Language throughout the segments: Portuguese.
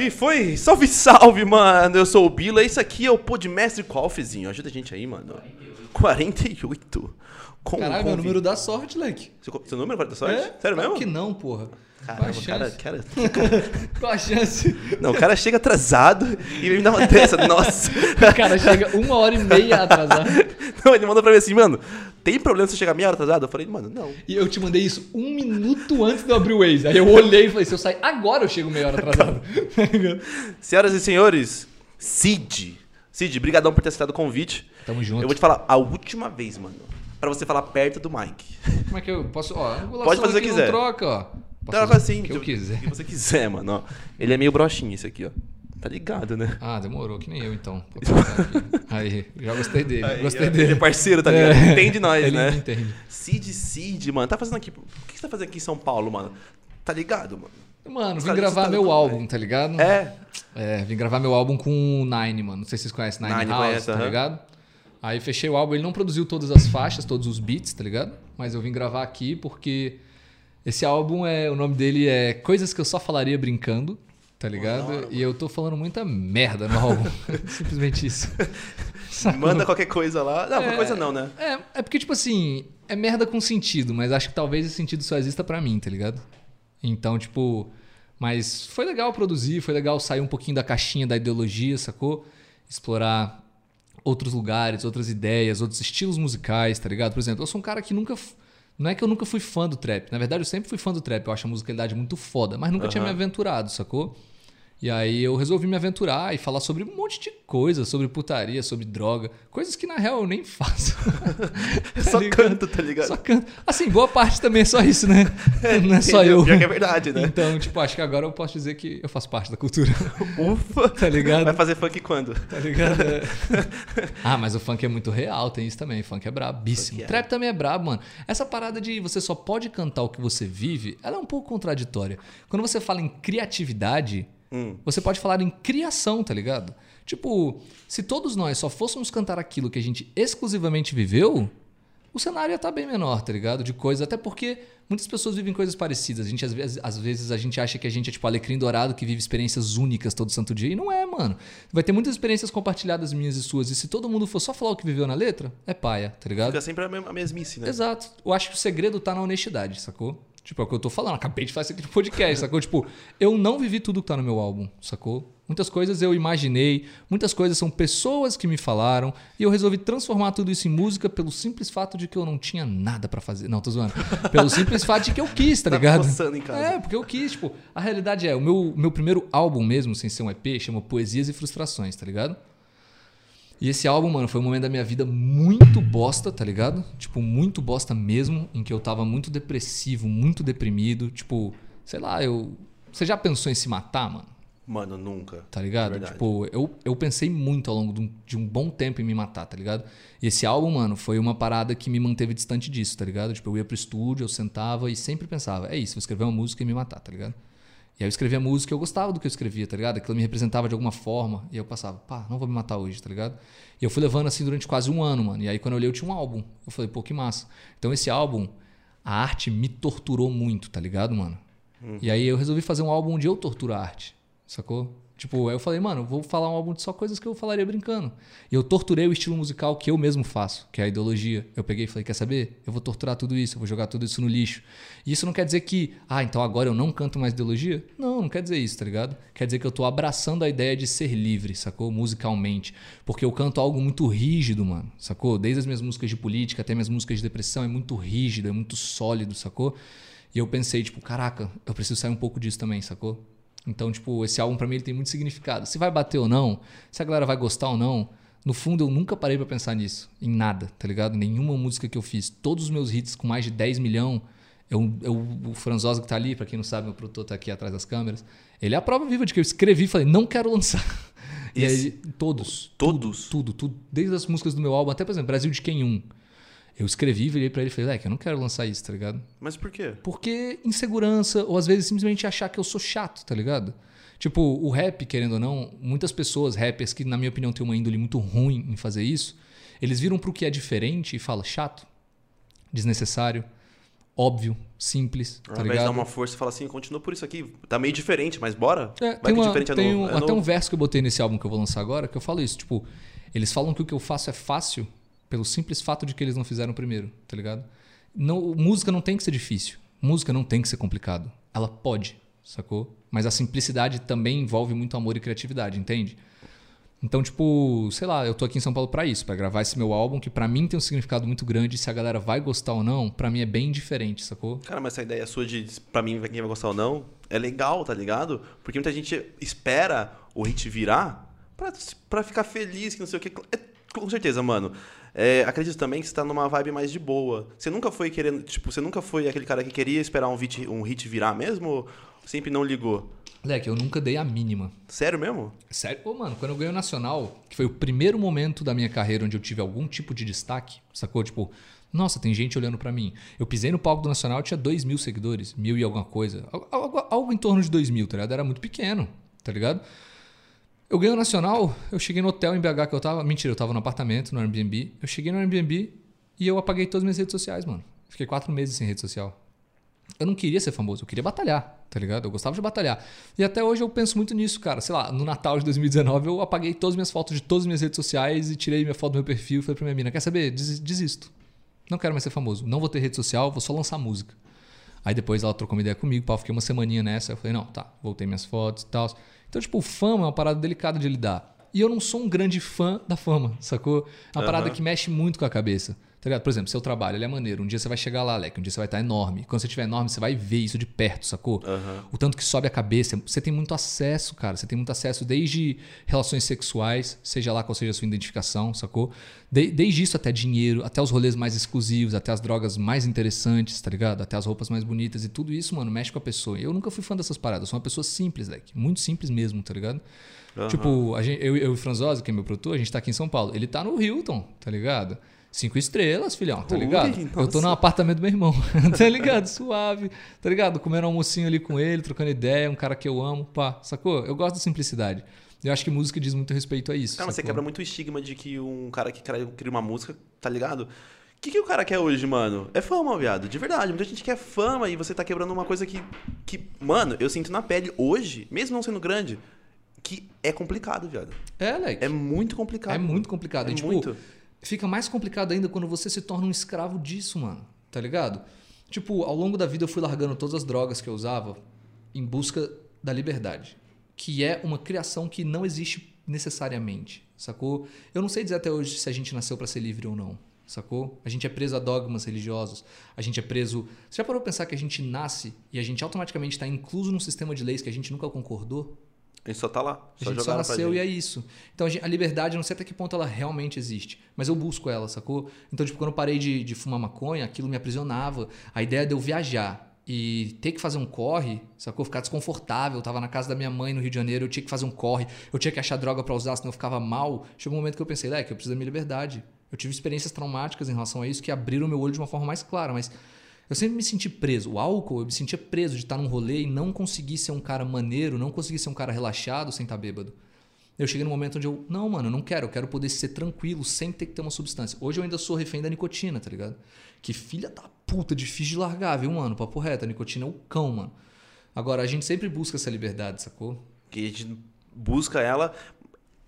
E foi, salve, salve, mano. Eu sou o Bila. Esse aqui é o Podmestre Colfezinho. Ajuda a gente aí, mano. 48. Com Caralho, meu número da sorte, leque. Seu, seu número da sorte? É? Sério Claro mesmo? que não, porra. Caramba, Qual a cara, chance? cara. Qual a chance? Não, o cara chega atrasado e me dar uma dessa. Nossa. O cara chega uma hora e meia atrasado. Não, ele mandou pra mim assim, mano, tem problema se eu chegar meia hora atrasado? Eu falei, mano, não. E eu te mandei isso um minuto antes de eu abrir o Waze. Aí eu olhei e falei, se eu sair agora eu chego meia hora atrasado. Senhoras e senhores, Cid. Cid, brigadão por ter aceitado o convite. Tamo junto. Eu vou te falar a última vez, mano. Pra você falar perto do Mike. Como é que eu posso... Ó, Pode fazer o que quiser. Troca, ó. Posso Troca assim. O que eu quiser. O que você quiser, mano. ó. Ele é meio broxinho, esse aqui, ó. Tá ligado, né? Ah, demorou, que nem eu então. Aí, já gostei dele. Aí, gostei dele. Ele é parceiro, tá ligado? É. Entende nós, Ele né? entende. Cid, Cid, mano. Tá fazendo aqui. O que você tá fazendo aqui em São Paulo, mano? Tá ligado, mano? Mano, vim gravar meu álbum, tá ligado? É. É, vim gravar meu álbum com o Nine, mano. Não sei se vocês conhecem Nine, Nine, House, conheço, tá ligado? Aí fechei o álbum, ele não produziu todas as faixas, todos os beats, tá ligado? Mas eu vim gravar aqui porque esse álbum é, o nome dele é Coisas que eu só falaria brincando, tá ligado? E eu tô falando muita merda no álbum. Simplesmente isso. Manda qualquer coisa lá. Não, qualquer É. coisa não, né? É, é porque, tipo assim, é merda com sentido, mas acho que talvez esse sentido só exista pra mim, tá ligado? Então, tipo. Mas foi legal produzir, foi legal sair um pouquinho da caixinha da ideologia, sacou? Explorar outros lugares, outras ideias, outros estilos musicais, tá ligado? Por exemplo, eu sou um cara que nunca. Não é que eu nunca fui fã do trap. Na verdade, eu sempre fui fã do trap. Eu acho a musicalidade muito foda, mas nunca tinha me aventurado, sacou? E aí eu resolvi me aventurar e falar sobre um monte de coisa, sobre putaria, sobre droga, coisas que na real eu nem faço. Tá Só ligado? canto, tá ligado? Só canto. Assim, boa parte também é só isso, né? Não é só eu. Pior que é verdade, né? Então, tipo, acho que agora eu posso dizer que eu faço parte da cultura. Ufa. Tá ligado? Vai fazer funk quando? Tá ligado? É. ah, mas o funk é muito real, tem isso também. Funk é brabíssimo. É. Trap também é brabo, mano. Essa parada de você só pode cantar o que você vive, ela é um pouco contraditória. Quando você fala em criatividade, Hum. você pode falar em criação, tá ligado? Tipo, se todos nós só fôssemos cantar aquilo que a gente exclusivamente viveu, o cenário ia estar bem menor, tá ligado? De coisas, até porque muitas pessoas vivem coisas parecidas. A gente, às vezes, às vezes a gente acha que a gente é tipo alecrim dourado que vive experiências únicas todo santo dia. E não é, mano. Vai ter muitas experiências compartilhadas minhas e suas. E se todo mundo for só falar o que viveu na letra, é paia, tá ligado? Fica sempre a mesmice, né? Exato. Eu acho que o segredo tá na honestidade, sacou? Tipo, é o que eu tô falando. Acabei de fazer isso aqui no podcast, sacou? Tipo, eu não vivi tudo que tá no meu álbum, sacou? Muitas coisas eu imaginei, muitas coisas são pessoas que me falaram, e eu resolvi transformar tudo isso em música pelo simples fato de que eu não tinha nada pra fazer. Não, tô zoando. Pelo simples fato de que eu quis, tá Tá ligado? em casa. É, porque eu quis, tipo, a realidade é, o meu, meu primeiro álbum mesmo, sem ser um EP, chama Poesias e Frustrações, tá ligado? E esse álbum, mano, foi um momento da minha vida muito bosta, tá ligado? Tipo, muito bosta mesmo, em que eu tava muito depressivo, muito deprimido. Tipo, sei lá, eu. Você já pensou em se matar, mano? Mano, nunca. Tá ligado? Verdade. Tipo, eu, eu pensei muito ao longo de um, de um bom tempo em me matar, tá ligado? E esse álbum, mano, foi uma parada que me manteve distante disso, tá ligado? Tipo, eu ia pro estúdio, eu sentava e sempre pensava, é isso, vou escrever uma música e me matar, tá ligado? E aí eu escrevia música e eu gostava do que eu escrevia, tá ligado? Aquilo me representava de alguma forma. E eu passava, pá, não vou me matar hoje, tá ligado? E eu fui levando assim durante quase um ano, mano. E aí quando eu olhei, eu tinha um álbum. Eu falei, pô, que massa. Então esse álbum, a arte me torturou muito, tá ligado, mano? E aí eu resolvi fazer um álbum onde eu torturo a arte, sacou? Tipo, eu falei, mano, vou falar um álbum de só coisas que eu falaria brincando. E eu torturei o estilo musical que eu mesmo faço, que é a ideologia. Eu peguei e falei, quer saber? Eu vou torturar tudo isso, eu vou jogar tudo isso no lixo. E isso não quer dizer que, ah, então agora eu não canto mais ideologia? Não, não quer dizer isso, tá ligado? Quer dizer que eu tô abraçando a ideia de ser livre, sacou? Musicalmente. Porque eu canto algo muito rígido, mano, sacou? Desde as minhas músicas de política até minhas músicas de depressão, é muito rígido, é muito sólido, sacou? E eu pensei, tipo, caraca, eu preciso sair um pouco disso também, sacou? Então, tipo, esse álbum pra mim ele tem muito significado. Se vai bater ou não, se a galera vai gostar ou não, no fundo eu nunca parei pra pensar nisso, em nada, tá ligado? Nenhuma música que eu fiz, todos os meus hits com mais de 10 milhões, eu, eu, o Franzosa que tá ali, pra quem não sabe, meu produtor tá aqui atrás das câmeras, ele é a prova viva de que eu escrevi e falei, não quero lançar. E Esse- aí, todos. Todos? Tudo, tudo. Desde as músicas do meu álbum, até, por exemplo, Brasil de Quem Um. Eu escrevi, virei pra ele e falei, Leque, eu não quero lançar isso, tá ligado? Mas por quê? Porque insegurança, ou às vezes simplesmente achar que eu sou chato, tá ligado? Tipo, o rap, querendo ou não, muitas pessoas, rappers, que na minha opinião têm uma índole muito ruim em fazer isso, eles viram pro que é diferente e falam chato, desnecessário, óbvio, simples, Ao tá invés de dar uma força e falar assim, continua por isso aqui. Tá meio diferente, mas bora. É, Vai tem que uma- diferente é tem novo. um- é até novo. um verso que eu botei nesse álbum que eu vou lançar agora, que eu falo isso, tipo, eles falam que o que eu faço é fácil pelo simples fato de que eles não fizeram primeiro, tá ligado? Não, música não tem que ser difícil. Música não tem que ser complicado. Ela pode, sacou? Mas a simplicidade também envolve muito amor e criatividade, entende? Então, tipo, sei lá, eu tô aqui em São Paulo pra isso, pra gravar esse meu álbum, que pra mim tem um significado muito grande. Se a galera vai gostar ou não, pra mim é bem diferente, sacou? Cara, mas essa ideia sua de, pra mim, quem vai gostar ou não, é legal, tá ligado? Porque muita gente espera o hit virar pra ficar feliz, que não sei o que. É, com certeza, mano. É, acredito também que você tá numa vibe mais de boa. Você nunca foi querendo, tipo, você nunca foi aquele cara que queria esperar um hit, um hit virar mesmo? Ou sempre não ligou? Leque, eu nunca dei a mínima. Sério mesmo? Sério? Pô, mano, quando eu ganhei o Nacional, que foi o primeiro momento da minha carreira onde eu tive algum tipo de destaque, sacou? Tipo, nossa, tem gente olhando pra mim. Eu pisei no palco do Nacional, tinha dois mil seguidores, mil e alguma coisa. Algo, algo- algo em torno de dois mil, tá ligado? Era muito pequeno, tá ligado? Eu ganhei o Nacional, eu cheguei no hotel em BH que eu tava. Mentira, eu tava no apartamento, no Airbnb. Eu cheguei no Airbnb e eu apaguei todas as minhas redes sociais, mano. Fiquei quatro meses sem rede social. Eu não queria ser famoso, eu queria batalhar, tá ligado? Eu gostava de batalhar. E até hoje eu penso muito nisso, cara. Sei lá, no Natal de 2019 eu apaguei todas as minhas fotos de todas as minhas redes sociais e tirei minha foto do meu perfil e falei pra minha mina: quer saber? Des- Desisto. Não quero mais ser famoso. Não vou ter rede social, vou só lançar música. Aí depois ela trocou uma ideia comigo, pá, eu fiquei uma semaninha nessa. Eu falei, não, tá, voltei minhas fotos e tal. Então, tipo, fama é uma parada delicada de lidar. E eu não sou um grande fã da fama, sacou? É uma parada Aham. que mexe muito com a cabeça. Tá ligado? Por exemplo, seu trabalho, ele é maneiro. Um dia você vai chegar lá, Leque. Um dia você vai estar enorme. Quando você estiver enorme, você vai ver isso de perto, sacou? Aham. O tanto que sobe a cabeça. Você tem muito acesso, cara. Você tem muito acesso desde relações sexuais, seja lá qual seja a sua identificação, sacou? De- desde isso até dinheiro, até os rolês mais exclusivos, até as drogas mais interessantes, tá ligado? Até as roupas mais bonitas. E tudo isso, mano, mexe com a pessoa. Eu nunca fui fã dessas paradas. Eu sou uma pessoa simples, Leque. Muito simples mesmo, tá ligado? Aham. Tipo, gente- eu, eu e o Franzosa, que é meu produtor, a gente tá aqui em São Paulo. Ele tá no Hilton, tá ligado? Cinco estrelas, filhão, tá Ui, ligado? Eu tô no apartamento do meu irmão, tá ligado? Suave, tá ligado? Comendo um almocinho ali com ele, trocando ideia, um cara que eu amo, pá, sacou? Eu gosto da simplicidade. Eu acho que música diz muito respeito a isso. Cara, mas você sacou? quebra muito o estigma de que um cara que cria uma música, tá ligado? O que, que o cara quer hoje, mano? É fama, viado. De verdade. Muita gente quer fama e você tá quebrando uma coisa que, que. Mano, eu sinto na pele hoje, mesmo não sendo grande, que é complicado, viado. É, Leque. É muito complicado. É muito complicado. É E, tipo, muito. Fica mais complicado ainda quando você se torna um escravo disso, mano. Tá ligado? Tipo, ao longo da vida eu fui largando todas as drogas que eu usava em busca da liberdade. Que é uma criação que não existe necessariamente, sacou? Eu não sei dizer até hoje se a gente nasceu pra ser livre ou não, sacou? A gente é preso a dogmas religiosos, a gente é preso. Você já parou pra pensar que a gente nasce e a gente automaticamente está incluso num sistema de leis que a gente nunca concordou? A gente só tá lá. A Só gente só nasceu gente. e é isso. Então a, gente- a liberdade, não sei até que ponto ela realmente existe, mas eu busco ela, sacou? Então, tipo, quando eu parei de, de fumar maconha, aquilo me aprisionava. A ideia de eu viajar e ter que fazer um corre, sacou? Ficar desconfortável. Eu tava na casa da minha mãe no Rio de Janeiro, eu tinha que fazer um corre, eu tinha que achar droga pra usar, senão eu ficava mal. Chegou um momento que eu pensei, Leque, eu preciso da minha liberdade. Eu tive experiências traumáticas em relação a isso que abriram meu olho de uma forma mais clara, mas eu sempre me senti preso. O álcool, eu me sentia preso de estar num rolê e não conseguir ser um cara maneiro, não conseguir ser um cara relaxado sem estar bêbado. Eu cheguei num momento onde eu, não, mano, eu não quero, eu quero poder ser tranquilo sem ter que ter uma substância. Hoje eu ainda sou refém da nicotina, tá ligado? Que filha da puta, difícil de largar, viu, mano? Papo reto, a nicotina é o cão, mano. Agora, a gente sempre busca essa liberdade, sacou? Que a gente busca ela.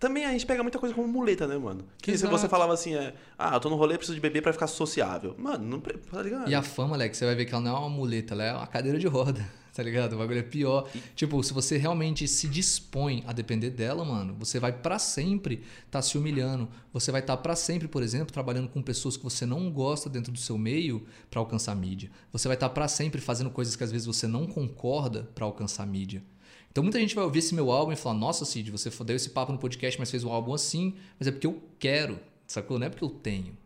Também a gente pega muita coisa como muleta, né, mano? Que se você falava assim, é, ah, eu tô no rolê, preciso de beber pra ficar sociável. Mano, não. Tá ligado? E a fama, Leque, você vai ver que ela não é uma muleta, ela é uma cadeira de roda, tá ligado? O bagulho é pior. Tipo, se você realmente se dispõe a depender dela, mano, você vai pra sempre tá se humilhando. Você vai estar pra sempre, por exemplo, trabalhando com pessoas que você não gosta dentro do seu meio pra alcançar mídia. Você vai estar pra sempre fazendo coisas que às vezes você não concorda pra alcançar mídia. Então muita gente vai ouvir esse meu álbum e falar: Nossa, Cid, você deu esse papo no podcast, mas fez um álbum assim. Mas é porque eu quero, sacou? Não é porque eu tenho.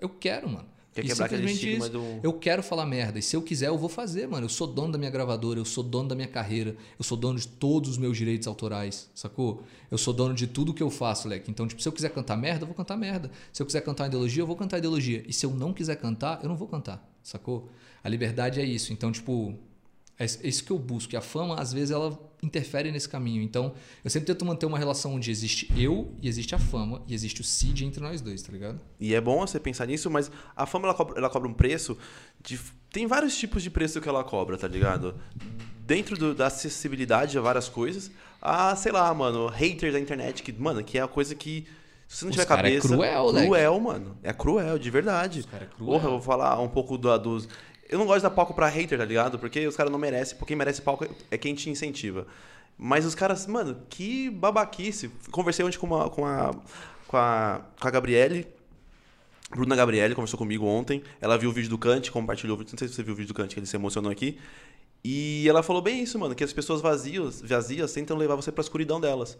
Eu quero, mano. Quer E quebrar aquele estigma isso. do. Eu quero falar merda. E se eu quiser, eu vou fazer, mano. Eu sou dono da minha gravadora, eu sou dono da minha carreira, eu sou dono de todos os meus direitos autorais, sacou? Eu sou dono de tudo que eu faço, Leque. Então, tipo, se eu quiser cantar merda, eu vou cantar merda. Se eu quiser cantar ideologia, eu vou cantar ideologia. E se eu não quiser cantar, eu não vou cantar, sacou? A liberdade é isso. Então, tipo, É isso que eu busco. E a fama, às vezes, ela interfere nesse caminho. Então, eu sempre tento manter uma relação onde existe eu e existe a fama e existe o seed entre nós dois, tá ligado? E é bom você pensar nisso, mas a fama ela cobra, ela cobra um preço de. Tem vários tipos de preço que ela cobra, tá ligado? Dentro do, da acessibilidade a várias coisas, a, sei lá, mano, haters da internet, que, mano, que é a coisa que. Se você não Os tiver é cabeça. cruel, cruel leque. mano. É cruel, de verdade. Os cara é cruel. Porra, eu vou falar um pouco do, dos. Eu não gosto dar palco pra hater, tá ligado? Porque os caras não merecem. Porque quem merece palco é quem te incentiva. Mas os caras, mano, que babaquice. Conversei ontem com, uma, com, a, com, a, com a Gabriele. Bruna Gabriele conversou comigo ontem. Ela viu o vídeo do Kant, compartilhou o vídeo. Não sei se você viu o vídeo do Kant, que ele se emocionou aqui. E ela falou bem isso, mano, que as pessoas vazias, vazias tentam levar você pra escuridão delas.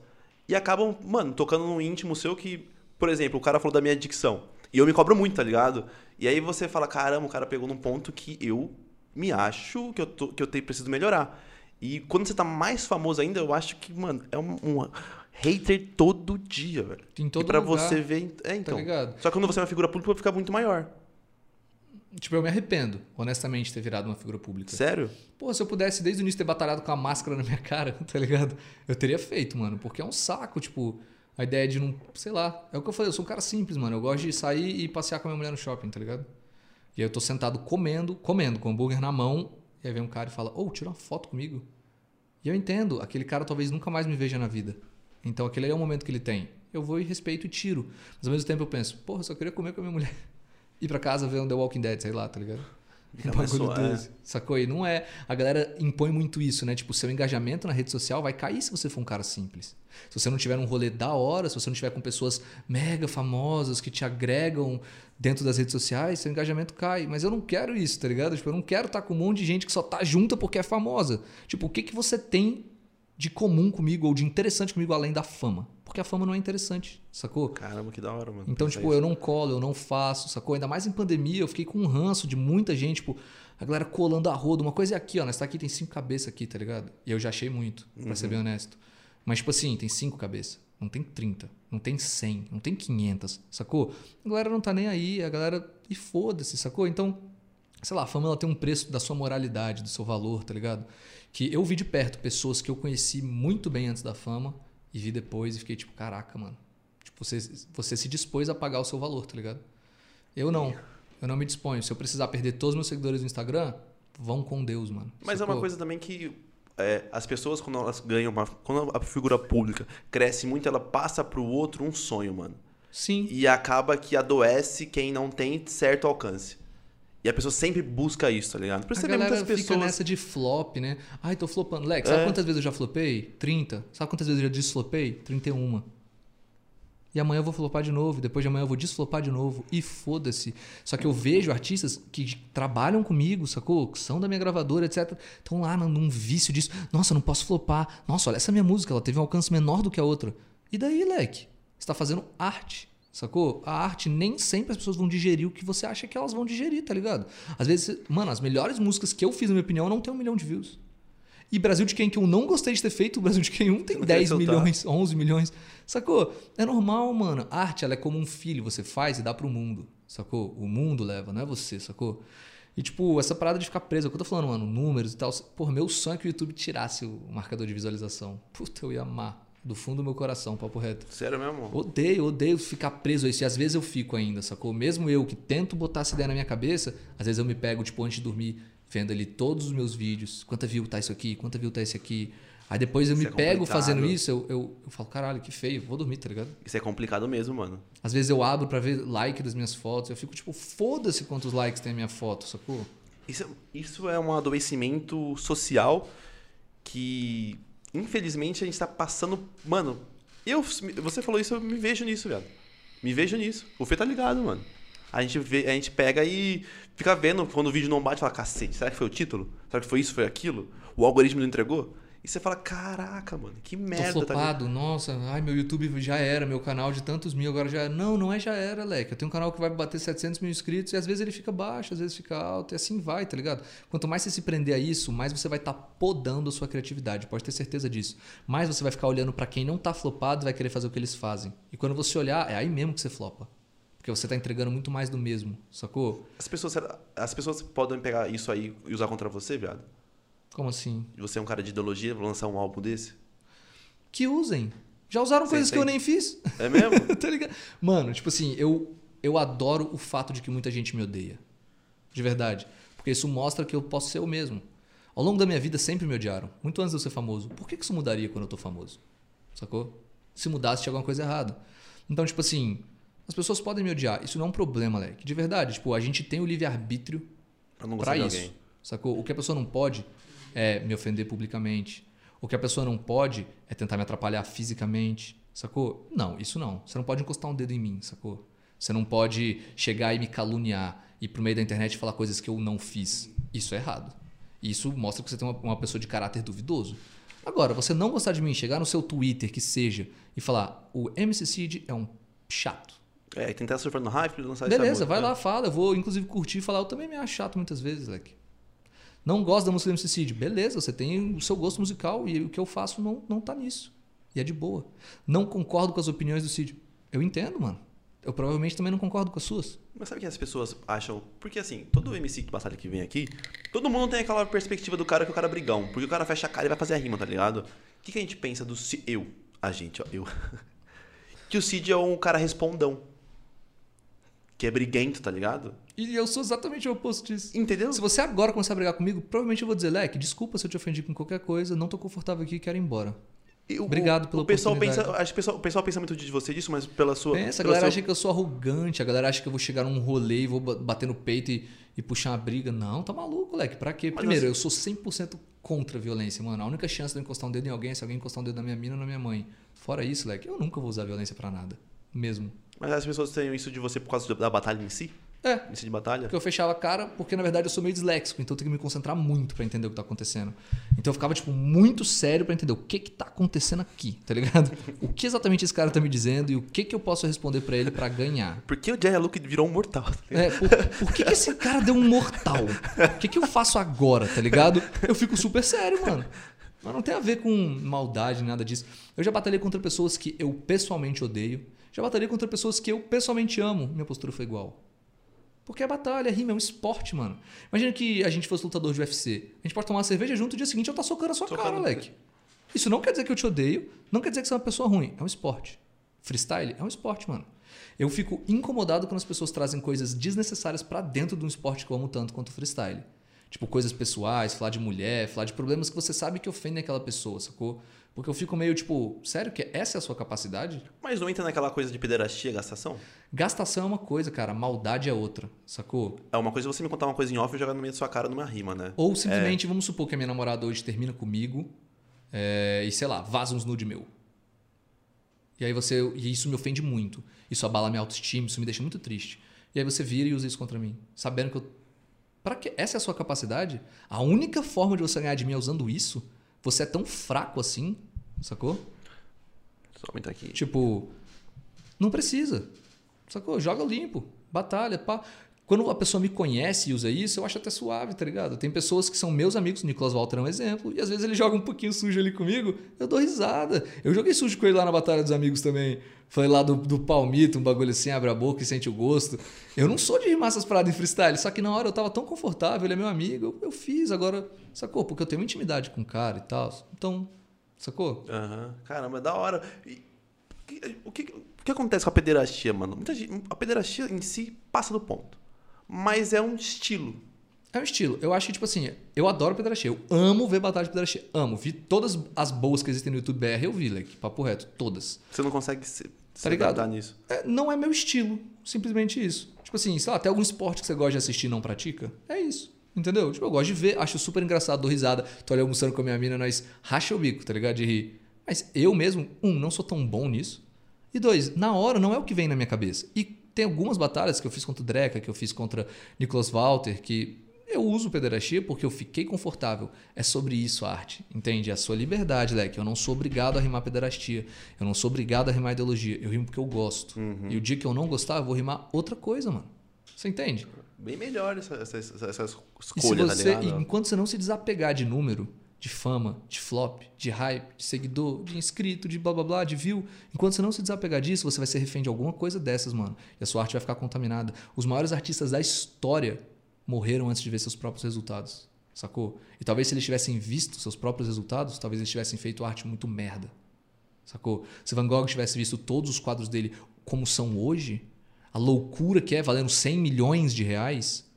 E acabam, mano, tocando no íntimo seu que, por exemplo, o cara falou da minha dicção. E eu me cobro muito, tá ligado? E aí você fala, caramba, o cara pegou num ponto que eu me acho que eu, tô, que eu tenho, preciso melhorar. E quando você tá mais famoso ainda, eu acho que, mano, é um, um hater todo dia, velho. Em todo e pra lugar, você ver. É, então. ligado? Só que quando você é uma figura pública, fica muito maior. Tipo, eu me arrependo, honestamente, de ter virado uma figura pública. Sério? Pô, se eu pudesse desde o início ter batalhado com a máscara na minha cara, tá ligado? Eu teria feito, mano, porque é um saco, tipo, a ideia de não. Sei lá. É o que eu falei, eu sou um cara simples, mano. Eu gosto de sair e passear com a minha mulher no shopping, tá ligado? E aí eu tô sentado comendo, comendo, com hambúrguer na mão, e aí vem um cara e fala, ô, tira uma foto comigo. E eu entendo, aquele cara talvez nunca mais me veja na vida. Então aquele é o momento que ele tem. Eu vou e respeito e tiro. Mas ao mesmo tempo eu penso, porra, eu só queria comer com a minha mulher. Ir pra casa ver um The Walking Dead, sei lá, tá ligado? Um mais bagulho desse. Sacou? E não é. A galera impõe muito isso, né? Tipo, o seu engajamento na rede social vai cair se você for um cara simples. Se você não tiver um rolê da hora, se você não tiver com pessoas mega famosas que te agregam dentro das redes sociais, seu engajamento cai. Mas eu não quero isso, tá ligado? Tipo, eu não quero estar com um monte de gente que só tá junta porque é famosa. Tipo, o que, que você tem de comum comigo ou de interessante comigo além da fama? Porque a fama não é interessante, sacou? Caramba, que da hora, mano. Então, tipo, eu não colo, eu não faço, sacou? Ainda mais em pandemia, eu fiquei com um ranço de muita gente, tipo, a galera colando a roda. Uma coisa é aqui, ó, nós tá aqui, tem cinco cabeças aqui, tá ligado? E eu já achei muito, pra ser bem honesto. Mas, tipo assim, tem cinco cabeças, não tem 30, não tem 100, não tem 500, sacou? A galera não tá nem aí, a galera. E foda-se, sacou? Então, sei lá, a fama ela tem um preço da sua moralidade, do seu valor, tá ligado? Que eu vi de perto pessoas que eu conheci muito bem antes da fama e vi depois e fiquei tipo, caraca, mano. Tipo, você, você se dispôs a pagar o seu valor, tá ligado? Eu não. Eu não me disponho. Se eu precisar perder todos os meus seguidores no Instagram, vão com Deus, mano. Mas é uma coisa também que é, as pessoas, quando elas ganham uma. Quando a figura pública cresce muito, ela passa pro outro um sonho, mano. Sim. E acaba que adoece quem não tem certo alcance. E a pessoa sempre busca isso, tá ligado? Por isso A você muitas fica pessoas. nessa de flop, né? Ai, tô flopando. Lex, sabe É. quantas vezes eu já flopei? 30. Sabe quantas vezes eu já desflopei? 31. E amanhã eu vou flopar de novo, depois de amanhã eu vou desflopar de novo. E foda-se. Só que eu vejo artistas que trabalham comigo, sacou? Que são da minha gravadora, etc. Estão lá num- vício disso. Nossa, não posso flopar. Nossa, olha essa minha música, ela teve um alcance menor do que a outra. E daí, leque? Você tá fazendo arte. Sacou? A arte nem sempre as pessoas vão digerir o que você acha que elas vão digerir, tá ligado? Às vezes, mano, as melhores músicas que eu fiz, na minha opinião, não tem um milhão de views. E Brasil de quem que eu não gostei de ter feito, o Brasil de quem um tem Não quer 10 soltar. milhões, 11 milhões. Sacou? É normal, mano. A arte, ela é como um filho, você faz e dá pro mundo. Sacou? O mundo leva, não é você, sacou? E, tipo, essa parada de ficar preso, é o que eu tô falando, mano, números e tal. Porra, meu sonho é que o YouTube tirasse o marcador de visualização. Puta, eu ia amar. Do fundo do meu coração, papo reto. Sério mesmo? Odeio, odeio ficar preso a isso. E às vezes eu fico ainda, sacou? Mesmo eu que tento botar essa ideia na minha cabeça, às vezes eu me pego, tipo, antes de dormir, vendo ali todos os meus vídeos. Quanta view tá isso aqui? Quanta view tá esse aqui? Aí depois eu Isso me é pego complicado. fazendo isso, eu, eu, eu falo, caralho, que feio, vou dormir, tá ligado? Isso é complicado mesmo, mano. Às vezes eu abro pra ver like das minhas fotos, eu fico tipo, foda-se quantos likes tem a minha foto, sacou? Isso, isso é um adoecimento social que, infelizmente, a gente tá passando. Mano, eu, você falou isso, eu me vejo nisso, velho. Me vejo nisso. O Fê tá ligado, mano. A gente, vê, a gente pega e fica vendo quando o vídeo não bate, fala, cacete, será que foi o título? Será que foi isso, foi aquilo? O algoritmo não entregou? E você fala, caraca, mano, que Tô merda. Tá ligado? flopado, nossa, ai, meu YouTube já era, meu canal de tantos mil agora já era. Não, não é já era, Leque. Eu tenho um canal que vai bater 700 mil inscritos e às vezes ele fica baixo, às vezes fica alto e assim vai, tá ligado? Quanto mais você se prender a isso, mais você vai estar podando a sua criatividade, pode ter certeza disso. Mais você vai ficar olhando pra quem não tá flopado e vai querer fazer o que eles fazem. E quando você olhar, é aí mesmo que você flopa. Porque você tá entregando muito mais do mesmo, sacou? As pessoas, as pessoas podem pegar isso aí e usar contra você, viado? Como assim? Você é um cara de ideologia, vou lançar um álbum desse? Que usem. Já usaram coisas que eu nem fiz. É mesmo? tá ligado? Mano, tipo assim, eu, eu adoro o fato de que muita gente me odeia. De verdade. Porque isso mostra que eu posso ser eu mesmo. Ao longo da minha vida sempre me odiaram. Muito antes de eu ser famoso. Por que isso mudaria quando eu tô famoso? Sacou? Se mudasse, tinha alguma coisa errada. Então, tipo assim, as pessoas podem me odiar. Isso não é um problema, Leque. De verdade. Tipo, a gente tem o livre-arbítrio Pra não gostar pra isso. alguém. Sacou? O que a pessoa não pode é me ofender publicamente. O que a pessoa não pode é tentar me atrapalhar fisicamente. Sacou? Não, isso não. Você não pode encostar um dedo em mim, sacou? Você não pode chegar e me caluniar e pro meio da internet falar coisas que eu não fiz. Isso é errado. Isso mostra que você tem uma, uma pessoa de caráter duvidoso. Agora, você não gostar de mim, chegar no seu Twitter, que seja, e falar: o MC Cid é um chato. É, e tentar surfar no hype lançar Beleza, vai É. lá, fala. Eu vou, inclusive, curtir e falar. Eu também me acho chato muitas vezes, Leque. Não gosto da música do MC. Beleza, você tem o seu gosto musical e o que eu faço não, não tá nisso. E é de boa. Não concordo com as opiniões do Cid. Eu entendo, mano. Eu provavelmente também não concordo com as suas. Mas sabe o que as pessoas acham? Porque assim, todo MC que batalha que vem aqui, todo mundo tem aquela perspectiva do cara que o cara é brigão. Porque o cara fecha a cara e vai fazer a rima, tá ligado? O que, que a gente pensa do Cid? Eu, a gente, ó, eu. que o Cid é um cara respondão. Que é briguento, tá ligado? E eu sou exatamente o oposto disso. Entendeu? Se você agora começar a brigar comigo, provavelmente eu vou dizer, Leque, desculpa se eu te ofendi com qualquer coisa, não tô confortável aqui, quero ir embora. E o- Obrigado pela o pessoal pensa, acho que o pessoal, o pessoal pensa muito de você disso, mas pela sua. Pensa, a galera seu- acha que eu sou arrogante, a galera acha que eu vou chegar num rolê e vou ba- bater no peito e, e puxar uma briga. Não, tá maluco, moleque. Pra quê? Mas Primeiro, você- eu sou 100% contra a violência, mano. A única chance de eu encostar um dedo em alguém é se alguém encostar um dedo na minha mina ou na minha mãe. Fora isso, moleque, eu nunca vou usar violência pra nada. Mesmo. Mas as pessoas têm isso de você por causa da batalha em si? É, si de batalha? porque eu fechava a cara, porque na verdade eu sou meio disléxico, então eu tenho que me concentrar muito pra entender o que tá acontecendo. Então eu ficava, tipo, muito sério pra entender o que que tá acontecendo aqui, tá ligado? O que exatamente esse cara tá me dizendo e o que que eu posso responder pra ele pra ganhar. Por que o Jaya Luke virou um mortal? tá? É, por, por que, que esse cara deu um mortal? O que, que eu faço agora, tá ligado? Eu fico super sério, mano. Mas não tem a ver com maldade, nada disso. Eu já batalhei contra pessoas que eu pessoalmente odeio. Já batalhei contra pessoas que eu pessoalmente amo. Minha postura foi igual. Porque é batalha, é rima, é um esporte, mano. Imagina que a gente fosse lutador de UFC. A gente pode tomar uma cerveja junto, no dia seguinte eu tá socando a sua Socando. cara, moleque. Isso não quer dizer que eu te odeio, não quer dizer que você é uma pessoa ruim. É um esporte. Freestyle é um esporte, mano. Eu fico incomodado quando as pessoas trazem coisas desnecessárias pra dentro de um esporte que eu amo tanto quanto o freestyle. Tipo, coisas pessoais, falar de mulher, falar de problemas que você sabe que ofendem aquela pessoa, sacou? Porque eu fico meio tipo, sério que essa é a sua capacidade? Mas não entra naquela coisa de pederastia, gastação? Gastação é uma coisa, cara, maldade é outra, sacou? É uma coisa você me contar uma coisa em off e jogar no meio da sua cara numa rima, né? Ou simplesmente, vamos supor que a minha namorada hoje termina comigo é, e, sei lá, vaza uns nude meu. E aí você. E isso me ofende muito. Isso abala minha autoestima, isso me deixa muito triste. E aí você vira e usa isso contra mim. Sabendo que eu. Pra que essa é a sua capacidade? A única forma de você ganhar de mim é usando isso? Você é tão fraco assim, sacou? Só aumentar aqui. Tipo, não precisa. Sacou? Joga limpo. Batalha, pá. Quando a pessoa me conhece e usa isso, eu acho até suave, tá ligado? Tem pessoas que são meus amigos, o Nicolas Walter é um exemplo, e às vezes ele joga um pouquinho sujo ali comigo, eu dou risada. Eu joguei sujo com ele lá na Batalha dos Amigos também. Foi lá do, do palmito, um bagulho assim, abre a boca e sente o gosto. Eu não sou de rimar essas paradas em freestyle, só que na hora eu tava tão confortável, ele é meu amigo, eu, eu fiz, agora, sacou? Porque eu tenho intimidade com o cara e tal. Então, sacou? Aham. Caramba, é da hora. E que- o, que, o que acontece com a pederastia, mano? Muita gente, a pederastia em si passa do ponto. Mas é um estilo. É um estilo. Eu acho que, tipo assim, eu adoro pedrachê. Eu amo ver batalha de pedrachê. Amo. Vi todas as boas que existem no YouTube BR, eu vi, like, papo reto. Todas. Você não consegue se, Tá ligado? nisso. É, não é meu estilo. Simplesmente isso. Tipo assim, sei lá, tem algum esporte que você gosta de assistir e não pratica? É isso. Entendeu? Tipo, eu gosto de ver, acho super engraçado, dou risada. Tô ali almoçando com a minha mina, nós racha o bico, tá ligado? De rir. Mas eu mesmo, um, não sou tão bom nisso. E dois, na hora não é o que vem na minha cabeça. E tem algumas batalhas que eu fiz contra o Dreca, que eu fiz contra Nicolas Walter, que eu uso pederastia porque eu fiquei confortável. É sobre isso a arte, entende? É a sua liberdade, Leque. Eu não sou obrigado a rimar pederastia. Eu não sou obrigado a rimar ideologia. Eu rimo porque eu gosto. E o dia que eu não gostar, eu vou rimar outra coisa, mano. Você entende? Bem melhor essa, essa, essa, essa E se escolha, você, tá e ligado? enquanto você não se desapegar de número, de fama, de flop, de hype, de seguidor, de inscrito, de blá blá blá, de view, enquanto você não se desapegar disso, você vai ser refém de alguma coisa dessas, mano. E a sua arte vai ficar contaminada. Os maiores artistas da história morreram antes de ver seus próprios resultados. sacou? E talvez se eles tivessem visto seus próprios resultados, talvez eles tivessem feito arte muito merda, sacou? Se Van Gogh tivesse visto todos os quadros dele como são hoje, a loucura que é, valendo 100 milhões de reais,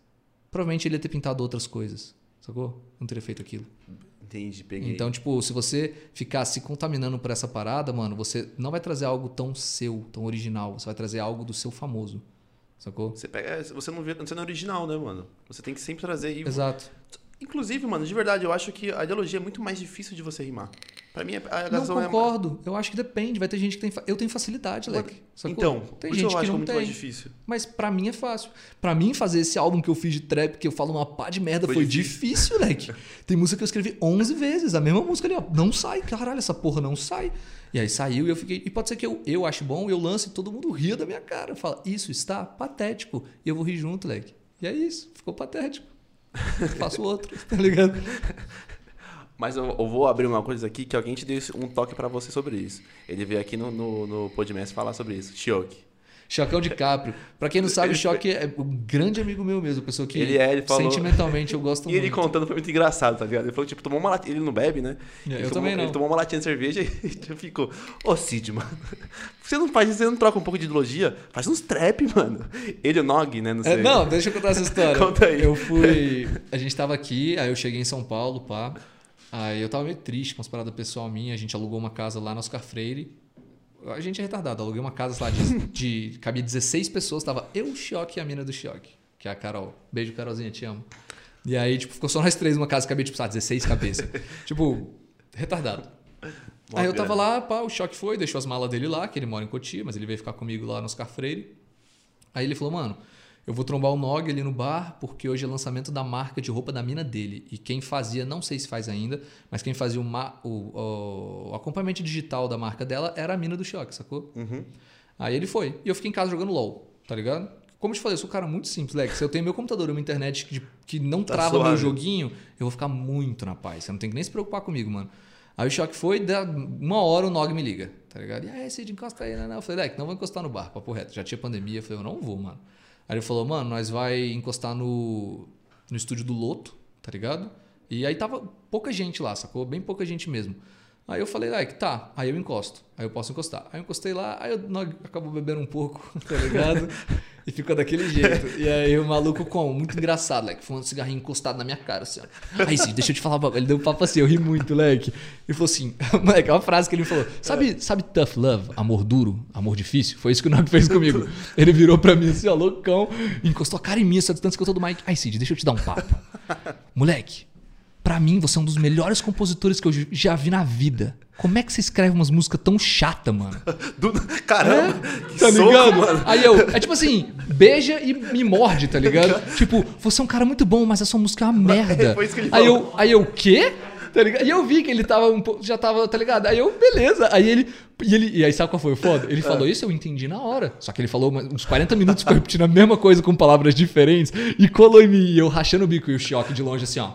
provavelmente ele ia ter pintado outras coisas, sacou? Não teria feito aquilo. Entendi, peguei. Então, tipo, se você ficar se contaminando por essa parada, mano, você não vai trazer algo tão seu, tão original. Você vai trazer algo do seu famoso. Sacou? Você, pega, você não vê, você não é original, né, mano? Você tem que sempre trazer. E, Exato. Inclusive, mano, de verdade, eu acho que a ideologia é muito mais difícil de você rimar. Pra mim, a Não razão é. concordo. Eu acho que depende. Vai ter gente que tem. fa- Eu tenho facilidade, Leque. sacou? Então, tem gente eu que não muito tem. mais difícil. Mas pra mim é fácil. Pra mim, fazer esse álbum que eu fiz de trap, que eu falo uma pá de merda, Foi foi, difícil. difícil, leque. Tem música que eu escrevi 11 vezes, a mesma música ali, ó. Não sai, caralho, essa porra não sai. E aí saiu e eu fiquei. E pode ser que eu, eu ache bom, eu lance e todo mundo ria da minha cara. Fala, isso está patético. E eu vou rir junto, leque. E é isso, ficou patético. Faço outro, tá ligado? Mas eu, eu vou abrir uma coisa aqui que alguém te deu um toque pra você sobre isso. Ele veio aqui no, no, no Podmess falar sobre isso. Chioque. Chocão DiCaprio. Pra quem não sabe, o Choque é um grande amigo meu mesmo, pessoa que Ele é, ele falou- sentimentalmente eu gosto E muito. ele contando foi muito engraçado, tá ligado? Ele falou, tipo, tomou uma latinha. Ele não bebe, né? É, eu tomou, também não. Ele tomou uma latinha de cerveja e ficou. Ô, Cid, mano. Você não faz você não troca um pouco de ideologia? Faz uns trap, mano. Ele e o Nog, né? Não É, sei. não, deixa eu contar essa história. Conta aí. Eu fui. A gente tava aqui, aí eu cheguei em São Paulo, pá. Aí eu tava meio triste com as paradas pessoal minha. A gente alugou uma casa lá no Oscar Freire. A gente é retardado. Aluguei uma casa lá de. de cabia 16 pessoas. Tava eu, o Choque e a mina do Choque, que é a Carol. Beijo, Carolzinha, te amo. E aí, tipo, ficou só nós três numa casa, cabia, tipo, sabe, 16 cabeças. tipo, retardado. Mó Aí eu tava lá, pá, o choque foi, deixou as malas dele lá, que ele mora em Cotia, mas ele veio ficar comigo lá no Oscar Freire. Aí ele falou, mano, eu vou trombar o Nog ali no bar, porque hoje é lançamento da marca de roupa da mina dele. E quem fazia, não sei se faz ainda, mas quem fazia o, o, o- acompanhamento digital da marca dela era a mina do choque, sacou? Uhum. Aí ele foi. E eu fiquei em casa jogando LOL, tá ligado? Como eu te falei, eu sou um cara muito simples, Lex. Se eu tenho meu computador e uma internet que, que não Tá trava meu suave. joguinho, eu vou ficar muito na paz. Você não tem que nem se preocupar comigo, mano. Aí o choque foi, da uma hora o Nog me liga, tá ligado? E aí, Cid, encosta aí, né? Eu falei, Leque, não vou encostar no bar, papo reto. Já tinha pandemia, eu falei, eu não vou, mano. Aí ele falou, mano, nós vai encostar no, no estúdio do Loto, tá ligado? E aí tava pouca gente lá, sacou? Bem pouca gente mesmo. Aí eu falei, Leque, tá, aí eu encosto. Aí eu posso encostar. Aí eu encostei lá, aí Nog acabou bebendo um pouco, tá ligado? E ficou daquele jeito. E aí o maluco como? Muito engraçado, Leque, fumando cigarrinho encostado na minha cara, assim, ó. Aí sim, deixa eu te falar, um ele deu um papo assim, eu ri muito, Leque. Ele falou assim, moleque, é uma frase que ele falou. Sabe, sabe tough love, amor duro, amor difícil? Foi isso que o Nog fez comigo. Ele virou pra mim assim, ó, loucão, encostou a cara em mim, só distância que eu tô do Mike. Aí, Cid, deixa eu te dar um papo. Moleque, pra mim você é um dos melhores compositores que eu já vi na vida. Como é que você escreve umas músicas tão chata, mano? Do- Caramba, que Tá soco, ligado? mano. Aí eu, é tipo assim, beija e me morde, tá ligado? Tipo, você é um cara muito bom, mas a sua música é uma merda. Foi isso que ele aí falou. eu, aí eu, quê? Tá ligado? E eu vi que ele tava um pouco, já tava, tá ligado? Aí eu, beleza. Aí ele, e ele, e aí sabe qual foi o foda? Ele falou Ah. isso, eu entendi na hora. Só que ele falou uns 40 minutos, repetindo a mesma coisa com palavras diferentes e colou em mim. E eu rachando o bico e o choque de longe assim, ó.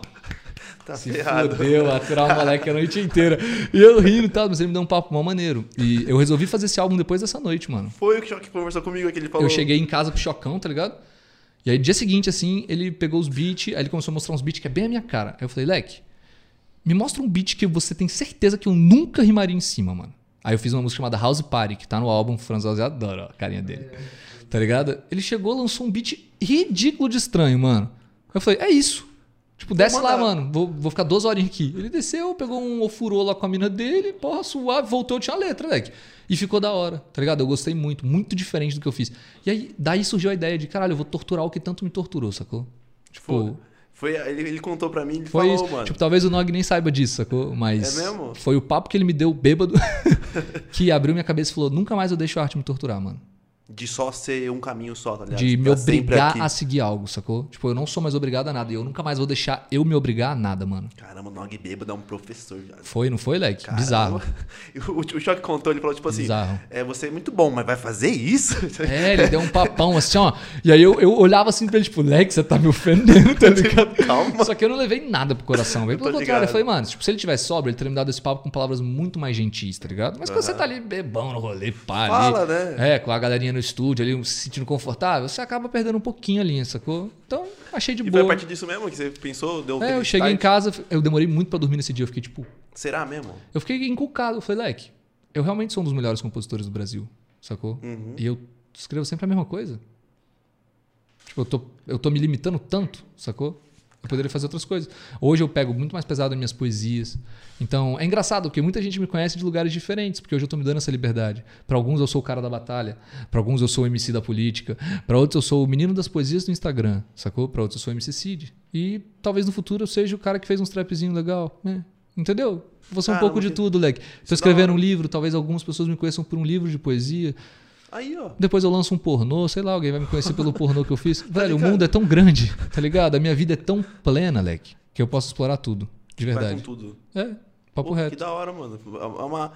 Tá Se ferrado. fudeu, aturar o moleque a noite inteira. E eu rindo e tal, mas ele me deu um papo mó maneiro. E eu resolvi fazer esse álbum depois dessa noite, mano. Foi o que que conversou comigo aqui, ele falou. Eu cheguei em casa com o Chocão, tá ligado? E aí, dia seguinte, assim, ele pegou os beats, aí ele começou a mostrar uns beats que é bem a minha cara. Aí eu falei, Leque, me mostra um beat que você tem certeza que eu nunca rimaria em cima, mano. Aí eu fiz uma música chamada House Party, que tá no álbum Franzose adora, ó, a carinha dele. Tá ligado? Ele chegou, lançou um beat ridículo de estranho, mano. Eu falei, é isso. Tipo, desce lá, mano. Vou, vou ficar duas horinhas aqui. Ele desceu, pegou um ofurô lá com a mina dele, porra, suave, voltou, tinha a letra, leque. E ficou da hora, tá ligado? Eu gostei muito, muito diferente do que eu fiz. E aí, daí surgiu a ideia de, caralho, eu vou torturar o que tanto me torturou, sacou? Tipo, Foi, foi, ele, ele contou pra mim, ele foi falou, isso. mano. Tipo, talvez o Nog nem saiba disso, sacou? Mas É mesmo? foi o papo que ele me deu bêbado que abriu minha cabeça e falou: nunca mais eu deixo a arte me torturar, mano. De só ser um caminho só, tá ligado? De me obrigar a seguir algo, sacou? Tipo, eu não sou mais obrigado a nada. E eu nunca mais vou deixar eu me obrigar a nada, mano. Caramba, o Nog bêbado é um professor. já. Foi, não foi, Leque? Caramba. Bizarro. O, o Choque contou, ele falou, tipo assim, Bizarro. é, você é muito bom, mas vai fazer isso? É, ele deu um papão assim, ó. E aí eu, eu olhava assim pra ele, tipo, Lex, você tá me ofendendo, tá ligado? Calma. Só que eu não levei nada pro coração, velho. Pelo contrário, eu falei, mano, tipo, se ele tivesse sóbrio, ele teria me dado esse papo com palavras muito mais gentis, tá ligado? Mas quando você tá ali bebão no rolê, pá, Fala, ali, né? É, com a galerinha no estúdio ali, se sentindo confortável, você acaba perdendo um pouquinho a linha, sacou? Então, achei de E foi boa. a partir disso mesmo que você pensou? Deu É, eu cheguei em casa, eu demorei muito pra dormir nesse dia, eu fiquei tipo, Será mesmo? eu fiquei encucado. Eu falei, leque, eu realmente sou um dos melhores compositores do Brasil, sacou? Uhum. E eu escrevo sempre a mesma coisa. Tipo, eu tô, eu tô me limitando tanto, sacou? Eu poderia fazer outras coisas. Hoje eu pego muito mais pesado nas minhas poesias. Então, é engraçado, porque muita gente me conhece de lugares diferentes, porque hoje eu tô me dando essa liberdade. Para alguns eu sou o cara da batalha, para alguns eu sou o MC da política, para outros eu sou o menino das poesias do Instagram, sacou? Para outros eu sou o MC Cid. E talvez no futuro eu seja o cara que fez uns trapzinho legal, né? Entendeu? Vou ser um Cara, pouco de tudo, leque. É escrevendo um livro, talvez algumas pessoas me conheçam por um livro de poesia. Aí, ó. Depois eu lanço um pornô, sei lá, alguém vai me conhecer pelo pornô que eu fiz. Velho, o ligado? mundo é tão grande, tá ligado? A minha vida é tão plena, leque, que eu posso explorar tudo. De Vai com verdade. tudo. É, papo Pô, Que reto. da hora, mano. É uma,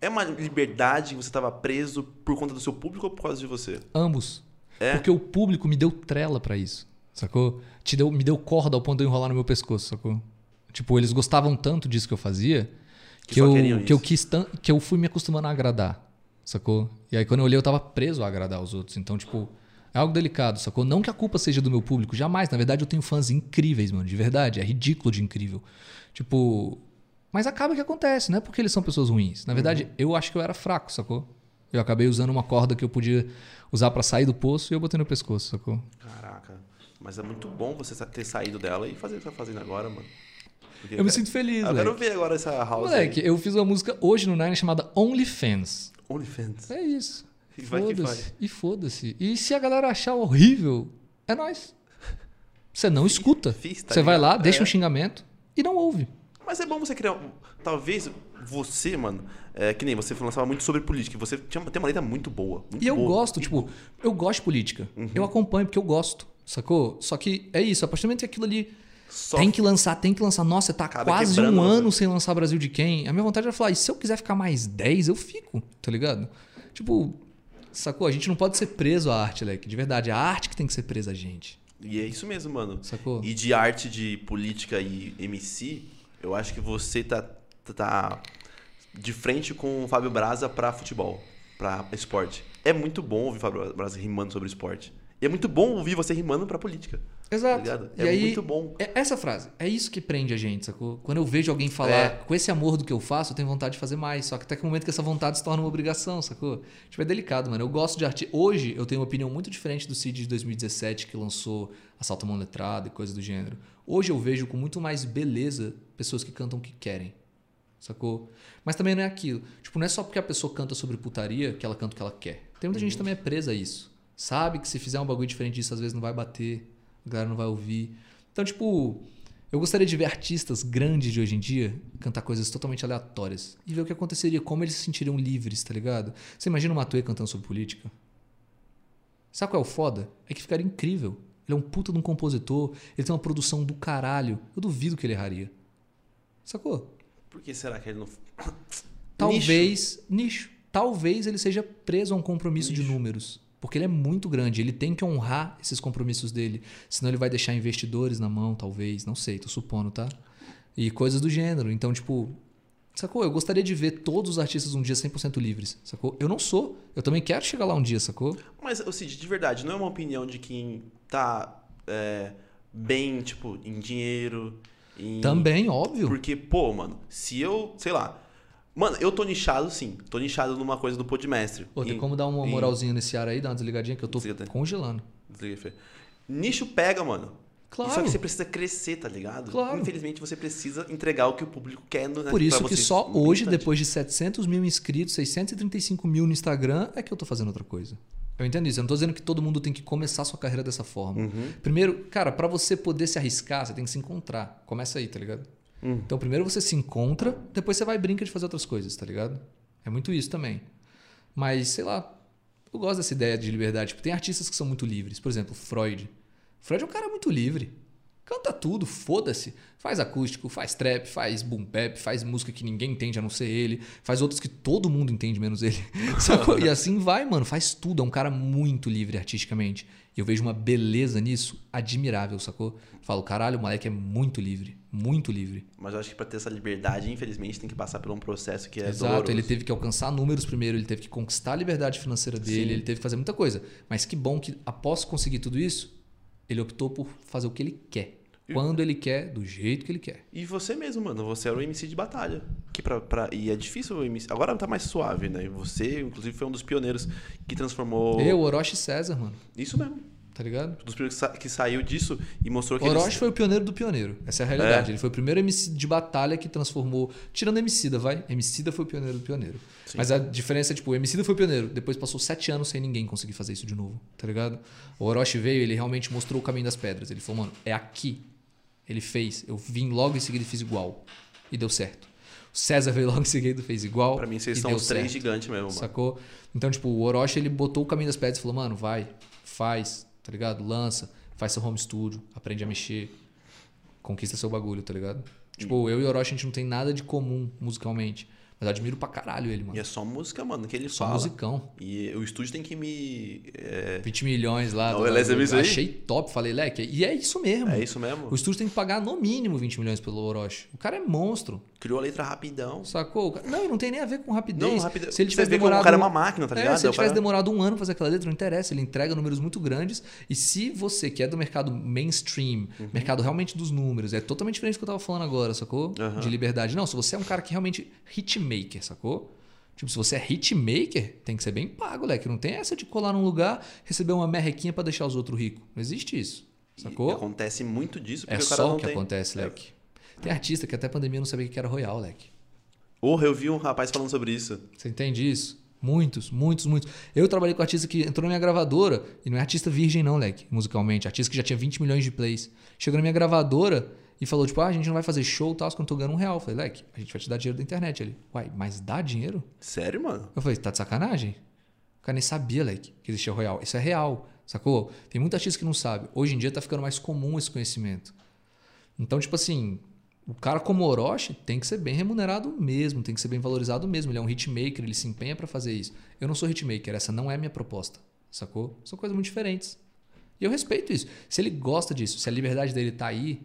é uma liberdade que você tava preso por conta do seu público ou por causa de você? Ambos. É? Porque o público me deu trela pra isso, sacou? Te deu, me deu corda ao ponto de eu enrolar no meu pescoço, sacou? Tipo, eles gostavam tanto disso que eu fazia Que que, eu, que eu quis que eu fui me acostumando a agradar, sacou? E aí quando eu olhei eu tava preso a agradar os outros. Então, tipo, é algo delicado, sacou? Não que a culpa seja do meu público, jamais. Na verdade, eu tenho fãs incríveis, mano, de verdade. É ridículo de incrível. Tipo, mas acaba que acontece, não é porque eles são pessoas ruins. Na verdade, eu acho que eu era fraco, sacou? Eu acabei usando uma corda que eu podia usar pra sair do poço e eu botei no pescoço, sacou? Caraca. Mas é muito bom você ter saído dela e fazer o que tá fazendo agora, mano. Porque, Eu me sinto feliz, Eu quero ver agora essa house Moleque, eu fiz uma música hoje no Nine chamada OnlyFans. aí. OnlyFans. É isso. E Foda-se. E foda-se. E se a galera achar horrível, é nóis. Você não escuta. Tá Você vai lá, ligado? deixa É. um xingamento e não ouve. Mas é bom você criar. um- Talvez você, mano, é, que nem você lançava muito sobre política. Você tinha, tem uma letra muito boa. muito E eu boa. gosto, tipo, eu gosto de política. Uhum. Eu acompanho porque eu gosto, sacou? Só que é isso, a partir do momento que aquilo ali Só tem que lançar, tem que lançar. Nossa, tá Acaba quase um ano sem lançar Brasil de quem? A minha vontade era falar, e se eu quiser ficar mais 10, eu fico, tá ligado? Tipo, sacou? A gente não pode ser preso à arte, Leque. De verdade, é a arte que tem que ser presa a gente, E é isso mesmo, mano. sacou? E de arte, de política e MC, eu acho que você tá, tá de frente com o Fábio Braza pra futebol, pra esporte. É muito bom ouvir o Fábio Braza rimando sobre esporte. E é muito bom ouvir você rimando pra política. Exato. É aí, muito bom. é- essa frase, é isso que prende a gente, sacou? Quando eu vejo alguém falar É. com esse amor do que eu faço, eu tenho vontade de fazer mais. Só que até que o momento que essa vontade se torna uma obrigação, sacou? Tipo, é delicado, mano. Eu gosto de arte. Hoje eu tenho uma opinião muito diferente do Cid de 2017, que lançou Assalto Mão Letrada e coisa do gênero. Hoje eu vejo com muito mais beleza pessoas que cantam o que querem. Sacou? Mas também não é aquilo. Tipo, não é só porque a pessoa canta sobre putaria que ela canta o que ela quer. Tem muita gente que também é presa a isso. Sabe que se fizer um bagulho diferente disso, às vezes não vai bater, a galera não vai ouvir. Então, tipo, eu gostaria de ver artistas grandes de hoje em dia cantar coisas totalmente aleatórias. E ver o que aconteceria, como eles se sentiriam livres, tá ligado? Você imagina o Matuê cantando sobre política? Sabe qual é o foda? É que ficaria incrível. Ele é um puta de um compositor, ele tem uma produção do caralho. Eu duvido que ele erraria. Sacou? Por que será que ele não. Talvez nicho. Talvez ele seja preso a um compromisso de números. Porque ele é muito grande. Ele tem que honrar esses compromissos dele. Senão ele vai deixar investidores na mão, talvez. Não sei, tô supondo, tá? E coisas do gênero. Então, tipo. Sacou? Eu gostaria de ver todos os artistas um dia 100% livres. Sacou? Eu não sou. Eu também quero chegar lá um dia, sacou? Mas, Cid, de verdade, não é uma opinião de quem tá é, bem, tipo, em dinheiro. Em... Também, óbvio. Porque, pô, mano, se eu, sei lá. Mano, eu tô nichado sim. Tô nichado numa coisa do Podmestre. Pô, tem Em- como dar uma em- moralzinha nesse ar aí, dar uma desligadinha que eu tô Desliga, congelando. Desliga, Fê. Nicho pega, mano. Claro. Só que você precisa crescer, tá ligado? Claro. Infelizmente você precisa entregar o que o público quer no né, Por isso que só hoje, depois de 700 mil inscritos, 635 mil no Instagram, é que eu tô fazendo outra coisa. Eu entendo isso. Eu não tô dizendo que todo mundo tem que começar sua carreira dessa forma. Uhum. Primeiro, cara, pra você poder se arriscar, você tem que se encontrar. Começa aí, tá ligado? Uhum. Então, primeiro você se encontra, depois você vai e brinca de fazer outras coisas, tá ligado? É muito isso também. Mas, sei lá, eu gosto dessa ideia de liberdade. Tipo, tem artistas que são muito livres. Por exemplo, Freud. Freud é um cara muito livre. Canta tudo, foda-se. Faz acústico, faz trap, faz boom bap, faz música que ninguém entende a não ser ele, faz outras que todo mundo entende menos ele. E assim vai, mano, faz tudo. É um cara muito livre artisticamente. E eu vejo uma beleza nisso admirável, sacou? Falo, caralho, o moleque é muito livre, muito livre. Mas eu acho que pra ter essa liberdade, infelizmente, tem que passar por um processo que é Exato, doloroso. ele teve que alcançar números primeiro, ele teve que conquistar a liberdade financeira dele, Sim. ele teve que fazer muita coisa. Mas que bom que após conseguir tudo isso, ele optou por fazer o que ele quer. Quando ele quer, do jeito que ele quer. E você mesmo, mano, você era o MC de batalha. Que pra, pra, e é difícil o MC. Agora tá mais suave, né? Você, inclusive, foi um dos pioneiros que transformou. Eu, Orochi César, mano, Isso mesmo. Tá ligado? Um dos primeiros que, sa- que saiu disso e mostrou que Orochi eles... foi o pioneiro do pioneiro. Essa é a realidade. É. Ele foi o primeiro MC de batalha que transformou. Tirando Emicida, vai? Emicida foi o pioneiro do pioneiro. Sim. Mas a diferença é, tipo, o Emicida foi o pioneiro. Depois passou sete anos sem ninguém conseguir fazer isso de novo, tá ligado? O Orochi veio ele realmente mostrou o caminho das pedras. Ele falou, mano, é aqui. Ele fez. Eu vim logo em seguida e fiz igual. E deu certo. O César veio logo em seguida e fez igual. Pra mim, vocês são os três gigantes mesmo, mano. Sacou? Então, tipo, o Orochi ele botou o caminho das pedras e falou, mano, vai, faz, tá ligado? Lança, faz seu home studio, aprende a mexer, conquista seu bagulho, tá ligado? Tipo, eu e o Orochi a gente não tem nada de comum musicalmente. Mas eu admiro pra caralho ele, mano. E é só música, mano, que ele Só fala. musicão. E o estúdio tem que me... é, 20 milhões lá. Não, do- viu isso aí? Achei top. Falei, leque. E é isso mesmo. É isso mesmo. O estúdio tem que pagar no mínimo 20 milhões pelo Orochi. O cara é monstro. Criou a letra rapidão. Sacou? Não, e não tem nem a ver com rapidez. Não, rapidão. Se ele tivesse demorado. o cara é uma máquina, tá É, ligado? se ele É tivesse cara- demorado um ano pra fazer aquela letra, não interessa. Ele entrega números muito grandes. E se você, que é do mercado mainstream, Uhum. mercado realmente dos números, é totalmente diferente do que eu tava falando agora, sacou? Aham. De liberdade. Não, se você é um cara que realmente hitmaker, sacou? Tipo, se você é hitmaker, tem que ser bem pago, leque. Não tem essa de colar num lugar, receber uma merrequinha pra deixar os outros ricos. Não existe isso. E Sacou? acontece muito disso É o cara só o que tem. acontece, leque. Tem artista que até a pandemia não sabia o que era Royal, leque. Porra, eu vi um rapaz falando sobre isso. Você entende isso? Muitos, muitos, muitos. Eu trabalhei com artista que entrou na minha gravadora, e não é artista virgem, não, leque, musicalmente. Artista que já tinha 20 milhões de plays. Chegou na minha gravadora e falou, tipo, ah, a gente não vai fazer show e tal, quando eu tô ganhando um real. Eu falei, leque, a gente vai te dar dinheiro da internet. Ele, uai, mas dá dinheiro? Sério, mano? Eu falei, tá de sacanagem? O cara nem sabia, leque, que existia Royal. Isso é real, sacou? Tem muita artista que não sabe. Hoje em dia tá ficando mais comum esse conhecimento. Então, tipo assim, o cara como Orochi tem que ser bem remunerado mesmo, tem que ser bem valorizado mesmo. Ele é um hitmaker, ele se empenha pra fazer isso. Eu não sou hitmaker, essa não é a minha proposta, sacou? São coisas muito diferentes. E eu respeito isso. Se ele gosta disso, se a liberdade dele tá aí,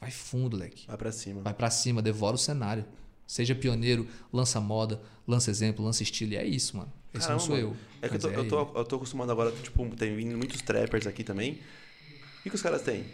vai fundo, leque. Vai pra cima. Vai pra cima, devora o cenário. Seja pioneiro, lança moda, lança exemplo, lança estilo. E é isso, mano. Esse Caramba, não sou eu. É que eu tô, é eu, tô, eu tô acostumado agora, tipo, tem vindo muitos trappers aqui também. O que, que os caras têm?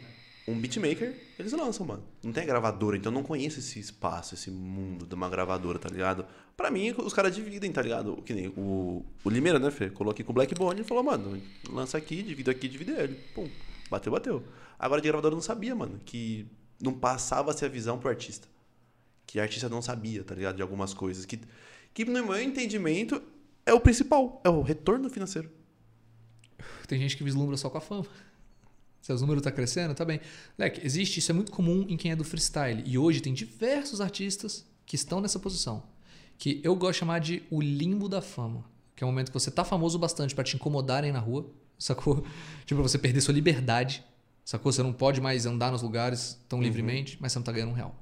Um beatmaker, eles lançam, mano. Não tem gravadora, então eu não conheço esse espaço, esse mundo de uma gravadora, tá ligado? Pra mim, os caras dividem, tá ligado? Que nem o, o Limeira, né, Fê? Colou aqui com o Black e falou, mano, lança aqui, divido aqui, divide ele. Pum, bateu, bateu. Agora de gravadora eu não sabia, mano, que não passava-se a visão pro artista. Que o artista não sabia, tá ligado? De algumas coisas. Que, que no meu entendimento, é o principal, é o retorno financeiro. Tem gente que vislumbra só com a fama. Se os números tá crescendo, tá bem. Leque, existe, isso é muito comum em quem é do freestyle. E hoje tem diversos artistas que estão nessa posição. Que eu gosto de chamar de o limbo da fama. Que é o momento que você tá famoso bastante pra te incomodarem na rua, sacou? Tipo, pra você perder sua liberdade, sacou? Você não pode mais andar nos lugares tão livremente, mas você não tá ganhando um real.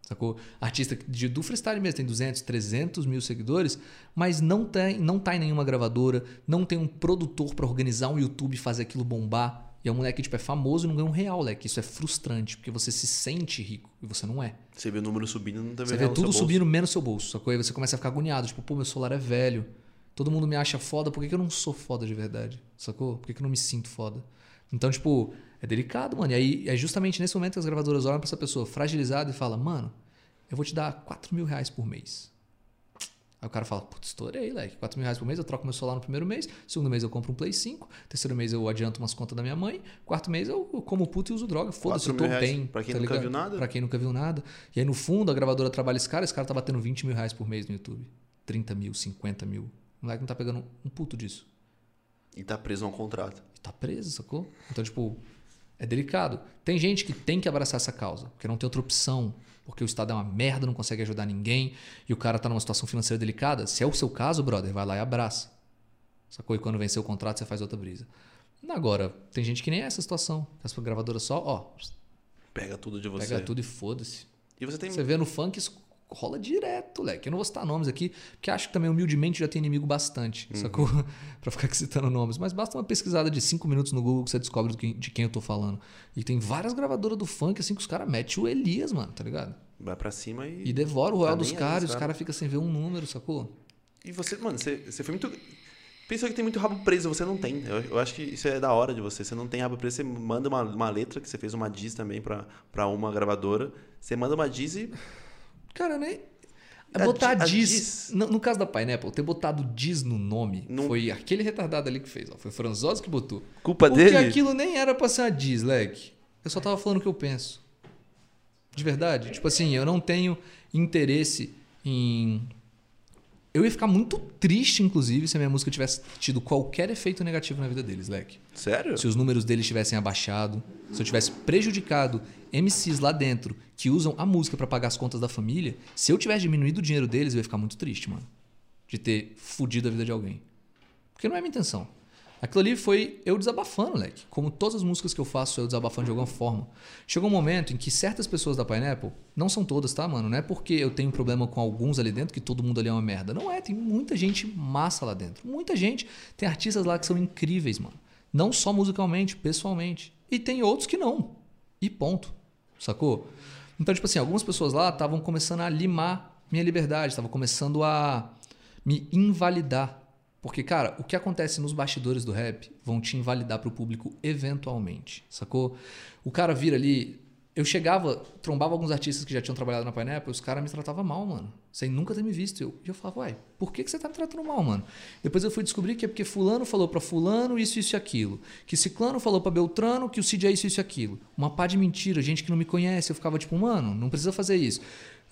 Sacou? Artista de, do freestyle mesmo tem 200, 300 mil seguidores, mas não, tem, não tá em nenhuma gravadora, não tem um produtor pra organizar um YouTube e fazer aquilo bombar. E é um moleque que tipo, é famoso e não ganha um real, leque. Isso é frustrante, porque você se sente rico e você não é. Você vê o número subindo, não tá Você vê tudo subindo menos seu bolso, sacou? Aí você começa a ficar agoniado, tipo, pô, meu celular é velho. Todo mundo me acha foda, por que, que eu não sou foda de verdade? Sacou? Por que, que eu não me sinto foda? Então, tipo, é delicado, mano. E aí é justamente nesse momento que as gravadoras olham pra essa pessoa fragilizada e falam, mano, eu vou te dar 4 mil reais por mês. Aí o cara fala, putz, estourei, leque. 4 mil reais por mês, eu troco meu celular no primeiro mês. Segundo mês eu compro um Play 5. Terceiro mês eu adianto umas contas da minha mãe. Quarto mês eu como puto e uso droga. Foda-se, eu 4 tô reais bem. pra quem tá nunca ligado? viu nada. Pra quem nunca viu nada. E aí no fundo a gravadora trabalha esse cara, esse cara tá batendo 20 mil reais por mês no YouTube. 30 mil, 50 mil. O moleque não tá pegando um puto disso. E tá preso a um contrato. E tá preso, sacou? Então, tipo, é delicado. Tem gente que tem que abraçar essa causa, porque não tem outra opção. Porque o Estado é uma merda, não consegue ajudar ninguém, e o cara tá numa situação financeira delicada. Se é o seu caso, brother, vai lá e abraça. Sacou? E quando vencer o contrato, você faz outra brisa. Agora, tem gente que nem é essa situação. As gravadoras só, ó, Pega tudo de você. Pega tudo e foda-se. E você tem. Você vê no funk, isso rola direto, leque. Eu não vou citar nomes aqui, porque acho que também humildemente já tem inimigo bastante, Uhum. sacou? pra ficar aqui citando nomes. Mas basta uma pesquisada de 5 minutos no Google que você descobre de quem eu tô falando. E tem várias gravadoras do funk, assim, que os caras metem o Elias, mano, tá ligado? Vai pra cima e. E devora o royal Tá dos caras e os os cara. caras ficam sem ver um número, sacou? E você, mano, você, você foi muito. Pensou que tem muito rabo preso, você não tem. Eu, eu acho que isso é da hora de você. Você não tem rabo preso, você manda uma, uma letra, que você fez uma diz também pra uma gravadora. Você manda uma diz e. Cara, nem. A botar Diz. Diz. No, no caso da Pineapple, ter botado Diz no nome Não- foi aquele retardado ali que fez. Ó, foi o Franzoso que botou. Culpa Porque dele? aquilo nem era pra ser uma Diz, leque. Eu só tava falando o que eu penso. De verdade. Tipo assim, eu não tenho interesse em. Eu ia ficar muito triste, inclusive, se a minha música tivesse tido qualquer efeito negativo na vida deles, leque. Sério? Se os números deles tivessem abaixado, se eu tivesse prejudicado MCs lá dentro que usam a música pra pagar as contas da família, se eu tivesse diminuído o dinheiro deles, eu ia ficar muito triste, mano. De ter fudido a vida de alguém. Porque não é minha intenção. Aquilo ali foi eu desabafando, leque. Como todas as músicas que eu faço, eu desabafando de alguma forma. Chegou um momento em que certas pessoas da Pineapple, não são todas, tá, mano? Não é porque eu tenho problema com alguns ali dentro que todo mundo ali é uma merda. Não é, tem muita gente massa lá dentro. Muita gente. Tem artistas lá que são incríveis, mano. Não só musicalmente, pessoalmente. E tem outros que não. E ponto. Sacou? Então, tipo assim, algumas pessoas lá estavam começando a limar minha liberdade, estavam começando a me invalidar. Porque, cara, o que acontece nos bastidores do rap vão te invalidar pro público eventualmente, sacou? O cara vira ali. Eu chegava, trombava alguns artistas que já tinham trabalhado na Pineapple, os caras me tratavam mal, mano. Sem nunca ter me visto. Eu, e eu falava, uai, por que, que você tá me tratando mal, mano? Depois eu fui descobrir que é porque fulano falou pra fulano isso, isso e aquilo. Que ciclano falou pra Beltrano que o Cid é isso, isso e aquilo. Uma pá de mentira, gente que não me conhece. Eu ficava tipo, mano, não precisa fazer isso.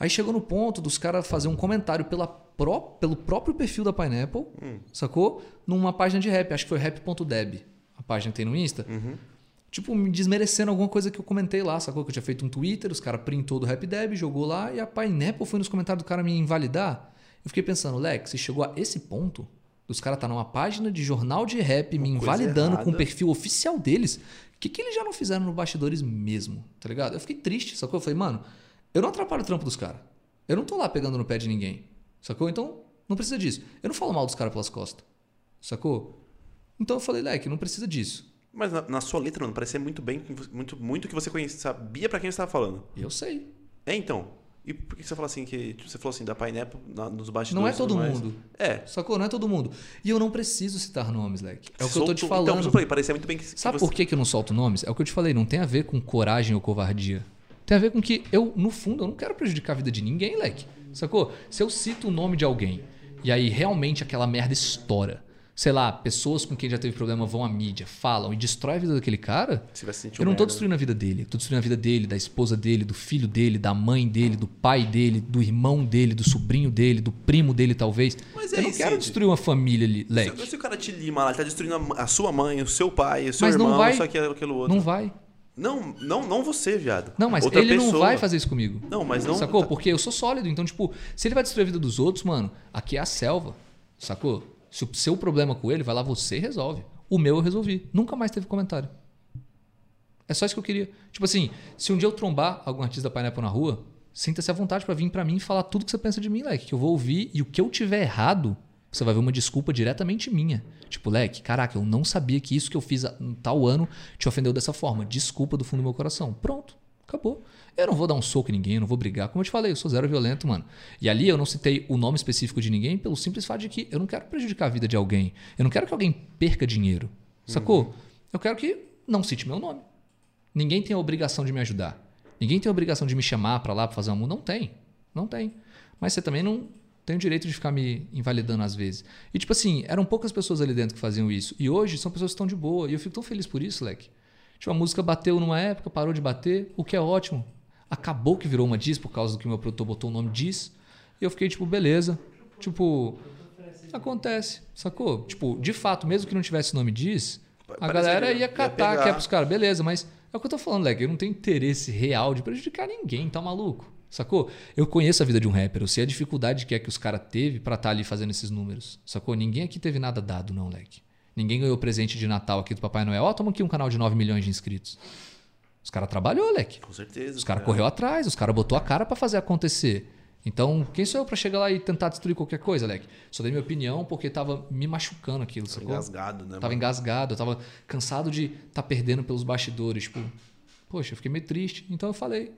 Aí chegou no ponto dos caras fazer um comentário pela pró pelo próprio perfil da Pineapple, sacou? Numa página de rap, acho que foi rap.deb, a página que tem no Insta. Tipo, me desmerecendo alguma coisa que eu comentei lá, sacou? Que eu tinha feito um Twitter, os caras printou do RapDeb, jogou lá e a Pineapple foi nos comentários do cara me invalidar. Eu fiquei pensando, Lex, você chegou a esse ponto dos caras tá numa página de jornal de rap me coisa invalidando com o perfil oficial deles. O que, que eles já não fizeram no bastidores mesmo, tá ligado? Eu fiquei triste, sacou? Eu falei, mano, eu não atrapalho o trampo dos caras. Eu não tô lá pegando no pé de ninguém, sacou? Então, não precisa disso. Eu não falo mal dos caras pelas costas, sacou? Então eu falei, Leque, não precisa disso. Mas na, na sua letra, mano, parecia muito bem, muito, muito que você conhecia, sabia pra quem você tava falando. Eu sei. É, então. E por que você fala assim que. tipo, você falou assim, da Pineapple na- nos bastidores. Não é todo mundo. É. Sacou? Não é todo mundo. E eu não preciso citar nomes, Leque. É o que eu tô Solto- te Então, falando. isso eu falei, parecia muito bem que. que Sabe você... por que, que eu não solto nomes? É o que eu te falei, não tem a ver com coragem ou covardia. Tem a ver com que eu, no fundo, eu não quero prejudicar a vida de ninguém, leque. Sacou? Se eu cito o nome de alguém e aí realmente aquela merda estoura, sei lá, pessoas com quem já teve problema vão à mídia, falam e destrói a vida daquele cara, Você vai se sentir eu não tô merda. destruindo a vida dele. Eu tô destruindo a vida dele, da esposa dele, do filho dele, da mãe dele, do pai dele, do irmão dele, do sobrinho dele, do primo dele, talvez. Mas eu aí, não quero Cid, destruir uma família ali, leque. Se, se o cara te lima lá, ele tá destruindo a, a sua mãe, o seu pai, o seu Mas irmão, vai- isso aqui, aquilo outro. Não vai. Não, não, não você, viado. Não, mas Outra ele não pessoa. vai fazer isso comigo. Não, mas não. Sacou? tá- Porque eu sou sólido. Então, tipo, se ele vai destruir a vida dos outros, mano, aqui é a selva. Sacou? Se o seu problema com ele, vai lá você resolve. O meu eu resolvi. Nunca mais teve comentário. É só isso que eu queria. Tipo assim, se um dia eu trombar algum artista da Pineapple na rua, sinta-se à vontade pra vir pra mim e falar tudo que você pensa de mim, leque. Que eu vou ouvir e o que eu tiver errado, você vai ver uma desculpa diretamente minha. Tipo, leque, caraca, eu não sabia que isso que eu fiz em tal ano te ofendeu dessa forma. Desculpa do fundo do meu coração. Pronto, acabou. Eu não vou dar um soco em ninguém, eu não vou brigar. Como eu te falei, eu sou zero violento, mano. E ali eu não citei o nome específico de ninguém pelo simples fato de que eu não quero prejudicar a vida de alguém. Eu não quero que alguém perca dinheiro. Sacou? Eu quero que não cite meu nome. Ninguém tem a obrigação de me ajudar. Ninguém tem a obrigação de me chamar pra lá pra fazer um mundo. Não tem. Não tem. Mas você também não tem o direito de ficar me invalidando às vezes. E tipo assim, eram poucas pessoas ali dentro que faziam isso. E hoje são pessoas que estão de boa. E eu fico tão feliz por isso, leque. Tipo, a música bateu numa época, parou de bater, o que é ótimo. Acabou que virou uma diz por causa do que o meu produtor botou o nome diz. E eu fiquei tipo, beleza. Tipo, acontece, sacou? Tipo, de fato, mesmo que não tivesse nome diz, a Parece galera ia ia catar pegar. que é pros caras, beleza, mas é o que eu tô falando, Leg. Eu não tenho interesse real de prejudicar ninguém, tá maluco? Sacou? Eu conheço a vida de um rapper, eu sei a dificuldade que é que os caras teve pra estar ali fazendo esses números. Sacou? Ninguém aqui teve nada dado, não, Leg. Ninguém ganhou presente de Natal aqui do Papai Noel. Ó, toma aqui um canal de 9 milhões de inscritos. Os caras trabalhou, leque. Com certeza. Os caras é. correu atrás, os caras botou a cara pra fazer acontecer. Então, quem sou eu pra chegar lá e tentar destruir qualquer coisa, leque? Só dei minha opinião porque tava me machucando aquilo, Tava sacou? engasgado, né? Tava mano? engasgado, eu tava cansado de estar perdendo pelos bastidores. Tipo, poxa, eu fiquei meio triste. Então eu falei.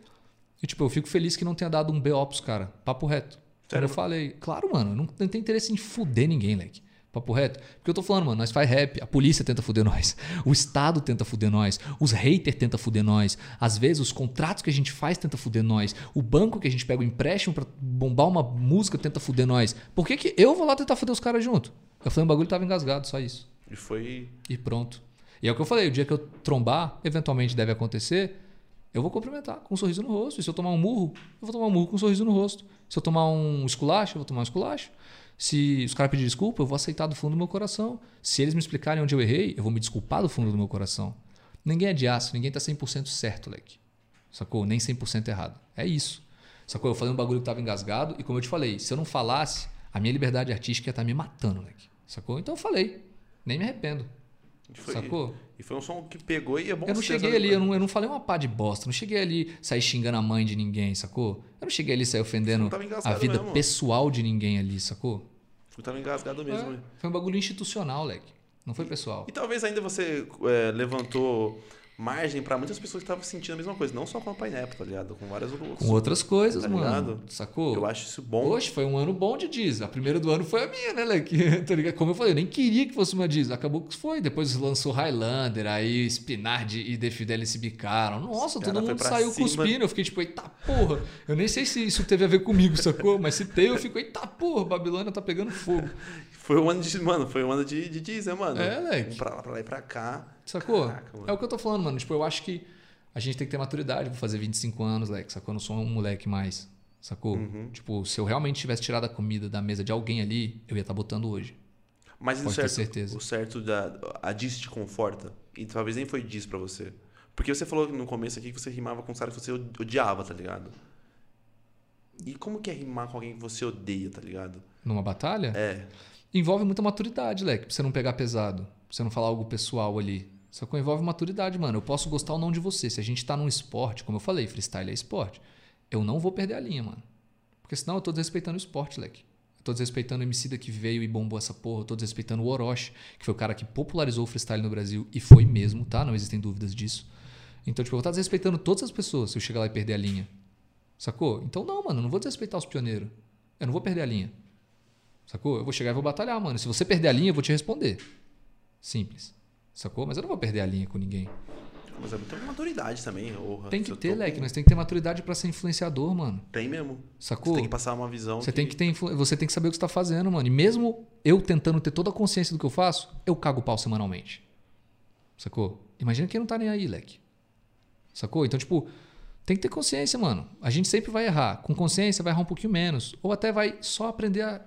E, tipo, eu fico feliz que não tenha dado um BO pros caras. Papo reto. Como Sério? eu falei. Claro, mano, eu não, não tenho interesse em fuder ninguém, leque. Papo reto. Porque eu tô falando, mano, nós faz rap, a polícia tenta fuder nós, o Estado tenta fuder nós, os haters tentam fuder nós, às vezes os contratos que a gente faz tenta fuder nós, o banco que a gente pega o empréstimo pra bombar uma música tenta fuder nós. Por que, que eu vou lá tentar fuder os caras junto? Eu falei, um bagulho tava engasgado, só isso. E foi. E pronto. E é o que eu falei, o dia que eu trombar, eventualmente deve acontecer, eu vou cumprimentar com um sorriso no rosto. E se eu tomar um murro, eu vou tomar um murro com um sorriso no rosto. Se eu tomar um esculacho, eu vou tomar um esculacho. Se os caras pedirem desculpa, eu vou aceitar do fundo do meu coração. Se eles me explicarem onde eu errei, eu vou me desculpar do fundo do meu coração. Ninguém é de aço, ninguém tá 100% certo, leque. Sacou? Nem 100% errado. É isso. Sacou? Eu falei um bagulho que tava engasgado e como eu te falei, se eu não falasse, a minha liberdade artística ia estar me matando, leque. Sacou? Então eu falei. Nem me arrependo. foi- Sacou? E foi um som que pegou e é bom Eu não cheguei ali, eu não, eu não falei uma pá de bosta. Não cheguei ali sair xingando a mãe de ninguém, sacou? Eu não cheguei ali sair ofendendo a vida mesmo. pessoal de ninguém ali, sacou? Eu tava engasgado mesmo. É, foi um bagulho institucional, leque. Não foi pessoal. E talvez ainda você é, levantou margem pra muitas pessoas que estavam sentindo a mesma coisa. Não só com a Pineapple, tá ligado? Com várias outras. Com outras coisas, Tá mano. ligado? Sacou? Eu acho isso bom. Poxa, foi um ano bom de Diz. A primeira do ano foi a minha, né, Leque? Tá ligado? Como eu falei, eu nem queria que fosse uma Diz. Acabou que foi. Depois lançou Highlander, aí Spinard e The Fidelis se bicaram. Nossa, Os todo mundo saiu cima. cuspindo. Eu fiquei tipo, eita porra. Eu nem sei se isso teve a ver comigo, sacou? Mas se teve, eu fico, eita porra, Babilônia tá pegando fogo. Foi um ano de. Mano, foi um ano de, de Diz, né, mano? É, moleque. Um pra lá, pra lá e pra cá. Sacou? Caraca, é o que eu tô falando, mano. Tipo, eu acho que a gente tem que ter maturidade pra fazer 25 anos, Leque. Sacou? Eu não sou um moleque mais. Sacou? Uhum. Tipo, se eu realmente tivesse tirado a comida da mesa de alguém ali, eu ia estar botando hoje. Mas o Pode certo, certeza. o certo da. A Diz te conforta. E talvez nem foi Diz pra você. Porque você falou no começo aqui que você rimava com os caras que você odiava, tá ligado? E como que é rimar com alguém que você odeia, tá ligado? Numa batalha? É. Envolve muita maturidade, Leque, pra você não pegar pesado. Pra você não falar algo pessoal ali. Sacou? Envolve maturidade, mano. Eu posso gostar ou não de você. Se a gente tá num esporte, como eu falei, freestyle é esporte. Eu não vou perder a linha, mano. Porque senão eu tô desrespeitando o esporte, Leque. Eu tô desrespeitando o Emicida que veio e bombou essa porra. Eu tô desrespeitando o Orochi, que foi o cara que popularizou o freestyle no Brasil. E foi mesmo, tá? Não existem dúvidas disso. Então, tipo, eu vou estar desrespeitando todas as pessoas se eu chegar lá e perder a linha. Sacou? Então, não, mano. Eu não vou desrespeitar os pioneiros. Eu não vou perder a linha. Sacou? Eu vou chegar e vou batalhar, mano. Se você perder a linha, eu vou te responder. Simples. Sacou? Mas eu não vou perder a linha com ninguém. Mas é muita maturidade também, orra. Tem que ter, tô Leque. Nós tem que ter maturidade pra ser influenciador, mano. Tem mesmo. Sacou? Você tem que passar uma visão. Você tem que ter influ- você tem que saber o que você tá fazendo, mano. E mesmo eu tentando ter toda a consciência do que eu faço, eu cago o pau semanalmente. Sacou? Imagina quem não tá nem aí, leque. Sacou? Então, tipo, tem que ter consciência, mano. A gente sempre vai errar. Com consciência vai errar um pouquinho menos. Ou até vai só aprender a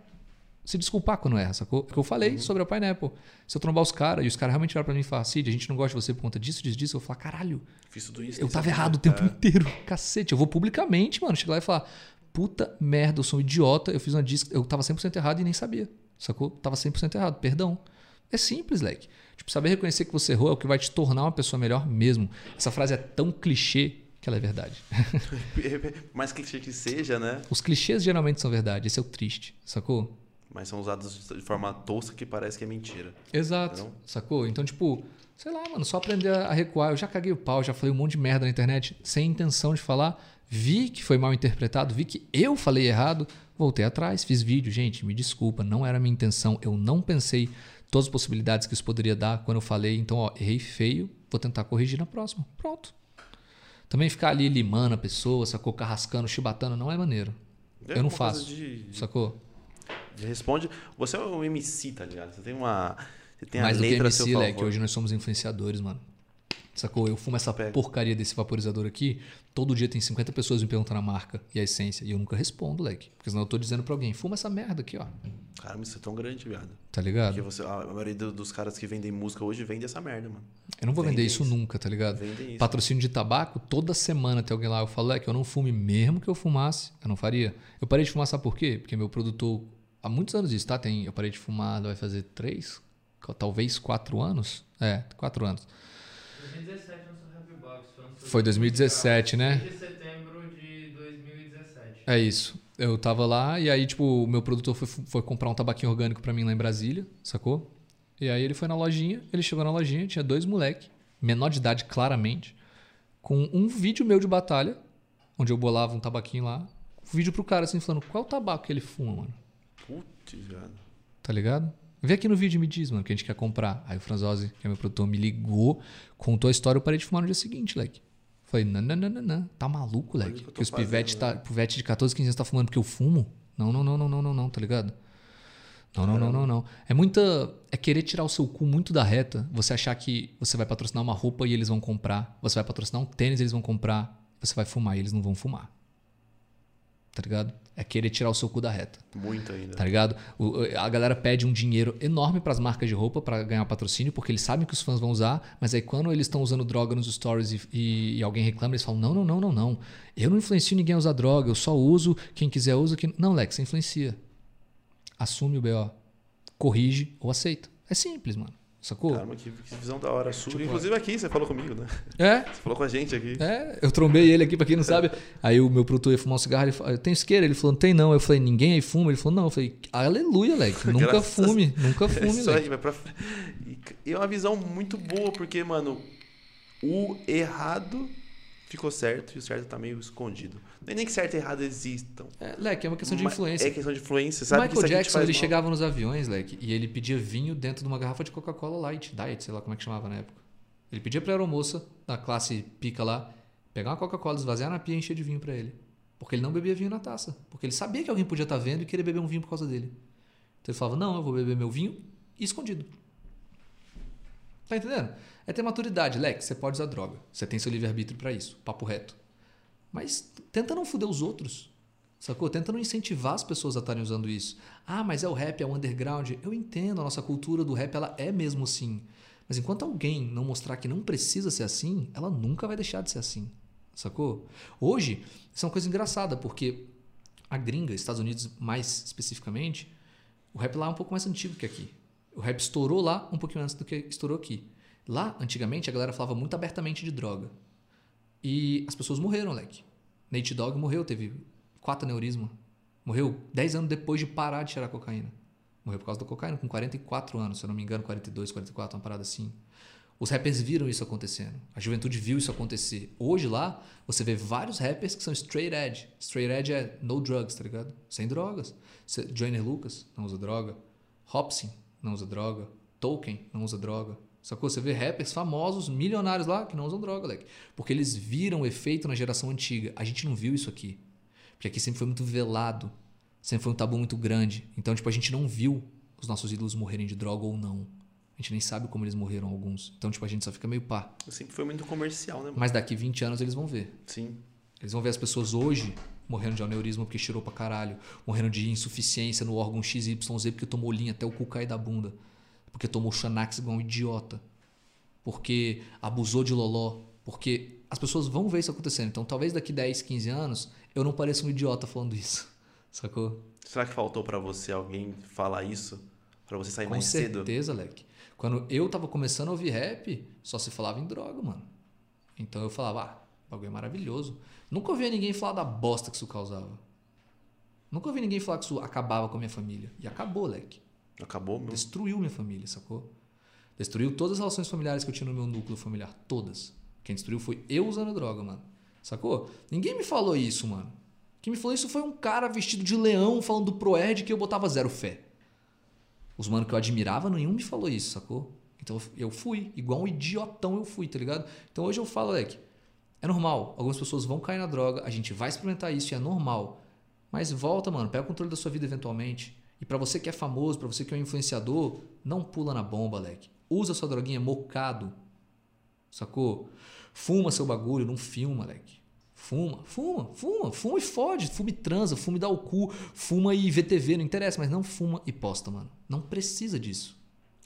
se desculpar quando erra, sacou? Porque eu falei Uhum. sobre a Pineapple. Se eu trombar os caras e os caras realmente olhar pra mim e falar, Cid, a gente não gosta de você por conta disso, disso, disso, eu vou falar, caralho, Fiz tudo isso. eu isso, tava errado o tempo É. inteiro. Cacete, eu vou publicamente, mano, chegar lá e falar: puta merda, eu sou um idiota, eu fiz uma disco, eu tava 100% errado e nem sabia. Sacou? Tava 100% errado, perdão. É simples, leque. Tipo, saber reconhecer que você errou é o que vai te tornar uma pessoa melhor mesmo. Essa frase é tão clichê que ela é verdade. Mais clichê que seja, né? Os clichês geralmente são verdade, esse é o triste, sacou? Mas são usados de forma tosca que parece que é mentira. Exato. Não? Sacou? Então, tipo, sei lá, mano, só aprender a recuar. Eu já caguei o pau, já falei um monte de merda na internet sem intenção de falar. Vi que foi mal interpretado, vi que eu falei errado, voltei atrás, fiz vídeo. Gente, me desculpa, não era a minha intenção. Eu não pensei todas as possibilidades que isso poderia dar quando eu falei. Então, ó, errei feio, vou tentar corrigir na próxima. Pronto. Também ficar ali limando a pessoa, sacou? Carrascando, chibatando, não é maneiro. É Eu não faço. De, de- Sacou? De responde. Você é um MC, tá ligado? Você tem uma. Você tem a que letra a seu MC, favor. Leque, hoje nós somos influenciadores, mano. Sacou? Eu fumo essa Pega. porcaria desse vaporizador aqui. Todo dia tem 50 pessoas me perguntando a marca e a essência. E eu nunca respondo, Leque. Porque senão eu tô dizendo pra alguém, fuma essa merda aqui, ó. Caramba, isso é tão grande, viado. Tá ligado? Porque você, a maioria do- dos caras que vendem música hoje vende essa merda, mano. Eu não vou vender Vendem isso, isso. nunca, tá ligado? Vendem isso. Patrocínio de tabaco, toda semana tem alguém lá. Eu falo, Leque, eu não fume mesmo que eu fumasse. Eu não faria. Eu parei de fumar, sabe por quê? Porque meu produtor, há muitos anos isso, tá? Tem, eu parei de fumar, vai fazer três, talvez quatro anos. É, quatro anos. 2017 lançou Happy Box, foi Foi 2017, né? De setembro de 2017. É isso. Eu tava lá e aí, tipo, o meu produtor foi, foi comprar um tabaquinho orgânico pra mim lá em Brasília, sacou? E aí ele foi na lojinha, ele chegou na lojinha, tinha dois moleque, menor de idade claramente, com um vídeo meu de batalha, onde eu bolava um tabaquinho lá, um vídeo pro cara assim, falando, qual é o tabaco que ele fuma, mano? Putz, velho. Tá ligado? Vê aqui no vídeo e me diz, mano, que a gente quer comprar. Aí o Franzose, que é meu produtor, me ligou, contou a história, eu parei de fumar no dia seguinte, leque. Falei, não, não, não, não, não. Tá maluco, leque? que Que os pivetes fazendo, tá, pivete de 14, 15 anos tá fumando porque eu fumo? Não, não, não, não, não, não, não, tá ligado? Não, não, não, não, não. É muita. É querer tirar o seu cu muito da reta. Você achar que você vai patrocinar uma roupa e eles vão comprar. Você vai patrocinar um tênis e eles vão comprar. Você vai fumar e eles não vão fumar. Tá ligado? É querer tirar o seu cu da reta. Muito ainda. Tá ligado? O- a galera pede um dinheiro enorme pras marcas de roupa pra ganhar patrocínio, porque eles sabem que os fãs vão usar, mas aí quando eles estão usando droga nos stories e, e- e alguém reclama, eles falam: não, não, não, não, não. Eu não influencio ninguém a usar droga, eu só uso, quem quiser usa. Quem... Não, Lex, você influencia. Assume o BO. Corrige ou aceita. É simples, mano. Sacou? Caramba, que, que visão da hora sua. Tipo, Inclusive aqui, você falou comigo, né? É, Você falou com a gente aqui. É, eu trombei ele aqui, pra quem não sabe. Aí o meu produtor ia fumar um cigarro, ele falou, tem isqueira? Ele falou, não tem não. Eu falei, ninguém aí fuma? Ele falou, não. Eu falei, aleluia, Leque. Nunca Graças- fume, nunca É fume, isso aí, vai pra... E é uma visão muito boa, porque, mano, o errado ficou certo e o certo tá meio escondido. Não é nem que certo e errado existam. É, Leque, é uma questão de mas influência. É questão de influência, sabe? que Michael te Jackson, ele mal. chegava nos aviões, Leque, e ele pedia vinho dentro de uma garrafa de Coca-Cola Light, Diet, sei lá como é que chamava na época. Ele pedia pra aeromoça, da classe pica lá, pegar uma Coca-Cola, esvaziar na pia e encher de vinho pra ele. Porque ele não bebia vinho na taça. Porque ele sabia que alguém podia estar vendo e querer beber um vinho por causa dele. Então ele falava, não, eu vou beber meu vinho escondido. Tá entendendo? É ter maturidade, Leque, você pode usar droga. Você tem seu livre-arbítrio pra isso, papo reto. Mas tenta não fuder os outros. Sacou? Tenta não incentivar as pessoas a estarem usando isso. Ah, mas é o rap, é o underground. Eu entendo, a nossa cultura do rap ela é mesmo assim. Mas enquanto alguém não mostrar que não precisa ser assim, ela nunca vai deixar de ser assim. Sacou? Hoje, isso é uma coisa engraçada, porque a gringa, Estados Unidos mais especificamente, o rap lá é um pouco mais antigo que aqui. O rap estourou lá um pouquinho antes do que estourou aqui. Lá, antigamente, a galera falava muito abertamente de droga. E as pessoas morreram, leque. Nate Dogg morreu, teve quatro aneurisma. Morreu 10 anos depois de parar de cheirar cocaína. Morreu por causa da cocaína, com 44 anos, se eu não me engano, 42, 44, uma parada assim. Os rappers viram isso acontecendo. A juventude viu isso acontecer. Hoje lá, você vê vários rappers que são straight edge. Straight edge é no drugs, tá ligado? Sem drogas. Joyner Lucas não usa droga. Hobson não usa droga. Tolkien não usa droga. Sacou? Você vê rappers famosos, milionários lá, que não usam droga, leque. Porque eles viram o efeito na geração antiga. A gente não viu isso aqui. Porque aqui sempre foi muito velado. Sempre foi um tabu muito grande. Então, tipo, a gente não viu os nossos ídolos morrerem de droga ou não. A gente nem sabe como eles morreram alguns. Então, tipo, a gente só fica meio pá. Sempre foi muito comercial, né? mano? Mas daqui 20 anos eles vão ver. Sim. Eles vão ver as pessoas hoje morrendo de aneurisma porque cheirou pra caralho. Morrendo de insuficiência no órgão XYZ porque tomou linha até o cu cair da bunda. Porque tomou Xanax igual um idiota. Porque abusou de loló. Porque as pessoas vão ver isso acontecendo. Então talvez daqui 10, 15 anos eu não pareça um idiota falando isso. Sacou? Será que faltou pra você alguém falar isso? Pra você sair Com mais cedo? certeza, Leque. Quando eu tava começando a ouvir rap, só se falava em droga, mano. Então eu falava, ah, o bagulho é maravilhoso. Nunca ouvi ninguém falar da bosta que isso causava. Nunca ouvi ninguém falar que isso acabava com a minha família. E acabou, Leque. Acabou, meu. Destruiu minha família, sacou? Destruiu todas as relações familiares que eu tinha no meu núcleo familiar. Todas. Quem destruiu foi eu usando droga, mano. Sacou? Ninguém me falou isso, mano. Quem me falou isso foi um cara vestido de leão falando do Proerd que eu botava zero fé. Os mano que eu admirava, nenhum me falou isso, sacou? Então eu fui, igual um idiotão eu fui, tá ligado? Então hoje eu falo, Leque, é normal. Algumas pessoas vão cair na droga, a gente vai experimentar isso e é normal. Mas volta, mano, pega o controle da sua vida eventualmente. E pra você que é famoso, pra você que é um influenciador, não pula na bomba, Leque. Usa sua droguinha mocado. Sacou? Fuma seu bagulho, não filma, Leque. Fuma, fuma, fuma, fuma e fode, fuma e transa, fuma e dá o cu, fuma e vê TV, não interessa, mas não fuma e posta, mano. Não precisa disso.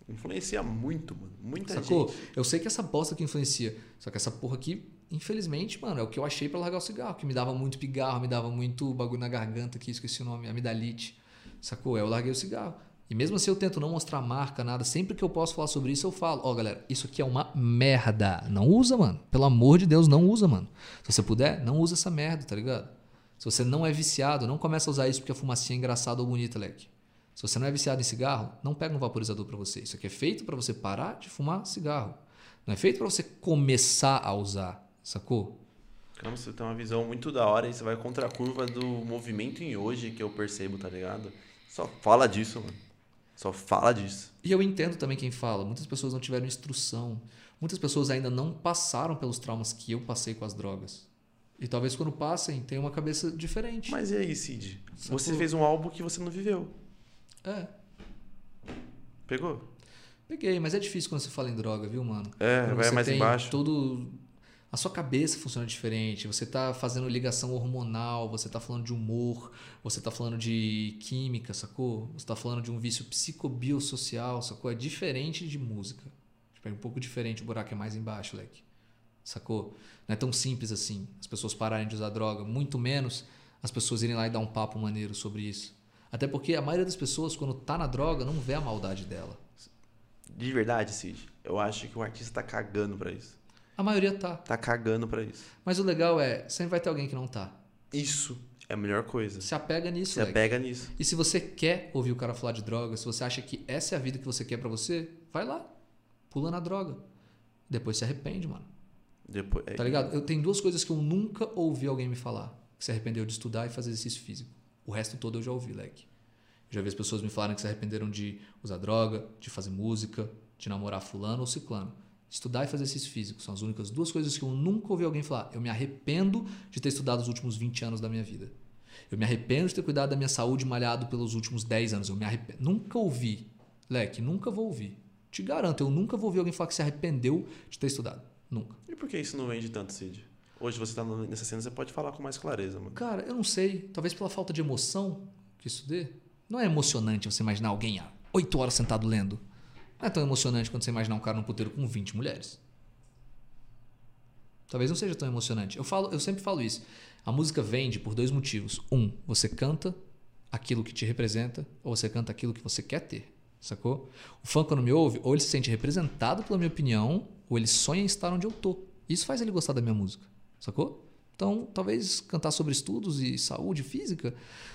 Influencia muito, mano. Muita Sacou? gente. Eu sei que essa bosta que influencia. Só que essa porra aqui, infelizmente, mano, é o que eu achei pra largar o cigarro. Que me dava muito pigarro, me dava muito bagulho na garganta aqui, esqueci o nome, amidalite. Sacou? Eu larguei o cigarro. E mesmo assim eu tento não mostrar marca, nada. Sempre que eu posso falar sobre isso, eu falo. Ó, galera, isso aqui é uma merda. Não usa, mano. Pelo amor de Deus, não usa, mano. Se você puder, não usa essa merda, tá ligado? Se você não é viciado, não começa a usar isso porque a fumacinha é engraçada ou bonita, leque. Se você não é viciado em cigarro, não pega um vaporizador para você. Isso aqui é feito para você parar de fumar cigarro. Não é feito para você começar a usar, sacou? Caramba, você tem uma visão muito da hora e você vai contra a curva do movimento em hoje que eu percebo, tá ligado? Só fala disso, mano. Só fala disso. E eu entendo também quem fala. Muitas pessoas não tiveram instrução. Muitas pessoas ainda não passaram pelos traumas que eu passei com as drogas. E talvez quando passem, tenham uma cabeça diferente. Mas e aí, Cid? Você fez um álbum que você não viveu. É, Pegou? peguei, mas é difícil quando você fala em droga, viu, mano? É, Quando vai mais tem embaixo. Todo a sua cabeça funciona diferente. Você tá fazendo ligação hormonal, você tá falando de humor, você tá falando de química, sacou? Você tá falando de um vício psicobiosocial, sacou? É diferente de música. Tipo, é um pouco diferente, o buraco é mais embaixo, leque. Sacou? Não é tão simples assim. As pessoas pararem de usar droga, muito menos as pessoas irem lá e dar um papo maneiro sobre isso. Até porque a maioria das pessoas, quando tá na droga, não vê a maldade dela. De verdade, Cid, eu acho que o artista tá cagando pra isso. A maioria tá. Tá cagando pra isso. Mas o legal é, sempre vai ter alguém que não tá. Isso é a melhor coisa. Se apega nisso, Você leque. pega nisso. E se você quer ouvir o cara falar de droga, se você acha que essa é a vida que você quer pra você, vai lá. Pula na droga. Depois se arrepende, mano. Depois, é, Tá ligado? Eu tenho duas coisas que eu nunca ouvi alguém me falar. Que se arrependeu de estudar e fazer exercício físico. O resto todo eu já ouvi, leque. Já vi as pessoas me falarem que se arrependeram de usar droga, de fazer música, de namorar fulano ou ciclano. Estudar e fazer exercício físico são as únicas duas coisas que eu nunca ouvi alguém falar. Eu me arrependo de ter estudado os últimos 20 anos da minha vida. Eu me arrependo de ter cuidado da minha saúde malhado pelos últimos 10 anos. Eu me arrependo. Nunca ouvi. Leque, nunca vou ouvir. Te garanto, eu nunca vou ouvir alguém falar que se arrependeu de ter estudado. Nunca. E por que isso não vende tanto, Cid? Hoje você tá no- nessa cena, você pode falar com mais clareza, mano. Cara, eu não sei. Talvez pela falta de emoção que isso dê. Não é emocionante você imaginar alguém há 8 horas sentado lendo. Não é tão emocionante quando você imaginar um cara num puteiro com 20 mulheres. Talvez não seja tão emocionante. Eu, falo, eu sempre falo isso. A música vende por dois motivos. Um, você canta aquilo que te representa, ou você canta aquilo que você quer ter. Sacou? O fã, quando me ouve, ou ele se sente representado pela minha opinião, ou ele sonha em estar onde eu tô. Isso faz ele gostar da minha música. Sacou? Então, talvez cantar sobre estudos e saúde física,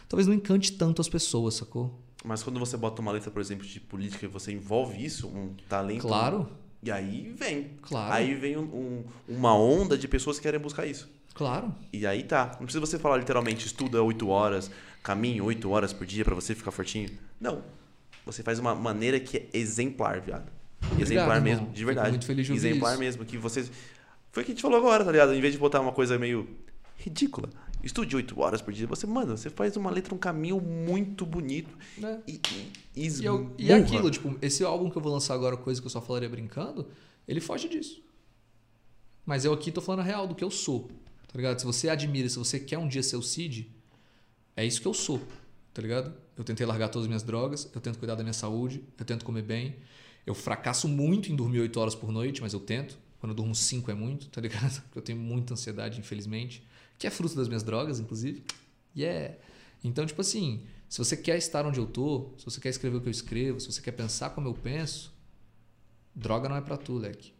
talvez não encante tanto as pessoas, sacou? Mas quando você bota uma letra, por exemplo, de política e você envolve isso, um talento. Claro, E aí vem. claro, Aí vem um- um- uma onda de pessoas que querem buscar isso. claro. E aí tá. Não precisa você falar literalmente, estuda 8 horas, caminhe 8 horas por dia pra você ficar fortinho. Não. Você faz uma maneira que é exemplar, viado. exemplar irmão. mesmo, de Fico verdade. muito feliz de exemplar isso. mesmo. Que você. Foi o que a gente falou agora, tá ligado? Em vez de botar uma coisa meio ridícula. Estude 8 horas por dia. Você, mano, você faz uma letra, um caminho muito bonito. né? E, e, e eu- e é aquilo, tipo, esse álbum que eu vou lançar agora, coisa que eu só falaria brincando, ele foge disso. Mas eu aqui tô falando a real do que eu sou, tá ligado? Se você admira, se você quer um dia ser o Cid, é isso que eu sou, tá ligado? Eu tentei largar todas as minhas drogas, eu tento cuidar da minha saúde, eu tento comer bem. Eu fracasso muito em dormir 8 horas por noite, mas eu tento. Quando eu durmo 5 é muito, tá ligado? Porque eu tenho muita ansiedade, infelizmente. Que é fruto das minhas drogas, inclusive. E é. Então, tipo assim, se você quer estar onde eu tô, se você quer escrever o que eu escrevo, se você quer pensar como eu penso, droga não é pra tu, leque.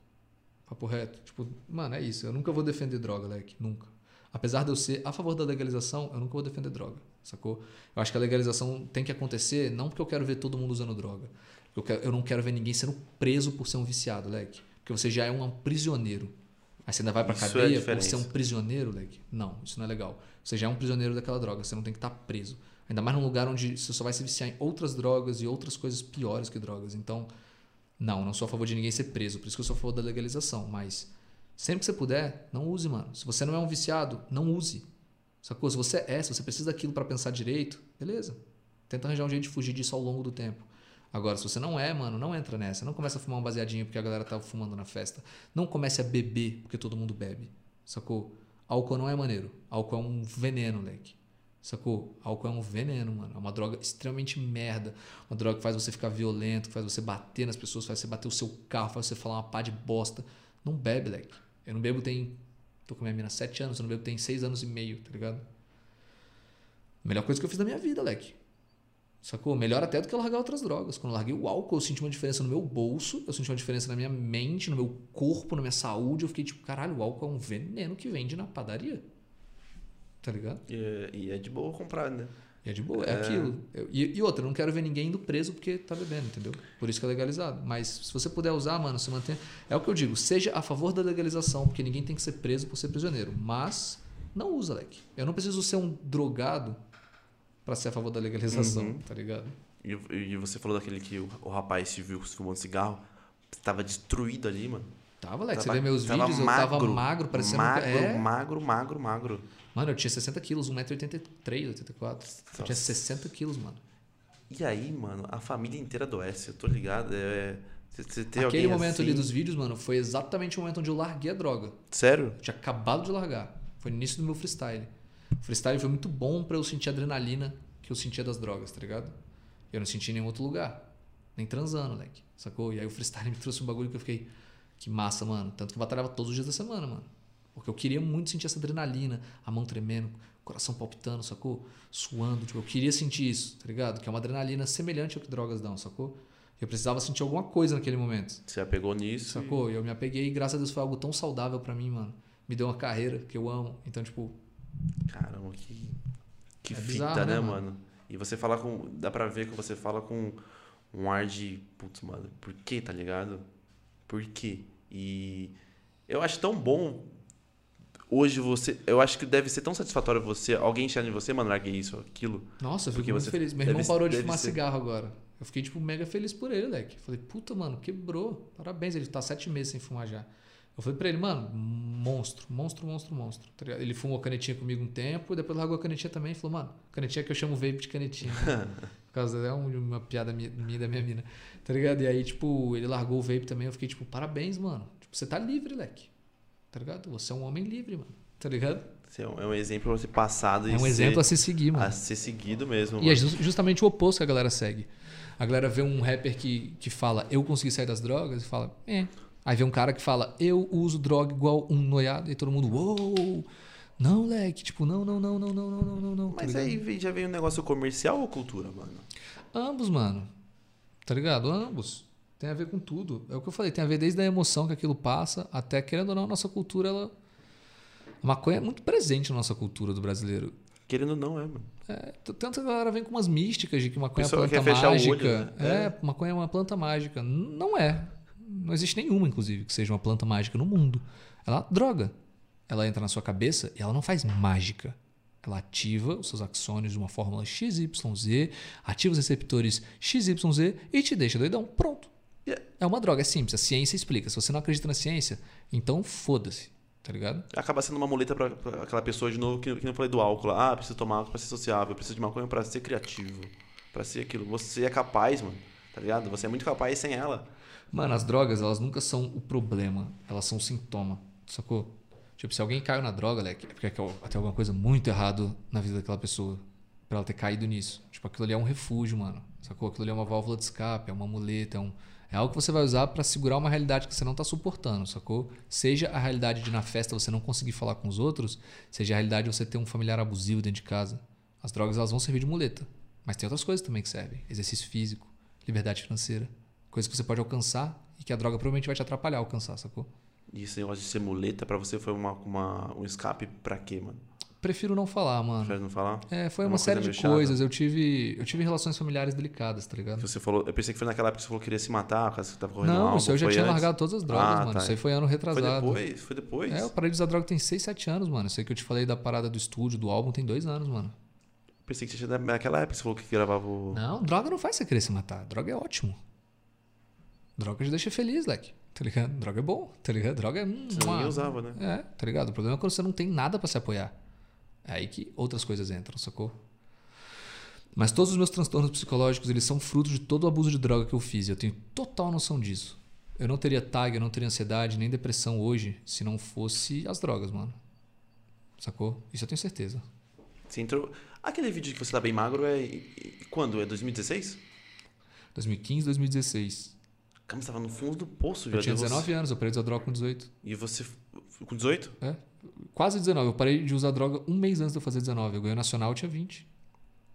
Papo reto. Tipo, mano, é isso. Eu nunca vou defender droga, leque. Nunca. Apesar de eu ser a favor da legalização, eu nunca vou defender droga, sacou? Eu acho que a legalização tem que acontecer não porque eu quero ver todo mundo usando droga. Eu, quero- eu não quero ver ninguém sendo preso por ser um viciado, leque. Porque você já é um prisioneiro. Aí você ainda vai pra Isso é cadeia por diferença. ser um prisioneiro, leque. Não, isso não é legal. Você já é um prisioneiro daquela droga, você não tem que estar preso. Ainda mais num lugar onde você só vai se viciar em outras drogas e outras coisas piores que drogas. Então, não, não sou a favor de ninguém ser preso. Por isso que eu sou a favor da legalização. Mas sempre que você puder, não use, mano. Se você não é um viciado, não use. Sacou? Se você é, se você precisa daquilo pra pensar direito, beleza. Tenta arranjar um jeito de fugir disso ao longo do tempo. Agora, se você não é, mano, não entra nessa. Não começa a fumar um baseadinho porque a galera tá fumando na festa. Não comece a beber porque todo mundo bebe. Sacou? Álcool não é maneiro. Álcool é um veneno, leque. Sacou? Álcool é um veneno, mano. É uma droga extremamente merda. Uma droga que faz você ficar violento, que faz você bater nas pessoas, faz você bater o seu carro, faz você falar uma pá de bosta. Não bebe, leque. Eu não bebo tem. Tô com minha mina há sete anos, eu não bebo tem seis anos e meio, tá ligado? Melhor coisa que eu fiz da minha vida, leque. Sacou? Melhor até do que eu largar outras drogas. Quando eu larguei o álcool, eu senti uma diferença no meu bolso, eu senti uma diferença na minha mente, no meu corpo, na minha saúde. Eu fiquei tipo, caralho, o álcool é um veneno que vende na padaria. Tá ligado? E, é- e é de boa comprar, né? E é de boa, é, aquilo. Eu- e, e outra, eu não quero ver ninguém indo preso porque tá bebendo, entendeu? Por isso que é legalizado. Mas se você puder usar, mano, se mantenha. É o que eu digo, seja a favor da legalização, porque ninguém tem que ser preso por ser prisioneiro. Mas não usa, Leque. Eu não preciso ser um drogado pra ser a favor da legalização, Uhum. tá ligado? E, e você falou daquele que o, o rapaz se viu fumando cigarro, tava destruído ali, mano. Tava. Você Tava- vê meus tava vídeos, eu tava magro, parecendo. magro, é. magro, magro, magro. Mano, eu tinha 60 quilos, 1,83m, 84 Eu tinha Nossa. 60 quilos, mano. E aí, mano, a família inteira adoece, eu tô ligado. É, você, você tem Aquele momento ali assim- dos vídeos, mano, foi exatamente o momento onde eu larguei a droga. Sério? Eu tinha acabado de largar. Foi no início do meu freestyle. O freestyle foi muito bom pra eu sentir a adrenalina que eu sentia das drogas, tá ligado? Eu não senti em nenhum outro lugar. Nem transando, moleque. Sacou? E aí o freestyle me trouxe um bagulho que eu fiquei. Que massa, mano. Tanto que eu batalhava todos os dias da semana, mano. Porque eu queria muito sentir essa adrenalina, a mão tremendo, o coração palpitando, sacou? Suando. Tipo, eu queria sentir isso, tá ligado? Que é uma adrenalina semelhante ao que drogas dão, sacou? Eu precisava sentir alguma coisa naquele momento. Você apegou nisso. Sacou? E eu me apeguei e graças a Deus foi algo tão saudável pra mim, mano. Me deu uma carreira que eu amo. Então, tipo, Caramba, que, que É fita, bizarro, né, né, mano? mano? E você fala com. Dá pra ver que você fala com um ar de. Putz, mano, por quê, tá ligado? Por quê? E eu acho tão bom. Hoje você. Eu acho que deve ser tão satisfatório você. Alguém chegar em você, mano, larguei isso, aquilo. nossa, eu fico muito você feliz. Meu deve- irmão parou de fumar ser- cigarro agora. Eu fiquei, tipo, mega feliz por ele, leque. Falei, puta, mano, quebrou. Parabéns, ele tá sete meses sem fumar já. Eu falei pra ele, mano, monstro, monstro, monstro, monstro. Tá ele fumou canetinha comigo um tempo, depois largou a canetinha também e falou, mano, canetinha que eu chamo vape de canetinha. né? Por causa é um- uma piada minha, minha e da minha mina. Tá ligado? E aí, tipo, ele largou o vape também. Eu fiquei, tipo, parabéns, mano. Tipo, você tá livre, leque. Tá ligado? Você é um homem livre, mano. Tá ligado? É um, é exemplo pra você passado e É um ser- exemplo a se seguir, mano. a ser seguido mesmo. E é mano. jus- justamente o oposto que a galera segue. A galera vê um rapper que, que fala, eu consegui sair das drogas, e fala, é. Aí vê um cara que fala, eu uso droga igual um noiado, e todo mundo, uou! Não, leque, tipo, não, não, não, não, não, não, não, não, não. tá Mas ligado? aí vem- já vem um negócio comercial ou cultura, mano? Ambos, mano. Tá ligado? Ambos. Tem a ver com tudo. É o que eu falei, tem a ver desde a emoção que aquilo passa, até, querendo ou não, a nossa cultura, ela. A maconha é muito presente na nossa cultura do brasileiro. Querendo ou não, é, mano. É, tanto que a galera vem com umas místicas de que maconha é planta o olho, mágica. né? É, maconha é uma planta mágica. Não é. Não existe nenhuma, inclusive, que seja uma planta mágica no mundo. Ela droga. Ela entra na sua cabeça e ela não faz mágica. Ela ativa os seus axônios de uma fórmula XYZ, ativa os receptores XYZ e te deixa doidão. Pronto. É uma droga, é simples. A ciência explica. Se você não acredita na ciência, então foda-se. Tá ligado? Acaba sendo uma muleta pra aquela pessoa de novo que, que não falei do álcool. Ah, preciso tomar álcool pra ser sociável, preciso de maconha pra ser criativo, pra ser aquilo. Você é capaz, mano. Tá ligado? Você é muito capaz sem ela. Mano, as drogas, elas nunca são o problema. Elas são o sintoma. Sacou? Tipo, se alguém caiu na droga, leque, é porque tem alguma coisa muito errado na vida daquela pessoa. Pra ela ter caído nisso. Tipo, aquilo ali é um refúgio, mano. Sacou? Aquilo ali é uma válvula de escape, é uma muleta, é, um, é algo que você vai usar pra segurar uma realidade que você não tá suportando, sacou? Seja a realidade de na festa você não conseguir falar com os outros, seja a realidade de você ter um familiar abusivo dentro de casa. As drogas, elas vão servir de muleta. Mas tem outras coisas também que servem. Exercício físico, liberdade financeira. Coisa que você pode alcançar e que a droga provavelmente vai te atrapalhar a alcançar, sacou? E esse negócio de ser muleta pra você foi uma, uma, um escape pra quê, mano? Prefiro não falar, mano. Prefere não falar? É, foi uma, uma série de coisas. Eu tive, eu tive relações familiares delicadas, tá ligado? Que você falou, eu pensei que foi naquela época que você falou que queria se matar, caso você tava correndo Não, algo. isso eu já foi tinha antes? largado todas as drogas, Ah, mano. tá. Isso aí foi ano Foi retrasado. depois? Foi depois? É, eu parei de usar droga tem 6, 7 anos, mano. Isso aí que eu te falei da parada do estúdio, do álbum, tem dois anos, mano. Pensei que você tinha naquela época que você falou que gravava o. Não, droga não faz você querer se matar. Droga é ótimo. Droga te deixa feliz, leque. Tá ligado? Droga é bom, tá ligado? Droga é. hum, Você uma- usava, né? É, tá ligado? O problema é quando você não tem nada pra se apoiar. É aí que outras coisas entram, sacou? Mas todos os meus transtornos psicológicos, eles são fruto de todo o abuso de droga que eu fiz. Eu tenho total noção disso. Eu não teria tag, eu não teria ansiedade, nem depressão hoje, se não fosse as drogas, mano. Sacou? Isso eu tenho certeza. Você entrou. Aquele vídeo que você tá bem magro é. Quando? É 2016? 2015, 2016. Cara, você tava no fundo do poço, Eu velho. tinha Você- 19 anos, eu parei de usar droga com 18. E você. Com 18? É, quase 19. Eu parei de usar droga um mês antes de eu fazer 19. Eu ganhei o nacional, eu tinha 20.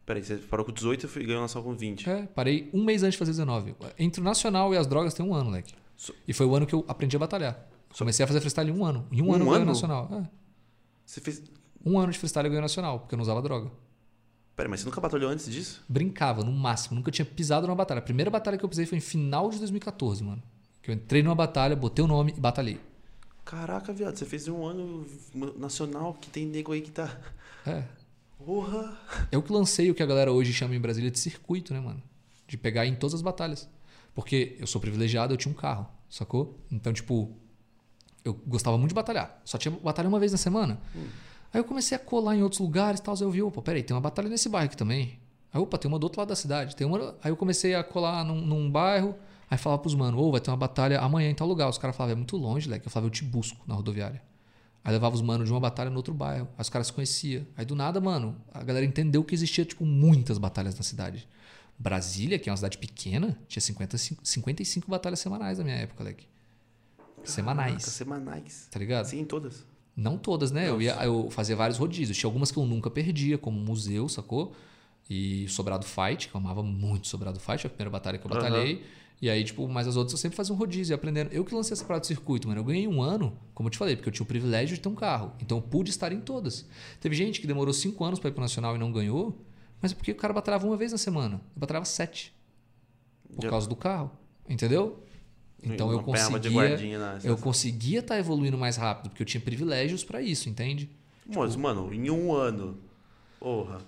Peraí, você parou com 18 e ganhou nacional com 20. É, parei um mês antes de fazer 19. Entre o nacional e as drogas tem um ano, moleque. So- E foi o ano que eu aprendi a batalhar. Comecei a fazer freestyle um ano. Em um, Um ano eu ganhei ano? nacional. É. Você fez. Um ano de freestyle eu ganhei nacional, porque eu não usava droga. Peraí, mas você nunca batalhou antes disso? Brincava, no máximo. Nunca tinha pisado numa batalha. A primeira batalha que eu pisei foi em final de 2014, mano. Que eu entrei numa batalha, botei o nome e batalhei. Caraca, viado, você fez um ano nacional que tem nego aí que tá. É. Porra! Eu que lancei o que a galera hoje chama em Brasília de circuito, né, mano? De pegar em todas as batalhas. Porque eu sou privilegiado, eu tinha um carro, sacou? Então, tipo, eu gostava muito de batalhar. Só tinha batalha uma vez na semana. Aí eu comecei a colar em outros lugares e tal. Aí eu vi, opa, peraí, tem uma batalha nesse bairro aqui também. Aí, opa, tem uma do outro lado da cidade. Tem uma... Aí eu comecei a colar num, num bairro. Aí falava pros mano, ô, vai ter uma batalha amanhã em tal lugar. Os caras falavam, é muito longe, leque. Eu falava, eu te busco na rodoviária. Aí levava os manos de uma batalha no outro bairro. Aí os caras se conheciam. Aí do nada, mano, a galera entendeu que existia, tipo, muitas batalhas na cidade. Brasília, que é uma cidade pequena, tinha 55, 55 batalhas semanais na minha época, leque. Caraca, Semanais. semanais. Tá ligado? Sim, todas. Não todas, né? Eu, ia, eu fazia vários rodízios. Tinha algumas que eu nunca perdia, como museu, sacou? E Sobrado Fight, que eu amava muito Sobrado Fight, foi a primeira batalha que eu batalhei. E aí, tipo, mas as outras eu sempre fazia um rodízio, aprendendo. Eu que lancei essa parada de circuito, mano. Eu ganhei um ano, como eu te falei, porque eu tinha o privilégio de ter um carro. Então eu pude estar em todas. Teve gente que demorou cinco anos para ir pro Nacional e não ganhou, mas é porque o cara batalhava uma vez na semana. Eu batalhava sete. Por Já- causa do carro. Entendeu? Então eu conseguia. na Eu conseguia estar evoluindo mais rápido, porque eu tinha privilégios pra isso, entende? Mas, mano, em um ano. Porra.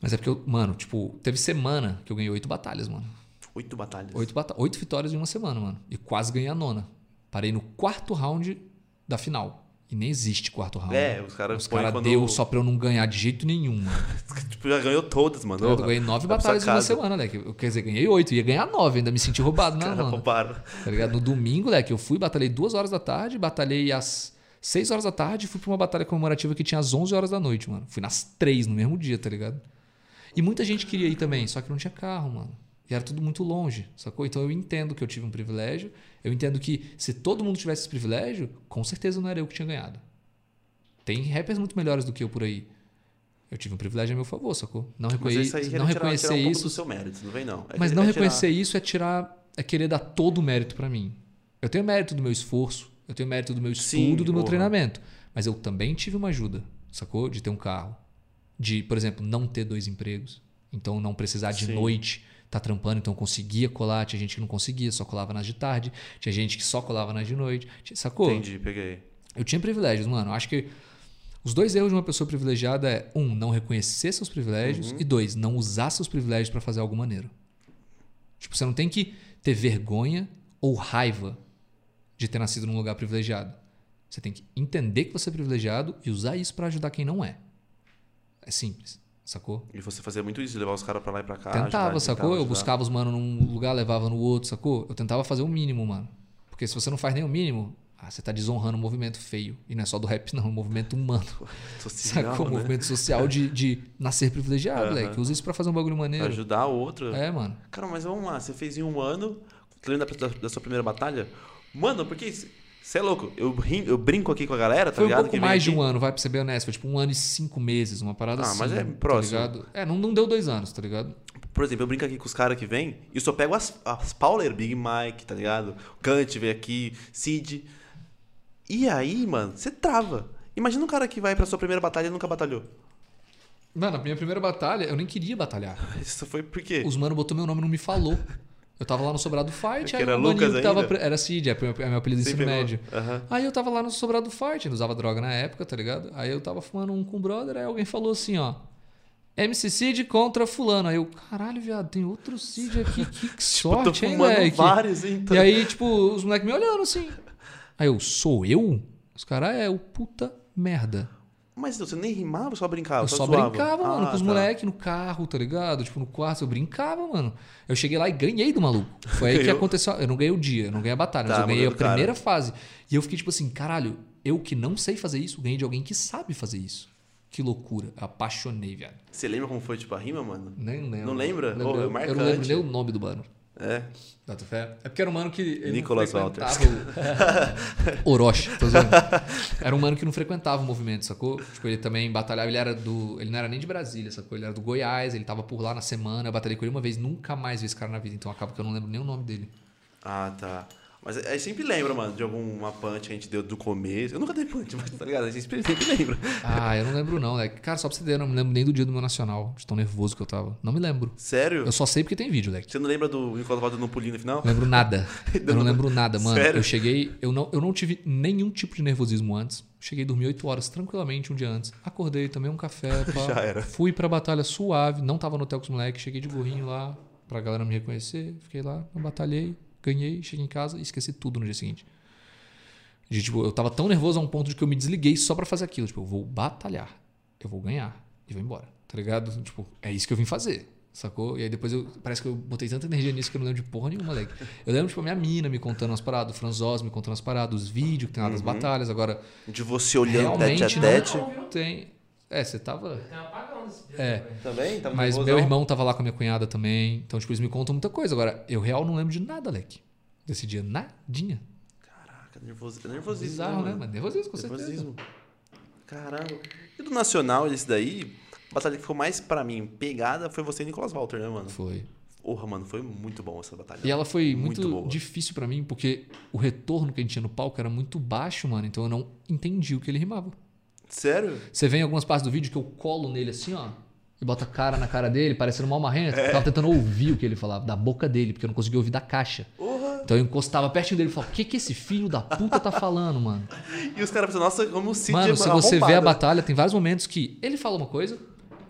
Mas é porque eu, mano, tipo, teve semana que eu ganhei oito batalhas, mano. Oito batalhas. Oito, bata oito vitórias em uma semana, mano. E quase ganhei a nona. Parei no quarto round da final. E nem existe quarto round. É, os caras Os caras quando- deu só pra eu não ganhar de jeito nenhum, mano. Tipo, já ganhou todas, mano. Eu ganhei nove pra batalhas em uma semana, leque. Eu, quer dizer, ganhei oito. Ia ganhar nove, ainda me senti roubado, né, Cara, mano? roubaram. Tá ligado? No domingo, leque, eu fui, batalhei duas horas da tarde, batalhei às 6 horas da tarde e fui pra uma batalha comemorativa que tinha às 11 horas da noite, mano. Fui nas três no mesmo dia, tá ligado? E muita gente queria ir também, só que não tinha carro, mano. E era tudo muito longe, sacou? Então eu entendo que eu tive um privilégio. Eu entendo que se todo mundo tivesse esse privilégio, com certeza não era eu que tinha ganhado. Tem rappers muito melhores do que eu por aí. Eu tive um privilégio a meu favor, sacou? Não, reconhe... isso aí não tirar, reconhecer tirar um isso seu mérito, não vem não. É mas não é reconhecer tirar- isso é tirar, é querer dar todo o mérito pra mim. Eu tenho mérito do meu esforço, eu tenho mérito do meu estudo, Sim, do meu porra. treinamento, mas eu também tive uma ajuda, sacou? De ter um carro, de, por exemplo, não ter dois empregos, então não precisar de Sim. noite tá trampando, então conseguia colar, tinha gente que não conseguia, só colava nas de tarde, tinha gente que só colava nas de noite, sacou? Entendi, peguei. Eu tinha privilégios, mano. Acho que os dois erros de uma pessoa privilegiada é um, não reconhecer seus privilégios Uhum. e dois, não usar seus privilégios pra fazer algo maneiro. Tipo, você não tem que ter vergonha ou raiva de ter nascido num lugar privilegiado. Você tem que entender que você é privilegiado e usar isso pra ajudar quem não é. É simples, sacou? E você fazia muito isso, levar os caras pra lá e pra cá. ajudar, Tentava, tentava sacou? Eu ajudar. buscava os mano num lugar, levava no outro, sacou? Eu tentava fazer o mínimo, mano. Porque se você não faz nem o mínimo, ah, você tá desonrando um movimento feio. E não é só do rap, não, é um movimento humano. Social, Sacou? Um né? movimento social de, de nascer privilegiado, Aham. moleque. Usa isso pra fazer um bagulho Pra maneiro. ajudar o outro. É, mano. Cara, mas vamos lá, você fez em um ano, lembra da, da- da sua primeira batalha? Mano, porque você é louco, eu, eu brinco aqui com a galera, tá Foi um ligado? pouco que vem mais de aqui. um ano, vai pra ser bem honesto. Foi tipo um ano e cinco meses, uma parada Ah, assim. mas é tá próximo. ligado? É, não, não deu dois anos, tá ligado? Por exemplo, eu brinco aqui com os caras que vêm e só pego as, as Pauler, Big Mike, tá ligado? Kant veio aqui, Cid. E aí, mano, você trava. Imagina um cara que vai pra sua primeira batalha e nunca batalhou. Mano, a minha primeira batalha, eu nem queria batalhar. Isso foi por quê? Os mano botou meu nome e não me falou. Eu tava lá no Sobrado Fight, Que aí era o maninho Lucas que tava. ainda? pre- Era Cid, é meu, é meu apelido do Sim, ensino médio. Aham. Aí eu tava lá no Sobrado Fight, não usava droga na época, tá ligado? Aí eu tava fumando um com o brother, aí alguém falou assim, ó. MC Cid contra fulano. Aí eu, caralho, viado, tem outro Cid aqui, que, Tipo, sorte, hein, fumando moleque? vários, então. E aí, tipo, os moleques me olhando assim. Aí eu, sou eu? Os caras, é, o puta merda. Mas você nem rimava, só brincava? Eu só zoava? brincava, mano, Ah, com os tá. moleques no carro, tá ligado? Tipo, no quarto, eu brincava, mano. Eu cheguei lá e ganhei do maluco. Foi aí que aconteceu. Eu não ganhei o dia, eu não ganhei a batalha, Tá, mas eu ganhei a cara. primeira fase. E eu fiquei tipo assim, caralho, eu que não sei fazer isso, ganhei de alguém que sabe fazer isso. Que loucura. Eu apaixonei, viado. Você lembra como foi, tipo, a rima, mano? Nem lembro. Não lembra? Eu, lembro- Ô, é eu não lembro nem o nome do mano. É. Bota fé. É porque era um mano que. Ele Nicolas não frequentava o... Orochi, tô zoando. Era um mano que não frequentava o movimento, sacou? Tipo, ele também batalhava, ele era do. Ele não era nem de Brasília, sacou? Ele era do Goiás, ele tava por lá na semana, eu batalhei com ele uma vez, nunca mais vi esse cara na vida, então acaba que eu não lembro nem o nome dele. Ah, tá. Mas aí sempre lembra, mano, de alguma punch que a gente deu do começo. Eu nunca dei punch, mas tá ligado? A gente sempre, sempre lembra. Ah, eu não lembro não, né? Cara, só pra você ter, eu não me lembro nem do dia do meu nacional, de tão nervoso que eu tava. Não me lembro. Sério? Eu só sei porque tem vídeo, Leque. Você não lembra do Nicolas Valdo no pulinho no final? Lembro nada. Eu não lembro nada, mano. Sério? Eu cheguei, eu não, eu não tive nenhum tipo de nervosismo antes. Cheguei a dormir 8 horas tranquilamente um dia antes. Acordei, tomei um café, pá, Já era. fui pra batalha suave, não tava no hotel com os moleques, cheguei de gorrinho lá pra galera me reconhecer, fiquei lá, eu batalhei, ganhei, cheguei em casa e esqueci tudo no dia seguinte. De, tipo, eu tava tão nervoso a um ponto de que eu me desliguei só pra fazer aquilo. Tipo, eu vou batalhar, eu vou ganhar e vou embora, tá ligado? Tipo, é isso que eu vim fazer. Sacou? E aí depois eu. Parece que eu botei tanta energia nisso que eu não lembro de porra nenhuma, moleque. Eu lembro, tipo, a minha mina me contando umas paradas, o Franzós me contando umas paradas, os vídeos que tem lá das batalhas. Agora, De você olhando tete realmente a tete. não tem. É, você tava. Um É. também. Tá Mas nervosão? meu irmão tava lá com a minha cunhada também. Então, tipo, eles me contam muita coisa. Agora, eu real não lembro de nada, Leque. Desse dia, nadinha. Caraca, nervoso, nervosismo. Bizarro, né? Mas nervosismo, com certeza. Nervosismo. Caramba. E do Nacional, esse daí, a batalha que ficou mais pra mim pegada foi você e Nicolas Walter, né, mano? Foi. Porra, mano, foi muito bom essa batalha. E ela foi muito, boa. difícil pra mim, porque o retorno que a gente tinha no palco era muito baixo, mano. Então eu não entendi o que ele rimava. Sério? Você vê em algumas partes do vídeo que eu colo nele assim, ó. E bota a cara na cara dele, parecendo mal marrento. É. Eu tava tentando ouvir o que ele falava, da boca dele, porque eu não conseguia ouvir da caixa. Porra. Então eu encostava pertinho dele e falava, o que que esse filho da puta tá falando, mano? E os caras pensam, nossa, como o Cid Mano, é se você vê a batalha, tem vários momentos que ele fala uma coisa,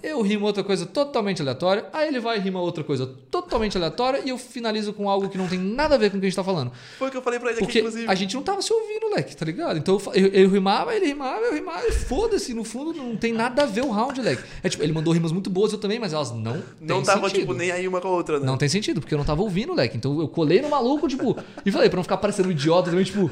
eu rimo outra coisa totalmente aleatória, aí ele vai e rima outra coisa totalmente aleatória e eu finalizo com algo que não tem nada a ver com o que a gente tá falando. Foi o que eu falei pra ele aqui, Porque inclusive. a gente não tava se ouvindo, leque, tá ligado? Então eu, eu, eu rimava, ele rimava, eu rimava, e foda-se, no fundo não tem nada a ver o round, leque. É tipo, ele mandou rimas muito boas, eu também, mas elas não Não tava, sentido. tipo, nem aí uma com a outra, né? Não tem sentido, porque eu não tava ouvindo, leque. Então eu colei no maluco, tipo, e falei, pra não ficar parecendo um idiota também, tipo.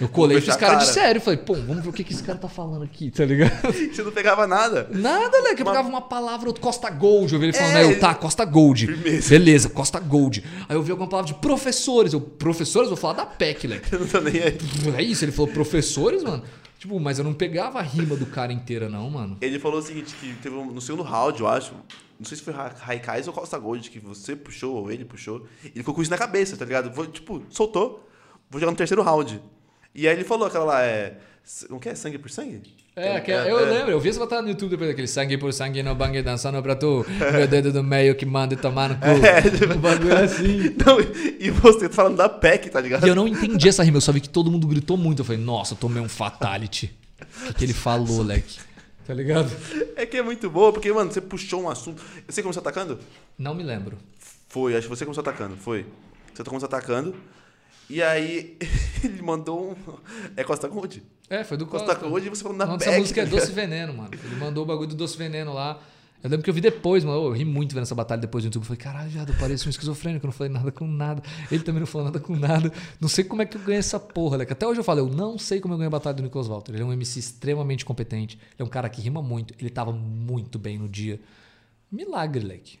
Eu colei fechar fiz cara, de sério. Falei, pô, vamos ver o que, que esse cara tá falando aqui, tá ligado? Você não pegava nada. Nada, leque. Eu Uma- pegava uma palavra, outro Costa Gold. Eu vi ele falando, É, eu, tá, Costa Gold. Firmeza. Beleza, Costa Gold. Aí eu vi alguma palavra de professores. Eu, professores, eu vou falar da PEC, leque. Eu não tô nem aí. É isso, ele falou professores, mano. Tipo, mas eu não pegava a rima do cara inteira, não, mano. Ele falou o seguinte, que teve um, no segundo round, eu acho, não sei se foi Ra- Raikais ou Costa Gold, que você puxou ou ele puxou, ele ficou com isso na cabeça, tá ligado? Foi, tipo, soltou, vou jogar no terceiro round. E aí ele falou aquela lá, é... Não quer sangue por sangue? É, que eu lembro, eu vi essa batalha no YouTube depois daquele sangue por sangue no bang dançando pra tu, meu dedo do meio que manda e tomar no cu. Um bagulho assim. Não, e você tá falando da PEC, tá ligado? E eu não entendi essa rima, eu só vi que todo mundo gritou muito. Eu falei, nossa, eu tomei um fatality. O que, que ele falou, leque? Tá ligado? É que é muito boa, porque, mano, você puxou um assunto... Você começou atacando? Não me lembro. Foi, acho que você começou atacando, foi. Você começou atacando, e aí ele mandou um... É Costa Gold? É, foi do Costa Costa. Gold e você da nome PEC. dessa música é ligado? Doce Veneno, mano. Ele mandou o bagulho do Doce Veneno lá. Eu lembro que eu vi depois, mano. Eu ri muito vendo essa batalha depois no YouTube. Eu falei, caralho, viado, eu pareço um esquizofrênico. Eu não falei nada com nada. Ele também não falou nada com nada. Não sei como é que eu ganhei essa porra, Leque. Até hoje eu falo, eu não sei como eu ganhei a batalha do Nicolas Walter. Ele é um MC extremamente competente. Ele é um cara que rima muito. Ele tava muito bem no dia. Milagre, Leque.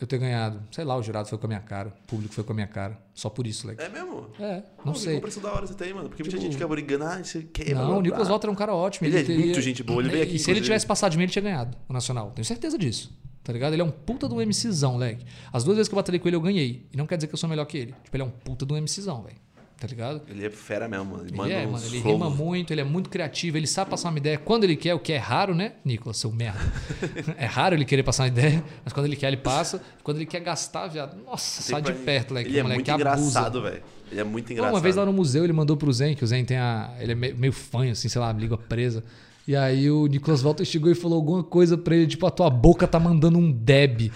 Eu ter ganhado. Sei lá, o jurado foi com a minha cara. O público foi com a minha cara. Só por isso, Leque. É mesmo? É, não que sei. compreensão da hora você tem, mano. Porque muita Tipo, gente fica brigando, ah, você quer. Não, o Nicolas Walter é um cara ótimo. Ele é teria- muito gente boa, ele veio aqui, E se ele tivesse passado de mim, ele tinha ganhado o Nacional. Tenho certeza disso. Tá ligado? Ele é um puta do MCzão, leque. As duas vezes que eu batalhei com ele, eu ganhei. E não quer dizer que eu sou melhor que ele. Tipo, ele é um puta do MCzão, velho. Tá ligado? Ele é fera mesmo, mano. Ele, Ele é, mano. Ele rima muito, ele é muito criativo, ele sabe passar uma ideia quando ele quer, o que é raro, né, Nicolas, seu merda? é raro ele querer passar uma ideia, mas quando ele quer, ele passa. Quando ele quer gastar, viado, nossa, Tem sai de perto, leque. Ele é moleque muito engraçado, velho. Ele é muito engraçado. Uma vez lá no museu ele mandou pro Zen, que o Zen tem a. Ele é meio, fanho, assim, sei lá, língua presa. E aí o Nicolas Walter chegou e falou alguma coisa pra ele, tipo, a tua boca tá mandando um deb.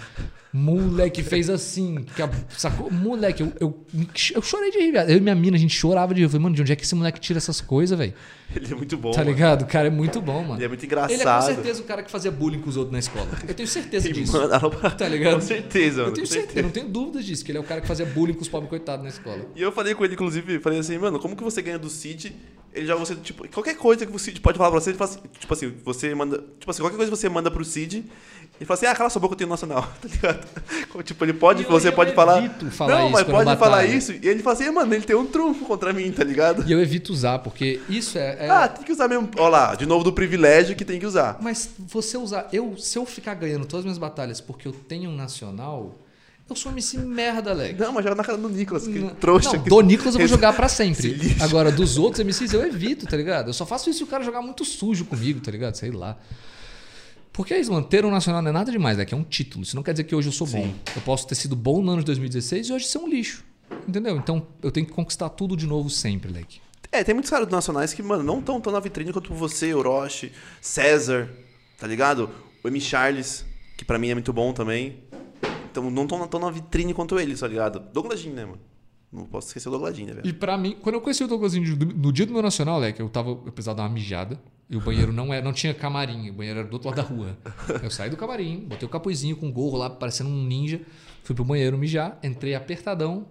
Moleque fez assim, que a- sacou? Moleque, eu, eu, eu chorei de rir, viado. Eu e minha mina, a gente chorava de rir. Eu falei, mano, de onde é que esse moleque tira essas coisas, velho? Ele é muito bom. Tá mano. ligado? O cara é muito bom, mano. Ele é muito Ele é com engraçado. certeza o cara que fazia bullying com os outros na escola. Eu tenho certeza E disso. manda ela pra- Tá ligado? Com certeza, mano. Eu tenho com certeza, eu não tenho dúvidas disso, que ele é o cara que fazia bullying com os pobres coitados na escola. E eu falei com ele, inclusive, falei assim, mano, como que você ganha do Cid ele joga você, tipo, qualquer coisa que o Cid pode falar pra você, ele fala assim, tipo assim, você manda, tipo assim, qualquer coisa que você manda pro Cid, ele fala assim, ah, cala sua boca, eu tenho nacional, tá ligado? Tipo, ele pode, eu- você eu pode falar, falar não, mas pode falar isso, e ele fala assim, mano, ele tem um trunfo contra mim, tá ligado? E eu evito usar, porque isso é. é- Ah, tem que usar mesmo, ó lá, de novo do privilégio que tem que usar. Mas você usar. Eu, se eu ficar ganhando todas as minhas batalhas porque eu tenho um nacional, eu sou MC merda, Alex. Não, mas joga na cara do Nicolas, que Não, trouxa. não, que- do Nicolas eu vou jogar pra Esse sempre. Agora, dos outros MCs eu evito, tá ligado? Eu só faço isso se o cara jogar muito sujo comigo, tá ligado? Sei lá. Porque é isso, mano. Ter um nacional não é nada demais, né? Que é um título. Isso não quer dizer que hoje eu sou bom. Sim. Eu posso ter sido bom no ano de 2016 e hoje ser um lixo. Entendeu? Então eu tenho que conquistar tudo de novo sempre, Leque. É, tem muitos caras nacionais que, mano, não estão tão na vitrine quanto você, Orochi, César, tá ligado? O M. Charles, que pra mim é muito bom também. Então não estão tão na vitrine quanto eles, tá ligado? Douglas Jean, né, mano? Não posso esquecer o Douglas Jean, né, velho? E pra mim, quando eu conheci o Douglasinho do- no dia do meu nacional, Leque, eu tava. Eu precisava dar uma mijada. E o banheiro não, era, não tinha camarim, o banheiro era do outro lado da rua. Eu saí do camarim, botei o capuzinho com o gorro lá, parecendo um ninja. Fui pro banheiro mijar, entrei apertadão,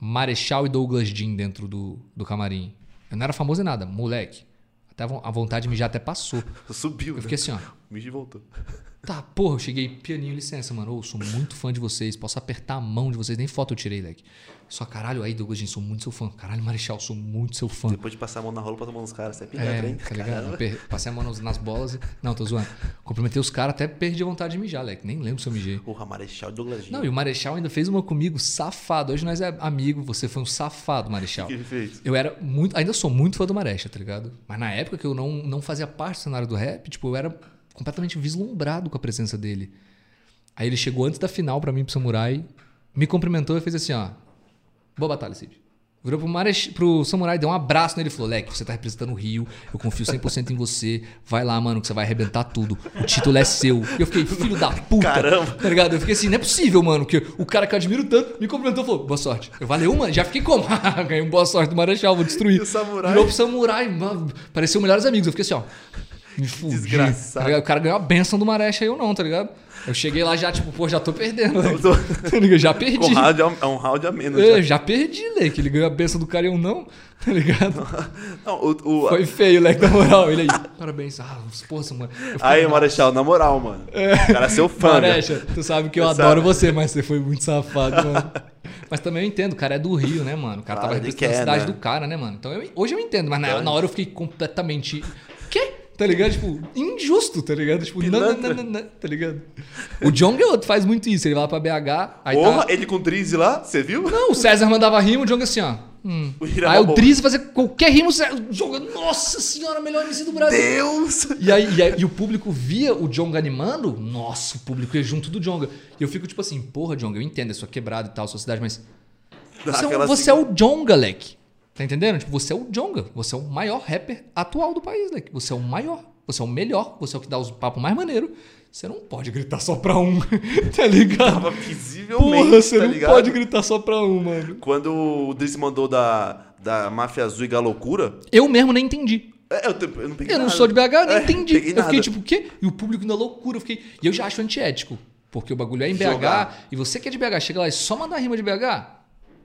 Marechal e Douglas Jean dentro do, do camarim. Eu não era famoso em nada, moleque. Até a vontade de mijar até passou. Subiu, Eu né? fiquei assim, ó. Miji voltou. Tá, porra, eu cheguei pianinho, licença, mano. Ô, sou muito fã de vocês. Posso apertar a mão de vocês? Nem foto eu tirei, leque. Só caralho, aí, Douglas, gente, sou muito seu fã. Caralho, Marechal, sou muito seu fã. Depois de passar a mão na rola, passar a mão nos caras. Você é pilantra, É, hein? tá ligado? Eu per- Passei a mão nas- nas bolas e. Não, tô zoando. Cumprimentei os caras, até perdi a vontade de mijar, leque. Nem lembro se eu mijei. Porra, Marechal e Douglas. Não, e o Marechal ainda fez uma comigo, safado. Hoje nós é amigo, você foi um safado, Marechal. O que ele fez? Eu era muito. Ainda sou muito fã do Marecha, tá ligado? Mas na época que eu não, não fazia parte do cenário do rap, tipo, eu era completamente vislumbrado com a presença dele. Aí ele chegou antes da final pra mim, pro Samurai, me cumprimentou e fez assim, ó. Boa batalha, Cid. Virou pro, Marech... pro Samurai, deu um abraço nele e falou: Leque, você tá representando o Rio, eu confio 100% em você. Vai lá, mano, que você vai arrebentar tudo. O título é seu. E eu fiquei, filho da puta. Caramba. Tá ligado? Eu fiquei assim, não é possível, mano, que o cara que eu admiro tanto me cumprimentou e falou: boa sorte. Eu valeu, mano, já fiquei como? Ganhei um boa sorte do Marechal, vou destruir. E o Samurai? Virou pro Samurai, mano, pareceu melhores amigos. Eu fiquei assim, ó. Me fudi. Desgraçado. Tá o cara ganhou a benção do Marechal e eu não, tá ligado? Eu cheguei lá já, tipo, pô, já tô perdendo. né? Eu tô- Tá? Já perdi. Com round é um round a menos. É, já. já perdi, Leque. Ele ganhou a benção do cara e eu não, tá ligado? Não, o, o- Foi feio, Leque, na moral. Ele aí, parabéns. Ah, porra, mano. Eu Aí. Marechal, na moral, mano. O cara é seu fã, né? Marecha, tu sabe que eu Eu adoro sabe. você, mas você foi muito safado, mano. Mas também eu entendo, o cara é do Rio, né, mano? O cara Claro, tava representando a cidade né? do cara, né, mano? Então eu- hoje eu entendo, mas na, Claro. na hora eu fiquei completamente. Tá ligado? Tipo, injusto, tá ligado? Tipo, não, não, não, Pilantra. não, não, tá ligado? O Jong é outro, faz muito isso. Ele vai lá pra BH, aí Porra, tá. ele com Drizzy lá, você viu? Não, o César mandava rima, o Jong assim, ó. Hum. O Aí o. Drizzy fazia qualquer rima, o César- o Jong, nossa senhora, melhor MC do Brasil. Deus! E aí, e aí- e o público via o Jonga animando, nossa, o público ia junto do Jonga. E eu fico tipo assim, porra, Jonga, eu entendo, é sua quebrada e tal, sua cidade, mas. Você, é, você é o Jonga, leque. Tá entendendo? Tipo, você é o Jonga. Você é o maior rapper atual do país, leque. Você é o maior. Você é o melhor. Você é o que dá os papos mais maneiro. Você não pode gritar só pra um, tá ligado? Tava visivelmente, Porra, você tá não ligado? pode gritar só pra um, mano. Quando o Drizzy mandou da, da Máfia Azul e Galocura, Eu mesmo nem entendi. é, eu, eu não peguei Eu não nada. sou de BH, eu nem É, entendi. Eu fiquei nada. tipo, o quê? E o público na loucura. Eu fiquei... E eu já acho antiético. Porque o bagulho é em BH. Jogar. E você que é de BH, chega lá e só manda rima de BH.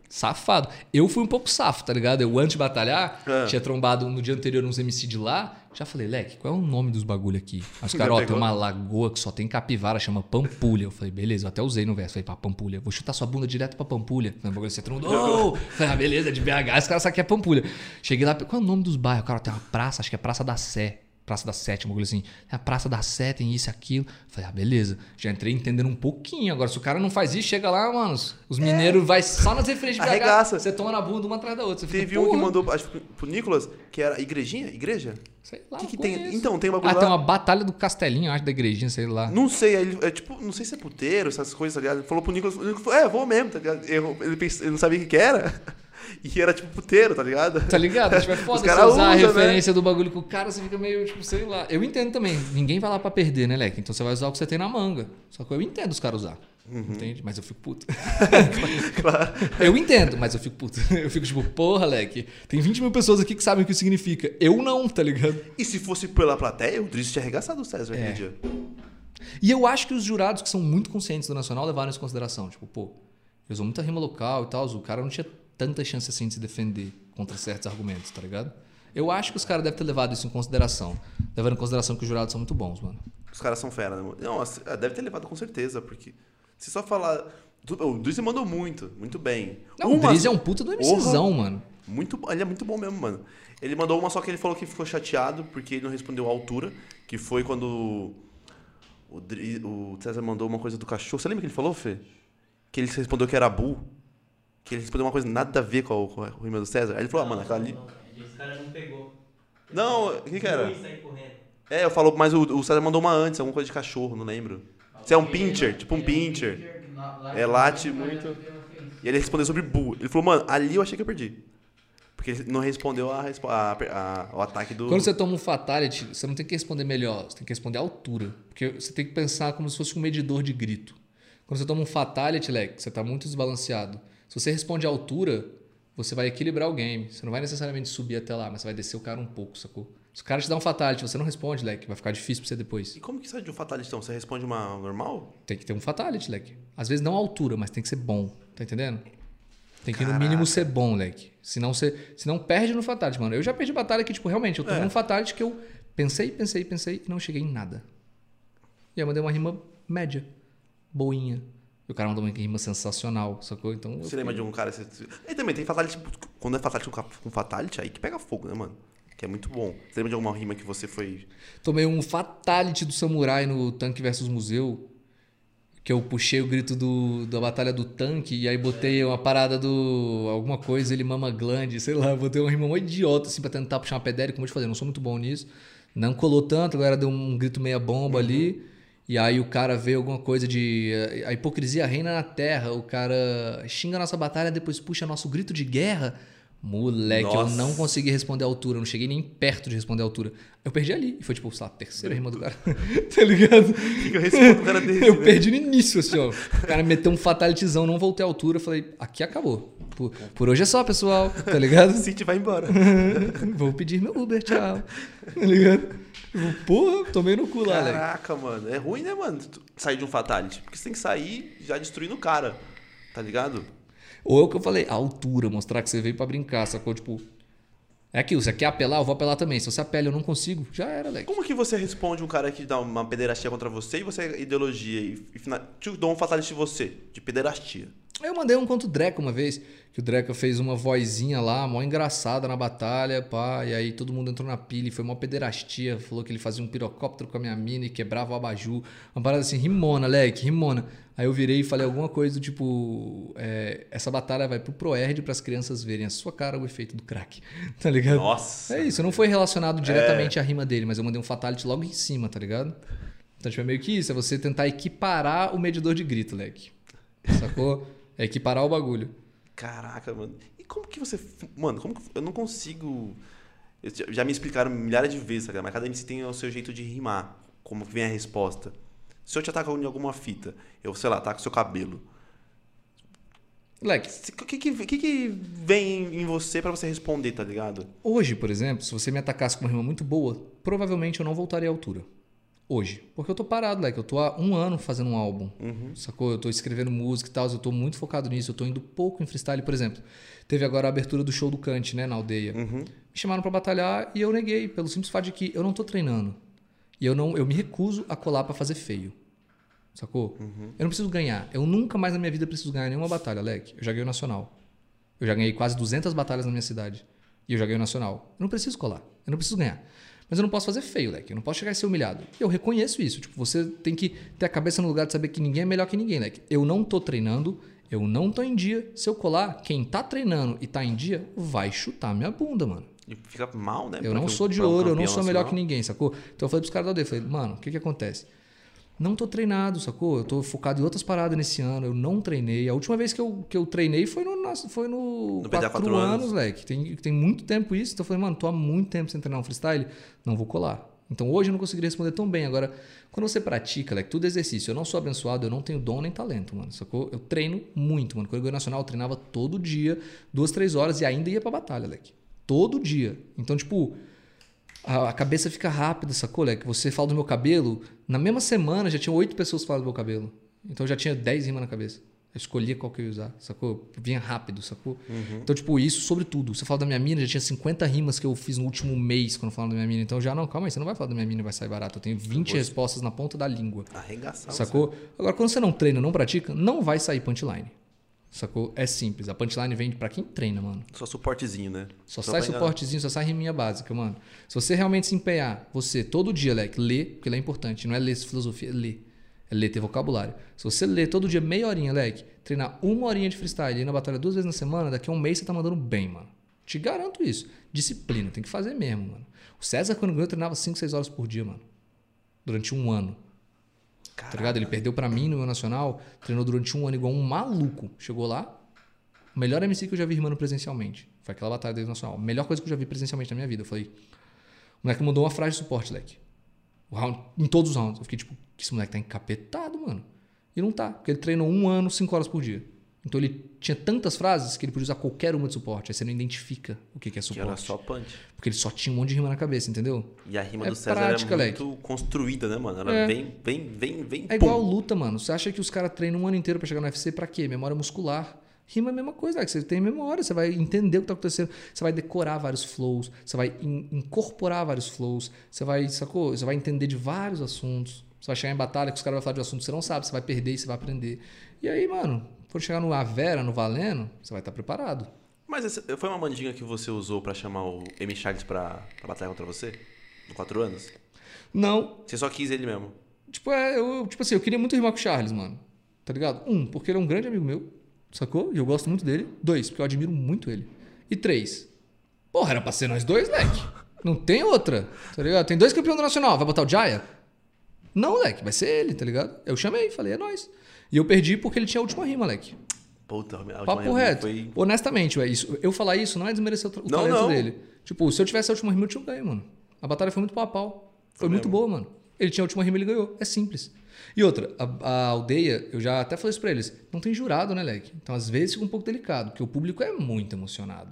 Safado. Eu fui um pouco safo, tá ligado? Eu, antes de batalhar, É. tinha trombado no dia anterior uns MC de lá. Já falei, Leque, qual é o nome dos bagulho aqui? Aí os Já caras, ó, tem uma lagoa que só tem capivara, chama Pampulha. Eu falei, beleza, eu até usei no verso. Falei, pá, Pampulha. Vou chutar sua bunda direto pra Pampulha. Aí o bagulho você trombou. Falei, ah, beleza, de BH, os caras sabem que é Pampulha. Cheguei lá, qual é o nome dos bairros? Cara, tem uma praça, acho que é Praça da Sé. Praça da Sete, um bagulho assim. A Praça da Sé, tem isso e aquilo. Falei, ah, beleza. Já entrei entendendo um pouquinho. Agora, se o cara não faz isso, chega lá, mano. Os mineiros vai só nas referências de BH. Arregaça. Você toma na bunda uma atrás da outra. Você fica, Teve um que mandou, acho pro Nicolas, que era igrejinha? Igreja? Sei lá, O que, que tem? Então, tem um bagulho Ah, lá. tem uma batalha do Castelinho, acho, da igrejinha, sei lá. Não sei, ele, é tipo, não sei se é puteiro, essas coisas, tá ligado? Falou pro Nicolas, o Nicolas falou, é, vou mesmo, tá ligado? Eu- ele, pens- ele não sabia o que que era, e era tipo puteiro, tá ligado? Tá ligado? Tipo, é foda você usar a usa, né? referência do bagulho com o cara, você fica meio, tipo, sei lá. Eu entendo também. Ninguém vai lá pra perder, né, Leque? Então você vai usar o que você tem na manga. Só que eu entendo os caras usar. Uhum. Entende? Mas eu fico puto. Eu entendo, mas eu fico puto. Eu fico tipo, porra, Leque. Tem 20 mil pessoas aqui que sabem o que significa. Eu não, tá ligado? E se fosse pela plateia, o Drizzy tinha arregaçado o César É. dia. E eu acho que os jurados que são muito conscientes do Nacional levaram isso em consideração. Tipo, pô, ele usou muita rima local e tal, o cara não tinha tanta chance assim de se defender contra certos argumentos, tá ligado? Eu acho que os caras devem ter levado isso em consideração. Levando em consideração que os jurados são muito bons, mano. Os caras são fera, né? mano? Não, ah, deve ter levado com certeza, porque. Se só falar. O Drizzy mandou muito, muito bem. Não, o Uma- Drizzy é um puta do MCzão, mano. Muito, ele é muito bom mesmo, mano. Ele mandou uma só que ele falou que ficou chateado porque ele não respondeu à altura, que foi quando o, Dri- o César mandou uma coisa do cachorro. Você lembra que ele falou, Fê? Que ele respondeu que era Bull. Que ele respondeu uma coisa nada a ver com, o- com a rima do César. Aí ele falou, ah, mano, aquela ali. Esse cara não pegou. Não, o que, que era? Luiz sair correndo. É, eu falo, mas o, o César mandou uma antes, alguma coisa de cachorro, não lembro. Você é um pincher, tipo um pincher. É, late muito. E ele respondeu sobre Bull. Ele falou, mano, ali eu achei que eu perdi. Porque ele não respondeu a, a- a- o ataque do. Quando você toma um fatality, você não tem que responder melhor, você tem que responder a altura. Porque você tem que pensar como se fosse um medidor de grito. Quando você toma um fatality, leque, você tá muito desbalanceado. Se você responde a altura, você vai equilibrar o game. Você não vai necessariamente subir até lá, mas você vai descer o cara um pouco, sacou? Se o cara te dá um fatality, você não responde, leque, vai ficar difícil pra você depois. E como que sai de um fatality então? Você responde uma normal? Tem que ter um fatality, leque. Às vezes não a altura, mas tem que ser bom. Tá entendendo? Tem que no Caraca. mínimo ser bom, leque. Senão você senão perde no fatality, mano. Eu já perdi batalha que, tipo, realmente, eu tomei É. um fatality que eu pensei, pensei, pensei e não cheguei em nada. E eu mandei uma rima média, boinha. E o cara mandou uma rima sensacional, sacou? Então. Você lembra de um cara. E também tem fatality. tipo, Quando é fatality com fatality, aí que pega fogo, né, mano? Que é muito bom. Você lembra de alguma rima que você foi. Tomei um fatality do samurai no Tanque versus Museu. Que eu puxei o grito do, da batalha do tanque e aí botei uma parada do. alguma coisa, ele mama glande, sei lá, botei uma rima muito idiota assim pra tentar puxar uma pedéria, como eu te falei, eu não sou muito bom nisso. Não colou tanto, a galera deu um grito meia bomba ali. E aí o cara vê alguma coisa de. A hipocrisia reina na terra. O cara xinga a nossa batalha, depois puxa nosso grito de guerra. Moleque, eu Nossa. não consegui responder a altura, eu não cheguei nem perto de responder a altura. Eu perdi ali. E foi tipo, sei lá, a terceira rima do cara. tá ligado? Que eu respondo cara desse? Eu né? perdi no início, assim, ó. O cara meteu um fatalityzão, não voltei à altura. Falei, aqui acabou. Por, por hoje é só, pessoal. Tá ligado? O City vai embora. Vou pedir meu Uber, tchau. Tá ligado? Porra, tomei no cu lá, Alex. Caraca, mano. É ruim, né, mano? Sair de um fatality. Porque você tem que sair já destruindo o cara. Tá ligado? Ou é o que eu falei, a altura, mostrar que você veio pra brincar, sacou? Tipo, é aquilo, você quer apelar, eu vou apelar também. Se você apela eu não consigo, já era, Alex. Como que você responde um cara que dá uma pederastia contra você e você é ideologia e, e te dou um fatality de você, de pederastia? Eu mandei um contra o Dreca uma vez, que o Dreca fez uma vozinha lá, mó engraçada na batalha, pá, e aí todo mundo entrou na pilha, e foi mó pederastia, falou que ele fazia um pirocóptero com a minha mina e quebrava o abajur, uma parada assim, rimona, leque, rimona. Aí eu virei e falei alguma coisa do tipo, é, essa batalha vai pro Proerd para as crianças verem a sua cara, o efeito do crack, tá ligado? Nossa. É isso, não foi relacionado diretamente à rima dele, mas eu mandei um fatality logo em cima, tá ligado? Então, tipo, é meio que isso, é você tentar equiparar o medidor de grito, leque. Sacou? É equiparar o bagulho. Caraca, mano. E como que você. Mano, como que. Eu não consigo. já- me explicaram milhares de vezes, tá ligado? Mas cada MC tem o seu jeito de rimar. Como que vem a resposta. Se eu te atacar em alguma fita, eu, sei lá, ataco seu cabelo. Leque, O que, que, que, que vem em você pra você responder, tá ligado? hoje, por exemplo, se você me atacasse com uma rima muito boa, provavelmente eu não voltaria à altura. Hoje. Porque eu tô parado, Leque. Eu tô há um ano fazendo um álbum. Sacou? Eu tô escrevendo música e tal. Eu tô muito focado nisso. Eu tô indo pouco em freestyle, por exemplo. Teve agora a abertura do show do Kant, né, na aldeia. Me chamaram pra batalhar e eu neguei, pelo simples fato de que eu não tô treinando. E eu não, eu me recuso a colar pra fazer feio. Sacou? Eu não preciso ganhar. Eu nunca mais na minha vida preciso ganhar nenhuma batalha, Leque. Eu já ganhei o nacional. Eu já ganhei quase 200 batalhas na minha cidade. E eu já ganhei o nacional. Eu não preciso colar. Eu não preciso ganhar. Mas eu não posso fazer feio, Leque. Eu não posso chegar e ser humilhado. Eu reconheço isso. Tipo, você tem que ter a cabeça no lugar de saber que ninguém é melhor que ninguém, Leque. Eu não tô treinando. Eu não tô em dia. Se eu colar, quem tá treinando e tá em dia vai chutar minha bunda, mano. E fica mal, né? Eu não sou de pra um ouro, eu não sou melhor nacional. que ninguém, sacou? Então eu falei pros caras da aldeia, falei, mano, o que que acontece? Não tô treinado, sacou? Eu tô focado em outras paradas nesse ano, eu não treinei. A última vez que eu, que eu treinei foi no, foi no, No quatro quatro anos. anos, leque. Tem, tem muito tempo isso. Então eu falei, mano, tô há muito tempo sem treinar um freestyle, não vou colar. Então hoje eu não conseguiria responder tão bem. Agora, quando você pratica, leque, tudo é exercício. Eu não sou abençoado, eu não tenho dom nem talento, mano, sacou? Eu treino muito, mano. Quando eu nacional, eu treinava todo dia, duas, três horas e ainda ia pra batalha, leque. Todo dia. Então, tipo, a, a cabeça fica rápida, sacou, leque? Você fala do meu cabelo, na mesma semana já tinha oito pessoas falando do meu cabelo. Então eu já tinha dez rimas na cabeça. Eu escolhia qual que eu ia usar, sacou? Vinha rápido, sacou? Uhum. Então, tipo, isso sobre tudo. Você fala da minha mina, já tinha 50 rimas que eu fiz no último mês quando eu falava da minha mina. Então já, não, calma aí, você não vai falar da minha mina e vai sair barato. Eu tenho 20 vou- respostas na ponta da língua. Arregaçar. Sacou? Agora, quando você não treina, não pratica, não vai sair punchline. Sacou? É simples. A punchline vem pra quem treina, mano. Só suportezinho, né? Só Só sai suportezinho, só sai riminha básica, mano. Se você realmente se empenhar, você todo dia, Leque, lê, porque lê é importante. Não é ler filosofia, é ler. É ler, ter vocabulário. Se você ler todo dia meia horinha, Leque, treinar uma horinha de freestyle e ir na batalha duas vezes na semana, daqui a um mês você tá mandando bem, mano. Te garanto isso. Disciplina, tem que fazer mesmo, mano. O César, quando ganhou, treinava 5, 6 horas por dia, mano. Durante um ano. Tá Caraca. ligado? Ele perdeu pra mim no meu nacional, treinou durante um ano igual um maluco. Chegou lá, melhor MC que eu já vi rimando presencialmente. Foi aquela batalha dele nacional. Melhor coisa que eu já vi presencialmente na minha vida. Eu falei, o moleque mandou uma frase de suporte, leque. O round, em todos os rounds. Eu fiquei tipo, esse moleque tá encapetado, mano. E não tá, porque ele treinou um ano, cinco horas por dia. Então ele tinha tantas frases que ele podia usar qualquer uma de suporte. Aí você não identifica o que que é Que era suporte. só punch. Porque ele só tinha um monte de rima na cabeça, entendeu? E a rima É do César prática, Leque. muito construída, né, mano? Ela É. vem, vem, vem, vem. É pum. igual luta, mano. Você acha que os caras treinam um ano inteiro pra chegar no UFC pra quê? Memória muscular. Rima é a mesma coisa, é que você tem memória, você vai entender o que tá acontecendo, você vai decorar vários flows, você vai in- incorporar vários flows, você vai, sacou? Você vai entender de vários assuntos. Você vai chegar em batalha que os caras vão falar de um assunto que você não sabe, você vai perder e você vai aprender. E aí, mano, quando chegar no Avera, no Valendo, você vai estar preparado. Mas essa- foi uma mandinga que você usou pra chamar o M. Charles pra, pra batalhar contra você? Com 4 anos? Não, Você só quis ele mesmo. Tipo, é, eu, tipo assim, eu queria muito rimar com o Charles, mano. Tá ligado? Um, porque ele é um grande amigo meu, sacou? E eu gosto muito dele. Dois, porque eu admiro muito ele. E três, porra, era pra ser nós dois, leque. Não tem outra, tá ligado? Tem dois campeões do nacional, vai botar o Jaya? Não, leque, vai ser ele, tá ligado? Eu chamei, falei, é nós. E eu perdi porque ele tinha a última rima, leque. Puta, a última Papo rima reto. foi. Honestamente, ué, isso, eu falar isso não é desmerecer o, Não, talento não. dele. Tipo, se eu tivesse a última rima, eu tinha ganho, mano. A batalha foi muito pau a pau. Foi, Foi muito boa, mano. Ele tinha a última rima, ele ganhou. É simples. E outra, a, a aldeia, eu já até falei isso pra eles, não tem jurado, né, Leque? Então, às vezes, fica um pouco delicado, porque o público é muito emocionado.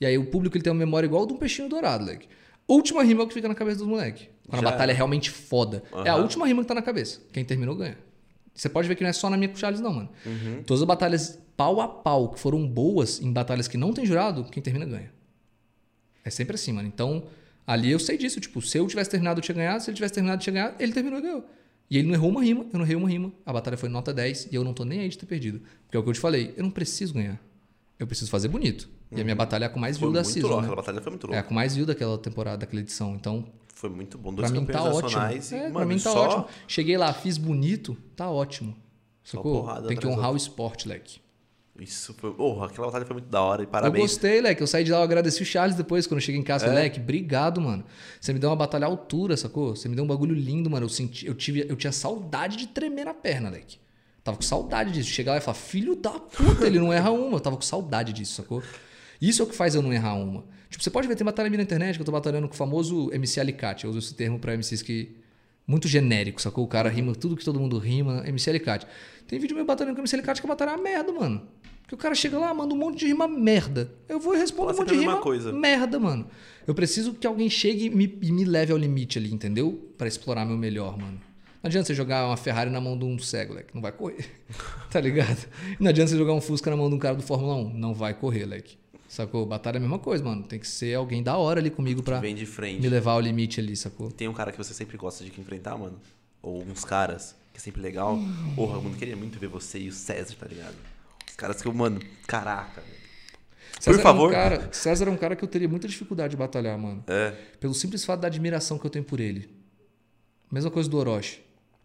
E aí, o público ele tem uma memória igual de um peixinho dourado, Leque. Última rima é o que fica na cabeça dos moleques. Quando Já a batalha é realmente foda. É a última rima que tá na cabeça. Quem terminou, ganha. Você pode ver que não é só na minha com o Charles, não, mano. Uhum. Todas as batalhas pau a pau que foram boas em batalhas que não tem jurado, quem termina ganha. É sempre assim, mano. Então, ali eu sei disso. Tipo, se eu tivesse terminado, eu tinha ganhado. Se ele tivesse terminado, eu tinha ganhado. Ele terminou e ganhou. E ele não errou uma rima, eu não errei uma rima. A batalha foi nota 10 e eu não tô nem aí de ter perdido. Porque é o que eu te falei, eu não preciso ganhar. Eu preciso fazer bonito. E a minha batalha é a com mais Foi view da season, louco. né? Aquela batalha foi muito É louca. a com mais view daquela temporada, daquela edição. Então, Foi muito bom. Pra Dois mim tá campeões ótimo. nacionais e, É, pra mano, mim tá só... ótimo. Cheguei lá, fiz bonito, tá ótimo. Sacou? Tem que honrar o esporte, leque. Isso foi... Porra, aquela batalha foi muito da hora e Eu parabéns. gostei, leque. Eu saí de lá, eu agradeci o Charles depois, quando eu cheguei em casa. É? Leque, obrigado, mano. Você me deu uma batalha à altura, sacou? Você me deu um bagulho lindo, mano. Eu, senti, eu, tive, eu tinha saudade de tremer na perna, leque. Tava com saudade disso. Chegar lá e falar, filho da puta, ele não erra uma. Eu tava com saudade disso, sacou? Isso é o que faz eu não errar uma. Tipo, você pode ver, tem batalha minha na internet que eu tô batalhando com o famoso MC Alicate. Eu uso esse termo pra MCs que. Muito genérico, sacou? O cara rima tudo que todo mundo rima, MC Alicate. Tem vídeo meu batalhando com o MC Alicate que a batalha é uma merda, mano. Que o cara chega lá, manda um monte de rima merda. Eu vou e respondo Fala um monte de rima coisa. merda, mano. Eu preciso que alguém chegue e me, e me leve ao limite ali, entendeu? Pra explorar meu melhor, mano. Não adianta você jogar uma Ferrari na mão de um cego, leque. Não vai correr. tá ligado? Não adianta você jogar um Fusca na mão de um cara do Fórmula 1. Não vai correr, leque. Sacou? Batalha é a mesma coisa, mano. Tem que ser alguém da hora ali comigo pra Vem de frente. me levar ao limite ali, sacou? Tem um cara que você sempre gosta de enfrentar, mano? Ou uns caras, que é sempre legal. Porra, mano, queria muito ver você e o César, tá ligado? Os caras que eu, mano, caraca, velho. César favor. É um cara, César é um cara que eu teria muita dificuldade de batalhar, mano. É. Pelo simples fato da admiração que eu tenho por ele. Mesma coisa do Orochi.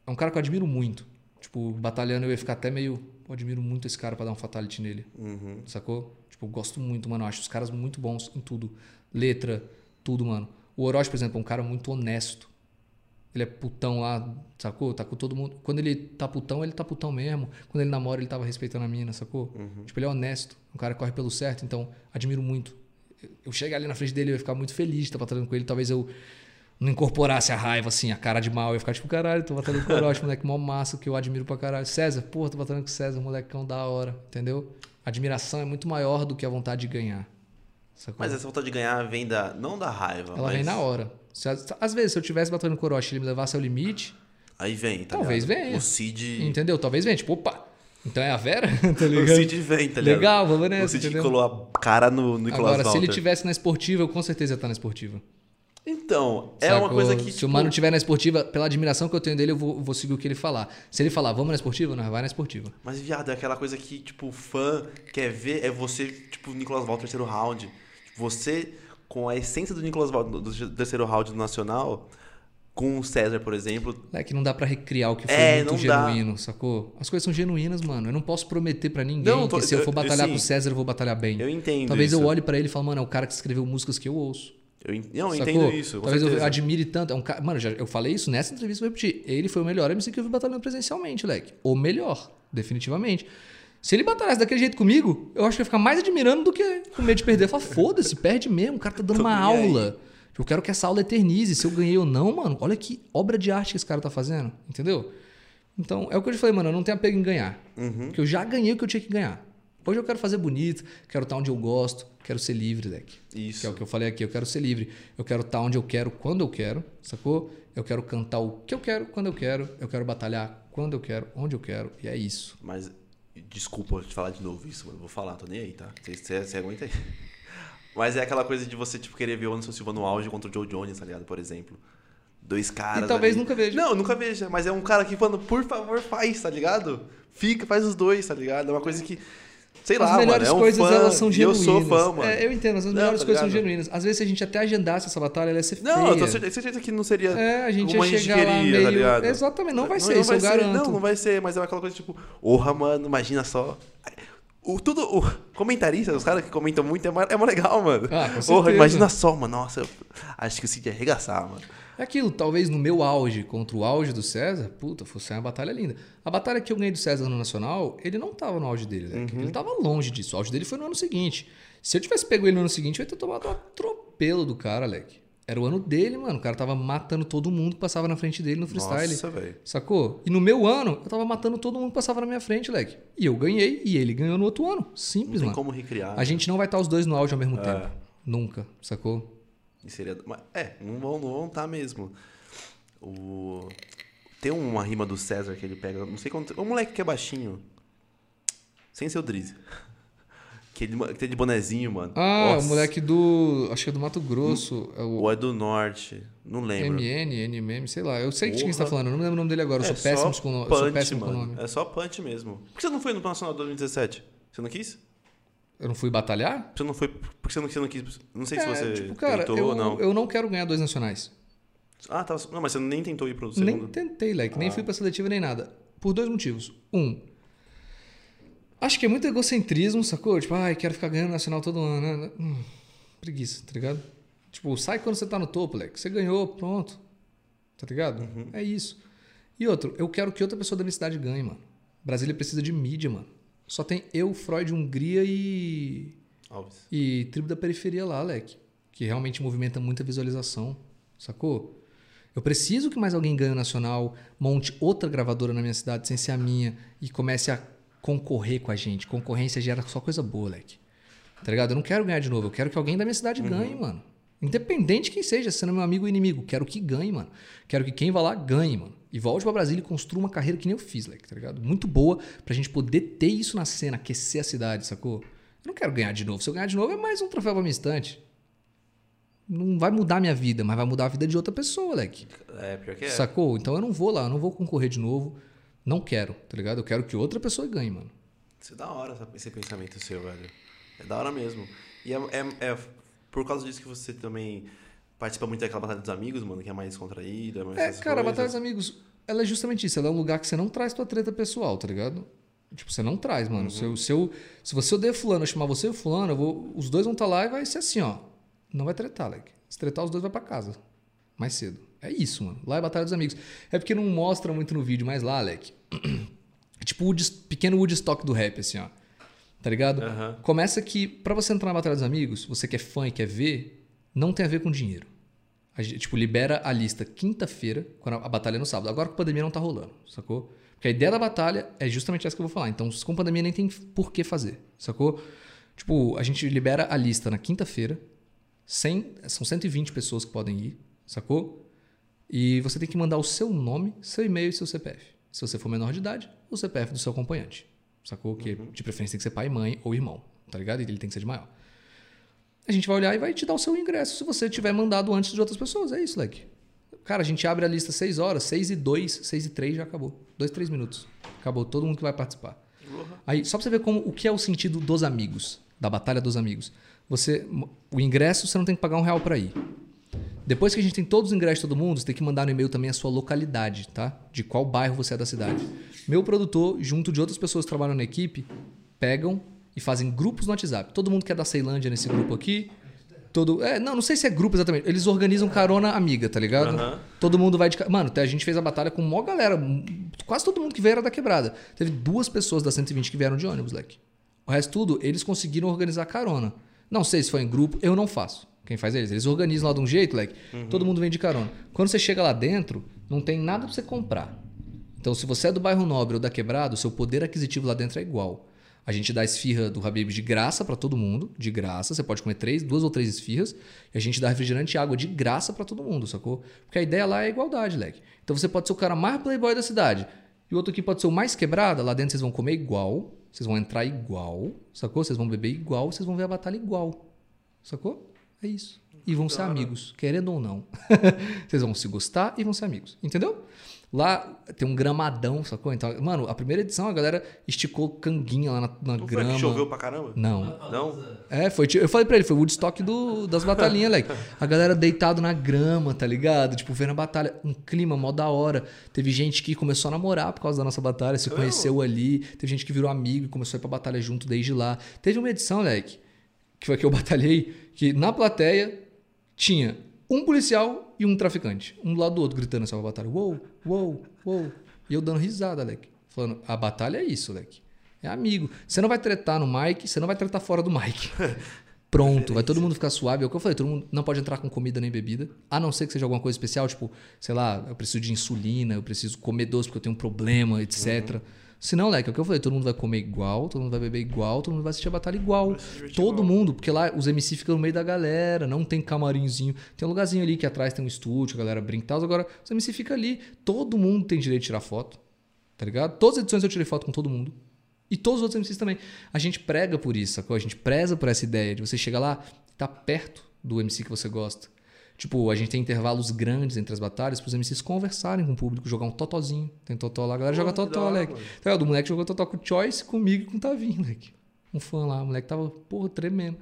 É um cara que eu admiro muito. Tipo, batalhando eu ia ficar até meio. Eu admiro muito esse cara pra dar um fatality nele. Uhum. Sacou? Tipo, eu gosto muito, mano. Eu acho os caras muito bons em tudo. Letra, tudo, mano. O Orochi, por exemplo, é um cara muito honesto. Ele é putão lá, sacou? Tá com todo mundo. Quando ele tá putão, ele tá putão mesmo. Quando ele namora, ele tava respeitando a mina, sacou? Tipo, ele é honesto. Um cara que corre pelo certo, então admiro muito. Eu- chegar ali na frente dele, eu ia ficar muito feliz de estar batalhando com ele. Talvez eu não incorporasse a raiva, assim, a cara de mal. Eu ia ficar tipo, caralho, tô batalhando com o Orochi, moleque mó massa, que eu admiro pra caralho. César, porra, tô batalhando com o César, molecão da hora, entendeu? A admiração é muito maior do que a vontade de ganhar. Sacou? Mas essa vontade de ganhar vem da. Não da raiva. Ela mas... vem na hora. Se, às vezes, se eu tivesse batalhando com o Orochi e ele me levasse ao limite, Aí vem, tá Talvez ligado? venha. O Cid. entendeu? Talvez venha, tipo, opa, Então é a Vera, tá O ligado? Cid vem, tá ligado? Legal, vamos O nessa, Cid entendeu? colou a cara no Nicolas Agora, se ele Walter. tivesse na esportiva, eu com certeza ia estar na esportiva. Então, é uma coisa que, Se tipo... o mano tiver na esportiva, pela admiração que eu tenho dele, eu vou, vou seguir o que ele falar. Se ele falar, vamos na esportiva, não, vai na esportiva. Mas, viado, é aquela coisa que, tipo, o fã quer ver é você, tipo, o Nicolas Walter terceiro round. Você, com a essência do Nicolas Walter do terceiro round do Nacional, com o César, por exemplo, É que não dá pra recriar o que foi É, muito não dá. genuíno, sacou? As coisas são genuínas, mano. Eu não posso prometer pra ninguém Não, tô- que se eu for eu- batalhar sim. com o César, eu vou batalhar bem. eu entendo Talvez isso. eu olhe pra ele e fale, mano, é o cara que escreveu músicas que eu ouço. Eu, en- não, eu entendo isso, Talvez eu certeza. admire tanto. É um. Mano, já, eu falei isso nessa entrevista, vou repetir. Ele foi o melhor MC que eu vi batalhando presencialmente, leque. O melhor, definitivamente. Se ele batalhasse daquele jeito comigo, eu acho que eu ia ficar mais admirando do que com medo de perder. Eu falo, foda-se, perde mesmo. O cara tá dando uma aula. Eu quero que essa aula eternize. Se eu ganhei ou não, mano, olha que obra de arte que esse cara tá fazendo. Entendeu? Então, é o que eu te falei, mano, eu não tenho apego em ganhar. Uhum. Porque eu já ganhei o que eu tinha que ganhar. Hoje eu quero fazer bonito, quero estar onde eu gosto, quero ser livre, leque. Isso. Que é o que eu falei aqui, eu quero ser livre. Eu quero estar onde eu quero, quando eu quero, sacou? Eu quero cantar o que eu quero, quando eu quero. Eu quero batalhar quando eu quero, onde eu quero. E é isso. Mas, desculpa te falar de novo isso, mano. Eu vou falar, tô nem aí, tá? Você, você, aguenta aí. Mas é aquela coisa de você, tipo, querer ver o Anderson Silva no auge contra o Joe Jones, tá ligado? Por exemplo. Dois caras. E talvez ali. nunca veja. Não, nunca veja. Mas é um cara que, mano, por favor, faz, tá ligado? Fica, faz os dois, tá ligado? É uma coisa que. Sei as lá, melhores mano. É um coisas, fã, elas são e eu genuínas. sou fã, mano. É, eu entendo, as Não, melhores tá coisas são genuínas. Às vezes, se a gente até agendasse essa batalha, ela ia ser feia. Não, eu tô certeza, que não seria. É, a gente como ia chegar lá queria, meio... tá ligado? Exatamente, não vai ser, isso eu garanto. Não, não vai ser, mas é aquela coisa tipo, porra, mano, imagina só. O, tudo, o comentarista, os caras que comentam muito, é, mó- é legal, mano. Ah, Porra, imagina só, mano. Nossa, eu acho que o Cid ia arregaçar, mano. É aquilo, talvez no meu auge contra o auge do César, puta, fosse uma batalha linda. A batalha que eu ganhei do César no Nacional, ele não tava no auge dele, né? Uhum. Ele tava longe disso. O auge dele foi no ano seguinte. Se eu tivesse pego ele no ano seguinte, eu ia ter tomado um atropelo do cara, Leque. Era o ano dele, mano. O cara tava matando todo mundo que passava na frente dele no freestyle. Nossa, velho. Sacou? E no meu ano, eu tava matando todo mundo que passava na minha frente, Leque. E eu ganhei, e ele ganhou no outro ano. Não Simples, tem mano. como recriar. A gente não vai estar os dois no auge ao mesmo É. tempo. Nunca, sacou? E seria... mas, É, não vão não vão estar mesmo. O... Tem uma rima do César que ele pega, não sei quanto. Um moleque que é baixinho. Sem ser o Drizzy. Que ele que tem de bonezinho, mano. Ah, Nossa. o moleque do. Acho que é do Mato Grosso. É o Ou é do norte. Não lembro. MN, NMM, sei lá. Eu sei de quem você tá Porra. falando, eu não lembro o nome dele agora. Eu É sou péssimo com nome. Eu sou péssimo com mano. nome. É só punch mesmo. Por que você não foi no Nacional 2017? Você não quis? Eu não fui batalhar? Você não foi. Por que você não, você não quis? Não sei se É, você tipo, cara, tentou eu, ou não. eu não quero ganhar dois nacionais. Ah, tá. Não, mas você nem tentou ir pro Nem segundo. tentei, Leque. Ah. Nem fui pra seletiva nem nada. Por dois motivos. Um. Acho que é muito egocentrismo, sacou? Tipo, ai, quero ficar ganhando nacional todo ano. né? Hum, preguiça, tá ligado? Tipo, sai quando você tá no topo, Leque. Você ganhou, pronto. Tá ligado? Uhum. É isso. E outro, eu quero que outra pessoa da minha cidade ganhe, mano. Brasília precisa de mídia, mano. Só tem eu, Freud, Hungria e. Alves. E tribo da periferia lá, Leque. Que realmente movimenta muita visualização. Sacou? Eu preciso que mais alguém ganhe o nacional, monte outra gravadora na minha cidade sem ser a minha e comece a concorrer com a gente. Concorrência gera só coisa boa, Leque. Tá ligado? Eu não quero ganhar de novo. Eu quero que alguém da minha cidade ganhe, mano. Independente de quem seja, sendo meu amigo ou inimigo. Quero que ganhe, mano. Quero que quem vá lá ganhe, mano. E volte pra Brasília e construa uma carreira que nem eu fiz, Leque, tá ligado? Muito boa pra gente poder ter isso na cena, aquecer a cidade, sacou? Eu não quero ganhar de novo. Se eu ganhar de novo, é mais um troféu pra minha estante. Não vai mudar a minha vida, mas vai mudar a vida de outra pessoa, Leque. É, pior que é. Sacou? Então eu não vou lá, eu não vou concorrer de novo. Não quero, tá ligado? Eu quero que outra pessoa ganhe, mano. Isso é da hora, esse pensamento seu, velho. É da hora mesmo. E é, é- é por causa disso que você também participa muito daquela batalha dos amigos, mano, que é mais contraída, mais É, cara, a coisas. Batalha dos Amigos, ela é justamente isso. Ela é um lugar que você não traz tua treta pessoal, tá ligado? Tipo, você não traz, mano. Se, eu, se, eu- se você odeia fulano, eu chamar você e o fulano, vou, os dois vão estar lá e vai ser assim, ó. Não vai tretar, Leque. Se tretar, os dois vai pra casa. Mais cedo. É isso, mano. Lá é Batalha dos Amigos. É porque não mostra muito no vídeo, mas lá, Leque. É tipo o pequeno Woodstock do rap, assim, ó. Tá ligado? Aham. Começa que, pra você entrar na Batalha dos Amigos, você que é fã e quer ver, não tem a ver com dinheiro. A gente, tipo, libera a lista quinta-feira, quando a batalha é no sábado. Agora que a pandemia não tá rolando, sacou? Porque a ideia da batalha é justamente essa que eu vou falar. Então, com pandemia nem tem por que fazer, sacou? Tipo, a gente libera a lista na quinta-feira, 100 são 120 pessoas que podem ir, sacou? E você tem que mandar o seu nome, seu e-mail e seu CPF. Se você for menor de idade, o CPF do seu acompanhante. Sacou? Que de preferência tem que ser pai, mãe ou irmão, tá ligado? E ele tem que ser de maior. A gente vai olhar e vai te dar o seu ingresso se você tiver mandado antes de outras pessoas. É isso, leque. Cara, a gente abre a lista 6 horas, 6 e 2, 6 e 3 já acabou. 2, 3 minutos. Acabou todo mundo que vai participar. Aí, só pra você ver como, o que é o sentido dos amigos, da batalha dos amigos. Você, o ingresso, você não tem que pagar um real pra ir. Depois que a gente tem todos os ingressos de todo mundo, você tem que mandar no e-mail também a sua localidade, tá? De qual bairro você é da cidade. Meu produtor, junto de outras pessoas que trabalham na equipe, pegam e fazem grupos no WhatsApp. Todo mundo que é da Ceilândia nesse grupo aqui. Todo, é, não, não sei se é grupo exatamente. Eles organizam carona amiga, tá ligado? Aham. Todo mundo vai de. Mano, até a gente fez a batalha com mó galera. Quase todo mundo que veio era da quebrada. Teve duas pessoas da 120 que vieram de ônibus, leque. O resto tudo, eles conseguiram organizar carona. Não sei se foi em grupo, eu não faço. Quem faz eles? Eles organizam lá de um jeito, leque. Todo mundo vem de carona. Quando você chega lá dentro, não tem nada pra você comprar. Então, se você é do bairro Nobre ou da Quebrada, o seu poder aquisitivo lá dentro é igual. A gente dá esfirra do Habib de graça pra todo mundo, de graça. Você pode comer três, duas ou três esfirras. E a gente dá refrigerante e água de graça pra todo mundo, sacou? Porque a ideia lá é igualdade, leque. Então você pode ser o cara mais playboy da cidade. E o outro aqui pode ser o mais quebrada. Lá dentro vocês vão comer igual. Vocês vão entrar igual, sacou? Vocês vão beber igual. Vocês vão ver a batalha igual. Sacou? É isso. E vão ser amigos, querendo ou não. Vocês vão se gostar e vão ser amigos. Entendeu? Lá tem um gramadão, sacou? Então, mano, a primeira edição a galera esticou canguinha lá na, na Não foi grama. que choveu pra caramba? Não. Não? É, foi. Eu falei pra ele, foi o Woodstock do, das batalhinhas, leque. A galera deitado na grama, tá ligado? Tipo, vendo a batalha. Um clima mó da hora. Teve gente que começou a namorar por causa da nossa batalha, se conheceu ali. Teve gente que virou amigo e começou a ir pra batalha junto desde lá. Teve uma edição, leque, que foi que eu batalhei, que na plateia tinha um policial e um traficante. Um do lado do outro, gritando essa batalha. Uou, uou, uou. E eu dando risada, leque. Falando, a batalha é isso, leque. É amigo. Você não vai tretar no mic, você não vai tretar fora do mic. Pronto, vai todo mundo ficar suave. É o que eu falei, todo mundo não pode entrar com comida nem bebida, a não ser que seja alguma coisa especial, tipo, sei lá, eu preciso de insulina, eu preciso comer doce porque eu tenho um problema, etc. Se não, leque, é o que eu falei, todo mundo vai comer igual, todo mundo vai beber igual, todo mundo vai assistir a batalha igual. Todo igual. mundo, porque lá os MC ficam no meio da galera, não tem camarinzinho. Tem um lugarzinho ali que atrás tem um estúdio, a galera brinca e tal. Agora, os MC fica ali, todo mundo tem direito de tirar foto, tá ligado? Todas as edições eu tirei foto com todo mundo. E todos os outros MCs também. A gente prega por isso, sacou? A gente preza por essa ideia de você chegar lá e tá perto do MC que você gosta. Tipo, a gente tem intervalos grandes entre as batalhas pros MCs conversarem com o público, jogar um totozinho. Tem totó lá, a galera joga Porra, que totó, moleque. mano. Tá ligado? O moleque jogou totó com o Choice, comigo e com o Tavinho, moleque. Um fã lá, o moleque tava, porra, tremendo.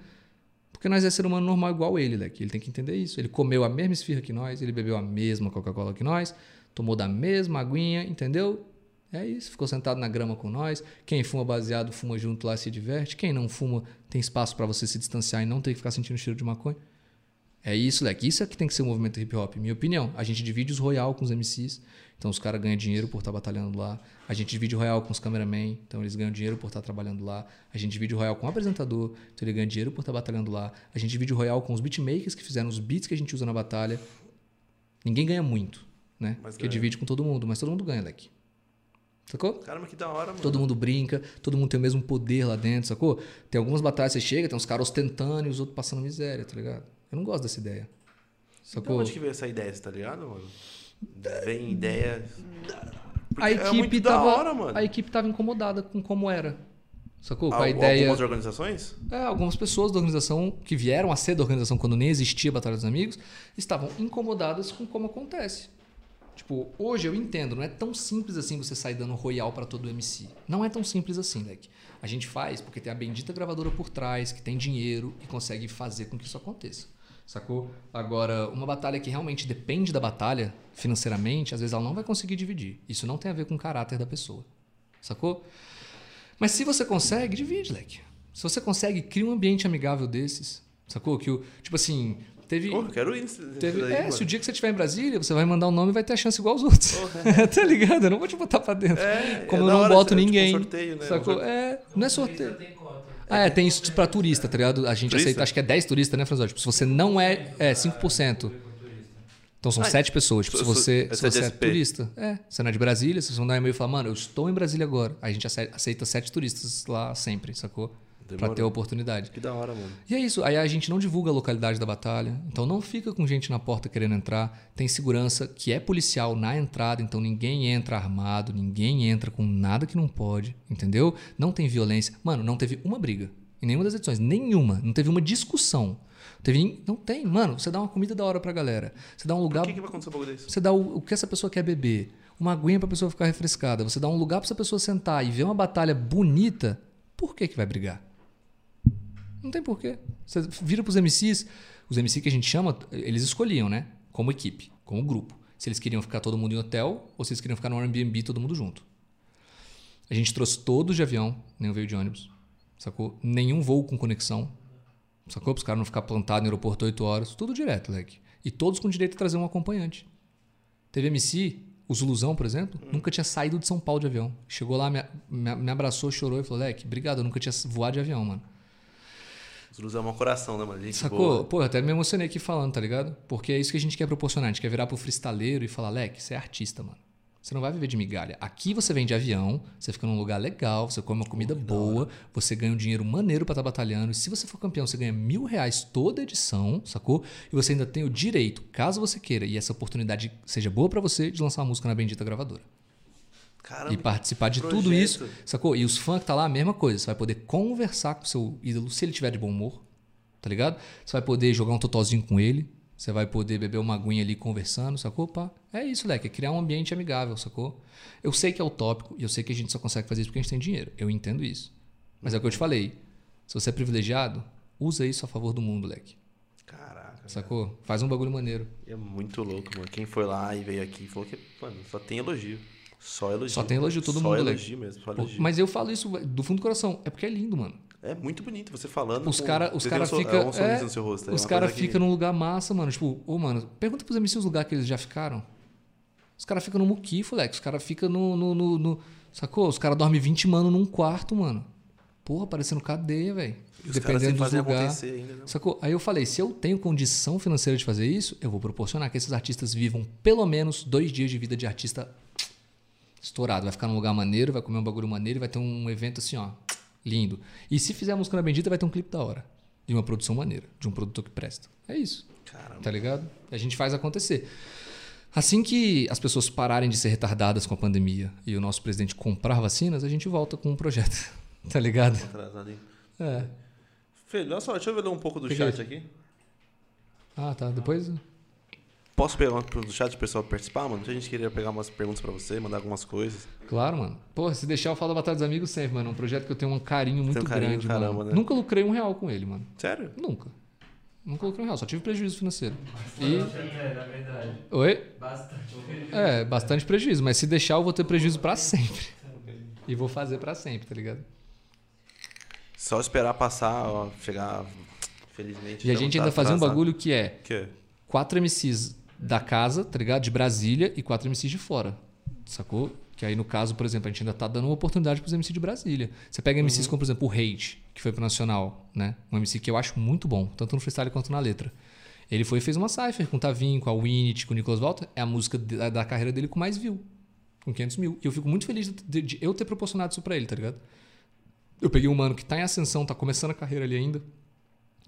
Porque nós é ser humano normal igual ele, moleque. Ele tem que entender isso. Ele comeu a mesma esfirra que nós, ele bebeu a mesma Coca-Cola que nós, tomou da mesma aguinha, entendeu? É isso, ficou sentado na grama com nós. Quem fuma baseado, fuma junto lá e se diverte. Quem não fuma, tem espaço pra você se distanciar e não ter que ficar sentindo cheiro de maconha. É isso, leque. Isso é que tem que ser o movimento hip hop, minha opinião. A gente divide os royal com os MCs, então os caras ganham dinheiro por estar batalhando lá. A gente divide o royal com os cameramen, então eles ganham dinheiro por estar trabalhando lá. A gente divide o royal com o apresentador, então ele ganha dinheiro por estar batalhando lá. A gente divide o royal com os beatmakers que fizeram os beats que a gente usa na batalha. Ninguém ganha muito, né? Mas Porque ganha. divide com todo mundo, mas todo mundo ganha, leque. Sacou? Caramba, que da hora, mano. Todo mundo brinca, todo mundo tem o mesmo poder lá dentro, sacou? Tem algumas batalhas que você chega, tem uns caras ostentando e os outros passando miséria, tá ligado? Eu não gosto dessa ideia. Da Sacou? onde que veio essa ideia, você tá ligado, mano? Vem ideia. Porque A é equipe, muito tava, hora, a equipe tava incomodada com como era. Sacou? Com a ideia. Algumas organizações? É, algumas pessoas da organização que vieram a ser da organização quando nem existia a Batalha dos Amigos estavam incomodadas com como acontece. Tipo, hoje eu entendo, não é tão simples assim você sair dando royal pra todo MC. Não é tão simples assim, leque. A gente faz porque tem a bendita gravadora por trás, que tem dinheiro e consegue fazer com que isso aconteça. Sacou? Agora, uma batalha que realmente depende da batalha financeiramente, às vezes ela não vai conseguir dividir. Isso não tem a ver com o caráter da pessoa. Sacou? Mas se você consegue, divide, leque. Se você consegue, cria um ambiente amigável desses. Sacou? Que o, tipo assim, teve. Porra, quero nesse teve daí, é, mano. se o dia que você estiver em Brasília, você vai mandar um nome e vai ter a chance igual aos outros. tá ligado? Eu não vou te botar pra dentro. É, Como é eu não boto é tipo um ninguém. sorteio, né? Sacou? Sorteio. É, não é sorteio. Tem cota. Ah, é, tem isso pra turista, tá ligado? A gente Turista? aceita, acho que é 10 turistas, né, Franzó? Tipo, se você não é, é 5%. Então são Ah, 7 pessoas. Tipo, se você, se você é turista, é. Você não é de Brasília, vocês vão dar um e-mail e falar, mano, eu estou em Brasília agora. Aí a gente ace- aceita 7 turistas lá sempre, sacou? Pra Demorou. ter a oportunidade. Que da hora, mano. E é isso. Aí a gente não divulga a localidade da batalha. Então não fica com gente na porta querendo entrar. Tem segurança que é policial na entrada. Então ninguém entra armado. Ninguém entra com nada que não pode. Entendeu? Não tem violência. Mano, não teve uma briga. Em nenhuma das edições. Nenhuma. Não teve uma discussão. Teve, não tem. Mano, você dá uma comida da hora pra galera. Você dá um lugar. Por que, que vai acontecer um desse? Você dá o, o que essa pessoa quer beber, uma aguinha pra pessoa ficar refrescada, você dá um lugar pra essa pessoa sentar e ver uma batalha bonita, por que que vai brigar? Não tem porquê. Você vira pros MCs, os MCs que a gente chama, eles escolhiam, né? Como equipe, como grupo. Se eles queriam ficar todo mundo em hotel ou se eles queriam ficar no Airbnb todo mundo junto. A gente trouxe todos de avião, nenhum veio de ônibus, sacou? Nenhum voo com conexão, sacou? Para os caras não ficar plantados no aeroporto 8 horas, tudo direto, leque. E todos com direito a trazer um acompanhante. Teve MC, o Zuluzão, por exemplo, nunca tinha saído de São Paulo de avião. Chegou lá, me, me, me abraçou, chorou e falou: Leque, obrigado, eu nunca tinha voado de avião, mano. Os Luz é um coração, né, mano? Gente Sacou? boa. Pô, eu até me emocionei aqui falando, tá ligado? Porque é isso que a gente quer proporcionar. A gente quer virar pro freestaleiro e falar, Leque, você é artista, mano. Você não vai viver de migalha. Aqui você vem de avião, você fica num lugar legal, você come uma comida boa, você ganha um dinheiro maneiro pra estar batalhando. E se você for campeão, você ganha mil reais toda edição, sacou? E você ainda tem o direito, caso você queira, e essa oportunidade seja boa pra você, de lançar uma música na Bendita Gravadora. Caramba. E participar de projeto. tudo isso, sacou? E os fãs que tá lá, a mesma coisa. Você vai poder conversar com o seu ídolo se ele tiver de bom humor, tá ligado? Você vai poder jogar um totozinho com ele, você vai poder beber uma aguinha ali conversando, sacou? Pá. É isso, Leque, é criar um ambiente amigável, sacou? Eu sei que é utópico e eu sei que a gente só consegue fazer isso porque a gente tem dinheiro. Eu entendo isso. Mas é o que eu te falei. Se você é privilegiado, usa isso a favor do mundo, Leque. Caraca. Sacou? Faz um bagulho maneiro. É muito louco, mano. Quem foi lá e veio aqui falou que, mano, só tem elogio. Só elogio. Só tem elogio, todo só mundo, elogio mesmo, só elogio. Mas eu falo isso do fundo do coração. É porque é lindo, mano. É muito bonito você falando. Os caras os cara um ficam. é um sorriso no seu rosto. é os caras coisa que- ficam num lugar massa, mano. Tipo, ô, mano, pergunta pros MCs os lugares que eles já ficaram. Os caras ficam no muquifo, Lex. Os caras ficam no, no, no- no- Sacou? Os caras dormem 20 mano num quarto, mano. Porra, parecendo cadeia, velho. Dependendo dos lugares. né? Sacou? Aí eu falei, se eu tenho condição financeira de fazer isso, eu vou proporcionar que esses artistas vivam pelo menos dois dias de vida de artista estourado. Vai ficar num lugar maneiro, vai comer um bagulho maneiro e vai ter um evento assim, ó, lindo. E se fizer a música na Bendita, vai ter um clipe da hora. De uma produção maneira, de um produtor que presta. É isso, Caramba. tá ligado? A gente faz acontecer. Assim que as pessoas pararem de ser retardadas com a pandemia e o nosso presidente comprar vacinas, a gente volta com um projeto. Tá ligado? Atrasado, hein? É. Filho, olha só, deixa eu ler um pouco do Que que chat aqui. Ah, tá. Depois. Posso pegar uma do chat pro pessoal participar, mano? A gente queria pegar umas perguntas pra você, mandar algumas coisas. Claro, mano. Porra, se deixar eu falo da Batalha dos Amigos sempre, mano. É um projeto que eu tenho um carinho muito um carinho grande, do caramba, mano. né? Nunca lucrei um real com ele, mano. Sério? Nunca. Nunca lucrei um real, só tive prejuízo financeiro. E. É, na verdade. Oi? Bastante. É, bastante prejuízo, mas se deixar eu vou ter prejuízo pra sempre. E vou fazer pra sempre, tá ligado? Só esperar passar, ó, chegar. Felizmente. E a não gente tá ainda fazia um bagulho que é Que? quatro MCs da casa, tá ligado? De Brasília e quatro MCs de fora. Sacou? Que aí, no caso, por exemplo, a gente ainda tá dando uma oportunidade pros MCs de Brasília. Você pega MCs como, por exemplo, o Hate, que foi pro Nacional, né? Um MC que eu acho muito bom, tanto no freestyle quanto na letra. Ele foi e fez uma cypher com o Tavinho, com a Winit, com o Nicolas Walter. É a música de- da carreira dele com mais view. Com 500 mil. E eu fico muito feliz de, de- de eu ter proporcionado isso pra ele, tá ligado? Eu peguei um mano que tá em ascensão, tá começando a carreira ali ainda.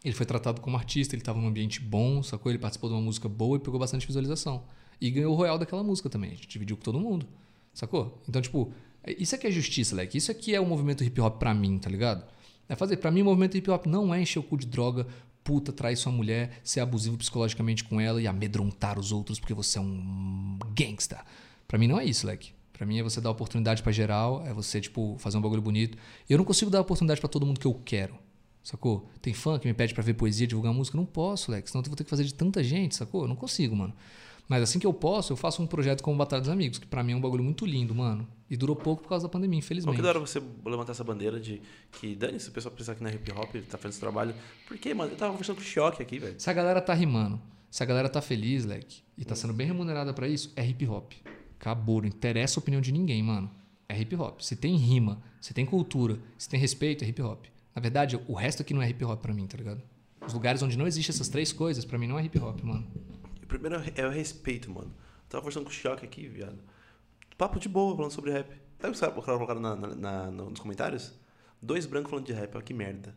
Ele foi tratado como artista, ele estava num ambiente bom, sacou? Ele participou de uma música boa e pegou bastante visualização. E ganhou o royal daquela música também. A gente dividiu com todo mundo, sacou? Então, tipo, é- isso aqui é justiça, Leque. Isso aqui é o movimento hip hop pra mim, tá ligado? É fazer. Pra mim, o movimento hip hop não é encher o cu de droga, puta, trair sua mulher, ser abusivo psicologicamente com ela e amedrontar os outros porque você é um gangsta. Pra mim, não é isso, Leque. Pra mim é você dar oportunidade pra geral, é você, tipo, fazer um bagulho bonito. E eu não consigo dar oportunidade pra todo mundo que eu quero. Sacou? Tem fã que me pede pra ver poesia, divulgar música. Não posso, Lex. Senão eu vou ter que fazer de tanta gente, sacou? Eu não consigo, mano. Mas assim que eu posso, eu faço um projeto como Batalha dos Amigos, que pra mim é um bagulho muito lindo, mano. E durou pouco por causa da pandemia, Qual infelizmente. que da hora você levantar essa bandeira de que dane-se o pessoal pensar que não é hip hop, tá fazendo esse trabalho. Por quê, mano? Eu tava conversando com o Choque aqui, velho. Se a galera tá rimando, se a galera tá feliz, Leque, e tá sendo bem remunerada pra isso, é hip hop. Acabou, não interessa a opinião de ninguém, mano. É hip hop. Se tem rima, se tem cultura, se tem respeito, é hip hop. Na verdade, o resto aqui não é hip hop pra mim, tá ligado? Os lugares onde não existem essas três coisas, pra mim não é hip hop, mano. O primeiro é o respeito, mano. Eu tava conversando com o Choque aqui, viado. Papo de boa, falando sobre rap. Sabe o que os caras colocaram na, na- nos comentários? Dois brancos falando de rap, ó, que merda.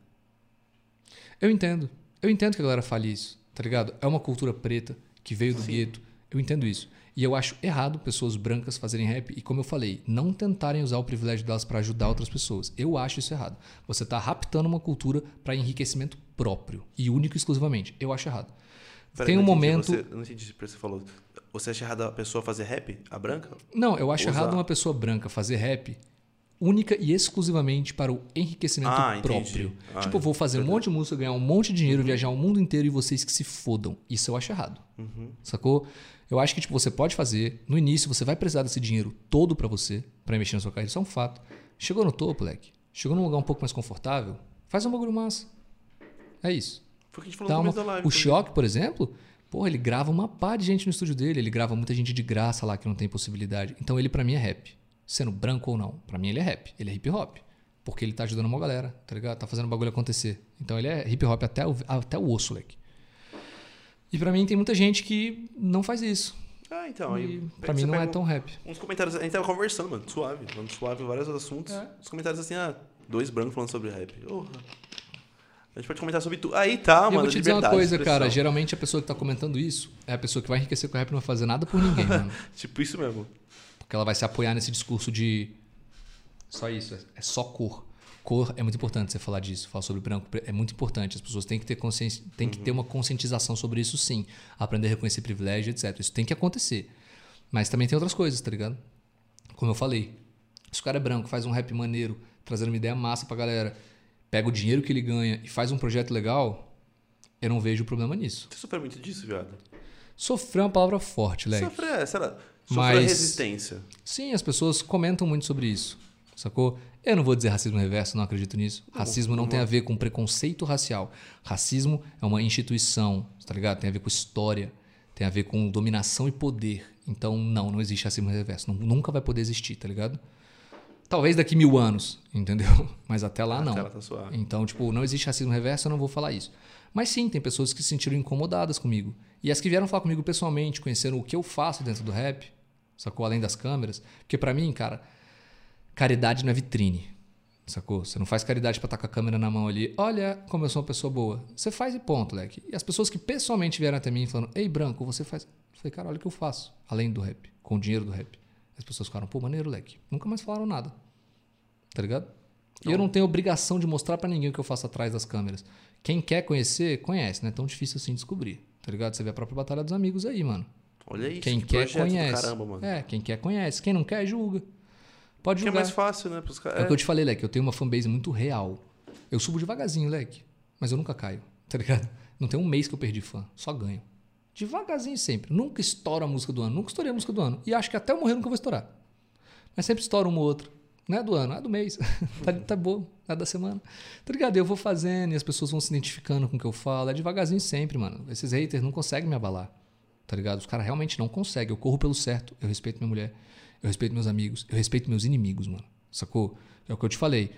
Eu entendo. Eu entendo que a galera fale isso, tá ligado? É uma cultura preta que veio do Sim. gueto. Eu entendo isso. E eu acho errado pessoas brancas fazerem rap e, como eu falei, não tentarem usar o privilégio delas para ajudar outras pessoas. Eu acho isso errado. Você tá raptando uma cultura para enriquecimento próprio e único e exclusivamente. Eu acho errado. Pera, Tem um momento. Você, eu não entendi o que você falou. Você acha errado a pessoa fazer rap? A branca? Não, eu acho errado uma pessoa branca fazer rap única e exclusivamente para o enriquecimento Ah, próprio. Ah, tipo, eu vou fazer um monte de música, ganhar um monte de dinheiro, viajar o mundo inteiro e vocês que se fodam. Isso eu acho errado. Uhum. Sacou? Eu acho que tipo, você pode fazer, no início você vai precisar desse dinheiro todo para você, para investir na sua carreira, isso é um fato. Chegou no topo, moleque. Chegou num lugar um pouco mais confortável, faz um bagulho massa. É isso. Foi o que a gente falou Dá no uma... da live. O. Choque, por exemplo, porra, ele grava uma pá de gente no estúdio dele, ele grava muita gente de graça lá que não tem possibilidade. Então ele pra mim é rap. Sendo branco ou não, pra mim ele é rap, ele é hip hop. Porque ele tá ajudando uma galera, tá ligado? Tá fazendo o bagulho acontecer. Então ele é hip hop até o, até o osso, moleque. E pra mim tem muita gente que não faz isso. Ah, então. Aí, E pra mim não é tão rap. Uns comentários. A gente tava conversando, mano, suave. Falando suave vários assuntos. É. Os comentários assim, ah, dois brancos falando sobre rap. Porra. A gente pode comentar sobre tudo. Aí tá, e eu mano. vou te dizer uma coisa, cara. Geralmente a pessoa que tá comentando isso é a pessoa que vai enriquecer com o rap e não vai fazer nada por ninguém, mano. Tipo isso mesmo. Porque ela vai se apoiar nesse discurso de só isso, é só cor. Cor é muito importante você falar disso, falar sobre branco, é muito importante. As pessoas têm que ter consciência, têm que ter uma conscientização sobre isso sim, aprender a reconhecer privilégio, etc. Isso tem que acontecer. Mas também tem outras coisas, tá ligado? Como eu falei, se o cara é branco, faz um rap maneiro, trazendo uma ideia massa pra galera, pega o dinheiro que ele ganha e faz um projeto legal, eu não vejo problema nisso. Você sofreu muito disso, viado? Sofrer é uma palavra forte, Leque. Sofrer, sei lá. Sofrer Mas- resistência. Sim, as pessoas comentam muito sobre isso, sacou? Eu não vou dizer racismo reverso, não acredito nisso. Racismo não tem a ver com preconceito racial. Racismo é uma instituição, tá ligado? Tem a ver com história, tem a ver com dominação e poder. Então, não, não existe racismo reverso. Nunca vai poder existir, tá ligado? Talvez daqui mil anos, entendeu? Mas até lá não. Até tá suave. Então, tipo, não existe racismo reverso, eu não vou falar isso. Mas sim, tem pessoas que se sentiram incomodadas comigo. E as que vieram falar comigo pessoalmente, conheceram o que eu faço dentro do rap, sacou? Além das câmeras. Porque pra mim, cara, caridade é vitrine, sacou? Você não faz caridade pra estar com a câmera na mão ali. Olha como eu sou uma pessoa boa. Você faz e ponto, leque. E as pessoas que pessoalmente vieram até mim falando, ei, Branco, você faz... Eu falei, cara, olha o que eu faço, além do rap, com o dinheiro do rap. As pessoas ficaram, pô, maneiro, leque. Nunca mais falaram nada. Tá ligado? E eu não tenho obrigação de mostrar pra ninguém o que eu faço atrás das câmeras. Quem quer conhecer, conhece, não é tão difícil assim descobrir. Tá ligado? Você vê a própria Batalha dos Amigos aí, mano. Olha isso. Quem que quer, conhece. Caramba, mano. É, quem quer, conhece. Quem não quer, julga. Pode Que é mais fácil, né? Pros caras. É o que eu te falei, Leque. Eu tenho uma fanbase muito real. Eu subo devagarzinho, Leque. Mas eu nunca caio, tá ligado? Não tem um mês que eu perdi fã. Só ganho. Devagarzinho sempre. Nunca estouro a música do ano. Nunca estourei a música do ano. E acho que até eu morrer nunca vou estourar. Mas sempre estouro uma ou outra. Não é do ano, é do mês. tá, tá bom, é da semana. Tá ligado? Eu vou fazendo e as pessoas vão se identificando com o que eu falo. É devagarzinho sempre, mano. Esses haters não conseguem me abalar. Tá ligado? Os caras realmente não conseguem. Eu corro pelo certo. Eu respeito minha mulher. Eu respeito meus amigos. Eu respeito meus inimigos, mano. Sacou? É o que eu te falei.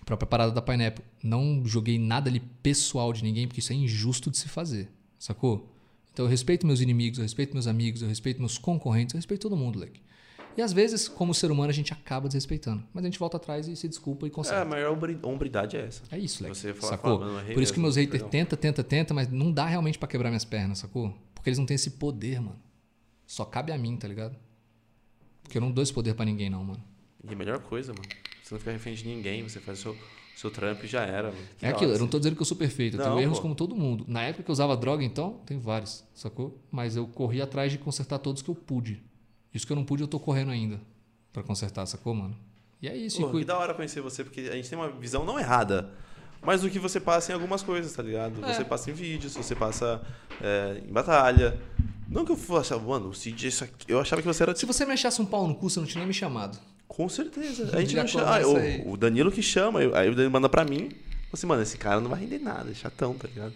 A própria parada da Pineapple. Não joguei nada ali pessoal de ninguém, porque isso é injusto de se fazer. Sacou? Então eu respeito meus inimigos, eu respeito meus amigos, eu respeito meus concorrentes, eu respeito todo mundo, leque. E às vezes, como ser humano, a gente acaba desrespeitando. Mas a gente volta atrás e se desculpa e É, a maior hombri- hombridade é essa. É, isso, leque. Você fala, sacou? fala, "Mano, eu errei Por isso que meus haters perdão." tenta, tenta, tenta, mas não dá realmente pra quebrar minhas pernas, sacou? Porque eles não têm esse poder, mano. Só cabe a mim, tá ligado? Porque eu não dou esse poder pra ninguém, não, mano. E a melhor coisa, mano. Você não fica refém de ninguém, você faz o seu, seu trampo e já era, mano. Que É aquilo, hora, eu não tô dizendo que eu sou perfeito, eu Não, tenho erros pô. como todo mundo. Na época que eu usava droga, então, tem vários, sacou? Mas eu corri atrás de consertar todos que eu pude. Isso que eu não pude, eu tô correndo ainda pra consertar, sacou, mano? E é isso, Pô, e que da hora conhecer você, porque a gente tem uma visão não errada, mas do que você passa em algumas coisas, tá ligado? É. Você passa em vídeos, você passa é, em batalha. Não que eu fosse, mano, o Cid, isso aqui, eu achava que você era Se você me achasse um pau no cu, você não tinha nem me chamado. Com certeza. A gente Já não chama. ah, o, o Danilo que chama, aí o Danilo manda pra mim. Assim, mano, esse cara não vai render nada, é chatão, tá ligado?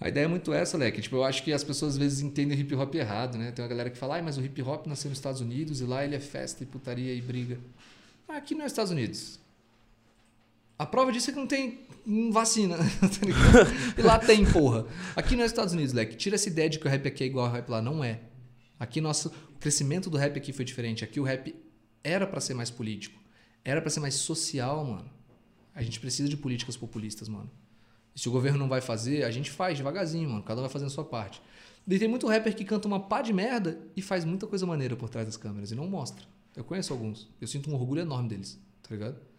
A ideia é muito essa, Leque. Tipo, eu acho que as pessoas às vezes entendem o hip hop errado, né? Tem uma galera que fala, ai, mas o hip hop nasceu nos Estados Unidos e lá ele é festa e putaria e briga. Ah, aqui não é Estados Unidos. A prova disso é que não tem vacina, tá ligado? E lá tem, porra. Aqui não é Estados Unidos, Leque. Tira essa ideia de que o rap aqui é igual ao rap lá. Não é. Aqui nosso, o crescimento do rap aqui foi diferente. Aqui o rap era pra ser mais político. Era pra ser mais social, mano. A gente precisa de políticas populistas, mano. E se o governo não vai fazer, a gente faz devagarzinho, mano. Cada um vai fazendo a sua parte. E tem muito rapper que canta uma pá de merda e faz muita coisa maneira por trás das câmeras e não mostra. Eu conheço alguns. Eu sinto um orgulho enorme deles, tá ligado?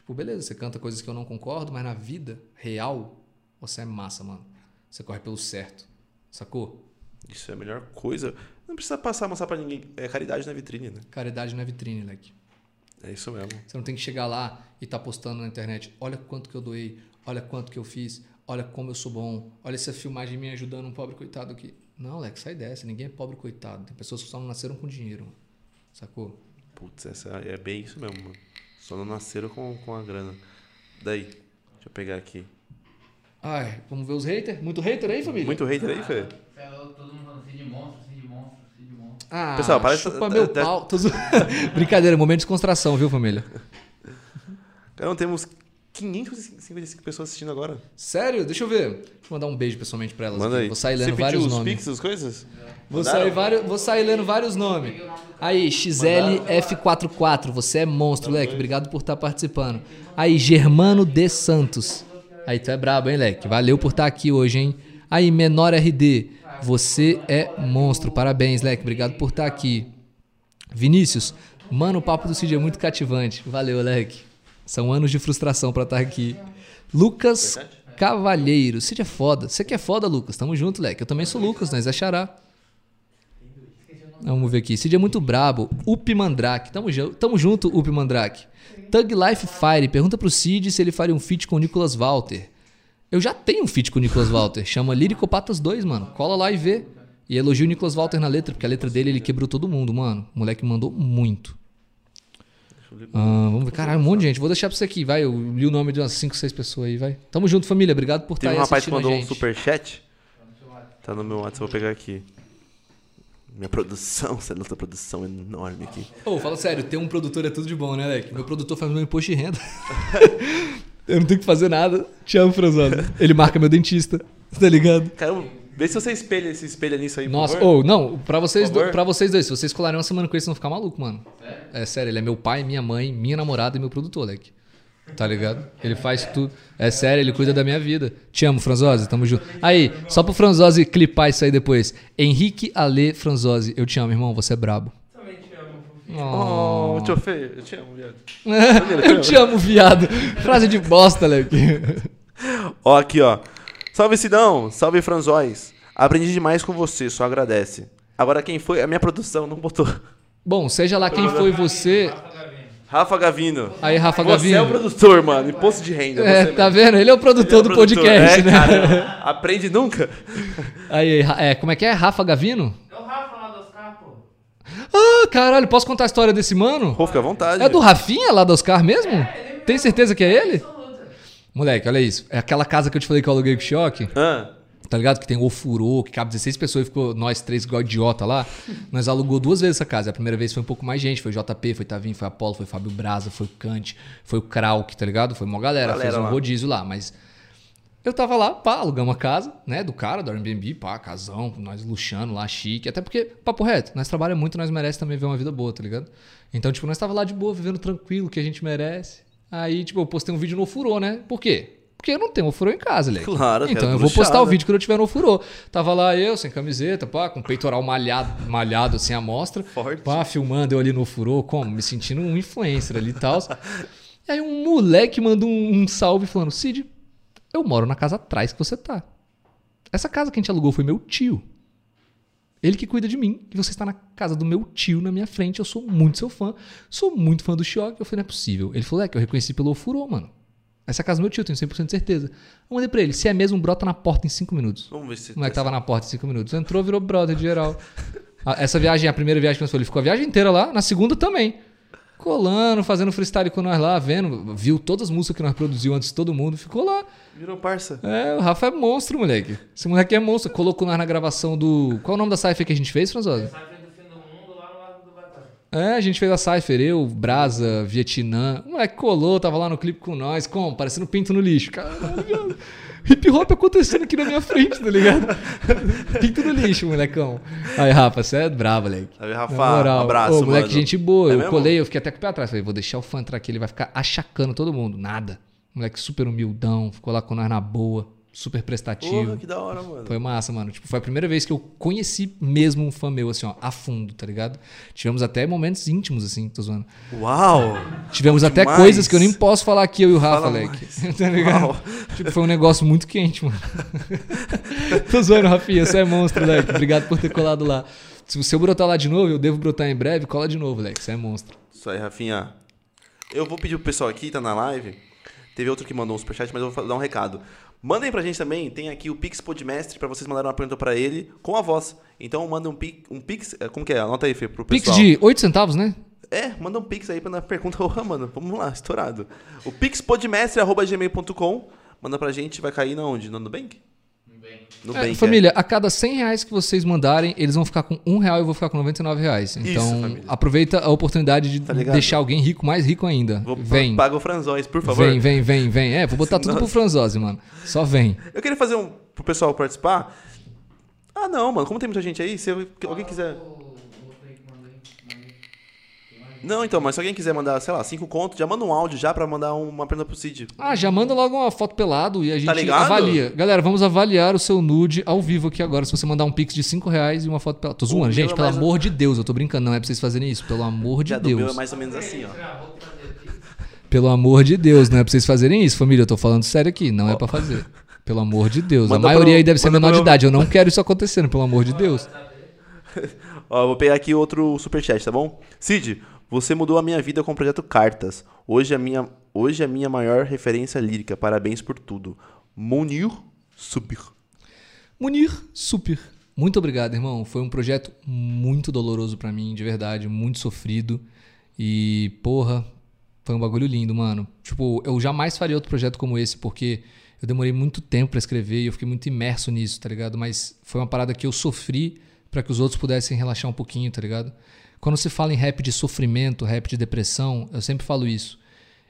Tipo, beleza, você canta coisas que eu não concordo, mas na vida real, você é massa, mano. Você corre pelo certo. Sacou? Isso é a melhor coisa. Não precisa passar, mostrar pra ninguém. É caridade na vitrine, né? Caridade na vitrine, leque. É isso mesmo. Você não tem que chegar lá e tá postando na internet. Olha quanto que eu doei, olha quanto que eu fiz, olha como eu sou bom, olha essa filmagem minha ajudando um pobre coitado aqui. Não, Lex, sai dessa. Ninguém é pobre coitado. Tem pessoas que só não nasceram com dinheiro, mano. Sacou? Putz, essa é bem isso mesmo, mano. Só não nasceram com, com a grana. Daí, deixa eu pegar aqui. Ai, vamos ver os haters? Muito hater aí, família? Muito hater aí, Fê? Todo mundo falando Cid monstro, Cid monstro, Cid monstro. Ah, Pessoal, parece- chupa meu pau. Brincadeira, momento de descontração, viu, família? Caramba, temos 555 pessoas assistindo agora. Sério? Deixa eu ver. Deixa eu mandar um beijo pessoalmente pra elas. Manda aqui. aí. Vou sair Você lendo pediu vários os nomes. pix, as coisas? Vou sair, vários, vou sair lendo vários nomes. Aí, XLF44, você é monstro, Leque. Obrigado por estar participando. Aí, Germano de Santos. Aí, tu é brabo, hein, Leque? Valeu por estar aqui hoje, hein? Aí, Menor RD, você é monstro. Parabéns, Leque. Obrigado por estar aqui. Vinícius, mano, o papo do Cid é muito cativante. Valeu, Leque. São anos de frustração pra estar aqui. Lucas Cavalheiro. Cid é foda. Você que é foda, Lucas. Tamo junto, Leque. Eu também sou Lucas, nós é xará. Vamos ver aqui. Cid é muito brabo. Up Mandrake. Tamo, tamo junto, Up Mandrake. Thug Life Fire. Pergunta pro Cid se ele faria um feat com o Nicolas Walter. Eu já tenho um feat com o Nicolas Walter. Chama Liricopatas 2, mano. Cola lá e vê. E elogia o Nicolas Walter na letra, porque a letra dele ele quebrou todo mundo, mano. O moleque mandou muito. Ah, vamos ver. Caralho, um monte de gente. Vou deixar pra você aqui, vai. Eu li o nome de umas 5, 6 pessoas aí, vai. Tamo junto, família. Obrigado por estar Teve aí um rapaz que a mandou um gente. superchat. Tá no meu WhatsApp, vou pegar aqui. Minha produção, essa outra produção enorme aqui. Ô, fala sério, ter um produtor é tudo de bom, né, Leque? Meu produtor faz meu imposto de renda. eu não tenho que fazer nada. Te amo, Franzosa. Ele marca meu dentista. Tá ligado? Cara, vê se você espelha, se espelha nisso aí, Nossa, ou não, pra vocês, do, pra vocês dois, se vocês colarem uma semana com ele, vocês vão ficar maluco, mano. É sério, ele é meu pai, minha mãe, minha namorada e meu produtor, Leque. Tá ligado? Ele faz tudo. É sério, ele cuida da minha vida. Te amo, Franzose, tamo junto. Aí, só pro Franzose clipar isso aí depois. Henrique Ale Franzose, eu te amo, irmão, você é brabo. Também te amo. Oh, tio Fê, eu te amo, viado. eu te amo, viado. Frase de bosta, Leque. Ó, aqui, ó. Salve, Sidão. Salve, Franzóis. Aprendi demais com você, só agradece. Agora, quem foi? A minha produção não botou. Bom, seja lá quem foi você. Rafa Gavino. Rafa Gavino. Aí, Rafa Você Gavino. é o produtor, mano. Imposto de renda. É, você tá mesmo. vendo? Ele é o é produtor o do produtor. podcast, É, né? cara, aprende nunca? Aí, é, como é que é? Rafa Gavino? É o Rafa lá dos carros, pô. Ah, caralho, posso contar a história desse mano? Pô, fica à vontade. É do Rafinha lá da Oscar mesmo? ele Tem certeza que é ele? Absoluta. Moleque, olha isso. É aquela casa que eu te falei que eu aluguei com choque. Ah, Tá ligado? Que tem ofurô, que cabe 16 pessoas e ficou nós três igual idiota lá. Nós alugou duas vezes essa casa. A primeira vez foi um pouco mais gente. Foi JP, foi Tavinho, foi Apolo, foi Fábio Braza, foi o Kant, foi o Krauk, tá ligado? Foi uma galera. Galera fez um lá. rodízio lá. Mas eu tava lá, pá, alugamos a casa, né? Do cara, do Airbnb, pá, casão, nós luxando lá, chique. Até porque, papo reto, nós trabalhamos muito, nós merecemos também ver uma vida boa, tá ligado? Então, tipo, nós tava lá de boa, vivendo tranquilo, que a gente merece. Aí, tipo, eu postei um vídeo no ofurô, né? Por quê? Porque eu não tenho ofurô em casa, Leque. Claro, Então eu vou postar o vídeo quando eu tiver no ofurô. Tava lá eu, sem camiseta, pá, com o peitoral malhado, malhado assim, à mostra. Forte. Pá, filmando eu ali no ofurô, como? Me sentindo um influencer ali e tal. e aí um moleque mandou um, um salve falando, Cid, eu moro na casa atrás que você tá. Essa casa que a gente alugou foi meu tio. Ele que cuida de mim. E você está na casa do meu tio na minha frente. Eu sou muito seu fã. Sou muito fã do Choque. Eu falei, não é possível. Ele falou, é que eu reconheci pelo ofurô, mano. Essa casa é meu tio, tenho 100% de certeza. Eu mandei pra ele, se é mesmo, brota na porta em 5 minutos. vamos ver se... O moleque tava na porta em 5 minutos. Entrou, virou brother de geral. Essa viagem, a primeira viagem que nós foi, ele ficou a viagem inteira lá. Na segunda também. Colando, fazendo freestyle com nós lá, vendo. Viu todas as músicas que nós produzimos antes de todo mundo. Ficou lá. Virou parça. É, o Rafa é monstro, moleque. Esse moleque é monstro. Colocou nós na gravação do. Qual é o nome da cypher que a gente fez, Franzosa? Sai do fim do mundo lá no lado do Batalha. É, a gente fez a Cypher, eu, Brasa, Vietnã. O moleque colou, tava lá no clipe com nós, como? Parecendo pinto no lixo. Caralho, viado. Hip hop acontecendo aqui na minha frente, tá ligado? pinto no lixo, molecão. Aí, Rafa, você é bravo, moleque. Aí, Na Rafa, moral. abraço, Ô, moleque, mano. gente boa. É eu mesmo? colei, eu fiquei até com o pé atrás. Falei, vou deixar o fã entrar aqui, ele vai ficar achacando todo mundo. Nada. Moleque super humildão, ficou lá com nós na boa, super prestativo. Porra, que da hora, mano. Foi massa, mano. Tipo, foi a primeira vez que eu conheci mesmo um fã meu, assim, ó, a fundo, tá ligado? Tivemos até momentos íntimos, assim, tô zoando. Uau! Tivemos até demais. coisas que eu nem posso falar aqui, eu e o Rafa, Leque. tá ligado? Uau. Tipo, foi um negócio muito quente, mano. tô zoando, Rafinha, você é monstro, Leque. Obrigado por ter colado lá. Se você brotar lá de novo, eu devo brotar em breve, cola de novo, Leque. Você é monstro. Isso aí, Rafinha. Eu vou pedir pro pessoal aqui, tá na live. Teve outro que mandou um superchat, mas eu vou dar um recado. Mandem pra gente também, tem aqui o Pix Podmestre pra vocês mandarem uma pergunta pra ele com a voz. Então manda um Pix, um Pix, é, como que é? Anota aí, Fê, pro Pix pessoal. de 8 centavos, né? É, manda um Pix aí pra na pergunta. Ô, mano, vamos lá, estourado. O pixpodmestre.gmail.com Manda pra gente, vai cair na onde? No Nubank? Nubank, É, família, a cada 100 reais que vocês mandarem, eles vão ficar com um real e eu vou ficar com 99 reais. Então, família. aproveita a oportunidade de Tá deixar alguém rico, mais rico ainda. Vou, vem, Paga o franzóis, por favor. vem, vem, vem, vem. É, vou botar tudo pro Franzose, mano. Só vem. Eu queria fazer um pro pessoal participar. Ah, não, mano. Como tem muita gente aí, se alguém quiser. Não, então, mas se alguém quiser mandar, sei lá, cinco contos, já manda um áudio já pra mandar uma pergunta pro Cid. Ah, já manda logo uma foto pelado e a gente Tá ligado? avalia. Galera, vamos avaliar o seu nude ao vivo aqui agora. Se você mandar um pix de 5 reais e uma foto pelada. Tô zoando, gente, é pelo amor de Deus. Eu tô brincando, não é pra vocês fazerem isso. Pelo amor de Já do meu Deus. é mais ou menos assim, ó. Pelo amor de Deus, não é pra vocês fazerem isso, família. Eu tô falando sério aqui, não é pra fazer. Pelo amor de Deus. Manda a maioria pro- aí deve ser menor de pro- idade. Eu não quero isso acontecendo, pelo amor de Deus. Ó, vou pegar aqui outro superchat, tá bom? Cid, você mudou a minha vida com o projeto Cartas. Hoje é minha, hoje é minha maior referência lírica. Parabéns por tudo. Munir Subir. Munir, super. Muito obrigado, irmão. Foi um projeto muito doloroso pra mim, de verdade, muito sofrido. E, porra, foi um bagulho lindo, mano. Tipo, eu jamais faria outro projeto como esse, porque eu demorei muito tempo pra escrever e eu fiquei muito imerso nisso, tá ligado? Mas foi uma parada que eu sofri pra que os outros pudessem relaxar um pouquinho, tá ligado? Quando se fala em rap de sofrimento, rap de depressão, eu sempre falo isso.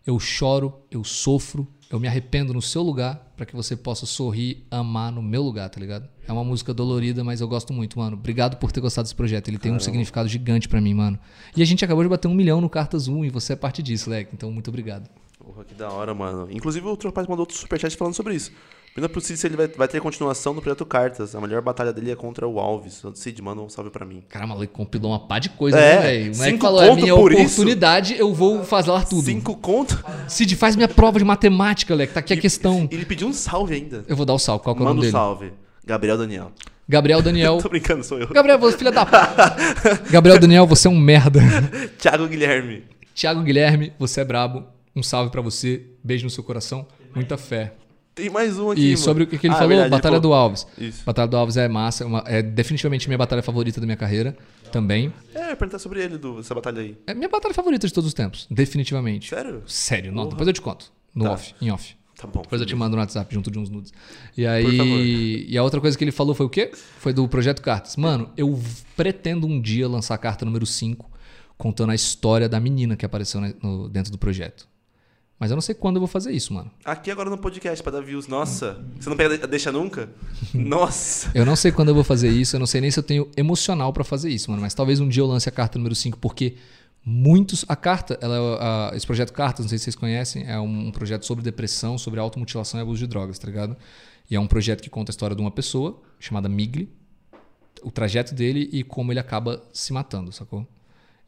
Eu choro, eu sofro, eu me arrependo no seu lugar pra que você possa sorrir, amar no meu lugar, tá ligado? É uma música dolorida, mas eu gosto muito, mano. Obrigado por ter gostado desse projeto. Ele tem um significado gigante pra mim, mano. E a gente acabou de bater um milhão no Cartas 1 e você é parte disso, Leque. Então, muito obrigado. Porra, que da hora, mano. Inclusive, o outro rapaz mandou outro superchat falando sobre isso. Pergunta pro Cid se ele vai, vai ter continuação do projeto Cartas. A melhor batalha dele é contra o Alves. Cid, manda um salve pra mim. Caramba, moleque compilou uma pá de coisa, É, né, velho? O moleque cinco falou, é minha por isso? oportunidade, eu vou fazer lá tudo. Cinco conto? Cid, faz minha prova de matemática, Leque. Tá aqui a questão. E ele pediu um salve ainda. Eu vou dar o salve. Qual que é o Manda nome um dele? salve. Gabriel Daniel. Gabriel Daniel. Tô brincando, sou eu. Gabriel, você filha da. Gabriel Daniel, você é um merda. Thiago Guilherme. Thiago Guilherme, você é brabo. Um salve pra você. Beijo no seu coração. Muita fé. Tem mais um aqui, E mano. sobre o que, que ele Ah, falou, verdade, Batalha do Alves. Isso. Batalha do Alves é massa. é uma- é definitivamente minha batalha favorita da minha carreira. Também. É, eu ia perguntar sobre ele, do, essa batalha aí. É minha batalha favorita de todos os tempos. Definitivamente. Sério? Sério, não, depois eu te conto. No Tá. off, em off. Tá bom. Depois eu te mando no WhatsApp junto de uns nudes. E aí. E a outra coisa que ele falou foi o quê? Foi do Projeto Cartas. Mano, eu pretendo um dia lançar a carta número 5, contando a história da menina que apareceu né, no- dentro do projeto. Mas eu não sei quando eu vou fazer isso, mano. Aqui agora no podcast pra dar views. Nossa, você não pega deixa nunca? Nossa. Eu não sei quando eu vou fazer isso, eu não sei nem se eu tenho emocional pra fazer isso, mano. Mas talvez um dia eu lance a carta número 5, porque muitos. A carta, ela, é, a- esse projeto Cartas, não sei se vocês conhecem, é um projeto sobre depressão, sobre automutilação e abuso de drogas, tá ligado? E é um projeto que conta a história de uma pessoa chamada Migli, o trajeto dele e como ele acaba se matando, sacou?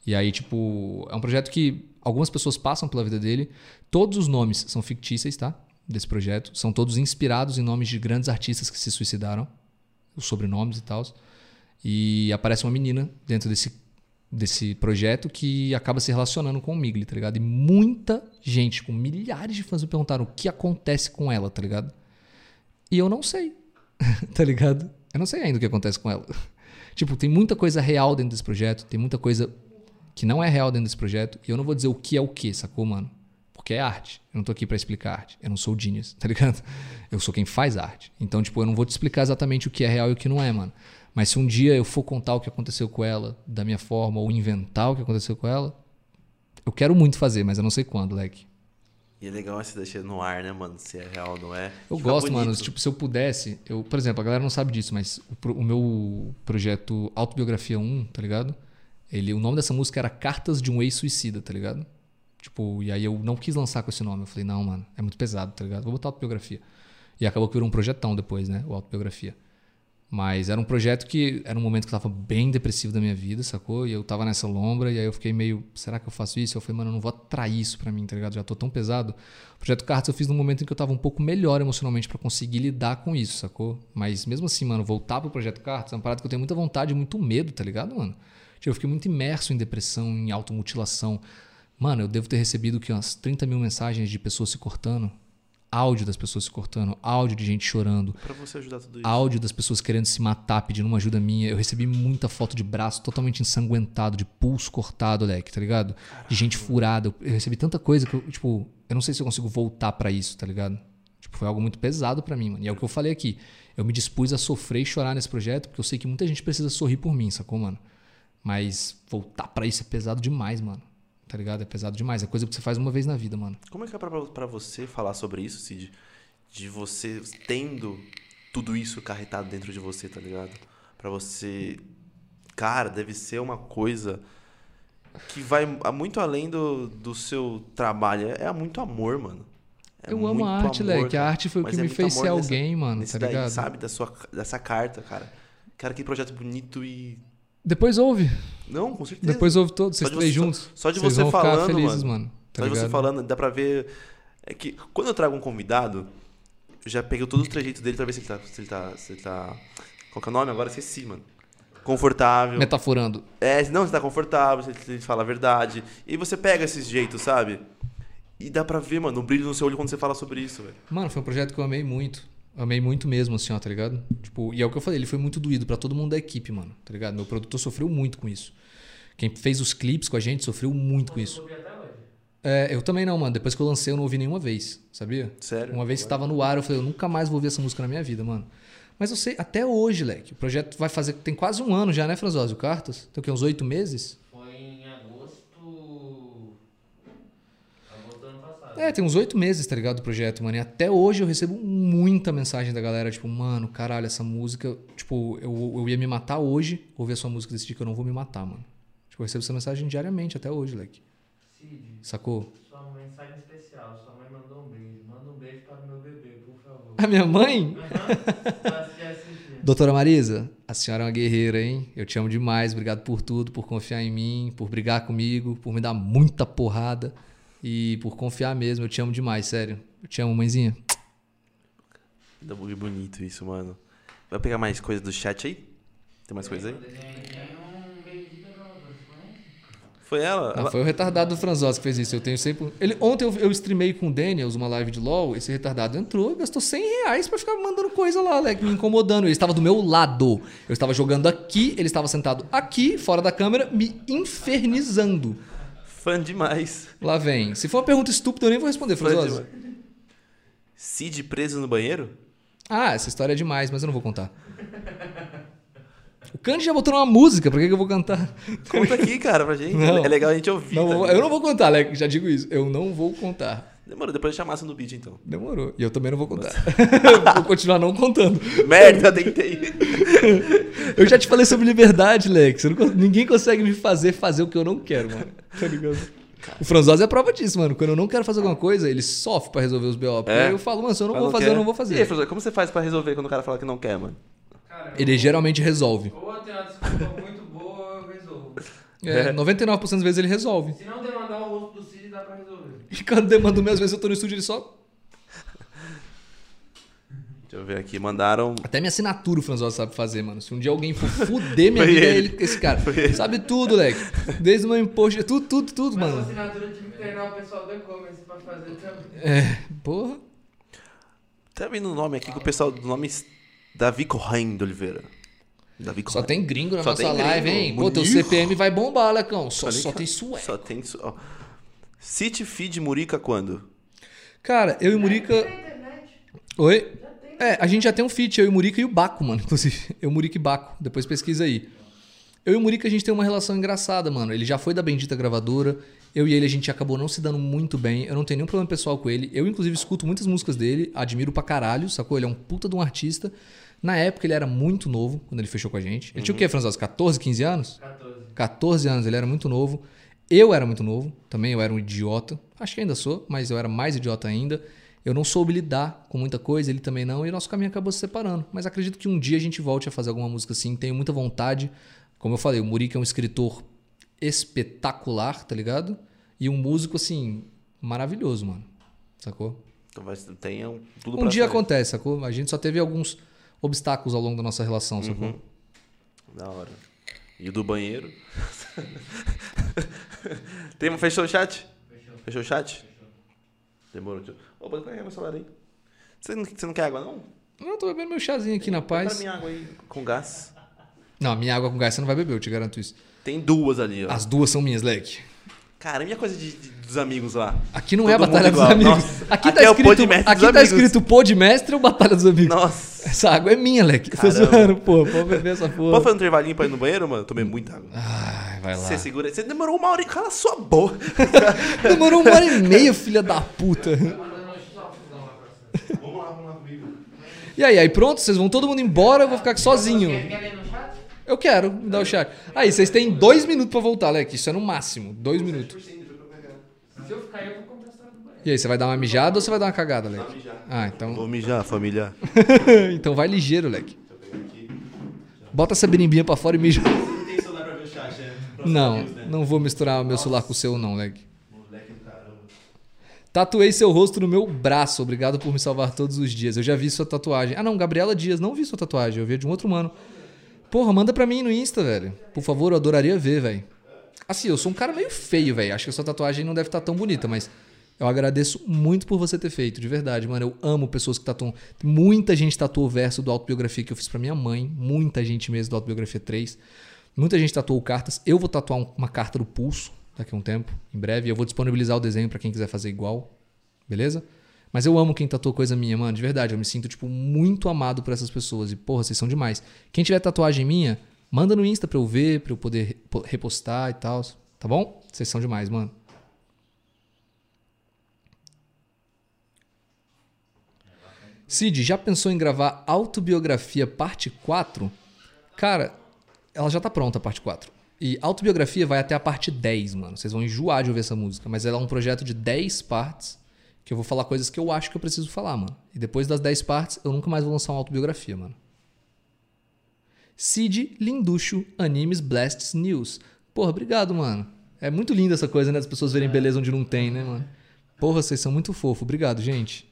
E aí, tipo, é um projeto que algumas pessoas passam pela vida dele. Todos os nomes são fictícios, tá? Desse projeto. São todos inspirados em nomes de grandes artistas que se suicidaram. Os sobrenomes e tal. E aparece uma menina dentro desse, desse projeto que acaba se relacionando com o Migli, tá ligado? E muita gente, com milhares de fãs, me perguntaram o que acontece com ela, tá ligado? E eu não sei, tá ligado? Eu não sei ainda o que acontece com ela. Tipo, tem muita coisa real dentro desse projeto, tem muita coisa que não é real dentro desse projeto, e eu não vou dizer o que é o que, sacou, mano? Porque é arte. Eu não tô aqui pra explicar arte. Eu não sou o genius, tá ligado? Eu sou quem faz arte. Então, tipo, eu não vou te explicar exatamente o que é real e o que não é, mano. Mas se um dia eu for contar o que aconteceu com ela da minha forma, ou inventar o que aconteceu com ela, eu quero muito fazer, mas eu não sei quando, leque. E é legal esse deixar no ar, né, mano? Se é real ou não é. Eu Fica gosto, mano. bonito. Tipo, se eu pudesse, eu, por exemplo, a galera não sabe disso, mas o, o meu projeto Autobiografia 1, tá ligado? Ele, o nome dessa música era Cartas de um Ex-Suicida, tá ligado? Tipo, e aí eu não quis lançar com esse nome. Eu falei, não, mano, é muito pesado, tá ligado? Vou botar autobiografia. E acabou que virou um projetão depois, né? O autobiografia. Mas era um projeto que era um momento que eu tava bem depressivo da minha vida, sacou? E eu tava nessa lombra, e aí eu fiquei meio, será que eu faço isso? Eu falei, mano, eu não vou atrair isso pra mim, tá ligado? Já tô tão pesado. O projeto Cartas eu fiz num momento em que eu tava um pouco melhor emocionalmente pra conseguir lidar com isso, sacou? Mas mesmo assim, mano, voltar pro projeto Cartas é uma parada que eu tenho muita vontade e muito medo, tá ligado, mano? Tipo, eu fiquei muito imerso em depressão, em automutilação. Mano, eu devo ter recebido que umas 30 mil mensagens de pessoas se cortando, áudio das pessoas se cortando, áudio de gente chorando Pra você ajudar tudo isso. áudio das pessoas querendo se matar, pedindo uma ajuda minha. Eu recebi muita foto de braço totalmente ensanguentado, de pulso cortado, leque, tá ligado? De gente furada. Eu recebi tanta coisa que eu, tipo, eu não sei se eu consigo voltar pra isso, tá ligado? Tipo, foi algo muito pesado pra mim, mano. E é o que eu falei aqui. Eu me dispus a sofrer e chorar nesse projeto, porque eu sei que muita gente precisa sorrir por mim, sacou, mano? Mas voltar pra isso é pesado demais, mano. Tá ligado? É pesado demais. É coisa que você faz uma vez na vida, mano. Como é que é pra, pra você falar sobre isso, Cid? De você tendo tudo isso carretado dentro de você, tá ligado? Pra você. Cara, deve ser uma coisa que vai muito além do, do seu trabalho. É, é muito amor, mano. É eu amo a arte, amor, leque. A arte foi o que é me fez ser nessa- alguém, mano, tá daí, ligado? sabe? Da sua, dessa carta, cara. Cara, que projeto bonito e. Depois ouve. Não, com certeza. Depois ouve todos, vocês três só- juntos. só de Vocês você vão ficar falando, felizes, mano. mano. Tá Só de você ligado? falando, dá pra ver. É que quando eu trago um convidado, eu já peguei todos os trejeitos dele pra ver se ele tá. Se ele tá, se ele tá qual que é o nome? Agora esqueci, mano. Confortável. Metaforando. É, não, se tá confortável, se ele fala a verdade. E você pega esses jeitos, sabe? E dá pra ver, mano, o brilho no seu olho quando você fala sobre isso, velho. Mano, foi um projeto que eu amei muito. Amei muito mesmo, assim, ó, tá ligado? Tipo, e é o que eu falei, ele foi muito doído pra todo mundo da equipe, mano, tá ligado? Meu produtor sofreu muito com isso. Quem fez os clipes com a gente sofreu muito com isso. Até hoje. É, eu também não, mano. Depois que eu lancei, eu não ouvi nenhuma vez, sabia? Sério? Uma vez que tava no ar, eu falei, eu nunca mais vou ouvir essa música na minha vida, mano. Mas eu sei, até hoje, leque. O projeto vai fazer. Tem quase um ano já, né, Franzósio? Cartas? Tem o quê? Uns oito meses? Foi em agosto. Agosto do ano passado. É, tem uns oito meses, tá ligado, o projeto, mano. E até hoje eu recebo muita mensagem da galera, tipo, mano, caralho, essa música. Tipo, eu, eu ia me matar hoje, ouvir a sua música e decidir que eu não vou me matar, mano. Tipo, eu recebo essa mensagem diariamente até hoje, leque. Cid, Sacou? sua mensagem especial. Sua mãe mandou um beijo. Manda um beijo para o meu bebê, por favor. A minha mãe? Aham. Doutora Marisa, a senhora é uma guerreira, hein? Eu te amo demais. Obrigado por tudo, por confiar em mim, por brigar comigo, por me dar muita porrada e por confiar mesmo. Eu te amo demais, sério. Eu te amo, mãezinha. Dá bug bonito isso, mano. Vai pegar mais coisa do chat aí? Tem mais coisa aí? Foi ela? Não, Ela- foi o retardado do Franzós que fez isso. Eu tenho sempre. Ele, ontem eu, eu streamei com o Daniels uma live de LOL. Esse retardado entrou e gastou 100 reais pra ficar mandando coisa lá, Leque, me incomodando. Ele estava do meu lado. Eu estava jogando aqui, ele estava sentado aqui, fora da câmera, me infernizando. Fã demais. Lá vem. Se for uma pergunta estúpida, eu nem vou responder, demais. Cid preso no banheiro? Ah, essa história é demais, mas eu não vou contar. O Candy já botou numa música, por que, que eu vou cantar? Conta aqui, cara, pra gente. Não. É legal a gente ouvir. Não eu não vou contar, já digo isso. Eu não vou contar. Demorou, depois chamasse no beat então. Demorou. E eu também não vou contar. vou continuar não contando. Merda, tentei. Eu já te falei sobre liberdade, Lex. Não ninguém consegue me fazer fazer o que eu não quero, mano. Tá ligado? O Franzose é a prova disso, mano. Quando eu não quero fazer alguma coisa, ele sofre pra resolver os BO. É? eu falo, mano, se eu não Mas vou fazer, quer? eu não vou E aí, fazer. professor, como você faz pra resolver quando o cara fala que não quer, mano? Cara, Ele geralmente resolve. ou tenho uma desculpa muito boa eu resolvo. É, 99% das vezes ele resolve. Se não demandar o rosto do E quando demanda às vezes eu tô no estúdio, ele só. Deixa eu ver aqui. Mandaram. Até minha assinatura o Franzose sabe fazer, mano. Se um dia alguém for fuder minha vida, é ele. ele, esse cara. Sabe tudo, Leque. Desde o meu imposto, tudo, tudo, tudo, Mas a mano. assinatura eu tive que treinar o pessoal do e-commerce pra fazer também. É, porra. Tá vendo o nome aqui que o pessoal do nome é Davi Corraine de Oliveira. Davi Só tem gringo na Só nossa tem gringo, live, hein? Pô, teu. CPM vai bombar, Lecão. Só, Falei só tem sué. Só tem isso. City Feed Murica quando? Cara, eu e o Murica. Tem internet. Oi? É, a gente já tem um feat, eu e o Murica e o Baco, mano, inclusive. Eu, Murica e Baco. Depois pesquisa aí. Eu e o Murica, a gente tem uma relação engraçada, mano. Ele já foi da Bendita Gravadora. Eu e ele, a gente acabou não se dando muito bem. Eu não tenho nenhum problema pessoal com ele. Eu, inclusive, escuto muitas músicas dele. Admiro pra caralho, sacou? Ele é um puta de um artista. Na época, ele era muito novo, quando ele fechou com a gente. Ele tinha o quê, Franzós? 14, 15 anos? 14. 14 anos, ele era muito novo. Eu era muito novo, também eu era um idiota. Acho que ainda sou, mas eu era mais idiota ainda. Eu não soube lidar com muita coisa, ele também não, e nosso caminho acabou se separando. Mas acredito que um dia a gente volte a fazer alguma música assim, tenho muita vontade. Como eu falei, o Murique é um escritor espetacular, tá ligado? E um músico, assim, maravilhoso, mano. Sacou? Então vai, tenha um- tudo Um dia sair. acontece, sacou? A gente só teve alguns obstáculos ao longo da nossa relação, sacou? Uhum. Da hora. E o do banheiro? Tem, fechou o chat? Fechou. Fechou o chat? Demorou. tio. Ô, pode carregar meu celular aí. Você não, você não quer água, não? Não, eu tô bebendo meu chazinho aqui na Prepara paz. minha água aí com gás. Não, minha água com gás você não vai beber, eu te garanto isso. Tem duas ali, ó. As duas são minhas, leque. Caramba, e a coisa de, de- dos amigos lá? Aqui não é a Todo Batalha dos igual. Amigos. Nossa, aqui, aqui tá é escrito, pô de mestre aqui dos tá amigos. escrito pô de mestre ou Batalha dos Amigos? Nossa. Essa água é minha, leque. Tô zoando, pô. Pode beber essa porra. Pode fazer um intervalinho pra ir no banheiro, mano? Tomei muita água. Ai, vai lá. Você segura aí. Você demorou uma hora e cala a sua boca. Demorou uma hora e meia, filha da puta. Vamos lá, vamos lá comigo. E aí, aí pronto? Vocês vão todo mundo embora, eu vou ficar aqui sozinho. Eu quero, me dá o chat. Aí, vocês têm dois minutos pra voltar, leque. Isso é no máximo. Dois minutos. Se eu ficar eu vou banheiro. E aí, você vai dar uma mijada ou você vai dar uma cagada, leque? Ah, então. Vou mijar, família. então vai ligeiro, leque. Bota essa berimbinha pra fora e mija. Não tem celular pra ver o chat, né? Não, não vou misturar o meu celular com o seu, não, leque. Moleque do caramba. Tatuei seu rosto no meu braço. Obrigado por me salvar todos os dias. Eu já vi sua tatuagem. Ah, não, Gabriela Dias. Não vi sua tatuagem. Eu vi de um outro mano. Porra, manda pra mim no Insta, velho. Por favor, eu adoraria ver, velho. Assim, eu sou um cara meio feio, velho. Acho que a sua tatuagem não deve estar tão bonita, mas eu agradeço muito por você ter feito, de verdade, mano. Eu amo pessoas que tatuam. Muita gente tatuou o verso do autobiografia que eu fiz pra minha mãe. Muita gente mesmo do autobiografia 3. Muita gente tatuou cartas. Eu vou tatuar um- uma carta do pulso daqui a um tempo, em breve. Eu vou disponibilizar o desenho pra quem quiser fazer igual. Beleza? Mas eu amo quem tatuou coisa minha, mano, de verdade. Eu me sinto, tipo, muito amado por essas pessoas. E, porra, vocês são demais. Quem tiver tatuagem minha, manda no Insta pra eu ver, pra eu poder repo- repostar e tal. Tá bom? Vocês são demais, mano. Cid, já pensou em gravar autobiografia parte 4? Cara, ela já tá pronta a parte 4. E autobiografia vai até a parte 10, mano. Vocês vão enjoar de ouvir essa música. Mas ela é um projeto de 10 partes que eu vou falar coisas que eu acho que eu preciso falar, mano. E depois das 10 partes, eu nunca mais vou lançar uma autobiografia, mano. Cid Linducho Animes Blasts News. Porra, obrigado, mano. É muito linda essa coisa, né? Das pessoas verem beleza onde não tem, né, mano? Porra, vocês são muito fofos. Obrigado, gente.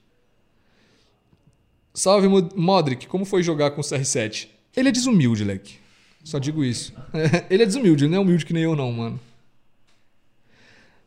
Salve, Mo- Modric. Como foi jogar com o CR7? Ele é desumilde, leque. Só digo isso. ele é desumilde, ele não é humilde que nem eu, não, mano.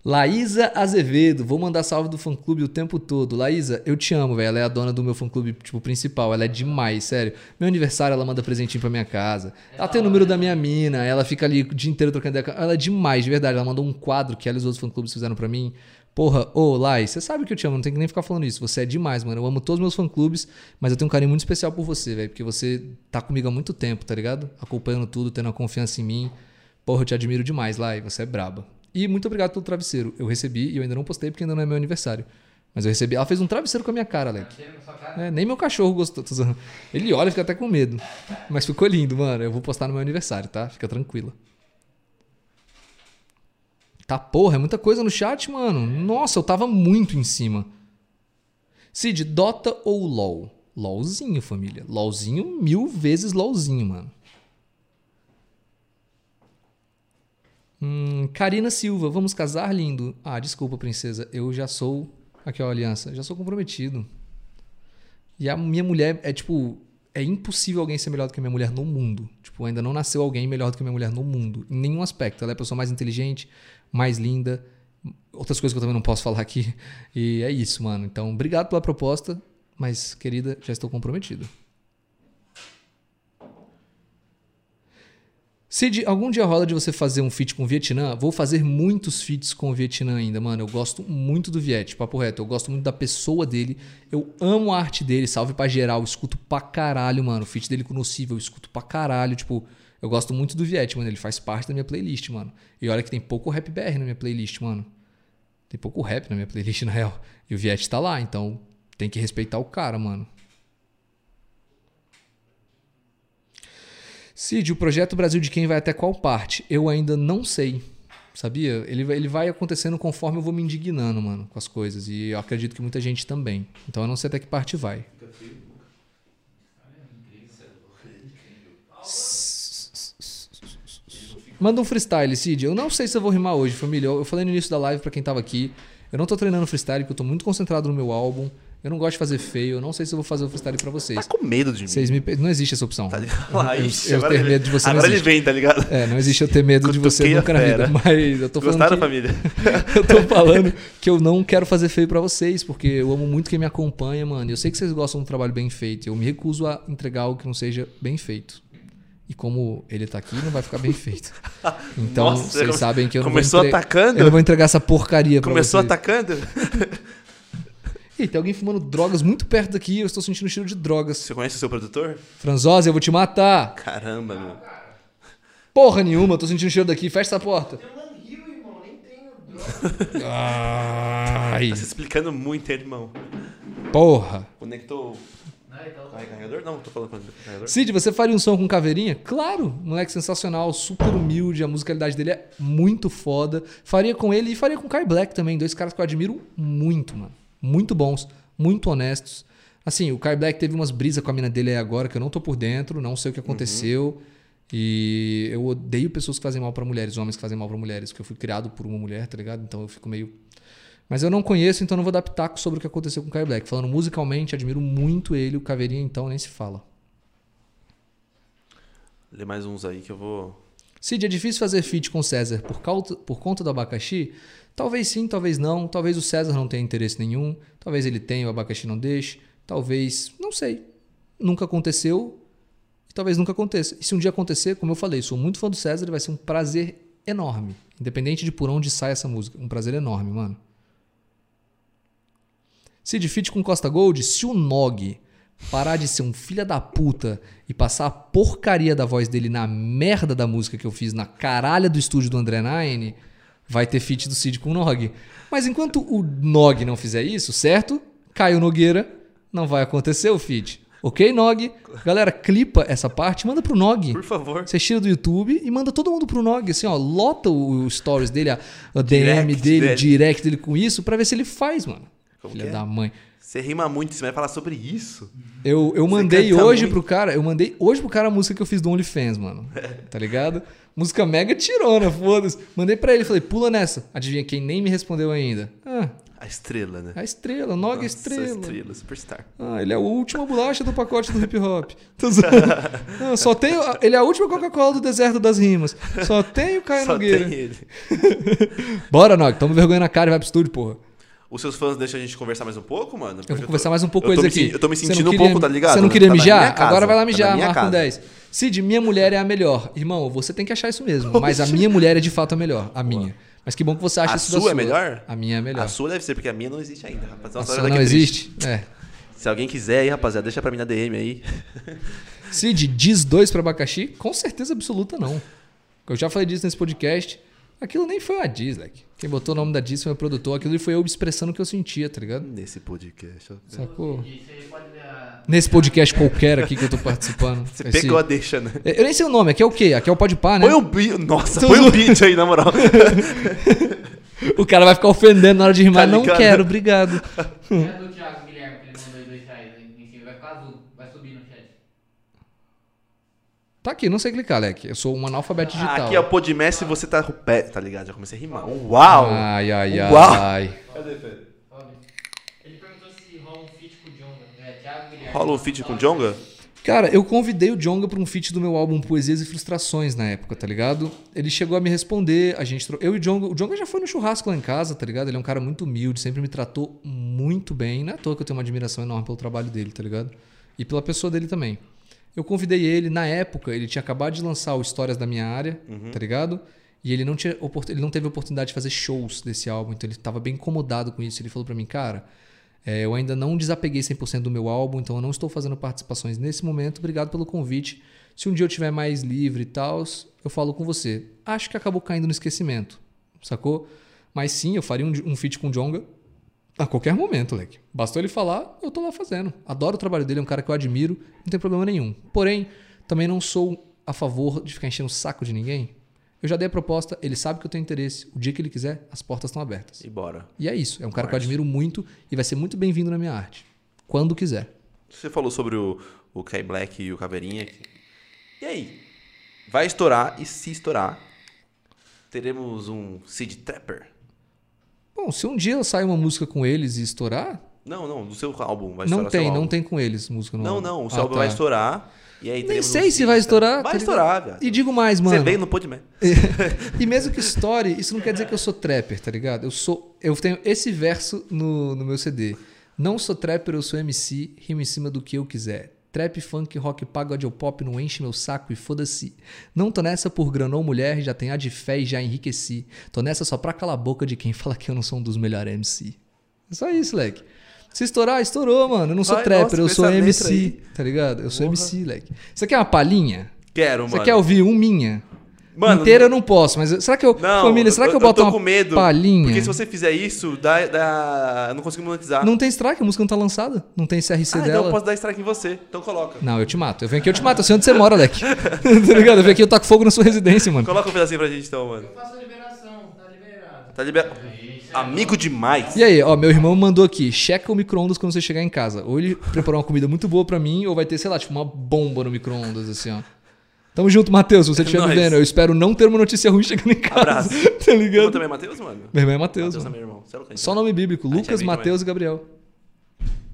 Laísa Azevedo, vou mandar salve do fã clube o tempo todo. Laísa, eu te amo, velho. Ela é a dona do meu fã clube, tipo, principal. Ela é demais, sério. Meu aniversário, ela manda presentinho pra minha casa. Ela tem o número da minha mina, ela fica ali o dia inteiro trocando ideia. Ela é demais, de verdade. Ela mandou um quadro que ela e os outros fã clubes fizeram pra mim. Porra, ô, Lai, você sabe que eu te amo, não tem que nem ficar falando isso. Você é demais, mano. Eu amo todos os meus fã clubes, mas eu tenho um carinho muito especial por você, velho. Porque você tá comigo há muito tempo, tá ligado? Acompanhando tudo, tendo a confiança em mim. Porra, eu te admiro demais, Lai. Você é braba. E muito obrigado pelo travesseiro. Eu recebi e eu ainda não postei porque ainda não é meu aniversário. Mas eu recebi. Ela fez um travesseiro com a minha cara, sua cara. É, nem meu cachorro gostou. Ele olha e fica até com medo. Mas ficou lindo, mano. Eu vou postar no meu aniversário, tá? Fica tranquila. Tá porra, é muita coisa no chat, mano. Nossa, eu tava muito em cima. Cid, Dota ou LOL? LOLzinho, família. LOLzinho, mil vezes LOLzinho, mano. Hum, Karina Silva, vamos casar, lindo? Ah, desculpa, princesa. Eu já sou. Aqui, ó, aliança. Já sou comprometido. E a minha mulher é tipo. É impossível alguém ser melhor do que a minha mulher no mundo. Tipo, ainda não nasceu alguém melhor do que a minha mulher no mundo. Em nenhum aspecto. Ela é a pessoa mais inteligente, mais linda. Outras coisas que eu também não posso falar aqui. E é isso, mano. Então, obrigado pela proposta. Mas, querida, já estou comprometido. Cid, algum dia rola de você fazer um feat com o Vietnã? Vou fazer muitos feats com o Vietnã ainda, mano. Eu gosto muito do Viet, papo reto. Eu gosto muito da pessoa dele. Eu amo a arte dele. Salve pra geral. Eu escuto pra caralho, mano. O feat dele com o Nocivo, eu escuto pra caralho. Tipo, eu gosto muito do Viet, mano. Ele faz parte da minha playlist, mano. E olha que tem pouco rap BR na minha playlist, mano. Tem pouco rap na minha playlist, na real. E o Viet tá lá, então tem que respeitar o cara, mano. Cid, o projeto Brasil de quem vai até qual parte? Eu ainda não sei. Sabia? Ele, vai- ele vai acontecendo conforme eu vou me indignando, mano, com as coisas. E eu acredito que muita gente também. Então eu não sei até que parte vai. Manda um freestyle, Cid. Eu não sei se eu vou rimar hoje, família. Eu eu falei no início da live pra quem tava aqui. Eu não tô treinando freestyle porque eu tô muito concentrado no meu álbum. Eu não gosto de fazer feio. Eu não sei se eu vou fazer o freestyle pra vocês. Tá com medo de mim. Vocês me... Não existe essa opção. Tá ligado? Lá, Eu- ixi, eu ter ele- medo de você Agora ele vem, tá ligado? É, não existe eu ter medo de você nunca na vida. Mas eu tô falando Gostaram, que, família? eu tô falando que eu não quero fazer feio pra vocês, porque eu amo muito quem me acompanha, mano. Eu sei que vocês gostam do trabalho bem feito. Eu me recuso a entregar algo que não seja bem feito. E como ele tá aqui, não vai ficar bem feito. Então, Nossa, vocês come- sabem que eu não começou vou entre- atacando? Eu não vou entregar essa porcaria pra Começou vocês. atacando? Ih, tem alguém fumando drogas muito perto daqui. Eu estou sentindo o cheiro de drogas. Você conhece o seu produtor? Franzose, eu vou te matar. Caramba, meu. Porra nenhuma, eu tô sentindo o cheiro daqui. Fecha essa porta. Um. Ai, Tá se explicando muito, hein, irmão. porra. Conectou Não, então, o carregador? Não, tô falando com o carregador. Cid, você faria um som com caveirinha? Claro, moleque sensacional, super humilde, a musicalidade dele é muito foda. Faria com ele e faria com o Kai Black também, dois caras que eu admiro muito, mano. Muito bons, muito honestos. Assim, o Kai Black teve umas brisas com a mina dele aí agora que eu não tô por dentro, não sei o que aconteceu. E eu odeio pessoas que fazem mal pra mulheres, homens que fazem mal pra mulheres, porque eu fui criado por uma mulher, tá ligado? Então eu fico meio. Mas eu não conheço, então não vou dar pitaco sobre o que aconteceu com o Kai Black. Falando musicalmente, admiro muito ele, o Caveirinha, então nem se fala. Lê mais uns aí que eu vou. Cid, é difícil fazer feat com César por, cauta- por conta do abacaxi? Talvez sim, talvez não. Talvez o César não tenha interesse nenhum. Talvez ele tenha, o abacaxi não deixe. Talvez, não sei. Nunca aconteceu e talvez nunca aconteça. E se um dia acontecer, como eu falei, sou muito fã do César vai ser um prazer enorme. Independente de por onde sai essa música. Um prazer enorme, mano. Cid, feat com Costa Gold, se o Nog parar de ser um filho da puta e passar a porcaria da voz dele na merda da música que eu fiz na caralha do estúdio do André Nine, vai ter feat do Cid com o Nog. Mas enquanto o Nog não fizer isso, certo? Caio Nogueira, não vai acontecer o feat. Ok, Nog? Galera, clipa essa parte, manda pro Nog. Por favor. Você tira do YouTube e manda todo mundo pro Nog, assim, ó, lota o, stories dele, a, DM Direct dele, o dele. direct dele com isso, pra ver se ele faz, mano. Como Filha é? da mãe. Você rima muito, você vai falar sobre isso? Eu, eu mandei hoje muito. pro cara, eu mandei hoje pro cara a música que eu fiz do OnlyFans, mano. Tá ligado? Música mega tirona, foda-se. Mandei pra ele, falei, pula nessa. Adivinha quem nem me respondeu ainda? Ah, A estrela, né? a estrela, Nog Nossa, Estrela. estrela, superstar. Ah, ele é a última bolacha do pacote do hip hop. Ah, só tem, ele é a última Coca-Cola do deserto das rimas. Só tem o Caio Só Nogueira. tem ele. Bora, Nog, toma vergonha na cara e vai pro estúdio, porra. Os seus fãs deixam a gente conversar mais um pouco, mano? Eu Porque vou conversar tô- mais um pouco eu com eles aqui. Eu tô me não sentindo um queria- pouco, tá ligado? Você não queria Tá mijar? Agora vai lá tá mijar, minha marca um casa. 10. Cid, minha mulher é a melhor. Irmão, você tem que achar isso mesmo. Mas a minha mulher é de fato a melhor. A minha. Mas que bom que você acha A isso da sua é sua. melhor? A minha é melhor. A sua deve ser, porque a minha não existe ainda, rapaz. A Nossa, sua olha não que triste. existe? É. Se alguém quiser aí, rapaziada, deixa pra mim na DM aí. Cid, diz dois pra abacaxi? Com certeza absoluta não. Eu já falei disso nesse podcast. Aquilo nem foi a Diz, like. Quem botou o nome da Diz foi o produtor. Aquilo foi eu expressando o que eu sentia, tá ligado? Nesse podcast. ó. Sacou? Nesse podcast qualquer aqui que eu tô participando. Você Esse- pegou a deixa, né? Eu nem sei o nome. Aqui é o quê? Aqui é o Pode Par, né? Põe o beat. Nossa, Tô põe o beat aí, na moral. O cara vai ficar ofendendo na hora de rimar. Tá não quero, obrigado. A do Thiago Guilherme, que ele mandou aí dois reais aí em cima. Vai ficar azul, vai subir no chat. Tá aqui, não sei clicar, Leque. Eu sou um analfabeto digital. Aqui é o Podmestre e você tá com o pé, tá ligado? Já comecei a rimar. Uau! Ai, ai, ai. Uau! Cadê, Ele perguntou se rola um feat com o Jonga. É, Thiago Guilherme. Rola um feat com o Jonga? Cara, eu convidei o Jonga pra um feat do meu álbum Poesias e Frustrações na época, tá ligado? Ele chegou a me responder, a gente... tro- Eu e o Jonga... O Jonga já foi no churrasco lá em casa, tá ligado? Ele é um cara muito humilde, sempre me tratou muito bem. Não é à toa que eu tenho uma admiração enorme pelo trabalho dele, tá ligado? E pela pessoa dele também. Eu convidei ele, na época, ele tinha acabado de lançar o Histórias da Minha Área, Uhum. tá ligado? E ele não, tinha, ele não teve oportunidade de fazer shows desse álbum, então ele tava bem incomodado com isso. Ele falou pra mim, cara, é, eu ainda não desapeguei 100% do meu álbum, então eu não estou fazendo participações nesse momento. Obrigado pelo convite. Se um dia eu tiver mais livre e tal, eu falo com você. Acho que acabou caindo no esquecimento, sacou? Mas sim, eu faria um, um feat com o Jonga a qualquer momento, Leque. Bastou ele falar, eu tô lá fazendo. Adoro o trabalho dele, é um cara que eu admiro, não tem problema nenhum. Porém, também não sou a favor de ficar enchendo o saco de ninguém. Eu já dei a proposta, ele sabe que eu tenho interesse. O dia que ele quiser, as portas estão abertas. E bora. E é isso. É um cara que eu admiro muito e vai ser muito bem-vindo na minha arte. Quando quiser. Você falou sobre o, o Kai Black e o Caveirinha. E aí? Vai estourar e se estourar, teremos um Seed Trapper? Bom, se um dia eu sair uma música com eles e estourar, Não, não, do seu álbum vai não tem, não tem com eles música no Não, álbum. não, o seu Ah, álbum tá. vai estourar. E aí Nem sei se vai estourar. Vai tá estourar, velho. E digo mais, Você mano. bem no Podman. e mesmo que estoure, isso não quer dizer que eu sou trapper, tá ligado? Eu sou. Eu tenho esse verso no, no meu CD. Não sou trapper, eu sou MC, rimo em cima do que eu quiser. Trap, funk, rock, pagode ou pop não enche meu saco e foda-se. Não tô nessa por grana ou mulher, já tenho a de fé e já enriqueci. Tô nessa só pra calar a boca de quem fala que eu não sou um dos melhores MC. É só isso, leque. Se estourar, estourou, mano. Eu não sou Vai, trapper, nossa, eu sou MC, tá ligado? Eu sou Porra. MC, leque. Você quer uma palhinha? Quero, Você mano. quer ouvir um minha? Mano, Inteira eu não posso, mas será que eu. Não, família, será que eu, boto tô uma com medo. palhinha? Porque se você fizer isso, dá, dá... eu não consigo monetizar. Não tem strike, a música não tá lançada. Não tem CRC ah, então dela. eu posso dar strike em você. Então coloca. Não, eu te mato. Eu venho aqui, eu te mato. Eu sei onde você mora, Leque. tá ligado? Eu venho aqui, eu taco fogo na sua residência, mano. Coloca um pedacinho pra gente então, mano. Eu faço a liberação, tá liberado. Tá liberado. Amigo demais. E aí, ó, meu irmão mandou aqui, checa o micro-ondas quando você chegar em casa. Ou ele preparou uma comida muito boa pra mim, ou vai ter, sei lá, tipo, uma bomba no micro-ondas, assim, ó. Tamo junto, Matheus, se você estiver me Nóis. vendo. Eu espero não ter uma notícia ruim chegando em casa. Abraço. tá Eu ligado? também é Matheus, mano? Meu irmão é Matheus, Matheus mano. também, irmão. Você é Só nome bíblico, é Lucas, amigo Matheus e Gabriel.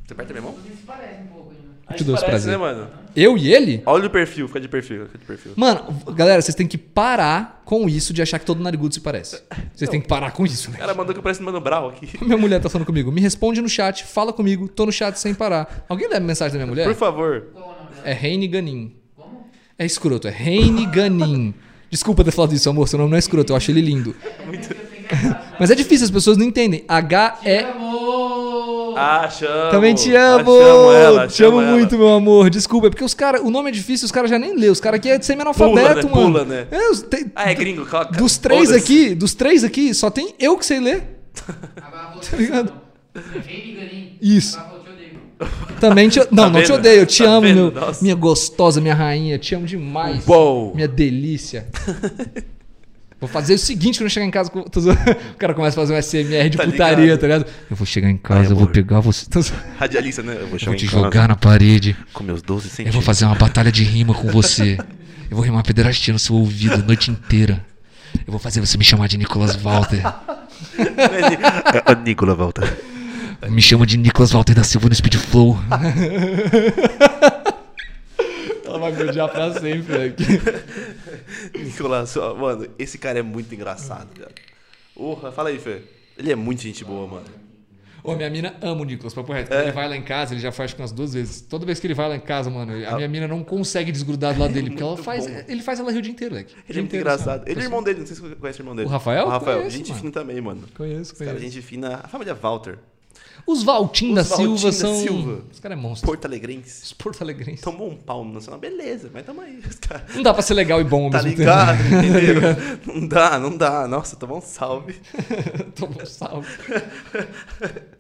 Você perto também, irmão? Tudo se parece um pouco ainda. A Te gente dou esse parece, prazer. né, mano? Eu e ele? Olha o perfil, fica de perfil, fica de perfil. Mano, galera, vocês têm que parar com isso de achar que todo narigudo se parece. Vocês têm que parar com isso, O né? cara mandou que eu pareço Mano Brau aqui. Minha mulher tá falando comigo. Me responde no chat, fala comigo, tô no chat sem parar. Alguém lê a mensagem da minha mulher? Por favor. O? É Reine Ganin. É escroto, é Reine Ganin. Desculpa ter falado isso, amor, seu nome não é escroto, eu acho ele lindo. Muito... Mas é difícil, as pessoas não entendem. H-E. Amor! Ah, chamo. Também te Ah, amo! chamo ela, te chamo amo ela. muito, meu amor. Desculpa, é porque os caras. O nome é difícil, os caras já nem lê. Os caras aqui é semi-analfabeto, né? mano. Pula, né? É, tem- Ah, é gringo. coloca- dos três aqui, dos três aqui, só tem eu que sei ler. Agora Tá ligado? Garim. Isso. Eu te. Também te. Não, não te odeio, eu te Tá amo, meu, minha gostosa, minha rainha. Te amo demais. Uou. Minha delícia. Vou fazer o seguinte quando eu chegar em casa. O cara começa a fazer um SMR de Tá putaria, ligado? tá ligado? Eu vou chegar em casa, Ai, eu vou pegar você. Radialista, né? Eu vou, Eu vou te casa jogar na parede. Com meus 12 Eu centímetros. vou fazer uma batalha de rima com você. Eu vou rimar pederastia no seu ouvido a noite inteira. Eu vou fazer você me chamar de Nicolas Walter. É, Nicola, volta. Me chama de Nicolas Walter da Silva no Speed Flow. Ela vai me odiar pra sempre, né? Nicolas, ó, mano, esse cara é muito engraçado, cara. Porra, fala aí, Fê. Ele é muito gente boa, mano. Ô, minha mina ama o Nicolas, papo reto. É. Ele vai lá em casa, ele já faz que umas duas vezes. Toda vez que ele vai lá em casa, mano, a Ah. minha mina não consegue desgrudar do lado dele, porque ela faz. bom. Ele faz ela rir o dia inteiro, leque. Ele é muito engraçado. Ele é irmão dele, não sei se você conhece o irmão dele. O Rafael? O Rafael. Conheço, gente mano. fina também, mano. Conheço, caras, conheço. gente fina. A família Walter. Os Valtim da Silva são. Silva. Os caras é monstro. Porto Alegrense. Os Porto Alegrenses. Tomou um pau no nacional, beleza, mas tamo aí. Os caras. Não dá pra ser legal e bom ao Tá mesmo ligado, tempo. entendeu? Não dá, não dá. Nossa, tomou um salve. Toma um salve.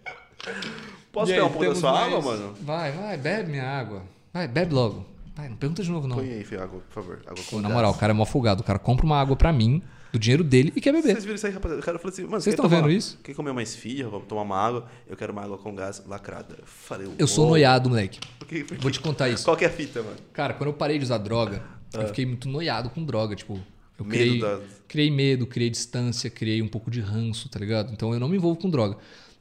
Posso E pegar aí, um pouco da sua mais- água, mano? Vai, vai, bebe minha água. Vai, bebe logo. Vai, não pergunta de novo, não. Põe aí, Fê, água, por favor. Água Pô, na moral, o cara é mó folgado. O cara compra uma água pra mim, do dinheiro dele, e quer beber. Vocês viram isso aí, rapaziada? O cara falou assim, mano, Vocês quer tão tomar- vendo isso? Quer comer uma esfirra? Vamos tomar uma água? Eu quero uma água com gás lacrada. Eu Falei, Eu sou uou. noiado, moleque. Por quê? Por Vou te contar isso. Qual que é a fita, mano? Cara, quando eu parei de usar droga, Ah. eu fiquei muito noiado com droga. Tipo, eu Medo criei, da- criei medo, criei distância, criei um pouco de ranço, tá ligado? Então eu não me envolvo com droga.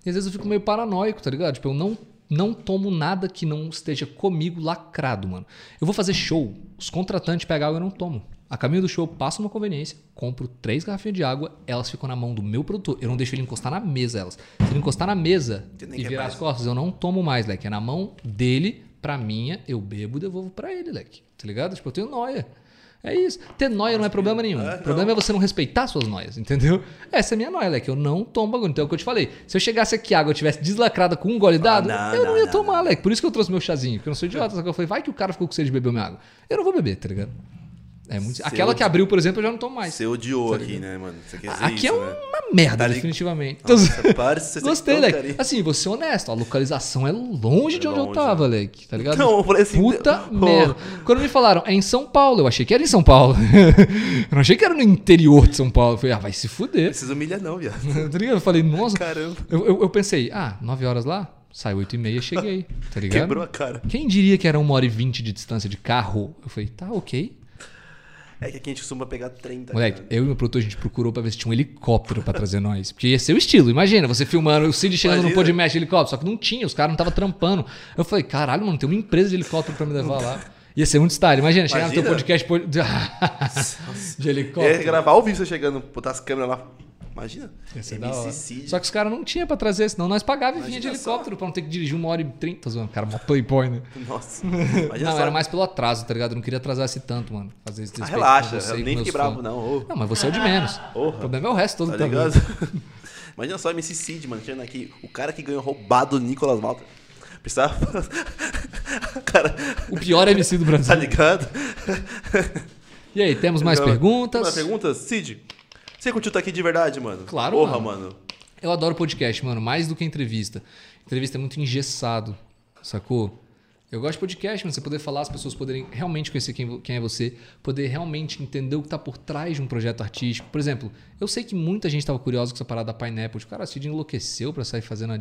E às vezes eu fico meio paranoico, tá ligado? Tipo, eu não, não tomo nada que não esteja comigo lacrado, mano. Eu vou fazer show, os contratantes pegam água e eu não tomo. A caminho do show, passo uma conveniência, compro três garrafinhas de água, elas ficam na mão do meu produtor. Eu não deixo ele encostar na mesa elas. Se ele encostar na mesa e virar mais. as costas, eu não tomo mais, leque. É na mão dele pra minha, eu bebo e devolvo pra ele, leque. Tá ligado? Tipo, eu tenho noia. É isso. Ter noia não é problema nenhum. É, o problema é você não respeitar suas noias, entendeu? Essa é a minha noia, leque. Eu não tomo bagulho. Então é o que eu te falei. Se eu chegasse aqui a água tivesse deslacrada com um gole dado, não, eu não, não, ia não, tomar, leque. Por isso que eu trouxe meu chazinho, porque eu não sou idiota. Só que eu falei, vai que o cara ficou com sede de beber minha água. Eu não vou beber, tá ligado? É muito... Aquela que abriu, por exemplo, eu já não tomo mais. Você odiou aqui, né, mano? Aqui isso, é né? uma merda, Tá definitivamente. Nossa, parça, você Gostei, Leque. Assim, vou ser honesto, a localização é longe de onde eu longe. tava, Leque, tá ligado? Não, eu falei assim, Puta merda. Quando me falaram, é em São Paulo, eu achei que era em São Paulo. eu não achei que era no interior de São Paulo. Eu falei, ah, vai se fuder. Precisa humilhar não, viado. tá ligado? Eu falei, nossa. Caramba. Eu, eu, eu pensei, ah, 9 horas lá, sai 8 e meia, cheguei, tá ligado? Quebrou a cara. Quem diria que era 1 hora e 20 de distância de carro? Eu falei, tá, ok. É que aqui a gente costuma pegar 30. Moleque, cara. eu e meu produtor, a gente procurou pra ver se tinha um helicóptero pra trazer nós. Porque ia ser o estilo. Imagina, você filmando o Cid chegando no Imagina. Podmatch de helicóptero. Só que não tinha, os caras não estavam trampando. Eu falei, caralho, mano, tem uma empresa de helicóptero pra me levar lá. Ia ser muito style. Imagina, chegar no teu podcast pod- de Ia helicóptero. gravar ao vivo você chegando, botar as câmeras lá. Imagina. Ia ser da hora. MC Cid. Só que os caras não tinham pra trazer, senão nós pagávamos e vinha de Imagina só. helicóptero pra não ter que dirigir uma hora e trinta. Cara, mó playboy, né? Nossa. Não, só. era mais pelo atraso, tá ligado? Eu não queria atrasar esse tanto, mano. Fazer esse Ah, relaxa, eu nem fiquei bravo, fãs. não. ô. Não, mas você é o de menos. Porra. O problema é o resto todo Tá também. ligado? Imagina só MC Cid, mano, chegando aqui. O cara que ganhou roubado do Nicolas Malta. Precisava. cara, O pior MC do Brasil. tá ligado? E aí, temos mais Então, perguntas? Mais perguntas? Cid, você curtiu estar aqui de verdade, mano? Claro, Porra, mano. mano. Eu adoro podcast, mano, mais do que entrevista. Entrevista é muito engessado, sacou? Eu gosto de podcast, mano, você poder falar, as pessoas poderem realmente conhecer quem, quem é você, poder realmente entender o que tá por trás de um projeto artístico. Por exemplo, eu sei que muita gente tava curiosa com essa parada da Pineapple. Tipo, cara, Cid enlouqueceu pra sair fazendo a...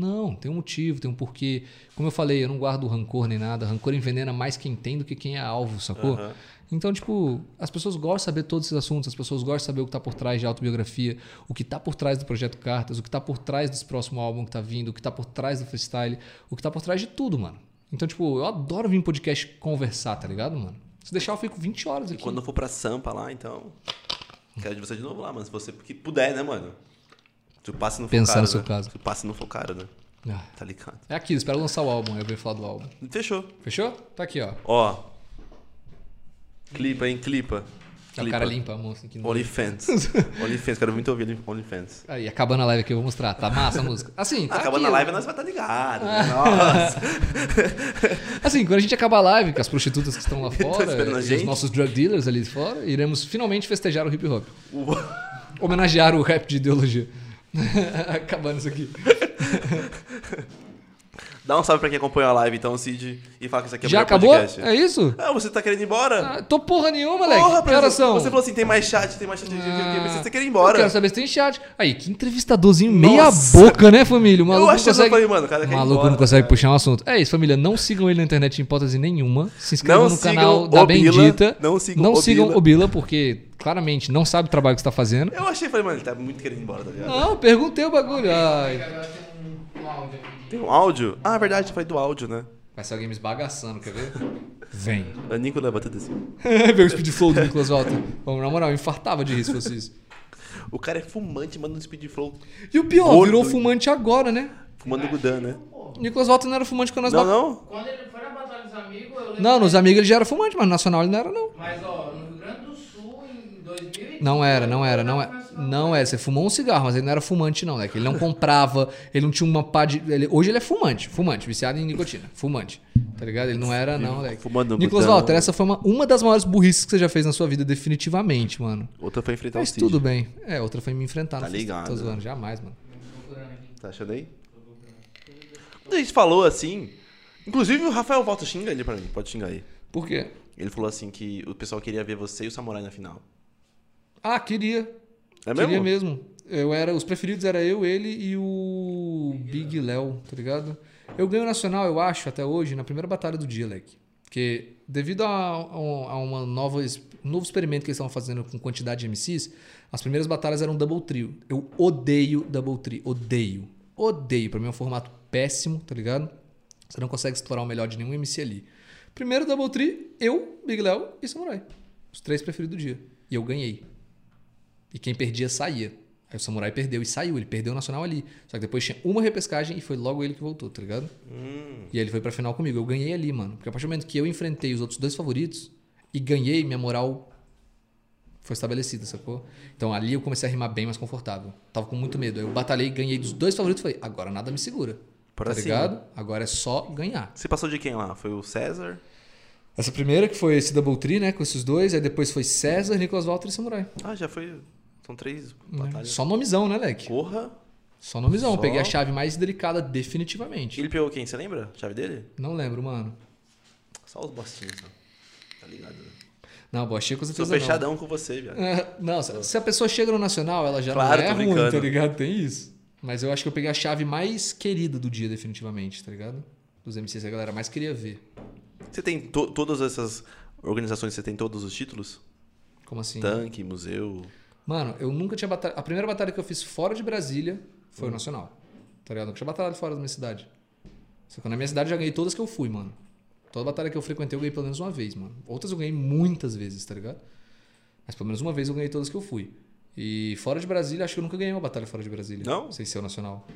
Não, tem um motivo, tem um porquê. Como eu falei, eu não guardo rancor nem nada. Rancor envenena mais quem tem do que quem é alvo, sacou? Aham. Então, tipo, as pessoas gostam de saber todos esses assuntos, as pessoas gostam de saber o que tá por trás de autobiografia, o que tá por trás do projeto Cartas, o que tá por trás desse próximo álbum que tá vindo, o que tá por trás do freestyle, o que tá por trás de tudo, mano. Então, tipo, eu adoro vir em podcast conversar, tá ligado, mano? Se deixar, eu fico 20 horas aqui. Quando eu for pra Sampa lá, então. Quero de você de novo lá, mano. Se você puder, né, mano? Se o passe não for Pensar caro. no seu né? caso. Se o passe não for caro, né? Ah, Tá ligado? É aqui, espero lançar o álbum, aí eu venho falar do álbum. Fechou. Fechou? Tá aqui, ó. Ó. Clipa, hein? Clipa. É o cara limpa a moça aqui no. OnlyFans. OnlyFans, quero muito ouvir OnlyFans. Aí, acabando a live aqui, eu vou mostrar. Tá massa a música? Assim, tá Acabando aqui, a live, nós vai estar ligado. né? Nossa. Assim, quando a gente acabar a live com as prostitutas que estão lá fora, e os nossos drug dealers ali fora, iremos finalmente festejar o hip hop. Homenagear o rap de ideologia. Acabando isso aqui. Dá um salve pra quem acompanha a live, então, Cid, e fala que isso aqui é Já acabou? podcast. É isso? Ah, você tá querendo ir embora? Ah, tô porra nenhuma, moleque. Porra, que horas você, são? você falou assim, tem mais chat, tem mais chat, Ah, você quer ir Eu embora. quero saber se tem chat. Aí, que entrevistadorzinho meia Nossa. boca, né, família? O maluco eu não achei consegue... que eu falei, mano, o cara maluco embora, não consegue cara. puxar um assunto. É isso, família. Não sigam ele na internet em hipótese nenhuma. Se inscrevam Não no canal da Bila, Bendita. não sigam não o sigam Bila. o Bila, porque claramente não sabe o trabalho que você tá fazendo. Eu achei, falei, mano, ele tá muito querendo ir embora, tá ligado? Não, perguntei o bagulho. Ai. Agora tem um, um áudio aqui. Tem um áudio? Ah, é verdade, você falou do áudio, né? Vai ser alguém me esbagaçando, quer ver? Vem. A Nico leva tudo assim. Vê o speed flow do Nicolas Walter. Vamos, na moral, eu infartava de rir se fosse isso. O cara é fumante, manda um speed flow, E o pior, Gordo. virou fumante agora, né? fumando Gudan, né? O Nicolas Walter não era fumante quando nós Não, ba- não? Quando ele foi na Batalha dos Amigos, eu lembro. Não, nos amigos ele já era fumante, mas no nacional ele não era, não. Mas, ó, no Rio Grande do Sul, em 2000. Não era, não era, não era. Não era. Você fumou um cigarro, mas ele não era fumante, não, né? Que Ele não comprava, ele não tinha uma pá de. ele- hoje ele é fumante, fumante, viciado em nicotina. Fumante. Tá ligado? Ele não era, não, moleque. Fumando Nicolas Gudan. Walter, essa foi uma, uma das maiores burrices que você já fez na sua vida, definitivamente, mano. Outra foi enfrentar Mas o Cid. tudo bem. É, outra foi me enfrentar. Tá ligado. Tô zoando, jamais, mano. Tá achando aí? Quando a gente falou assim... Inclusive o Rafael Volta xinga ele pra mim, pode xingar aí. Por quê? Ele falou assim que o pessoal queria ver você e o Samurai na final. Ah, queria. É mesmo? Queria mesmo. Eu era, os preferidos era eu, ele e o Big Léo, tá ligado? Eu ganho Nacional, eu acho, até hoje, na primeira batalha do dia, Leque. Porque devido a, a uma nova, um novo experimento que eles estavam fazendo com quantidade de MCs, as primeiras batalhas eram double trio. Eu odeio double trio. Odeio. Odeio. Pra mim é um formato péssimo, tá ligado? Você não consegue estourar o melhor de nenhum MC ali. Primeiro double trio, eu, Big Léo e Samurai. Os três preferidos do dia. E eu ganhei. E quem perdia saía. Aí o Samurai perdeu e saiu, ele perdeu o Nacional ali. Só que depois tinha uma repescagem e foi logo ele que voltou, tá ligado? Hum. E aí ele foi pra final comigo. Eu ganhei ali, mano. Porque a partir do momento que eu enfrentei os outros dois favoritos e ganhei, minha moral foi estabelecida, sacou? Então ali eu comecei a rimar bem mais confortável. Tava com muito medo. Aí eu batalhei, ganhei dos dois favoritos e falei, agora nada me segura. Pra tá cima. ligado? Agora é só ganhar. Você passou de quem lá? Foi o César? Essa primeira, que foi esse Double Tree, né? Com esses dois. Aí depois foi César, Nicolas Walter e Samurai. Ah, já foi. São três né? batalhas. Só nomezão, né, Leque? Porra. Só nomezão. Só? Peguei a chave mais delicada definitivamente. Ele pegou quem? Você lembra? A chave dele? Não lembro, mano. Só os bostinhos, né? Tá ligado? né? Não, Bostinha com Sou certeza não. fechadão com você, viado. É, Não, se se a pessoa chega no Nacional, ela já Claro, não é tô ruim, brincando. tá ligado? Tem isso. Mas eu acho que eu peguei a chave mais querida do dia, definitivamente, tá ligado? Dos MCs a galera mais queria ver. Você tem to- todas essas organizações, você tem todos os títulos? Como assim? Tanque, museu. Mano, eu nunca tinha batalhado. A primeira batalha que eu fiz fora de Brasília foi Hum. o Nacional. Tá ligado? Eu nunca tinha batalhado fora da minha cidade. Só que na minha cidade eu já ganhei todas que eu fui, mano. Toda batalha que eu frequentei eu ganhei pelo menos uma vez, mano. Outras eu ganhei muitas vezes, tá ligado? Mas pelo menos uma vez eu ganhei todas que eu fui. E fora de Brasília, acho que eu nunca ganhei uma batalha fora de Brasília. Não? Sem ser o Nacional.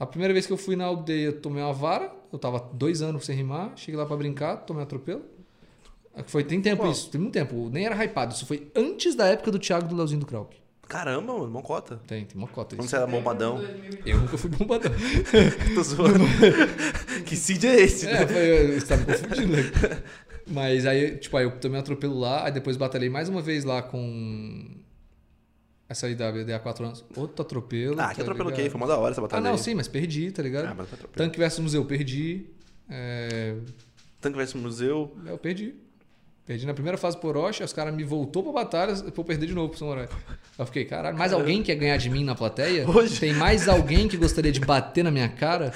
A primeira vez que eu fui na aldeia, eu tomei uma vara. Eu tava dois anos sem rimar. Cheguei lá pra brincar, tomei um atropelo. Foi, tem tempo Qual? isso, tem muito tempo. Nem era hypado. Isso foi antes da época do Thiago do Leozinho do Krauk. Caramba, mano, mocota. Tem, tem uma cota Quando isso. você era bombadão. Eu nunca fui bombadão. Tô zoando. que Cid é esse, É, né? foi, você tá me confundindo. né? Mas aí, tipo, aí eu tomei um atropelo lá, aí depois batalhei mais uma vez lá com essa aí da BD há quatro anos. Outro atropelo. Ah, que tá atropelo ligado? que Foi mó da hora essa Ah, batalha. não, aí. sim, mas perdi, tá ligado? Ah, mas tá atropelo. Tanque versus museu, perdi. É, Tanque versus museu. Eu perdi. Perdi na primeira fase por Orochi, os caras me voltou pra batalha pra eu perder de novo pro Samurai. Eu fiquei, caralho, mais alguém quer ganhar de mim na plateia? Hoje? Tem mais alguém que gostaria de bater na minha cara?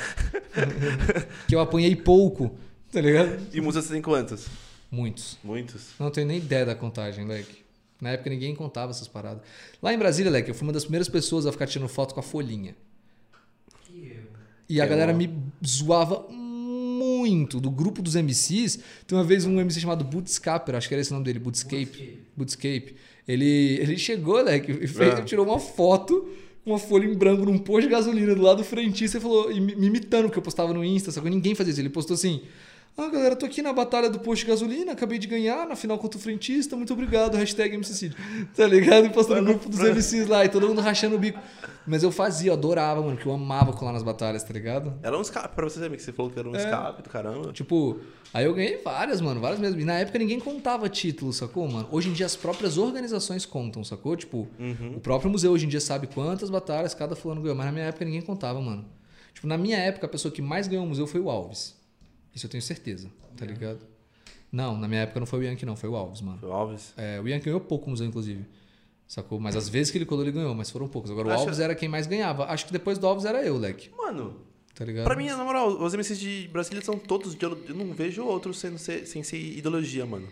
que eu apanhei pouco, tá ligado? E você tem quantos? Muitos. Muitos. Não tenho nem ideia da contagem, Leque. Na época ninguém contava essas paradas. Lá em Brasília, Leque, eu fui uma das primeiras pessoas a ficar tirando foto com a folhinha. Que eu. E a Eu- galera me zoava muito. Do grupo dos MCs, tem uma vez um MC chamado Bootscaper, acho que era esse o nome dele, Bootscape. Bootscape. Ele, ele chegou, né, e fez, Ah. tirou uma foto, uma folha em branco num posto de gasolina do lado do frentista e falou, e me imitando, porque eu postava no Insta, só que ninguém fazia isso. Ele postou assim. Ah, galera, tô aqui na batalha do posto de gasolina, acabei de ganhar na final contra o frentista, muito obrigado, hashtag MCCid. Tá ligado? E postando no grupo dos MCs lá, e todo mundo rachando o bico. Mas eu fazia, eu adorava, mano, que eu amava colar nas batalhas, tá ligado? Era um escape pra você saber que você falou que era um É. escape do caramba. Tipo, aí eu ganhei várias, mano, várias mesmo. E na época ninguém contava título, sacou, mano? Hoje em dia as próprias organizações contam, sacou? Tipo, Uhum. o próprio museu hoje em dia sabe quantas batalhas cada fulano ganhou, mas na minha época ninguém contava, mano. Tipo, na minha época a pessoa que mais ganhou o museu foi o Alves. Isso eu tenho certeza, tá ligado? Não, na minha época não foi o Yankee, não, foi o Alves, mano. Foi o Alves. É, o Yankee ganhou pouco o museu, inclusive. Sacou? Mas as vezes que ele colou, ele ganhou, mas foram poucos. Agora o Acho- Alves era quem mais ganhava. Acho que depois do Alves era eu, leque. Mano, Tá ligado? pra mim, na moral, os MCs de Brasília são todos. Eu eu não vejo outros sendo ser- sem ser ideologia, mano.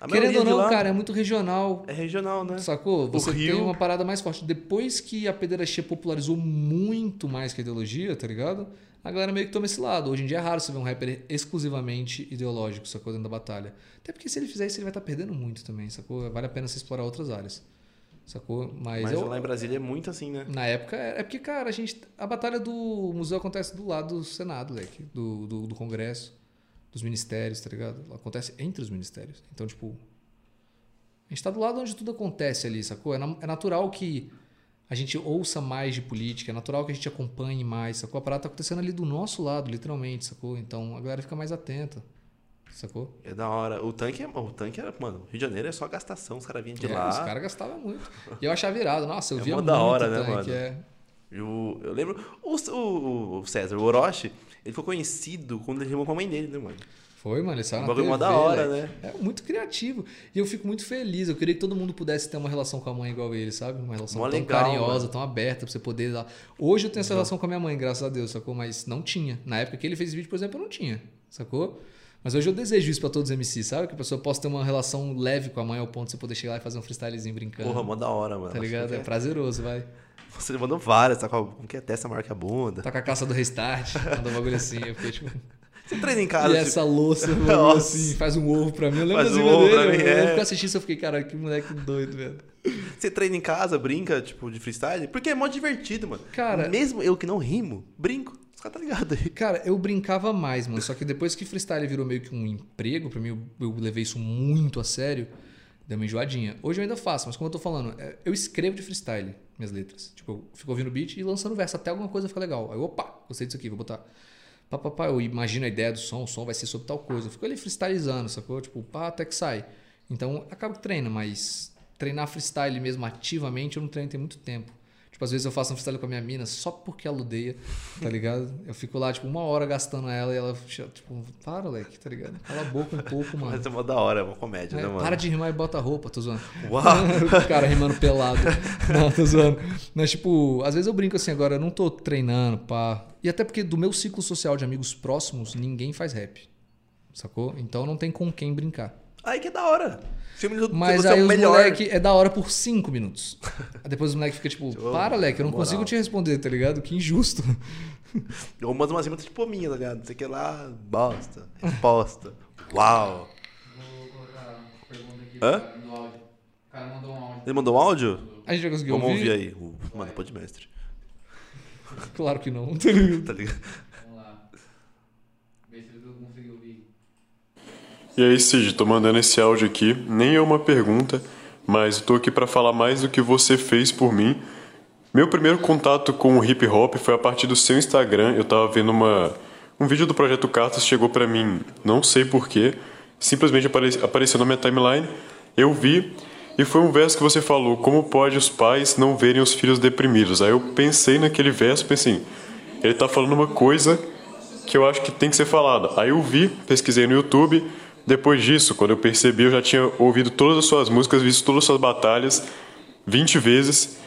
A Querendo ou não, lá cara, é muito regional. É regional, né? Sacou? Você Rio- tem uma parada mais forte. Depois que a pederastia popularizou muito mais que a ideologia, tá ligado? A galera meio que toma esse lado. Hoje em dia é raro você ver um rapper exclusivamente ideológico, sacou? Dentro da batalha. Até porque se ele fizer isso, ele vai estar perdendo muito também, sacou? Vale a pena você explorar outras áreas. Sacou? Mas, Mas eu, lá em Brasília é muito assim, né? na época, é é porque, cara, a gente. A batalha do museu acontece do lado do Senado, leque, do, do, do Congresso, dos ministérios, tá ligado? Acontece entre os ministérios. Então, tipo. A gente tá do lado onde tudo acontece ali, sacou? É, na- é natural que a gente ouça mais de política, é natural que a gente acompanhe mais, sacou? A parada tá acontecendo ali do nosso lado, literalmente, sacou? Então a galera fica mais atenta, sacou? É da hora. O tanque, é- o tanque era, mano, Rio de Janeiro é só gastação, os caras vinham de É, lá. Os caras gastavam muito. E eu achava virado. Nossa, eu É via muito da hora, né, tanque, mano? é. E o- eu lembro. O, o- o César, o Orochi, ele ficou conhecido quando ele rimou com a mãe dele, né, mano? Foi, mano, ele saiu Um na TV, mó da hora, né? É muito criativo. E eu fico muito feliz. Eu queria que todo mundo pudesse ter uma relação com a mãe igual ele, sabe? Uma relação Mó tão legal, carinhosa, mano. tão aberta pra você poder dar. Hoje eu tenho essa relação com a minha mãe, graças a Deus, sacou? Mas não tinha. Na época que ele fez vídeo, por exemplo, eu não tinha, sacou? Mas hoje eu desejo isso pra todos os MCs, sabe? Que a pessoa possa ter uma relação leve com a mãe ao ponto de você poder chegar lá e fazer um freestylezinho brincando. Porra, mó da hora, mano. tá ligado? É Você, prazeroso, vai. você mandou várias, tá com a, como que é testa maior que a bunda. Tá com a calça do restart, mandou um bagulho assim. Eu fiquei tipo. Você treina em casa. e tipo, essa louça, mano, assim, faz um ovo pra mim. Eu lembro Faz das um ovo dele. mim, é. eu assisti isso, eu fiquei, cara, que moleque doido, velho. Você treina em casa, brinca, tipo, de freestyle? Porque é mó divertido, mano. Cara- Mesmo eu que não rimo, brinco. Os caras tá ligado aí. Cara, eu brincava mais, mano. Só que depois que freestyle virou meio que um emprego, pra mim, eu, eu levei isso muito a sério. Deu uma enjoadinha. Hoje eu ainda faço, mas como eu tô falando, é, eu escrevo de freestyle minhas letras. Tipo, eu fico ouvindo beat e lançando verso até alguma coisa fica legal. Aí, opa, gostei disso aqui, vou botar. Pá, pá, pá, eu imagino a ideia do som, o som vai ser sobre tal coisa. Eu fico ali freestylizando, sacou? Tipo, pá, até que sai. Então, acabo que treino, mas treinar freestyle mesmo ativamente eu não treino tem muito tempo. Tipo, às vezes eu faço um freestyle com a minha mina só porque ela odeia, tá ligado? Eu fico lá, tipo, uma hora gastando ela e ela, tipo, para, leque, tá ligado? Cala a boca um pouco, mano. Mas é mó da hora, é uma comédia, É, né, mano? para de rimar e bota roupa, tô zoando. Uau! o cara rimando pelado. Não, tô zoando. Mas, tipo, às vezes eu brinco assim agora, eu não tô treinando, pá. E até porque do meu ciclo social de amigos próximos, ninguém faz rap. Sacou? Então não tem com quem brincar. Aí que é da hora. Cinco minutos, Mas aí é o melhor. moleque é da hora por cinco minutos. Aí depois o moleque fica tipo, para, leque, eu não moral. consigo te responder, tá ligado? Que injusto. Eu mando umas rimas tipo minha, tá ligado? Não sei o que lá, bosta, resposta. Uau! Vou colocar uma pergunta aqui Hã? no áudio. O cara mandou um áudio. Ele mandou um áudio? A gente já conseguiu Vamos ouvir? ouvir aí. O- Mano, pode mestre. Claro que não. tá ligado? Tá ligado? Vamos lá. Vê se ele conseguiu ouvir. E aí, Cid, tô mandando esse áudio aqui. Nem é uma pergunta, mas eu tô aqui pra falar mais do que você fez por mim. Meu primeiro contato com o hip hop foi a partir do seu Instagram. Eu tava vendo uma um vídeo do Projeto Cartas chegou pra mim, não sei porquê, simplesmente apare, apareceu na minha timeline. Eu vi e foi um verso que você falou: Como pode os pais não verem os filhos deprimidos? Aí eu pensei naquele verso, pensei, ele tá falando uma coisa que eu acho que tem que ser falada. Aí eu vi, pesquisei no YouTube. Depois disso, quando eu percebi, eu já tinha ouvido todas as suas músicas, visto todas as suas batalhas 20 vezes.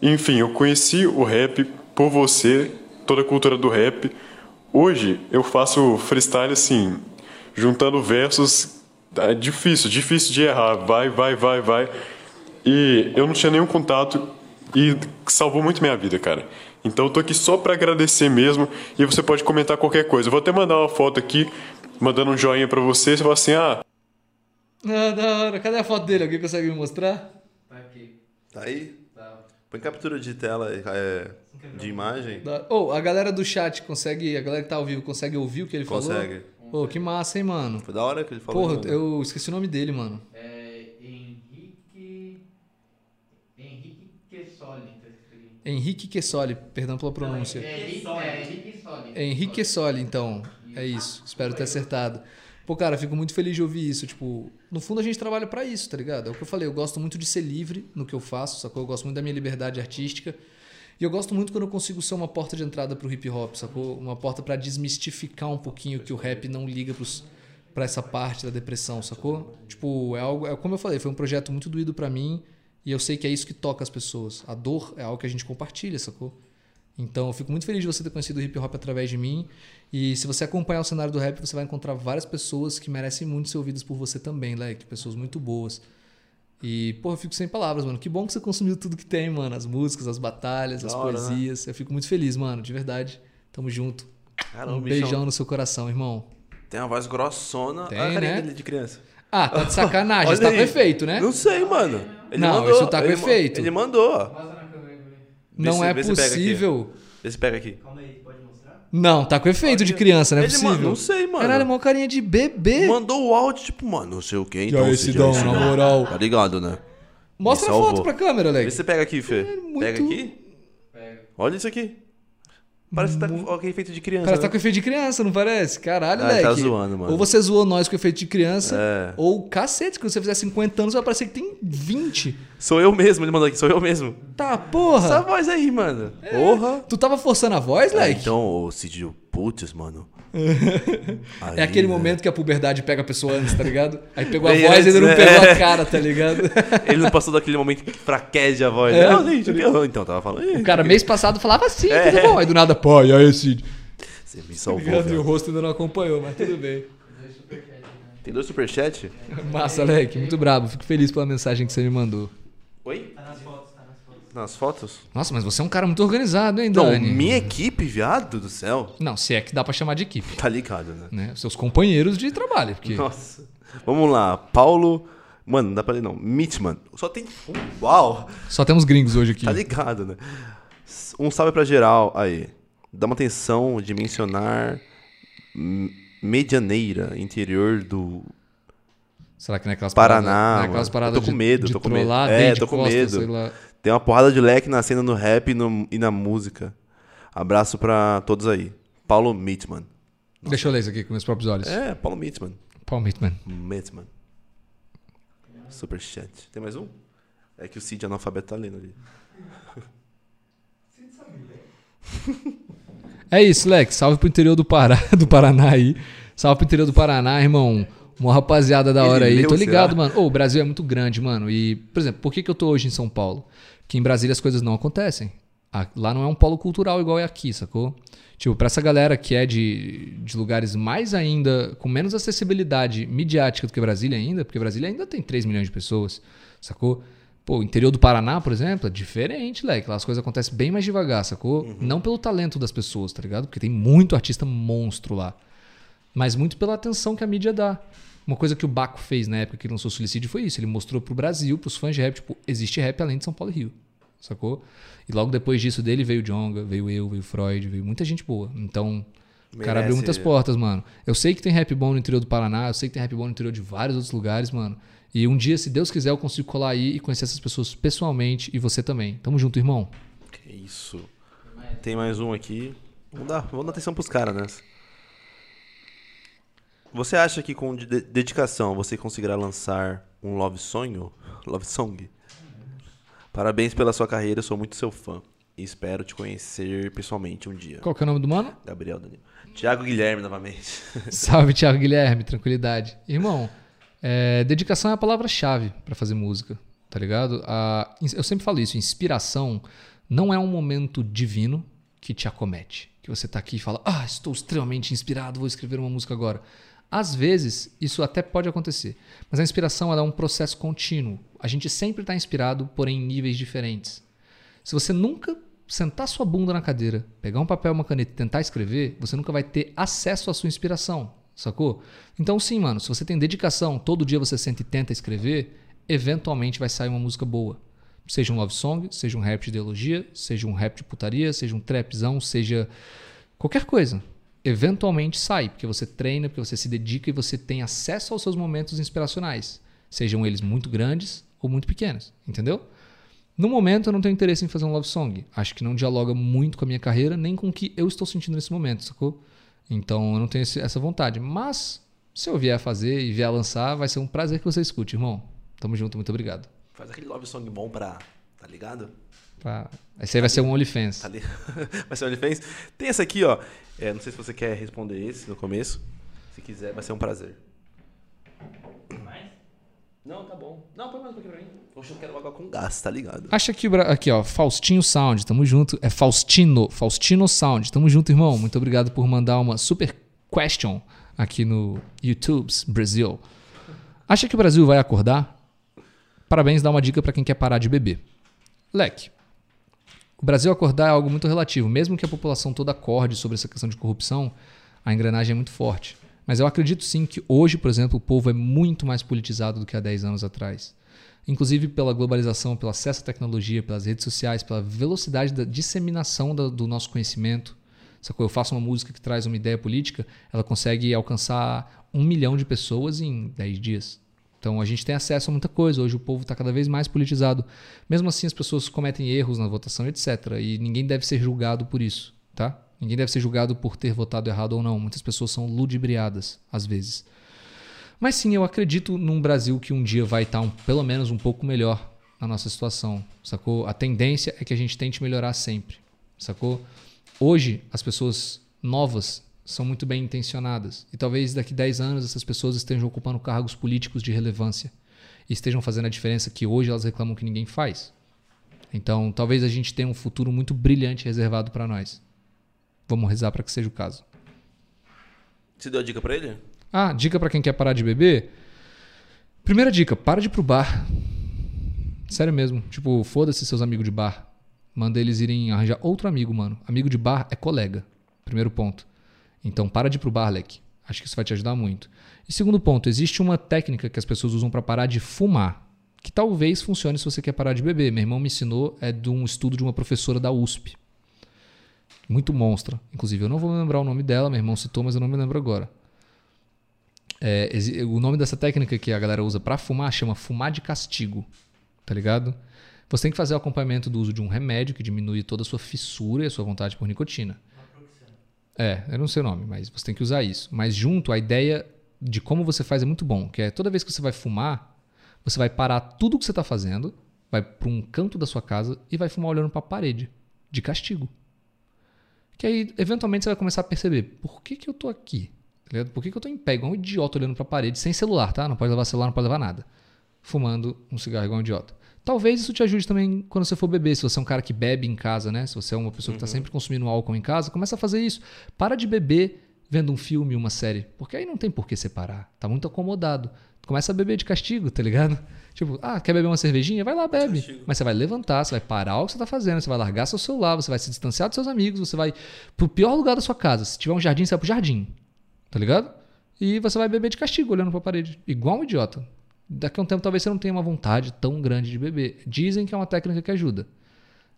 Enfim, eu conheci o rap por você, toda a cultura do rap. Hoje eu faço freestyle assim, juntando versos. É difícil, difícil de errar. Vai, vai, vai, vai. E eu não tinha nenhum contato e salvou muito minha vida, cara. Então eu tô aqui só pra agradecer mesmo e você pode comentar qualquer coisa. Eu vou até mandar uma foto aqui, mandando um joinha pra você. Você fala assim: ah, Ah, da hora. Cadê a foto dele? Alguém consegue me mostrar? Tá aqui. Tá aí? Tá. Põe captura de tela é, de imagem. Da... Oh, a galera do chat consegue. A galera que tá ao vivo consegue ouvir o que ele Consegue. falou? Oh, que massa, hein, mano? Foi da hora que ele falou. Porra, mano. eu esqueci o nome dele, mano. É Henrique. Henrique Quessoli. Tá. Henrique Quessoli, perdão pela pronúncia. É Henrique, é Henrique Soli. Henrique Quessoli, então. É isso. Espero ter acertado. Pô, cara, fico muito feliz de ouvir isso. Tipo, no fundo a gente trabalha pra isso, tá ligado? É o que eu falei, eu gosto muito de ser livre no que eu faço, sacou? Eu gosto muito da minha liberdade artística. E eu gosto muito quando eu consigo ser uma porta de entrada pro hip hop, sacou? Uma porta pra desmistificar um pouquinho que o rap não liga pros, pra essa parte da depressão, sacou? Tipo, é algo. É, como eu falei, foi um projeto muito doído pra mim. E eu sei que é isso que toca as pessoas. A dor é algo que a gente compartilha, sacou? Então, eu fico muito feliz de você ter conhecido o hip hop através de mim. E se você acompanhar o cenário do rap, você vai encontrar várias pessoas que merecem muito ser ouvidas por você também, Leque. Pessoas muito boas. E, porra, eu fico sem palavras, mano. Que bom que você consumiu tudo que tem, mano. As músicas, as batalhas, as né? poesias. Eu fico muito feliz, mano. De verdade. Tamo junto. Caramba, um bichão. beijão no seu coração, irmão. Tem uma voz grossona. Tem, Olha a né? dele de criança. Ah, tá de sacanagem. Isso tá efeito, né? Não sei, mano. Ele Não, mandou. isso tá efeito. Ele mandou. ó. Mostra na câmera aí pra ver. Não se- é vê se aqui. possível. Vê se pega aqui. Calma aí, pode mostrar? Não, tá com efeito de criança, não é Ele possível. ma- Não sei, mano. Caralho, mó carinha de bebê. Mandou o áudio, tipo, mano, não sei o que, então. aí, Sidão. na moral. Tá ligado, né? Mostra a foto pra câmera, Vê Leque. se você pega aqui, Fê. muito- Pega aqui. Pega. Olha isso aqui. Parece que tá com aquele efeito de criança. Parece que tá né? com efeito de criança, não parece? Caralho, Ah, Leque. tá zoando, mano. Ou você zoou nós com efeito de criança, É. ou cacete, que você fizer 50 anos vai parecer que tem 20. Sou eu mesmo, ele mandou aqui, sou eu mesmo. Tá, porra. Essa voz aí, mano. Porra. Tu tava forçando a voz, É, Leque? então, ô Cid, putz, mano. Aí, É aquele né? momento que a puberdade pega a pessoa antes, tá ligado? Aí pegou a Bem voz e antes, ele não né? pegou a cara, tá ligado? Ele não passou daquele momento que fraqueja a voz. É. Não, gente, eu- então, tava falando. O cara mês passado falava assim, É. tudo bom. Aí do nada, pô, e aí, Cid? Você me Tá salvou, ligado? E o rosto ainda não acompanhou, mas tudo bem. Dois superchats, né? Tem dois superchat? Massa, Leque, muito brabo. Fico feliz pela mensagem que você me mandou. Oi? Tá nas fotos? Nossa, mas você é um cara muito organizado, hein, Não, Dani? minha equipe, viado do céu. Não, se é que dá pra chamar de equipe, Tá ligado, né? né? Seus companheiros de trabalho, porque... Nossa. Vamos lá. Paulo. Mano, não dá pra ler não. Mitman. Só tem. Uau! Só temos gringos hoje aqui. Tá ligado, né? Um salve pra geral. Aí. Dá uma atenção de mencionar. Medianeira, interior do. Será que não é aquelas Paraná, paradas, não é paradas tô com de- medo, de tô com medo. É, tô com medo. Tem uma porrada de leque nascendo no rap e, no- e na música. Abraço pra todos aí. Paulo Mitman. Deixa eu ler isso aqui com meus próprios olhos. É, Paulo Mitman. Paul Mitman. Mitman. Superchat. Tem mais um? É que o Cid analfabeto tá lendo ali. É isso, Lex. Salve pro interior do, Pará, do Paraná aí. Salve pro interior do Paraná, irmão. Uma rapaziada da Ele hora aí. leu, Tô ligado, será? mano. Ô, o Brasil é muito grande, mano. E, por exemplo, por que, que eu tô hoje em São Paulo? Que em Brasília as coisas não acontecem. Ah, Lá não é um polo cultural igual é aqui, sacou? Tipo, pra essa galera que é de, de lugares mais ainda, com menos acessibilidade midiática do que Brasília ainda, porque Brasília ainda tem 3 milhões de pessoas, sacou? Pô, o interior do Paraná, por exemplo, é diferente, leque. Lá as coisas acontecem bem mais devagar, sacou? Não pelo talento das pessoas, tá ligado? Porque tem muito artista monstro lá. Mas muito pela atenção que a mídia dá. Uma coisa que o Baco fez na época que lançou Suicídio foi isso. Ele mostrou pro Brasil, pros fãs de rap, tipo, existe rap além de São Paulo e Rio. Sacou? E logo depois disso dele veio o Jonga, veio eu, veio o Freud, veio muita gente boa. Então, o cara abriu Merece- muitas portas, mano. Eu sei que tem rap bom no interior do Paraná, eu sei que tem rap bom no interior de vários outros lugares, mano. E um dia, se Deus quiser, eu consigo colar aí e conhecer essas pessoas pessoalmente e você também. Tamo junto, irmão. Que isso. Tem mais um aqui. Vamos dar, vamos dar atenção pros caras, né? Você acha que com de- dedicação você conseguirá lançar um love sonho? Love song? Parabéns pela sua carreira, sou muito seu fã. E espero te conhecer pessoalmente um dia. Qual que é o nome do mano? Gabriel Danilo. Tiago Guilherme, novamente. Salve, Thiago Guilherme, tranquilidade. Irmão, é, dedicação é a palavra-chave pra fazer música, tá ligado? A- eu sempre falo isso, inspiração não é um momento divino que te acomete. Que você tá aqui e fala, ah, estou extremamente inspirado, vou escrever uma música agora. Às vezes, isso até pode acontecer. Mas a inspiração é um processo contínuo. A gente sempre está inspirado, porém em níveis diferentes. Se você nunca sentar sua bunda na cadeira, pegar um papel, uma caneta e tentar escrever, você nunca vai ter acesso à sua inspiração, sacou? Então sim, mano, se você tem dedicação, todo dia você senta e tenta escrever, eventualmente vai sair uma música boa. Seja um love song, seja um rap de ideologia, seja um rap de putaria, seja um trapzão, seja qualquer coisa. Eventualmente sai, porque você treina, porque você se dedica e você tem acesso aos seus momentos inspiracionais, sejam eles muito grandes ou muito pequenos, entendeu? No momento, eu não tenho interesse em fazer um love song. Acho que não dialoga muito com a minha carreira, nem com o que eu estou sentindo nesse momento, sacou? Então, eu não tenho esse- essa vontade. Mas, se eu vier a fazer e vier a lançar, vai ser um prazer que você escute, irmão. Tamo junto, muito obrigado. Faz aquele love song bom pra. Tá ligado? Pra... Esse aí vai ser um OnlyFans. Vai ser onde fez. Tem essa aqui, ó. É, não sei se você quer responder esse no começo. Se quiser, vai ser um prazer. Mais? Não, tá bom. Não, põe mais um pouquinho pra mim. Poxa, eu quero água com gás, tá ligado? Acha que aqui, ó, Faustinho Sound, tamo junto. É Faustino, Faustino Sound, tamo junto, irmão. Muito obrigado por mandar uma super question aqui no YouTube's Brasil. Acha que o Brasil vai acordar? Parabéns, dá uma dica pra quem quer parar de beber. Leque. O Brasil acordar é algo muito relativo. Mesmo que a população toda acorde sobre essa questão de corrupção, a engrenagem é muito forte. Mas eu acredito sim que hoje, por exemplo, o povo é muito mais politizado do que há 10 anos atrás. Inclusive pela globalização, pelo acesso à tecnologia, pelas redes sociais, pela velocidade da disseminação do nosso conhecimento. Sacou? Eu faço uma música que traz uma ideia política, ela consegue alcançar um milhão de pessoas em 10 dias. Então a gente tem acesso a muita coisa. Hoje o povo está cada vez mais politizado. Mesmo assim, as pessoas cometem erros na votação, etc. E ninguém deve ser julgado por isso, tá? Ninguém deve ser julgado por ter votado errado ou não. Muitas pessoas são ludibriadas, às vezes. Mas sim, eu acredito num Brasil que um dia vai estar um- pelo menos um pouco melhor na nossa situação, sacou? A tendência é que a gente tente melhorar sempre, sacou? Hoje, as pessoas novas são muito bem intencionadas e talvez daqui 10 anos essas pessoas estejam ocupando cargos políticos de relevância e estejam fazendo a diferença que hoje elas reclamam que ninguém faz. Então, talvez a gente tenha um futuro muito brilhante reservado para nós. Vamos rezar para que seja o caso. Você deu a dica pra ele? Ah, dica pra quem quer parar de beber. Primeira dica, para de ir pro bar. Sério mesmo. Tipo, foda-se seus amigos de bar. Manda eles irem arranjar outro amigo, mano. Amigo de bar é colega. Primeiro ponto. Então para de ir pro bar, Leque. Acho que isso vai te ajudar muito. E segundo ponto, existe uma técnica que as pessoas usam para parar de fumar, que talvez funcione se você quer parar de beber. Meu irmão me ensinou, é de um estudo de uma professora da USP. Muito monstra. Inclusive, eu não vou lembrar o nome dela, meu irmão citou, mas eu não me lembro agora. É, o nome dessa técnica que a galera usa para fumar chama fumar de castigo. Tá ligado? Você tem que fazer o acompanhamento do uso de um remédio que diminui toda a sua fissura e a sua vontade por nicotina. É, eu não sei o nome, mas você tem que usar isso. Mas junto, a ideia de como você faz é muito bom, que é toda vez que você vai fumar, você vai parar tudo que você está fazendo, vai para um canto da sua casa e vai fumar olhando para a parede, de castigo. Que aí, eventualmente, você vai começar a perceber, por que, que eu tô aqui? Tá? Por que, que eu tô em pé, igual um idiota olhando para a parede, sem celular, tá? Não pode levar celular, não pode levar nada. Fumando um cigarro igual um idiota. Talvez isso te ajude também quando você for beber. Se você é um cara que bebe em casa, né? Se você é uma pessoa que está sempre consumindo álcool em casa, começa a fazer isso. Para de beber vendo um filme, uma série. Porque aí não tem por que separar. Tá muito acomodado. Começa a beber de castigo, tá ligado? Tipo, ah, quer beber uma cervejinha? Vai lá, bebe. Castigo. Mas você vai levantar, você vai parar o que você tá fazendo, você vai largar seu celular, você vai se distanciar dos seus amigos, você vai pro pior lugar da sua casa. Se tiver um jardim, você vai pro jardim. Tá ligado? E você vai beber de castigo, olhando pra parede. Igual um idiota. Daqui a um tempo talvez você não tenha uma vontade tão grande de beber. Dizem que é uma técnica que ajuda.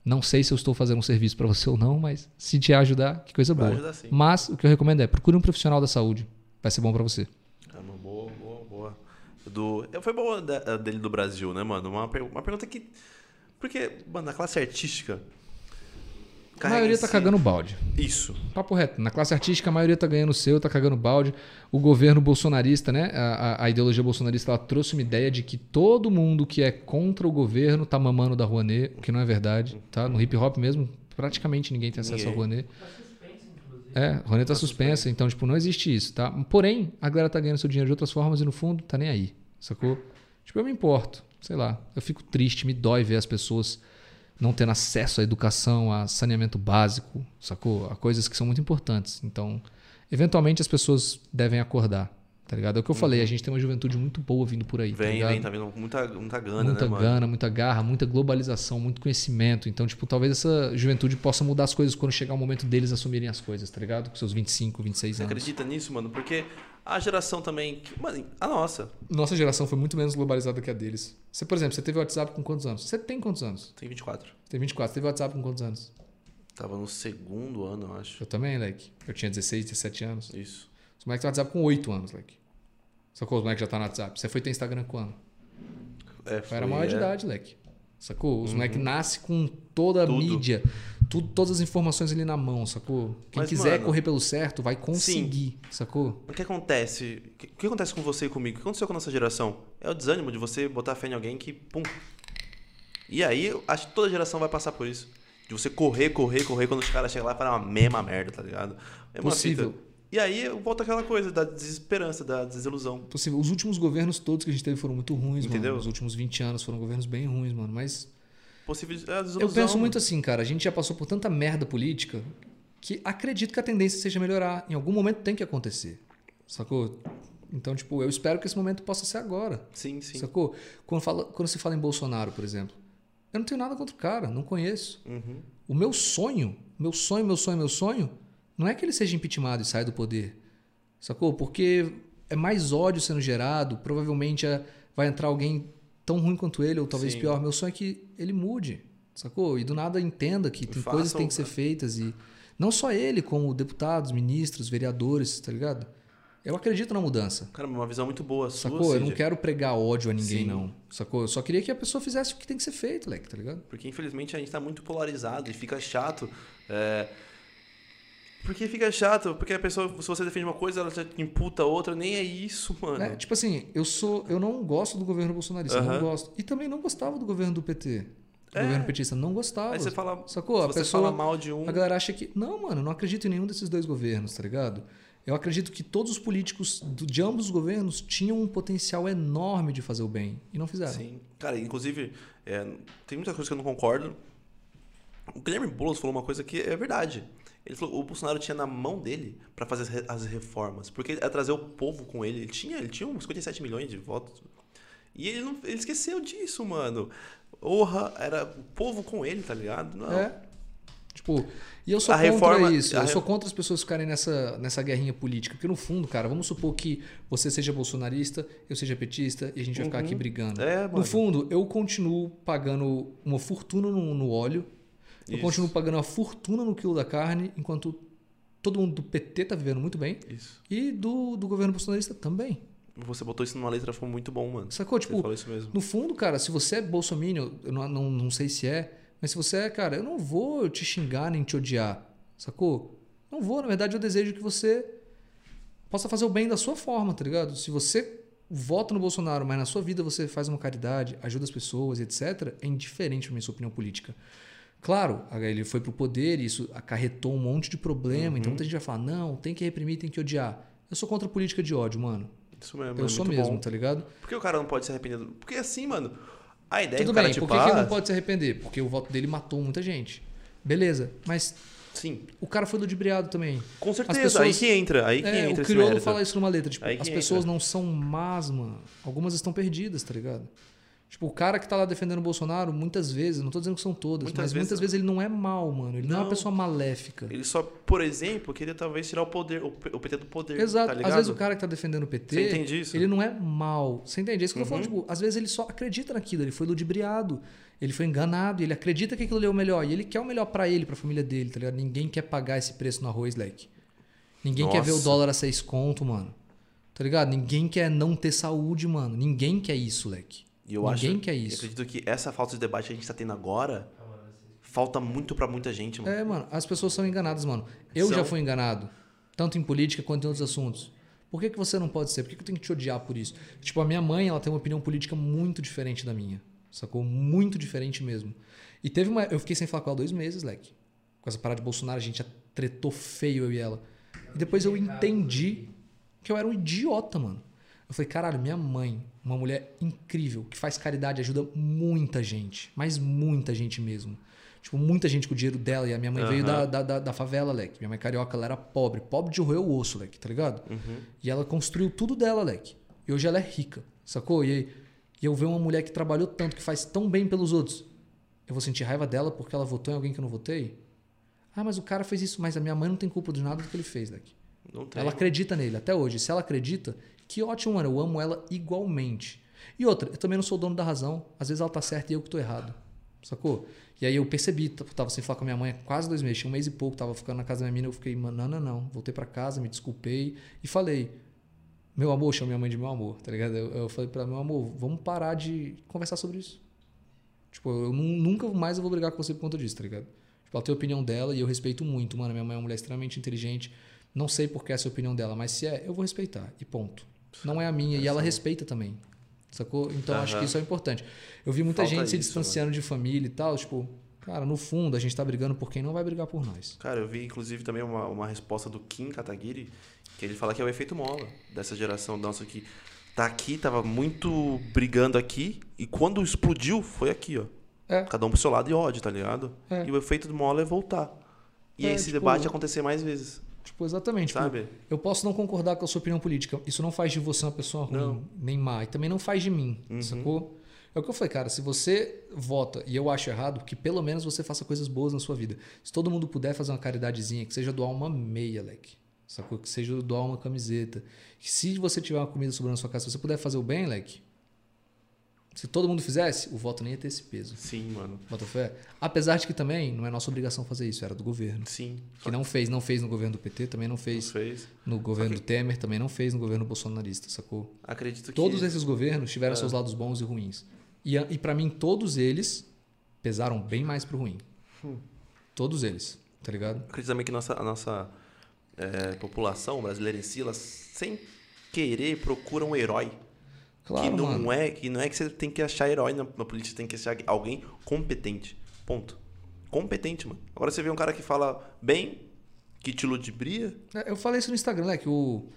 Não sei se eu estou fazendo um serviço pra você ou não, mas se te ajudar, que coisa Vai boa. ajudar sim. Mas o que eu recomendo é procure um profissional da saúde. Vai ser bom pra você. É uma boa, boa, boa. Do, foi boa da- dele do Brasil, né, mano? Uma, per- uma pergunta que. Porque, mano, na classe artística. A maioria tá cagando balde. Isso. Papo reto. Na classe artística, a maioria tá ganhando o seu, tá cagando balde. O governo bolsonarista, né? A, a- a ideologia bolsonarista, ela trouxe uma ideia de que todo mundo que é contra o governo tá mamando da Rouanet, o que não é verdade, tá? No hip hop mesmo, praticamente ninguém tem acesso Ninguém. à Rouanet. Tá. É, a Rouanet tá suspensa, então, tipo, não existe isso, tá? Porém, a galera tá ganhando seu dinheiro de outras formas e no fundo tá nem aí, sacou? Tipo, eu me importo, sei lá. Eu fico triste, me dói ver as pessoas não tendo acesso à educação, a saneamento básico, sacou? A coisas que são muito importantes. Então, eventualmente as pessoas devem acordar, tá ligado? É o que eu falei, a gente tem uma juventude muito boa vindo por aí, tá Vem, ligado? vem, tá vindo com muita, muita gana, muita né, mano? gana, muita garra, muita globalização, muito conhecimento. Então, tipo, talvez essa juventude possa mudar as coisas quando chegar o momento deles assumirem as coisas, tá ligado? Com seus 25, 26 Você anos. acredita nisso, mano? Porque a geração também. que- Mano, a nossa. Nossa geração foi muito menos globalizada que a deles. Você, por exemplo, você teve WhatsApp com quantos anos? Você tem quantos anos? Tem 24. Você tem 24. Você teve WhatsApp com quantos anos? Tava no segundo ano, eu acho. Eu também, Leque. Eu tinha 16, 17 anos. Isso. Os moleques têm WhatsApp com 8 anos, Leque. Sacou? Os moleques já tá no WhatsApp. Você foi ter Instagram quando? É, Eu era foi, maior de é. idade, Leque. Sacou? Os moleques nascem com toda a Tudo. mídia, tudo, todas as informações ali na mão, sacou? Quem Mas, quiser mano- correr pelo certo vai conseguir, sacou? O que acontece? O que, acontece com você e comigo? O que aconteceu com a nossa geração? É o desânimo de você botar fé em alguém que. Pum. E aí, acho que toda geração vai passar por isso. De você correr, correr, correr, quando os caras chegam lá e falam uma mesma merda, tá ligado? Mesma Possível. fita. E aí volta aquela coisa da desesperança, da desilusão. Possível. Os últimos governos todos que a gente teve foram muito ruins, Entendeu? mano. Os últimos 20 anos foram governos bem ruins, mano. Mas Possível desilusão. eu penso muito assim, cara. A gente já passou por tanta merda política que acredito que a tendência seja melhorar. Em algum momento tem que acontecer, sacou? Então, tipo, eu espero que esse momento possa ser agora. Sim, sim. Sacou? Quando, fala, quando se fala em Bolsonaro, por exemplo, eu não tenho nada contra o cara, não conheço. Uhum. O meu sonho, meu sonho, meu sonho, meu sonho, não é que ele seja impeachmentado e saia do poder. Sacou? Porque é mais ódio sendo gerado, provavelmente é- vai entrar alguém tão ruim quanto ele, ou talvez Sim. pior. Meu sonho é que ele mude, sacou? E do nada entenda que tem Faça coisas que têm que ser feitas e não só ele, como deputados, ministros, vereadores, tá ligado? Eu acredito na mudança. Cara, uma visão muito boa sua, Sacou? Eu não Cid. quero pregar ódio a ninguém, Sim. não. Sacou? Eu só queria que a pessoa fizesse o que tem que ser feito, Leque, tá ligado? Porque infelizmente a gente tá muito polarizado e fica chato. é, Porque fica chato, porque a pessoa, se você defende uma coisa, ela já imputa outra, nem é isso, mano. É, tipo assim, eu sou, eu não gosto do governo bolsonarista, não Aham. gosto. E também não gostava do governo do PT. Do É. governo petista, não gostava. Aí você fala, Sacou? se A você pessoa, fala mal de um, a galera acha que, não, mano, eu não acredito em nenhum desses dois governos, tá ligado? Eu acredito que todos os políticos de ambos os governos tinham um potencial enorme de fazer o bem e não fizeram. Sim. Cara, inclusive, é, tem muita coisa que eu não concordo. O Guilherme Boulos falou uma coisa que é verdade. Ele falou o Bolsonaro tinha na mão dele pra fazer as re- as reformas. Porque ia trazer o povo com ele. Ele tinha, ele tinha uns 57 milhões de votos. E ele, não, ele esqueceu disso, mano. Orra, era o povo com ele, tá ligado? Não. É. Tipo, e eu sou A contra reforma- isso. Eu re- sou contra as pessoas ficarem nessa, nessa guerrinha política. Porque no fundo, cara, vamos supor que você seja bolsonarista, eu seja petista e a gente vai ficar aqui brigando. É. No fundo, eu continuo pagando uma fortuna no, no óleo, eu Isso. continuo pagando uma fortuna no quilo da carne, enquanto todo mundo do PT tá vivendo muito bem Isso. e do, do governo bolsonarista também. Você botou isso numa letra, foi muito bom, mano. Sacou? Você Tipo, falou isso mesmo. no fundo, cara, se você é bolsominion, eu não, não, não sei se é, mas se você é, cara, eu não vou te xingar nem te odiar, sacou? Não vou, na verdade eu desejo que você possa fazer o bem da sua forma, tá ligado? Se você vota no Bolsonaro, mas na sua vida você faz uma caridade, ajuda as pessoas, etc., é indiferente pra minha sua opinião política. Claro, ele foi pro poder e isso acarretou um monte de problema, então muita gente vai falar, não, tem que reprimir, tem que odiar. Eu sou contra a política de ódio, mano. Isso mesmo. Eu é sou mesmo, bom. tá ligado? Por que o cara não pode se arrepender? Porque assim, mano, a ideia Tudo do cara, bem, tipo, por que, que ele não pode se arrepender? Porque o voto dele matou muita gente. Beleza, mas Sim, o cara foi ludibriado também. com certeza. pessoas- Aí que entra, aí que É, entra o mérito. fala isso numa letra. Tipo, as entra. pessoas não são más, mano. Algumas estão perdidas, tá ligado? Tipo, o cara que tá lá defendendo o Bolsonaro, muitas vezes, não tô dizendo que são todas, Muitas mas vezes- muitas vezes ele não é mal, mano. Ele não, é uma Não. pessoa maléfica. Ele só, por exemplo, queria talvez tirar o poder, o PT do poder. Exato. Tá às vezes o cara que tá defendendo o PT, Você entende isso? ele não é mal. Você entende? É isso que eu tô Uhum. falando. Tipo, às vezes ele só acredita naquilo, ele foi ludibriado, ele foi enganado, ele acredita que aquilo ali é o melhor. E ele quer o melhor pra ele, pra família dele, tá ligado? Ninguém quer pagar esse preço no arroz, leque. Ninguém quer ver o Nossa. dólar a seis conto, mano. Tá ligado? Ninguém quer não ter saúde, mano. Ninguém quer isso, leque. E eu Ninguém acho, quer eu isso. acredito que essa falta de debate que a gente tá tendo agora falta muito pra muita gente, mano. É, mano, as pessoas são enganadas, mano. Eu São. já fui enganado, tanto em política quanto em outros assuntos. Por que, que você não pode ser? Por que, que eu tenho que te odiar por isso? Tipo, a minha mãe, ela tem uma opinião política muito diferente da minha. Sacou? Muito diferente mesmo. E teve uma. Eu fiquei sem falar com ela dois meses, leque. Com essa parada de Bolsonaro, a gente já tretou feio, eu e ela. E depois eu entendi que eu era um idiota, mano. Eu falei, caralho, minha mãe, uma mulher incrível, que faz caridade, ajuda muita gente. Mas muita gente mesmo. Tipo, muita gente com o dinheiro dela. E a minha mãe veio da, da, da, da favela, leque. Minha mãe carioca, ela era pobre. Pobre de roer o osso, leque, tá ligado? E ela construiu tudo dela, leque. E hoje ela é rica, sacou? E, aí- e eu ver uma mulher que trabalhou tanto, que faz tão bem pelos outros. Eu vou sentir raiva dela porque ela votou em alguém que eu não votei? Ah, mas o cara fez isso. Mas a minha mãe não tem culpa de nada do que ele fez, leque. Não tem. Ela acredita nele até hoje. Se ela acredita, que ótimo, mano. Eu amo ela igualmente. E outra, eu também não sou dono da razão. Às vezes ela tá certa e eu que tô errado. Sacou? E aí eu percebi, tava sem falar com a minha mãe há quase dois meses, tinha um mês e pouco, tava ficando na casa da minha mina, eu fiquei, mano, não, não, não. Voltei pra casa, me desculpei e falei, meu amor, chamo minha mãe de meu amor, tá ligado? Eu, eu falei pra ela, meu amor, vamos parar de conversar sobre isso. Tipo, eu nu- nunca mais vou brigar com você por conta disso, tá ligado? Tipo, ela tem a opinião dela e eu respeito muito, mano. Minha mãe é uma mulher extremamente inteligente. Não sei por que essa é a opinião dela, mas se é, eu vou respeitar. E ponto. Não é a minha. E ela respeita também. Sacou? Então acho que isso é importante. Eu vi muita Falta gente se isso, distanciando de família e tal. Tipo, cara, no fundo a gente tá brigando por quem não vai brigar por nós. Cara, eu vi inclusive também uma, uma resposta do Kim Kataguiri, que ele fala que é o efeito mola dessa geração nossa que tá aqui, tava muito brigando aqui, e quando explodiu, foi aqui, ó. É. Cada um pro seu lado e ódio, tá ligado? É. E o efeito do mola é voltar. E É, esse tipo, debate acontecer mais vezes, Tipo, exatamente. Tipo, sabe? eu posso não concordar com a sua opinião política. Isso não faz de você uma pessoa ruim, Não. nem má. E também não faz de mim, Uhum. sacou? É o que eu falei, cara. Se você vota, e eu acho errado, que pelo menos você faça coisas boas na sua vida. Se todo mundo puder fazer uma caridadezinha, que seja doar uma meia, leque. Sacou? Que seja doar uma camiseta. Que se você tiver uma comida sobrando na sua casa, se você puder fazer o bem, leque. Se todo mundo fizesse, o voto nem ia ter esse peso. Sim, mano. Bota fé? Apesar de que também não é nossa obrigação fazer isso, era do governo. Sim. Que não fez, não fez no governo do PT, também não fez fez. no governo do Temer, também não fez no governo bolsonarista, sacou? Acredito que. Todos esses governos tiveram É. seus lados bons e ruins. E, e para mim, todos eles pesaram bem mais pro ruim. Hum. Todos eles, tá ligado? Acredito também que nossa, a nossa é, população brasileira em si, ela sem querer procura um herói. Claro, que não mano. é que não é que você tem que achar herói na, na política, você tem que achar alguém competente. Ponto. Competente, mano. Agora você vê um cara que fala bem, que te ludibria. É, Eu falei isso no Instagram, né? Que o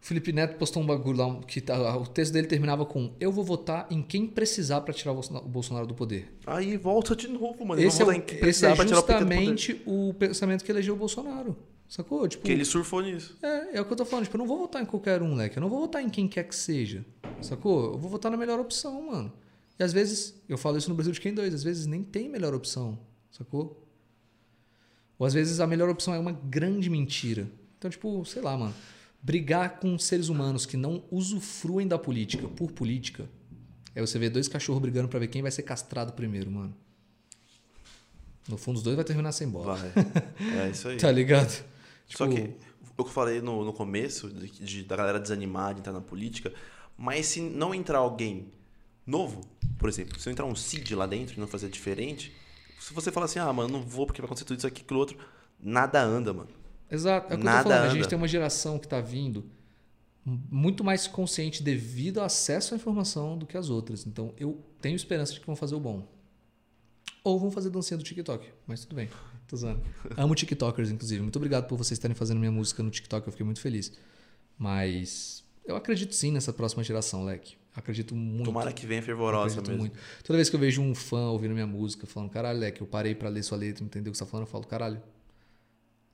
Felipe Neto postou um bagulho lá que tá- o texto dele terminava com: Eu vou votar em quem precisar pra tirar o Bolsona- o Bolsonaro do poder. Aí volta de novo, mano. Esse é, Vamos o- votar em quem esse precisar é pra tirar o PT do poder. justamente o pensamento que elegeu o Bolsonaro. Sacou? Tipo, Porque ele surfou nisso. é, é o que eu tô falando. Tipo, eu não vou votar em qualquer um, moleque. Eu não vou votar em quem quer que seja. Sacou? Eu vou votar na melhor opção, mano. E às vezes, eu falo isso no Brasil de quem dois, às vezes nem tem melhor opção. Sacou? Ou às vezes a melhor opção é uma grande mentira. Então, tipo, sei lá, mano. Brigar com seres humanos que não usufruem da política por política. É você ver dois cachorros brigando pra ver quem vai ser castrado primeiro, mano. No fundo, os dois vai terminar sem bola. Vai. É isso aí. Tá ligado? Só Tipo, que o que eu falei no, no começo, de, de- da galera desanimar de entrar na política, mas se não entrar alguém novo, por exemplo, se não entrar um Cid lá dentro e não fazer diferente, se você falar assim, ah, mano, não vou porque vai acontecer tudo isso aqui, aquilo outro, nada anda, mano. Exato. É o que Nada eu tô falando. A gente anda. tem uma geração que tá vindo muito mais consciente devido ao acesso à informação do que as outras. Então, eu tenho esperança de que vão fazer o bom. Ou vão fazer dancinha do TikTok. Mas tudo bem. Tô usando. Amo TikTokers, inclusive. Muito obrigado por vocês estarem fazendo minha música no TikTok. Eu fiquei muito feliz. Mas eu acredito sim nessa próxima geração, Leque. Acredito muito. Tomara que venha fervorosa Acredito mesmo. muito. Toda vez que eu vejo um fã ouvindo minha música, falando, caralho, Leque, eu parei pra ler sua letra, entendeu o que você tá falando, eu falo, caralho.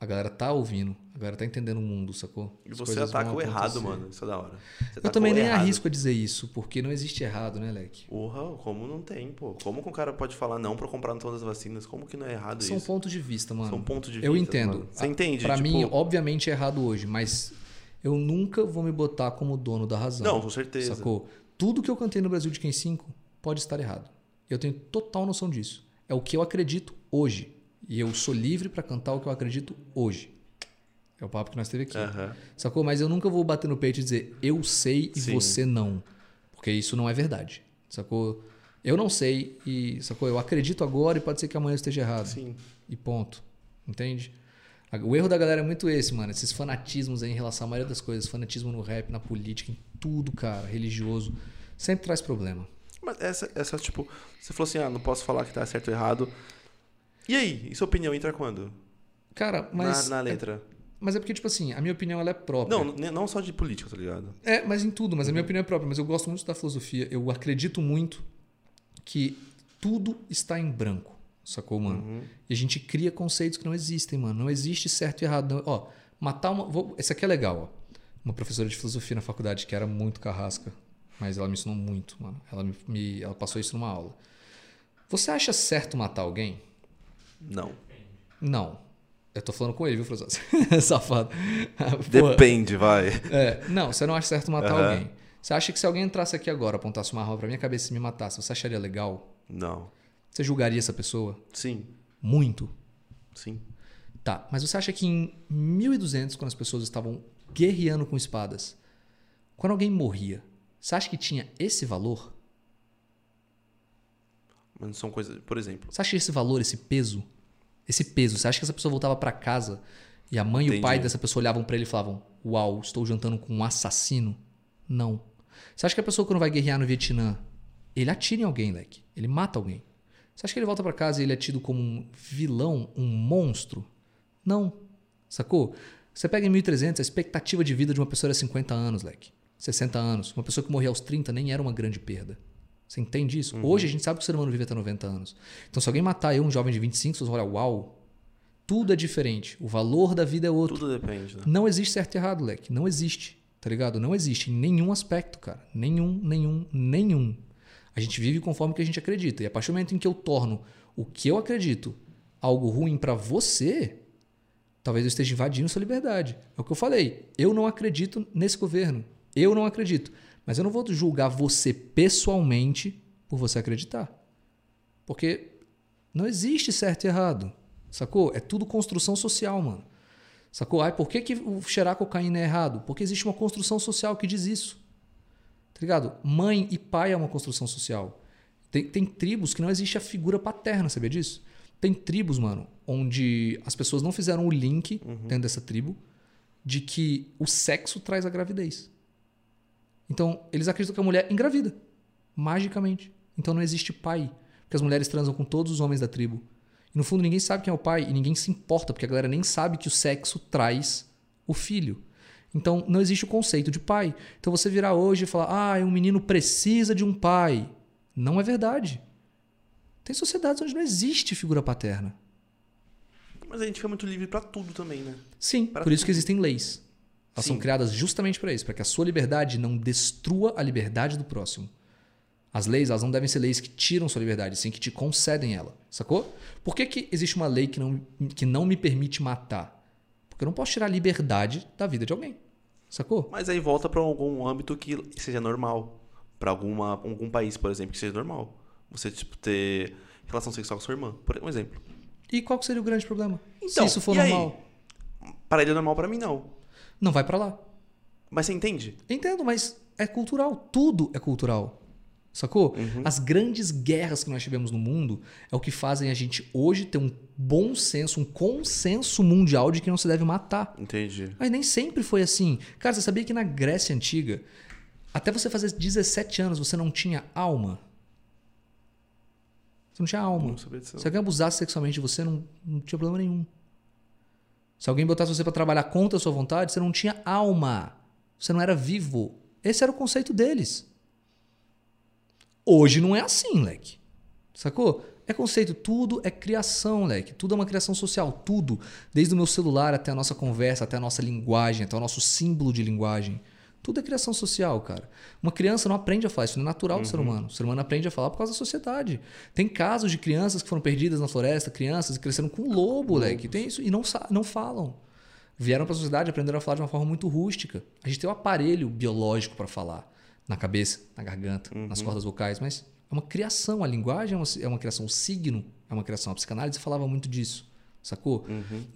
A galera tá ouvindo, a galera tá entendendo o mundo, sacou? E você ataca o errado, mano. Isso é da hora. Eu também nem errado. arrisco a dizer isso, porque não existe errado, né, Leque? Porra, como não tem, pô? Como que um cara pode falar não pra comprar todas as vacinas? Como que não é errado São isso? pontos de vista, mano. São pontos de Eu vista, entendo. mano. Você entende? Pra tipo, mim, obviamente é errado hoje, mas eu nunca vou me botar como dono da razão. Não, com certeza. Sacou? Tudo que eu cantei no Brasil de Quem 5 pode estar errado. Eu tenho total noção disso. É o que eu acredito hoje. E eu sou livre pra cantar o que eu acredito hoje. É o papo que nós teve aqui. Aham. Sacou? Mas eu nunca vou bater no peito e dizer eu sei e Sim. você não. Porque isso não é verdade. Sacou? Eu não sei e, sacou? Eu acredito agora e pode ser que amanhã eu esteja errado. Sim. E ponto. Entende? O erro da galera é muito esse, mano. Esses fanatismos aí em relação à maioria das coisas. Fanatismo no rap, na política, em tudo, cara. Religioso. Sempre traz problema. Mas essa, essa, tipo, você falou assim, ah, não posso falar que tá certo ou errado. E aí? E sua opinião entra quando? Cara, mas. na, na letra. Mas é porque, tipo assim, a minha opinião ela é própria. Não, não só de política, tá ligado? É, mas em tudo, mas a minha opinião é própria. Mas eu gosto muito da filosofia. Eu acredito muito que tudo está em branco. Sacou, mano? E a gente cria conceitos que não existem, mano. Não existe certo e errado. Não- Ó, matar uma. Vou... Esse aqui é legal, ó. Uma professora de filosofia na faculdade que era muito carrasca, mas ela me ensinou muito, mano. Ela, me, me- ela passou isso numa aula. Você acha certo matar alguém? Não. Não. Eu tô falando com ele, viu, professor? Safado. Depende, vai. É, não, você não acha certo matar Aham. alguém. Você acha que se alguém entrasse aqui agora, apontasse uma arma pra minha cabeça e me matasse, você acharia legal? Não. Você julgaria essa pessoa? Sim. Muito. Sim. Tá, mas você acha que em 1200, quando as pessoas estavam guerreando com espadas, quando alguém morria, você acha que tinha esse valor? Mas não são coisas. Por exemplo. Você acha esse valor, esse peso? Esse peso, você acha que essa pessoa voltava pra casa e a mãe e o Entendi. pai dessa pessoa olhavam pra ele e falavam: Uau, estou jantando com um assassino? Não. Você acha que a pessoa, quando vai guerrear no Vietnã, ele atira em alguém, leque? Ele mata alguém. Você acha que ele volta pra casa e ele é tido como um vilão, um monstro? Não. Sacou? Você pega em 1300, a expectativa de vida de uma pessoa era 50 anos, leque. 60 anos. Uma pessoa que morria aos 30 nem era uma grande perda. Você entende isso? Hoje a gente sabe que o ser humano vive até 90 anos. Então, se alguém matar eu, um jovem de 25, vocês vão olhar, uau, tudo é diferente. O valor da vida é outro. Tudo depende, né? Não existe certo e errado, leque. Não existe. Tá ligado? Não existe em nenhum aspecto, cara. Nenhum, nenhum, nenhum. A gente vive conforme o que a gente acredita. E a partir do momento em que eu torno o que eu acredito algo ruim pra você, talvez eu esteja invadindo sua liberdade. É o que eu falei. Eu não acredito nesse governo. Eu não acredito. Mas eu não vou julgar você pessoalmente por você acreditar. Porque não existe certo e errado. Sacou? É tudo construção social, mano. Sacou? Ai, por que, que o cheirar cocaína é errado? Porque existe uma construção social que diz isso. Tá ligado? Mãe e pai é uma construção social. Tem, tem tribos que não existe a figura paterna, sabia disso? Tem tribos, mano, onde as pessoas não fizeram o link dentro dessa tribo de que o sexo traz a gravidez. Então, eles acreditam que a mulher engravida, magicamente. Então não existe pai, porque as mulheres transam com todos os homens da tribo. E no fundo ninguém sabe quem é o pai e ninguém se importa, porque a galera nem sabe que o sexo traz o filho. Então não existe o conceito de pai. Então você virar hoje e falar, ah, um menino precisa de um pai. Não é verdade. Tem sociedades onde não existe figura paterna. Mas a gente fica muito livre pra tudo também, né? Sim, Pra por isso que tudo. existem leis. Elas são Sim. criadas justamente para isso, para que a sua liberdade não destrua a liberdade do próximo. As leis, elas não devem ser leis que tiram sua liberdade, sim que te concedem ela, sacou? Por que, que existe uma lei que não, que não me permite matar? Porque eu não posso tirar a liberdade da vida de alguém, sacou? Mas aí volta pra algum âmbito que seja normal. Pra alguma, algum país, por exemplo, que seja normal. Você, tipo, ter relação sexual com sua irmã, por um exemplo. E qual seria o grande problema? Então, Se isso for e aí? normal, Para ele é normal, pra mim não. Não vai para lá. Mas você entende? Entendo, mas é cultural. Tudo é cultural. Sacou? As grandes guerras que nós tivemos no mundo é o que fazem a gente hoje ter um bom senso, um consenso mundial de que não se deve matar. Entendi. Mas nem sempre foi assim. Cara, você sabia que na Grécia Antiga, até você fazer 17 anos, você não tinha alma? Você não tinha alma. Não. Se alguém abusasse sexualmente de você, não, não tinha problema nenhum. Se alguém botasse você pra trabalhar contra a sua vontade, você não tinha alma. Você não era vivo. Esse era o conceito deles. Hoje não é assim, leque. Sacou? É conceito, tudo é criação, leque. Tudo é uma criação social, tudo. Desde o meu celular até a nossa conversa, até a nossa linguagem, até o nosso símbolo de linguagem. Tudo é criação social, cara. Uma criança não aprende a falar, isso não é natural do ser humano. O ser humano aprende a falar por causa da sociedade. Tem casos de crianças que foram perdidas na floresta, crianças que cresceram com lobo, leque. Tem isso e não, não falam. Vieram para a sociedade, aprenderam a falar de uma forma muito rústica. A gente tem um aparelho biológico para falar. Na cabeça, na garganta, nas cordas vocais, mas é uma criação. A linguagem é uma, é uma criação. O signo é uma criação. A psicanálise falava muito disso. Sacou?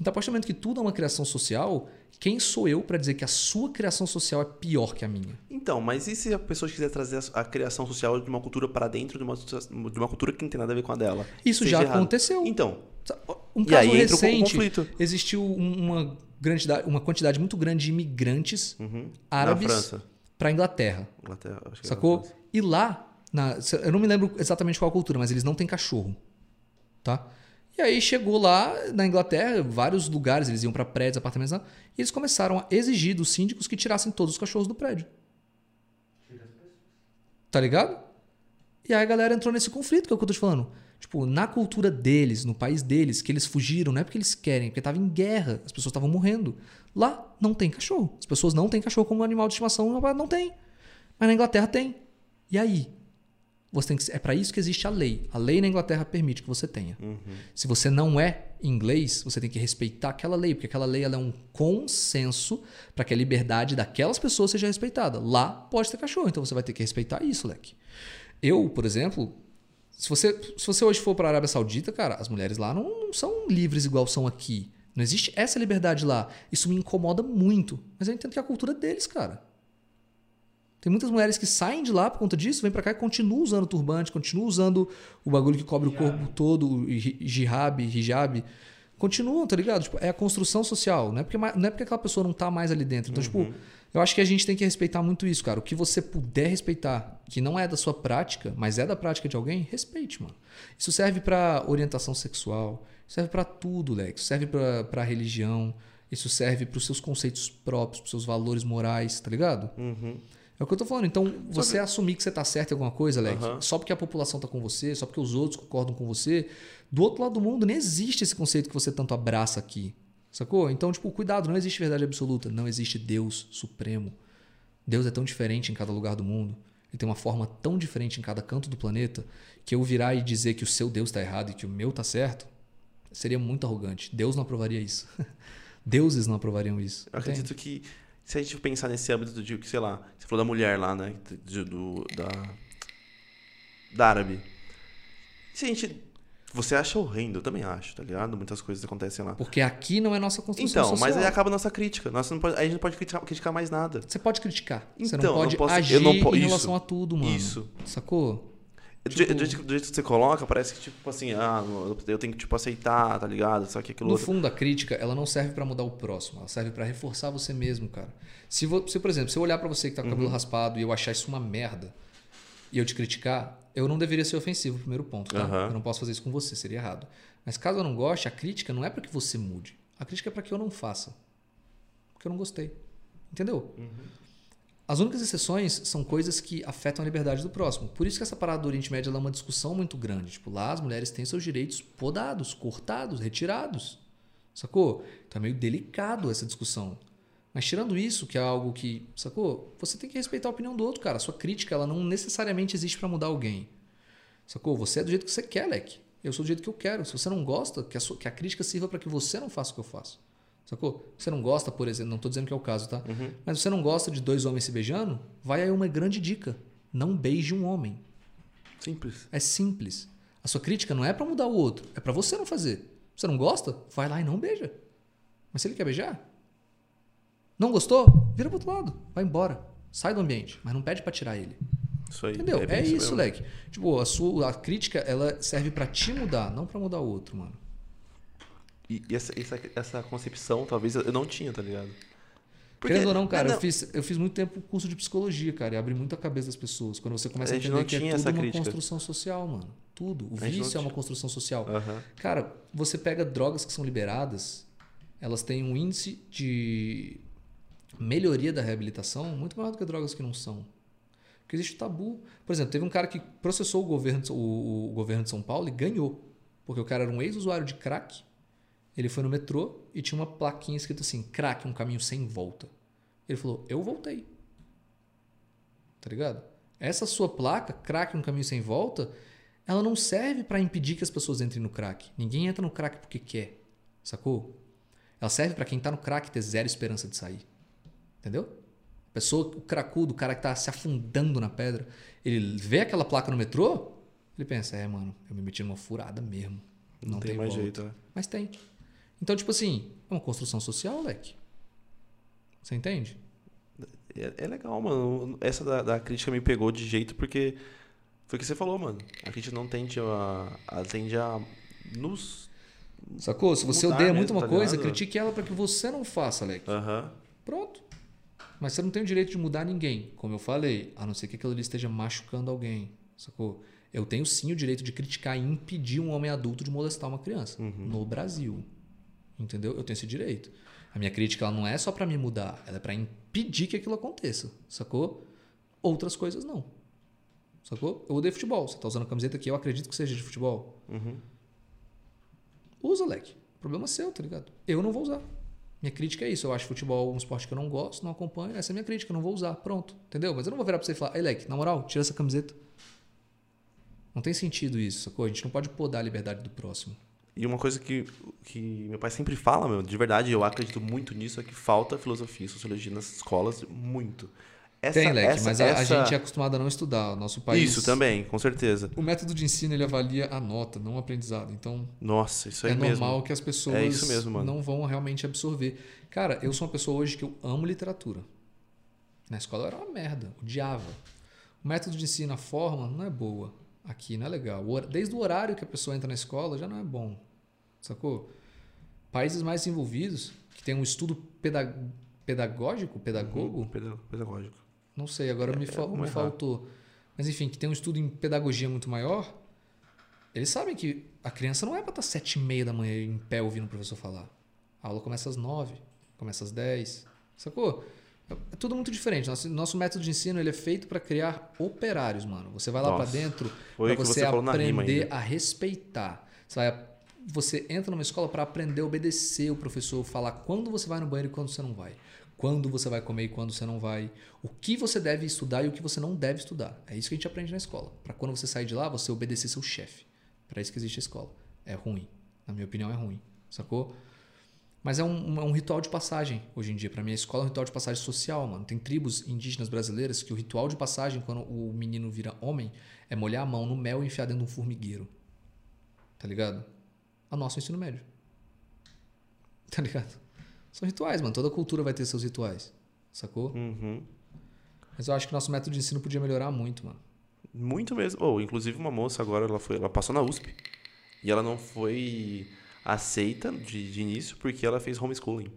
Então, a partir do momento que tudo é uma criação social, quem sou eu para dizer que a sua criação social é pior que a minha? Então, mas e se a pessoa quiser trazer a a criação social de uma cultura para dentro de uma, de uma cultura que não tem nada a ver com a dela? Isso Seja já errado. aconteceu. Então, Um caso recente, existiu um- uma, grande, uma quantidade muito grande de imigrantes uhum. árabes para Inglaterra. Inglaterra, que era Sacou? E lá, na- eu não me lembro exatamente qual a cultura, mas eles não têm cachorro. Tá? E aí chegou lá na Inglaterra, vários lugares, eles iam para prédios, apartamentos e eles começaram a exigir dos síndicos que tirassem todos os cachorros do prédio. Tá ligado? E aí a galera entrou nesse conflito, que é o que eu tô te falando. Tipo, na cultura deles, no país deles, que eles fugiram, não é porque eles querem, é porque tava em guerra, as pessoas estavam morrendo. Lá não tem cachorro. As pessoas não têm cachorro como animal de estimação, não tem. Mas na Inglaterra tem. E aí? Você tem que, é para isso que existe a lei. A lei na Inglaterra permite que você tenha. Se você não é inglês, você tem que respeitar aquela lei, porque aquela lei é um consenso para que a liberdade daquelas pessoas seja respeitada. Lá pode ter cachorro, então você vai ter que respeitar isso, leque. Eu, por exemplo, se você, se você hoje for para a Arábia Saudita, cara, as mulheres lá não, não são livres igual são aqui. Não existe essa liberdade lá. Isso me incomoda muito. Mas eu entendo que é a cultura deles, cara. Tem muitas mulheres que saem de lá por conta disso, vêm pra cá e continuam usando turbante, continuam usando o bagulho que cobre o corpo todo, o hijab, hijab. Continuam, tá ligado? Tipo, é a construção social, não é, porque, não é porque aquela pessoa não tá mais ali dentro. Então, tipo, eu acho que a gente tem que respeitar muito isso, cara. O que você puder respeitar, que não é da sua prática, mas é da prática de alguém, respeite, mano. Isso serve pra orientação sexual, serve pra tudo, Lex. Serve pra religião, isso serve pros seus conceitos próprios, pros seus valores morais, tá ligado? Uhum. É o que eu tô falando. Então, você assumir que você tá certo em alguma coisa, Leque, Aham. só porque a população tá com você, só porque os outros concordam com você, do outro lado do mundo nem existe esse conceito que você tanto abraça aqui. Sacou? Então, tipo, cuidado, não existe verdade absoluta, não existe Deus supremo. Deus é tão diferente em cada lugar do mundo. Ele tem uma forma tão diferente em cada canto do planeta que eu virar e dizer que o seu Deus está errado e que o meu tá certo seria muito arrogante. Deus não aprovaria isso. Deuses não aprovariam isso. Eu acredito que se a gente pensar nesse âmbito de, que, sei lá, você falou da mulher lá, né? de- do, da, da árabe. Se a gente. Você acha horrendo, eu também acho, tá ligado? Muitas coisas acontecem lá. Porque aqui não é nossa construção Então, social. mas aí acaba a nossa crítica. Nós não pode, aí a gente não pode criticar, criticar mais nada. Você pode criticar. você Então, não eu pode posso- eu agir não po- em isso, relação a tudo, mano. isso. Sacou? Do, Tipo- do jeito, do jeito que você coloca, parece que, tipo assim, ah, eu tenho que, tipo, aceitar, tá ligado? Só que aquilo No outro. fundo, a crítica, ela não serve pra mudar o próximo. Ela serve pra reforçar você mesmo, cara. Se, vo- se, por exemplo, se eu olhar pra você que tá com o Uhum. cabelo raspado e eu achar isso uma merda e eu te criticar, eu não deveria ser ofensivo, primeiro ponto, tá? Aham. Eu não posso fazer isso com você, seria errado. Mas caso eu não goste, a crítica não é pra que você mude. A crítica é pra que eu não faça. Porque eu não gostei. Entendeu? As únicas exceções são coisas que afetam a liberdade do próximo. Por isso que essa parada do Oriente Médio é uma discussão muito grande. Tipo, lá as mulheres têm seus direitos podados, cortados, retirados. Sacou? Então é meio delicado essa discussão. Mas tirando isso, que é algo que, sacou? Você tem que respeitar a opinião do outro, cara. A sua crítica, ela não necessariamente existe pra mudar alguém. Sacou? Você é do jeito que você quer, Leque. Eu sou do jeito que eu quero. Se você não gosta, que a, sua- que a crítica sirva pra que você não faça o que eu faço. Sacou? Você não gosta, por exemplo, não tô dizendo que é o caso, tá? Mas você não gosta de dois homens se beijando? Vai aí uma grande dica. Não beije um homem. Simples. É simples. A sua crítica não é pra mudar o outro, é pra você não fazer. Você não gosta? Vai lá e não beija. Mas se ele quer beijar, não gostou? Vira pro outro lado, vai embora. Sai do ambiente, mas não pede pra tirar ele. Isso aí. Entendeu? É, bem isso, mesmo. leque. Tipo, a sua a crítica, ela serve pra te mudar, não pra mudar o outro, mano. E, e essa, essa, essa concepção, talvez, eu não tinha, tá ligado? Porque- Querendo ou não, cara, Mas Eu, fiz, eu fiz muito tempo curso de psicologia, cara, e abre muito a cabeça das pessoas. Quando você começa A a, entender não que é tudo essa uma crítica. construção social, mano. Tudo. O não vício é uma construção social. Aham. Cara, você pega drogas que são liberadas, elas têm um índice de melhoria da reabilitação muito maior do que drogas que não são. Porque existe tabu. Por exemplo, teve um cara que processou o governo, o, o governo de São Paulo e ganhou. Porque o cara era um ex-usuário de crack. Ele foi no metrô e tinha uma plaquinha escrito assim: crack, um caminho sem volta. Ele falou: Eu voltei. Tá ligado? Essa sua placa, crack, um caminho sem volta, ela não serve para impedir que as pessoas entrem no crack. Ninguém entra no crack porque quer. Sacou? Ela serve para quem tá no crack ter zero esperança de sair. Entendeu? A pessoa, o cracudo, o cara que tá se afundando na pedra, ele vê aquela placa no metrô, ele pensa: É, mano, eu me meti numa furada mesmo. Não, Não, tem, mais volta. jeito, né? Mas tem. Então, tipo assim, é uma construção social, leque. Você entende? É, é legal, mano. Essa da, da crítica me pegou de jeito porque foi o que você falou, mano. A gente não tende a, a tende a nos. Sacou? Se você odeia mesmo, muito uma tá coisa, ligado? critique ela para que você não faça, leque. Aham. Pronto. Mas você não tem o direito de mudar ninguém, como eu falei, a não ser que aquilo ali esteja machucando alguém, sacou? Eu tenho sim o direito de criticar e impedir um homem adulto de molestar uma criança no Brasil. Entendeu? Eu tenho esse direito. A minha crítica ela não é só pra me mudar, ela é pra impedir que aquilo aconteça, sacou? Outras coisas não. Sacou? Eu odeio futebol. Você tá usando a camiseta que eu acredito que seja de futebol. Usa, leque. Problema é seu, tá ligado? Eu não vou usar. Minha crítica é isso. Eu acho futebol um esporte que eu não gosto, não acompanho. Essa é a minha crítica, eu não vou usar. Pronto. Entendeu? Mas eu não vou virar pra você e falar, ei, leque, na moral, tira essa camiseta. Não tem sentido isso, sacou? A gente não pode podar a liberdade do próximo. E uma coisa que, que meu pai sempre fala, meu, de verdade, eu acredito muito nisso, é que falta filosofia e sociologia nas escolas, muito. Essa, tem, leque, essa- mas a, a essa- gente é acostumado a não estudar. O nosso país. Isso também, com certeza. O método de ensino ele avalia a nota, não o aprendizado. Então, Nossa, isso aí é mesmo. normal que as pessoas É isso mesmo, mano. não vão realmente absorver. Cara, eu sou uma pessoa hoje que eu amo literatura. Na escola eu era uma merda, odiava. O método de ensino, a forma, não é boa. Aqui não é legal. Desde o horário que a pessoa entra na escola já não é bom. Sacou? Países mais desenvolvidos, que tem um estudo peda- pedagógico, pedagogo, Uhum, peda- Pedagógico. não sei, agora me, fa- vamos me faltou. Mas enfim, que tem um estudo em pedagogia muito maior, eles sabem que a criança não é para estar sete e meia da manhã em pé ouvindo o professor falar. A aula começa às nove, começa às dez, sacou? É é tudo muito diferente. Nosso, nosso método de ensino ele é feito para criar operários, mano. Você vai lá para dentro para você, você aprender a respeitar. Você, vai, você entra numa escola para aprender a obedecer o professor, falar quando você vai no banheiro e quando você não vai. Quando você vai comer e quando você não vai. O que você deve estudar e o que você não deve estudar. É isso que a gente aprende na escola. Para quando você sair de lá, você obedecer seu chefe. Para isso que existe a escola. É ruim. Na minha opinião, é ruim. Sacou? Mas é um, é um ritual de passagem hoje em dia. Para mim, a escola é um ritual de passagem social, mano. Tem tribos indígenas brasileiras que o ritual de passagem, quando o menino vira homem, é molhar a mão no mel e enfiar dentro de um formigueiro. Tá ligado? A nossa é o ensino médio. Tá ligado? São rituais, mano. Toda cultura vai ter seus rituais. Sacou? Uhum. Mas eu acho que nosso método de ensino podia melhorar muito, mano. Muito mesmo. Oh, inclusive uma moça agora, ela, foi, ela passou na USP. E ela não foi aceita de, de início porque ela fez homeschooling.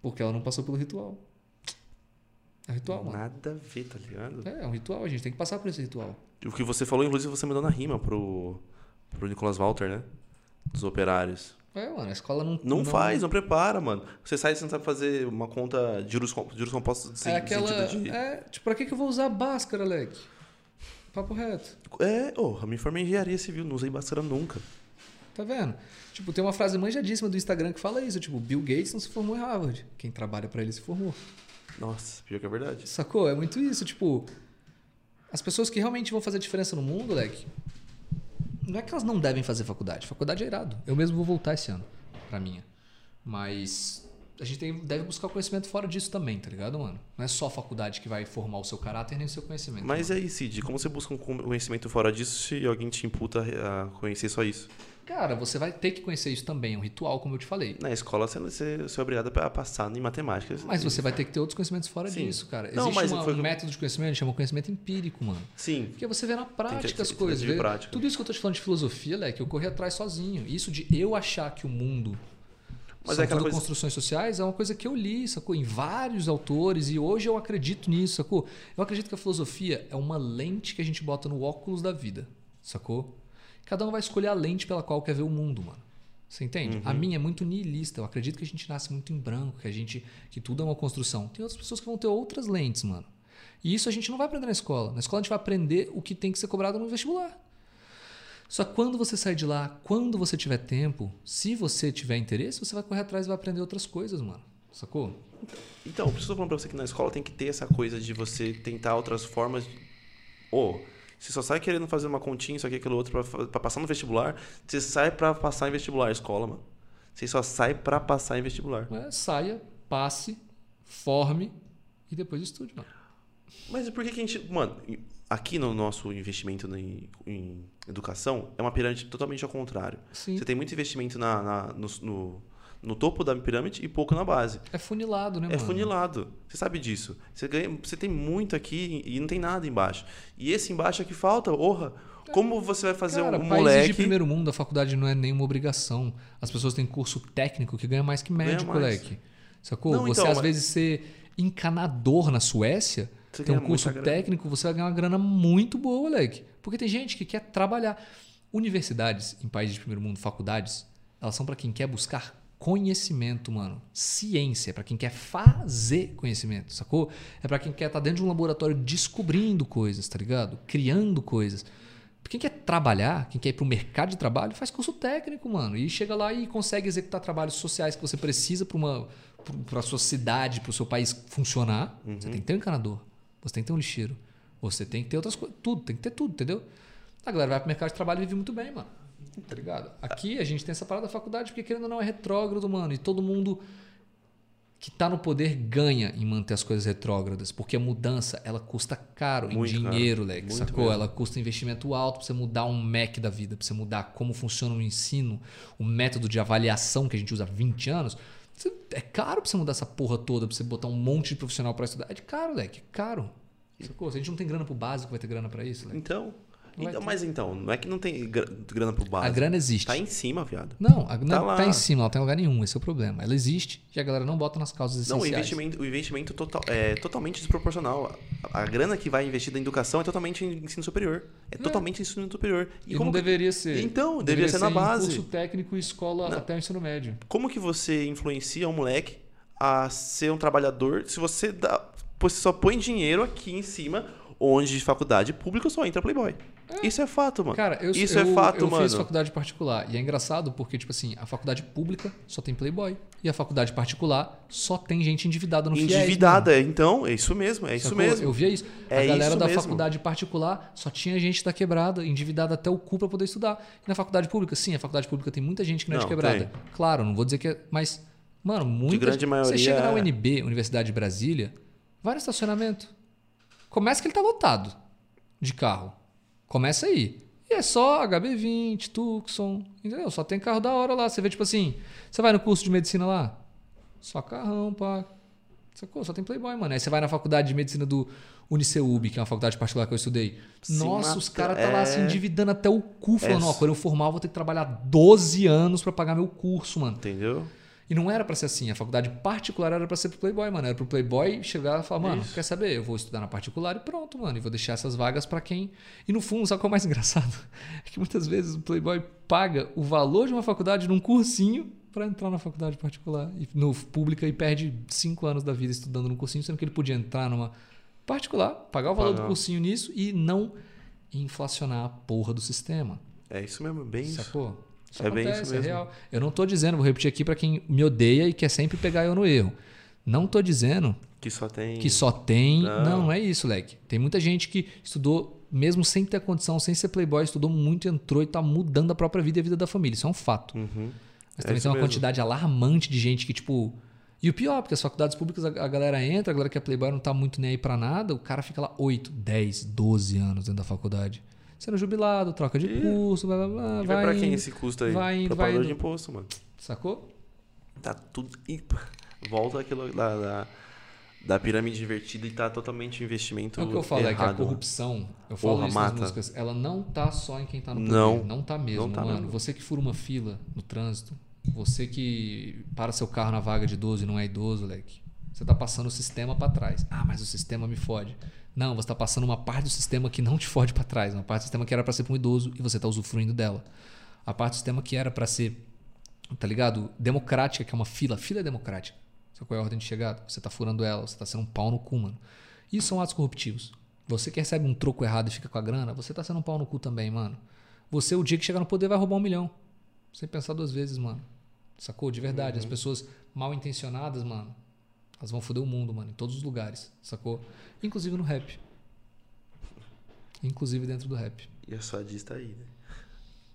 Porque ela não passou pelo ritual. É ritual, mano. Nada a ver, tá ligado? É, é um ritual, a gente tem que passar por esse ritual. O que você falou, inclusive, você mandou na rima pro, pro Nicolas Walter, né? Dos operários. É, mano, a escola não. Não, faz, não prepara, mano. Você sai e você não sabe fazer uma conta de juros, juros compostos sem É aquela. sentido de... É, tipo, pra que, que eu vou usar Bhaskara, Leque? Papo reto. É, oh, eu me formei em engenharia civil, não usei Bhaskara nunca. Tá vendo? Tipo, tem uma frase manjadíssima do Instagram que fala isso. Tipo, Bill Gates não se formou em Harvard. Quem trabalha pra ele se formou. Nossa, pior que é verdade. Sacou? É muito isso. Tipo, as pessoas que realmente vão fazer diferença no mundo, leque, não é que elas não devem fazer faculdade. Faculdade é irado. Eu mesmo vou voltar esse ano pra minha. Mas a gente tem- deve buscar conhecimento fora disso também, tá ligado, mano? Não é só a faculdade que vai formar o seu caráter nem o seu conhecimento. Mas aí, Cid, como você busca um conhecimento fora disso se alguém te imputa a conhecer só isso? Cara, você vai ter que conhecer isso também. É um ritual, como eu te falei. Na escola você, você, você é obrigado a passar em matemática. Mas você vai ter que ter outros conhecimentos fora Sim. disso, cara. Não, Existe uma- foi- um método de conhecimento, chama conhecimento empírico, mano. Sim. Porque você vê na prática as coisas. vê- prática. Tudo isso que eu tô te falando de filosofia, Leque, eu corri atrás sozinho. Isso de eu achar que o mundo Mas são é coisa- construções sociais é uma coisa que eu li, sacou? Em vários autores e hoje eu acredito nisso, sacou? Eu acredito que a filosofia é uma lente que a gente bota no óculos da vida, sacou? Cada um vai escolher a lente pela qual quer ver o mundo, mano. Você entende? A minha é muito nihilista. Eu acredito que a gente nasce muito em branco, que a gente que tudo é uma construção. Tem outras pessoas que vão ter outras lentes, mano. E isso a gente não vai aprender na escola. Na escola a gente vai aprender o que tem que ser cobrado no vestibular. Só que quando você sair de lá, quando você tiver tempo, se você tiver interesse, você vai correr atrás e vai aprender outras coisas, mano. Sacou? Então, tô falando pra você que na escola tem que ter essa coisa de você tentar outras formas. Ou, você só sai querendo fazer uma continha, isso aqui, aquilo outro, pra passar no vestibular. Você sai pra passar em vestibular, escola, mano. Você só sai pra passar em vestibular. É, saia, passe, forme e depois estude, mano. Mas por que, que a gente. Mano, aqui no nosso investimento em, em educação, é uma pirâmide totalmente ao contrário. Sim. Você tem muito investimento na, na- no, no, no topo da pirâmide e pouco na base. É funilado, né, É mano? funilado. Você sabe disso. Você, ganha, você tem muito aqui e não tem nada embaixo. E esse embaixo é que falta, orra. Como você vai fazer Cara, um países moleque. de primeiro mundo, a faculdade não é nenhuma obrigação. As pessoas têm curso técnico que ganha mais que médico, mais. moleque. Sacou? Não, você, então, às mas- vezes, ser encanador na Suécia, Você tem um curso grana. técnico, você vai ganhar uma grana muito boa, moleque. Porque tem gente que quer trabalhar. Universidades em países de primeiro mundo, faculdades, elas são para quem quer buscar conhecimento, mano. Ciência, para quem quer fazer conhecimento, sacou? É para quem quer estar dentro de um laboratório descobrindo coisas, tá ligado? Criando coisas. Quem quer trabalhar, quem quer ir pro mercado de trabalho, faz curso técnico, mano. E chega lá e consegue executar trabalhos sociais que você precisa para uma para sua cidade, para o seu país funcionar. Você tem que ter um encanador, você tem que ter um lixeiro, você tem que ter outras coisas, tudo, tem que ter tudo, entendeu? A galera vai pro mercado de trabalho e vive muito bem, mano. Tá ligado? Aqui a gente tem essa parada da faculdade porque querendo ou não é retrógrado, mano, e todo mundo que tá no poder ganha em manter as coisas retrógradas, porque a mudança ela custa caro Muito em caro. dinheiro, Leque, Muito sacou? mesmo. Ela custa investimento alto pra você mudar um Mac da vida, pra você mudar como funciona o ensino, o método de avaliação que a gente usa há 20 anos. É caro pra você mudar essa porra toda, pra você botar um monte de profissional pra estudar. É de caro, Leque, é caro. Sacou? Se a gente não tem grana pro básico, vai ter grana pra isso, Leque. Então. Vai então ter. mas então, não é que não tem gra- grana pro básico. A grana existe. Tá em cima, viado. Não, a, não lá. tá em cima, ela não tem lugar nenhum, esse é o problema. Ela existe e a galera não bota nas causas Não, o essenciais. investimento, o investimento total, é totalmente desproporcional. A, a grana que vai investir na educação é totalmente em ensino superior. É, totalmente em ensino superior. E, não como, que, deveria ser. Então, deveria ser na em base. curso técnico e escola Não. até o ensino médio. como que você influencia um moleque a ser um trabalhador se você dá, você só põe dinheiro aqui em cima, onde de faculdade pública só entra Playboy? Isso é fato, mano. Cara, eu, Isso eu, é fato, eu mano. fiz faculdade particular. E é engraçado porque, tipo assim, a faculdade pública só tem Playboy. E a faculdade particular só tem gente endividada no FIES. Endividada, então, é isso mesmo, é isso Sacou? mesmo. Eu via isso. É a galera isso da mesmo. faculdade particular só tinha gente da quebrada, endividada até o cu pra poder estudar. E na faculdade pública, sim, a faculdade pública tem muita gente que não, é de Não, quebrada. tem. Claro, não vou dizer que é. Mas, mano, muita grande Você maioria chega na é- UNB, Universidade de Brasília, vai no estacionamento. Começa que ele tá lotado de carro. Começa aí. E é só HB20, Tucson, entendeu? Só tem carro da hora lá. Você vê, tipo assim, você vai no curso de medicina lá? Só carrão, pá. Sacou? Só tem Playboy, mano. Aí você vai na faculdade de medicina do Uniceub, que é uma faculdade particular que eu estudei. Se Nossa, mata- os caras tá lá é- se endividando até o cu, falando, É- ó, quando eu formar, eu vou ter que trabalhar 12 anos pra pagar meu curso, mano. Entendeu? E não era pra ser assim. A faculdade particular era pra ser pro Playboy, mano. Era pro Playboy chegar e falar, mano, Isso. quer saber? Eu vou estudar na particular e pronto, mano. E vou deixar essas vagas pra quem. E no fundo, sabe o que é o mais engraçado? É que muitas vezes o Playboy paga o valor de uma faculdade num cursinho pra entrar na faculdade particular, e no pública, e perde cinco anos da vida estudando num cursinho, sendo que ele podia entrar numa particular, pagar o valor do Pagar. cursinho nisso e não inflacionar a porra do sistema. É isso mesmo, bem. Sacou? Isso É bem acontece, isso é mesmo. real. Eu não tô dizendo, vou repetir aqui pra quem me odeia e quer sempre pegar eu no erro. Não tô dizendo Que só tem. que só tem. Não. Não, não é isso, leque. Tem muita gente que estudou, mesmo sem ter condição, sem ser playboy, estudou muito, entrou e tá mudando a própria vida e a vida da família. Isso é um fato. Uhum. Mas É também isso tem uma mesmo. quantidade alarmante de gente que, tipo. E o pior, porque as faculdades públicas, a, a galera entra, a galera que é playboy não tá muito nem aí pra nada, o cara fica lá 8, 10, 12 anos dentro da faculdade. Sendo jubilado, troca de Ih. curso, blá blá blá. E vai, vai pra quem esse custo aí? vai pra vai de imposto, mano. Sacou? Tá tudo. Volta aquilo da, da, da pirâmide invertida e tá totalmente investimento. É o que eu falo, é que a errado, mano. corrupção, eu falo Porra, isso nas mata. músicas, ela não tá só em quem tá no poder. Não. Não tá mesmo, Não tá mano. mesmo. Você que fura uma fila no trânsito, você que para seu carro na vaga de idoso e não é idoso, leque. Você tá passando o sistema pra trás. Ah, mas o sistema me fode. Não, você tá passando uma parte do sistema que não te fode pra trás, uma parte do sistema que era pra ser pra um idoso e você tá usufruindo dela. A parte do sistema que era pra ser, tá ligado? Democrática, que é uma fila, fila é democrática. Sabe qual é a ordem de chegada? Você tá furando ela, você tá sendo um pau no cu, mano. Isso são atos corruptivos. Você que recebe um troco errado e fica com a grana, você tá sendo um pau no cu também, mano. Você, o dia que chegar no poder, vai roubar um milhão. Sem pensar duas vezes, mano. Sacou? De verdade. As pessoas mal intencionadas, mano, elas vão foder o mundo, mano, em todos os lugares. Sacou? Inclusive no rap. Inclusive dentro do rap. E a sua diz tá aí, né?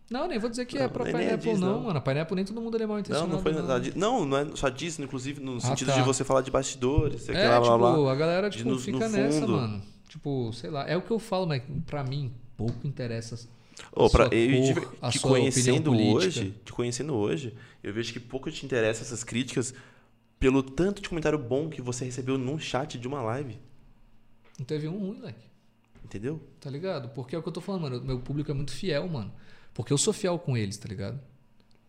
Não, nem vou dizer que Não, é pra é Pineapple, não, não. mano. A Pineapple nem todo mundo é mal Não, intencionado. não foi nada. Não, não é só disso, inclusive no Ah, sentido tá. de você falar de bastidores, sei É, lá, tipo, blá, blá. a galera tipo, no- fica no nessa, fundo. mano. Tipo, sei lá. É o que eu falo, mas pra mim, pouco interessa. Ô, pra, sua eu, cor, te, te conhecendo hoje, te conhecendo hoje, eu vejo que pouco te interessa essas críticas pelo tanto de comentário bom que você recebeu num chat de uma live. Não teve um ruim, moleque. Entendeu? Tá ligado? Porque é o que eu tô falando, mano. Meu público é muito fiel, mano. Porque eu sou fiel com eles, tá ligado?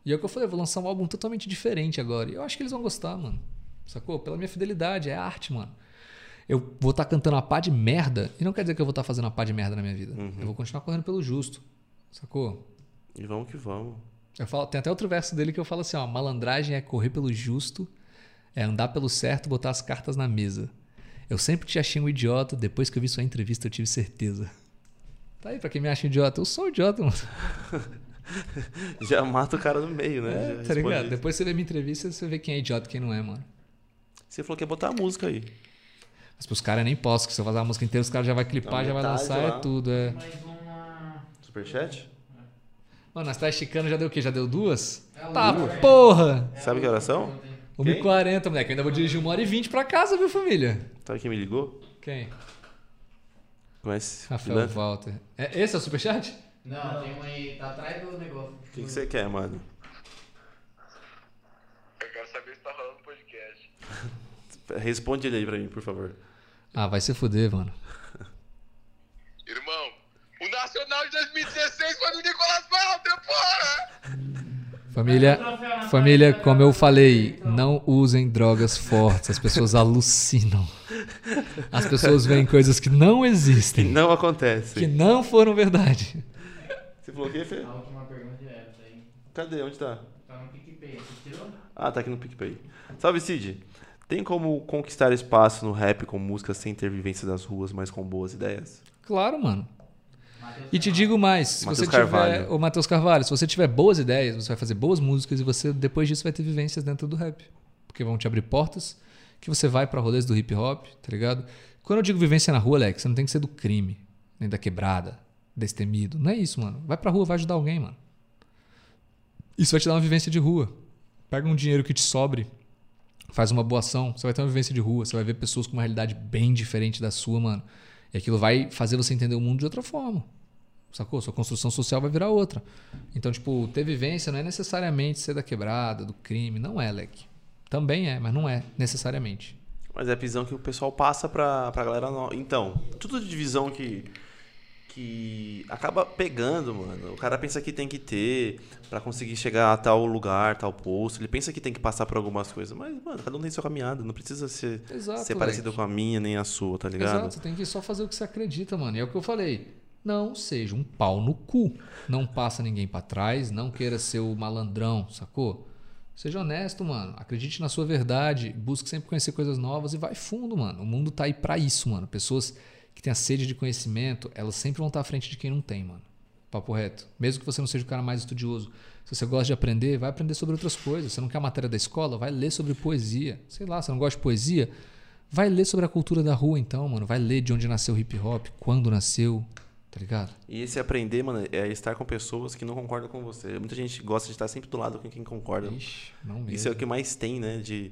E é o que eu falei, eu vou lançar um álbum totalmente diferente agora. E eu acho que eles vão gostar, mano. Sacou? Pela minha fidelidade, é arte, mano. Eu vou estar cantando uma pá de merda, e não quer dizer que eu vou estar fazendo uma pá de merda na minha vida. Uhum. Eu vou continuar correndo pelo justo. Sacou? E vamos que vamos. Eu falo, tem até outro verso dele que eu falo assim, ó, malandragem é correr pelo justo, é andar pelo certo, botar as cartas na mesa. Eu sempre te achei um idiota, depois que eu vi sua entrevista eu tive certeza. Tá aí, pra quem me acha idiota, eu sou um idiota, mano. Já mata o cara no meio, né? É, tá ligado? isso. Depois você vê minha entrevista, você vê quem é idiota e quem não é, mano. Você falou que ia botar a música aí. Mas pros caras nem posso, que se eu fazer a música inteira, os caras já vai clipar, já vai lançar, lá. é tudo, é. Mais uma. Superchat? Mano, nós tá esticando, já deu o quê? Já deu duas? É Tá, porra! Sabe que horas são? Quem? 1h40, moleque. Eu ainda vou dirigir uma hora e vinte pra casa, viu, família? Sabe quem me ligou? Quem? Conhece? Rafael Pilantra? Walter. É, esse é o superchat? Não, tem uma aí. Tá atrás do negócio. O que que você quer, mano? Eu quero saber se tá rolando podcast. Responde ele aí pra mim, por favor. Ah, vai se fuder, mano. Irmão, o Nacional de 2016 foi do Nicolas Walter, porra! Família, família, como eu falei, não usem drogas fortes. As pessoas alucinam. As pessoas veem coisas que não Que existem, não acontece. que não foram verdade. Você falou o quê, Fê? A última pergunta é essa aí. Cadê? Onde tá? Tá no PicPay. Ah, tá aqui no PicPay. Salve, Cid. Tem como conquistar espaço no rap com música sem ter vivência das ruas, mas com boas ideias? Claro, mano. E te digo mais, se você tiver, Carvalho. ô Matheus Carvalho, se você tiver boas ideias, você vai fazer boas músicas e você depois disso vai ter vivências dentro do rap, porque vão te abrir portas que você vai pra rolês do hip hop, tá ligado? Quando eu digo vivência na rua, Alex, você não tem que ser do crime, nem da quebrada, destemido. Não é isso, mano. Vai pra rua, vai ajudar alguém, mano. Isso vai te dar uma vivência de rua. Pega um dinheiro que te sobre, faz uma boa ação, você vai ter uma vivência de rua, você vai ver pessoas com uma realidade bem diferente da sua, mano. E aquilo vai fazer você entender o mundo de outra forma. Sacou? Sua construção social vai virar outra. Então, tipo, ter vivência não é necessariamente ser da quebrada, do crime. Não é, Leque. Também é, mas não é necessariamente. Mas é a visão que o pessoal passa pra, pra galera. Então, tudo de visão que, que acaba pegando, mano. O cara pensa que tem que ter pra conseguir chegar a tal lugar, tal posto. Ele pensa que tem que passar por algumas coisas. Mas, mano, cada um tem sua caminhada. Não precisa ser, Exato, ser parecido com a minha nem a sua, tá ligado? Exato, você tem que só fazer o que você acredita, mano. E é o que eu falei. Não seja um pau no cu. Não passa ninguém pra trás, não queira ser o malandrão, sacou? Seja honesto, mano. Acredite na sua verdade, busque sempre conhecer coisas novas e vai fundo, mano. O mundo tá aí pra isso, mano. Pessoas que têm a sede de conhecimento, elas sempre vão estar à frente de quem não tem, mano. Papo reto. Mesmo que você não seja o cara mais estudioso. Se você gosta de aprender, vai aprender sobre outras coisas. Você não quer a matéria da escola? Vai ler sobre poesia. Sei lá, você não gosta de poesia? Vai ler sobre a cultura da rua, então, mano. Vai ler de onde nasceu o hip hop, quando nasceu, tá ligado? E esse aprender, mano, é estar com pessoas que não concordam com você. Muita gente gosta de estar sempre do lado com quem concorda. Ixi, não mesmo. Isso é o que mais tem, né? De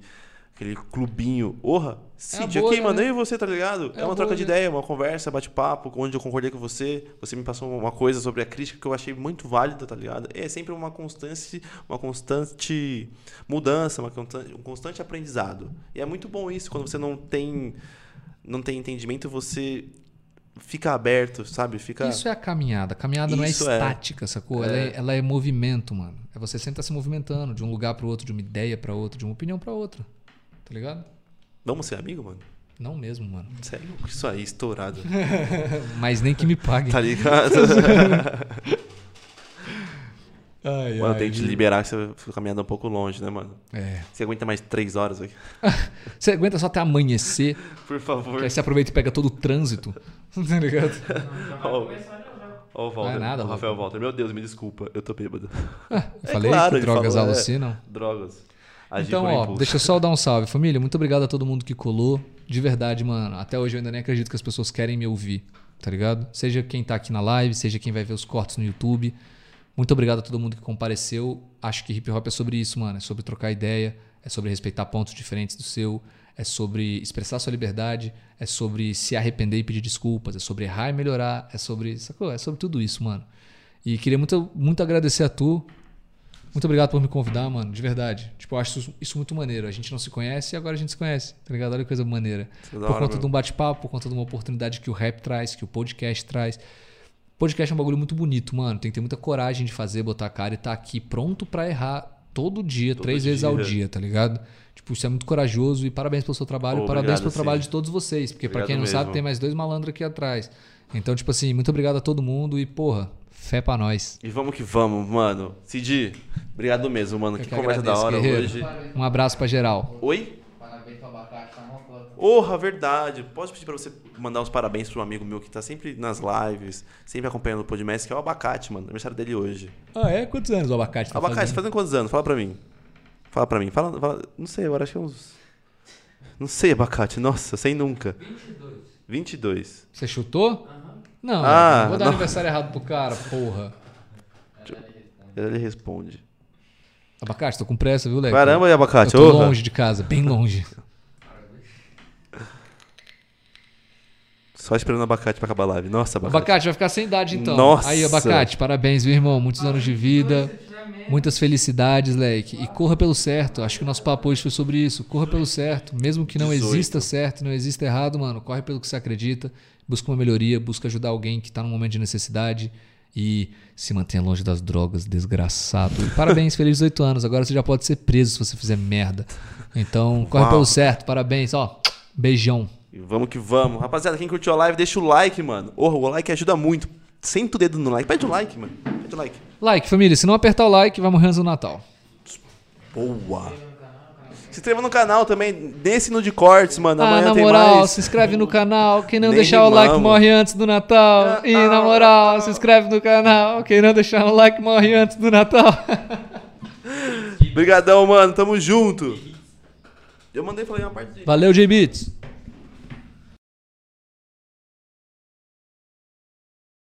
aquele clubinho. Orra, Cid, bolha, aqui, mano, né? e você, tá ligado? É É, uma troca de bolha. ideia, uma conversa, bate-papo, onde eu concordei com você. Você me passou uma coisa sobre a crítica que eu achei muito válida, tá ligado? É sempre uma constante, uma constante mudança, uma constante, um constante aprendizado. E é muito bom isso, quando você não tem, não tem entendimento, você fica aberto, sabe? Fica... Isso é a caminhada. A caminhada não é Isso é. estática, sacou? Ela, é, ela é movimento, mano. É você sempre tá se movimentando de um lugar pro outro, de uma ideia pra outra, de uma opinião pra outra. Tá ligado? Vamos ser amigo, mano? Não mesmo, mano. É louco, isso aí, estourado. Mas nem que me paguem. tá ligado? Ai, Mano, ai, tem que te liberar que você fica caminhando um pouco longe, né, mano? É. Você aguenta mais três horas aqui? Você aguenta só até amanhecer, Por favor. que aí você aproveita e pega todo o trânsito. Tá ligado? Ó, ó o Walter. Não é nada, o Rafael. Walter. Meu Deus, me desculpa, eu tô bêbado. Eu É falei claro, drogas falou, é. alucinam. Drogas. Então, ó, impulso. deixa eu só dar um salve, família. Muito obrigado a todo mundo que colou. De verdade, mano. Até hoje eu ainda nem acredito que as pessoas querem me ouvir, tá ligado? Seja quem tá aqui na live, seja quem vai ver os cortes no YouTube. Muito obrigado a todo mundo que compareceu. Acho que hip hop é sobre isso, mano. É sobre trocar ideia, é sobre respeitar pontos diferentes do seu, é sobre expressar sua liberdade, é sobre se arrepender e pedir desculpas, é sobre errar e melhorar, é sobre, sacou? É sobre tudo isso, mano. E queria muito, muito agradecer a tu, muito obrigado por me convidar, mano, de verdade. Tipo, eu acho isso, muito maneiro. A gente não se conhece e agora a gente se conhece, tá ligado? Olha que coisa maneira. É por hora conta mesmo. de um bate-papo, por conta de uma oportunidade que o rap traz, que o podcast traz. Podcast é um bagulho muito bonito, mano. Tem que ter muita coragem de fazer, botar a cara e tá aqui pronto pra errar todo dia, Todo três vezes ao dia. dia, tá ligado? Tipo, isso é muito corajoso e parabéns pelo seu trabalho, parabéns pelo trabalho Cid. de todos vocês. Porque pra Obrigado quem não sabe, mesmo. tem mais dois malandros aqui atrás. Então, tipo assim, muito obrigado a todo mundo e, porra, fé pra nós. E vamos que vamos, mano. Cid, obrigado mesmo, mano. Eu que que conversa da hora guerreiro. hoje. Um abraço pra geral. Oi? Parabéns pro abacate, tá. Porra, verdade. Posso pedir pra você mandar uns parabéns pra um amigo meu que tá sempre nas lives, sempre acompanhando o Podmestre, que é o Abacate, mano. Aniversário dele hoje. Ah, é? Quantos anos o abacate tá Abacate, fazendo? você fazendo quantos anos? Fala pra mim. Fala pra mim. Fala, fala- Não sei, agora acho que é uns. Não sei, Abacate. Nossa, sei nunca. 22. 22. Você chutou? Não, Ah, vou dar não. aniversário errado pro cara, porra. Ele responde. Abacate, tô com pressa, viu, Leco? Caramba, e Eu Abacate. tô Orra. longe de casa, bem longe. Só esperando o Abacate pra acabar a live. Nossa, Abacate. Abacate vai ficar sem idade então. Nossa. Aí, Abacate, parabéns, viu, irmão? Muitos anos de vida. Muitas felicidades, Leque. E corra pelo certo. Acho que o nosso papo hoje foi sobre isso. Corra pelo certo. Mesmo que não 18. exista certo, não exista errado, mano. Corre pelo que você acredita. Busca uma melhoria, busca ajudar alguém que tá num momento de necessidade. E se mantenha longe das drogas, desgraçado. E parabéns, feliz 18 anos. Agora você já pode ser preso se você fizer merda. Então, corre Uau. pelo certo. Parabéns. Ó, beijão. E vamos que vamos. Rapaziada, quem curtiu a live, deixa o like, mano. Orra, o like ajuda muito. Senta o dedo no like. Pede o like, mano. Pede o like. Like, família. Se não apertar o like, vai morrer antes do Natal. Boa. Se inscreva no canal também. Desse no de cortes, mano. Ah, Amanhã na tem moral, mais. se inscreve no canal. Quem não Nem deixar o like rimamos. morre antes do Natal. E na moral, se inscreve no canal. Quem não deixar o like morre antes do Natal. Obrigadão, mano. Tamo junto. Eu mandei falei uma parte de. Valeu, J-Beats.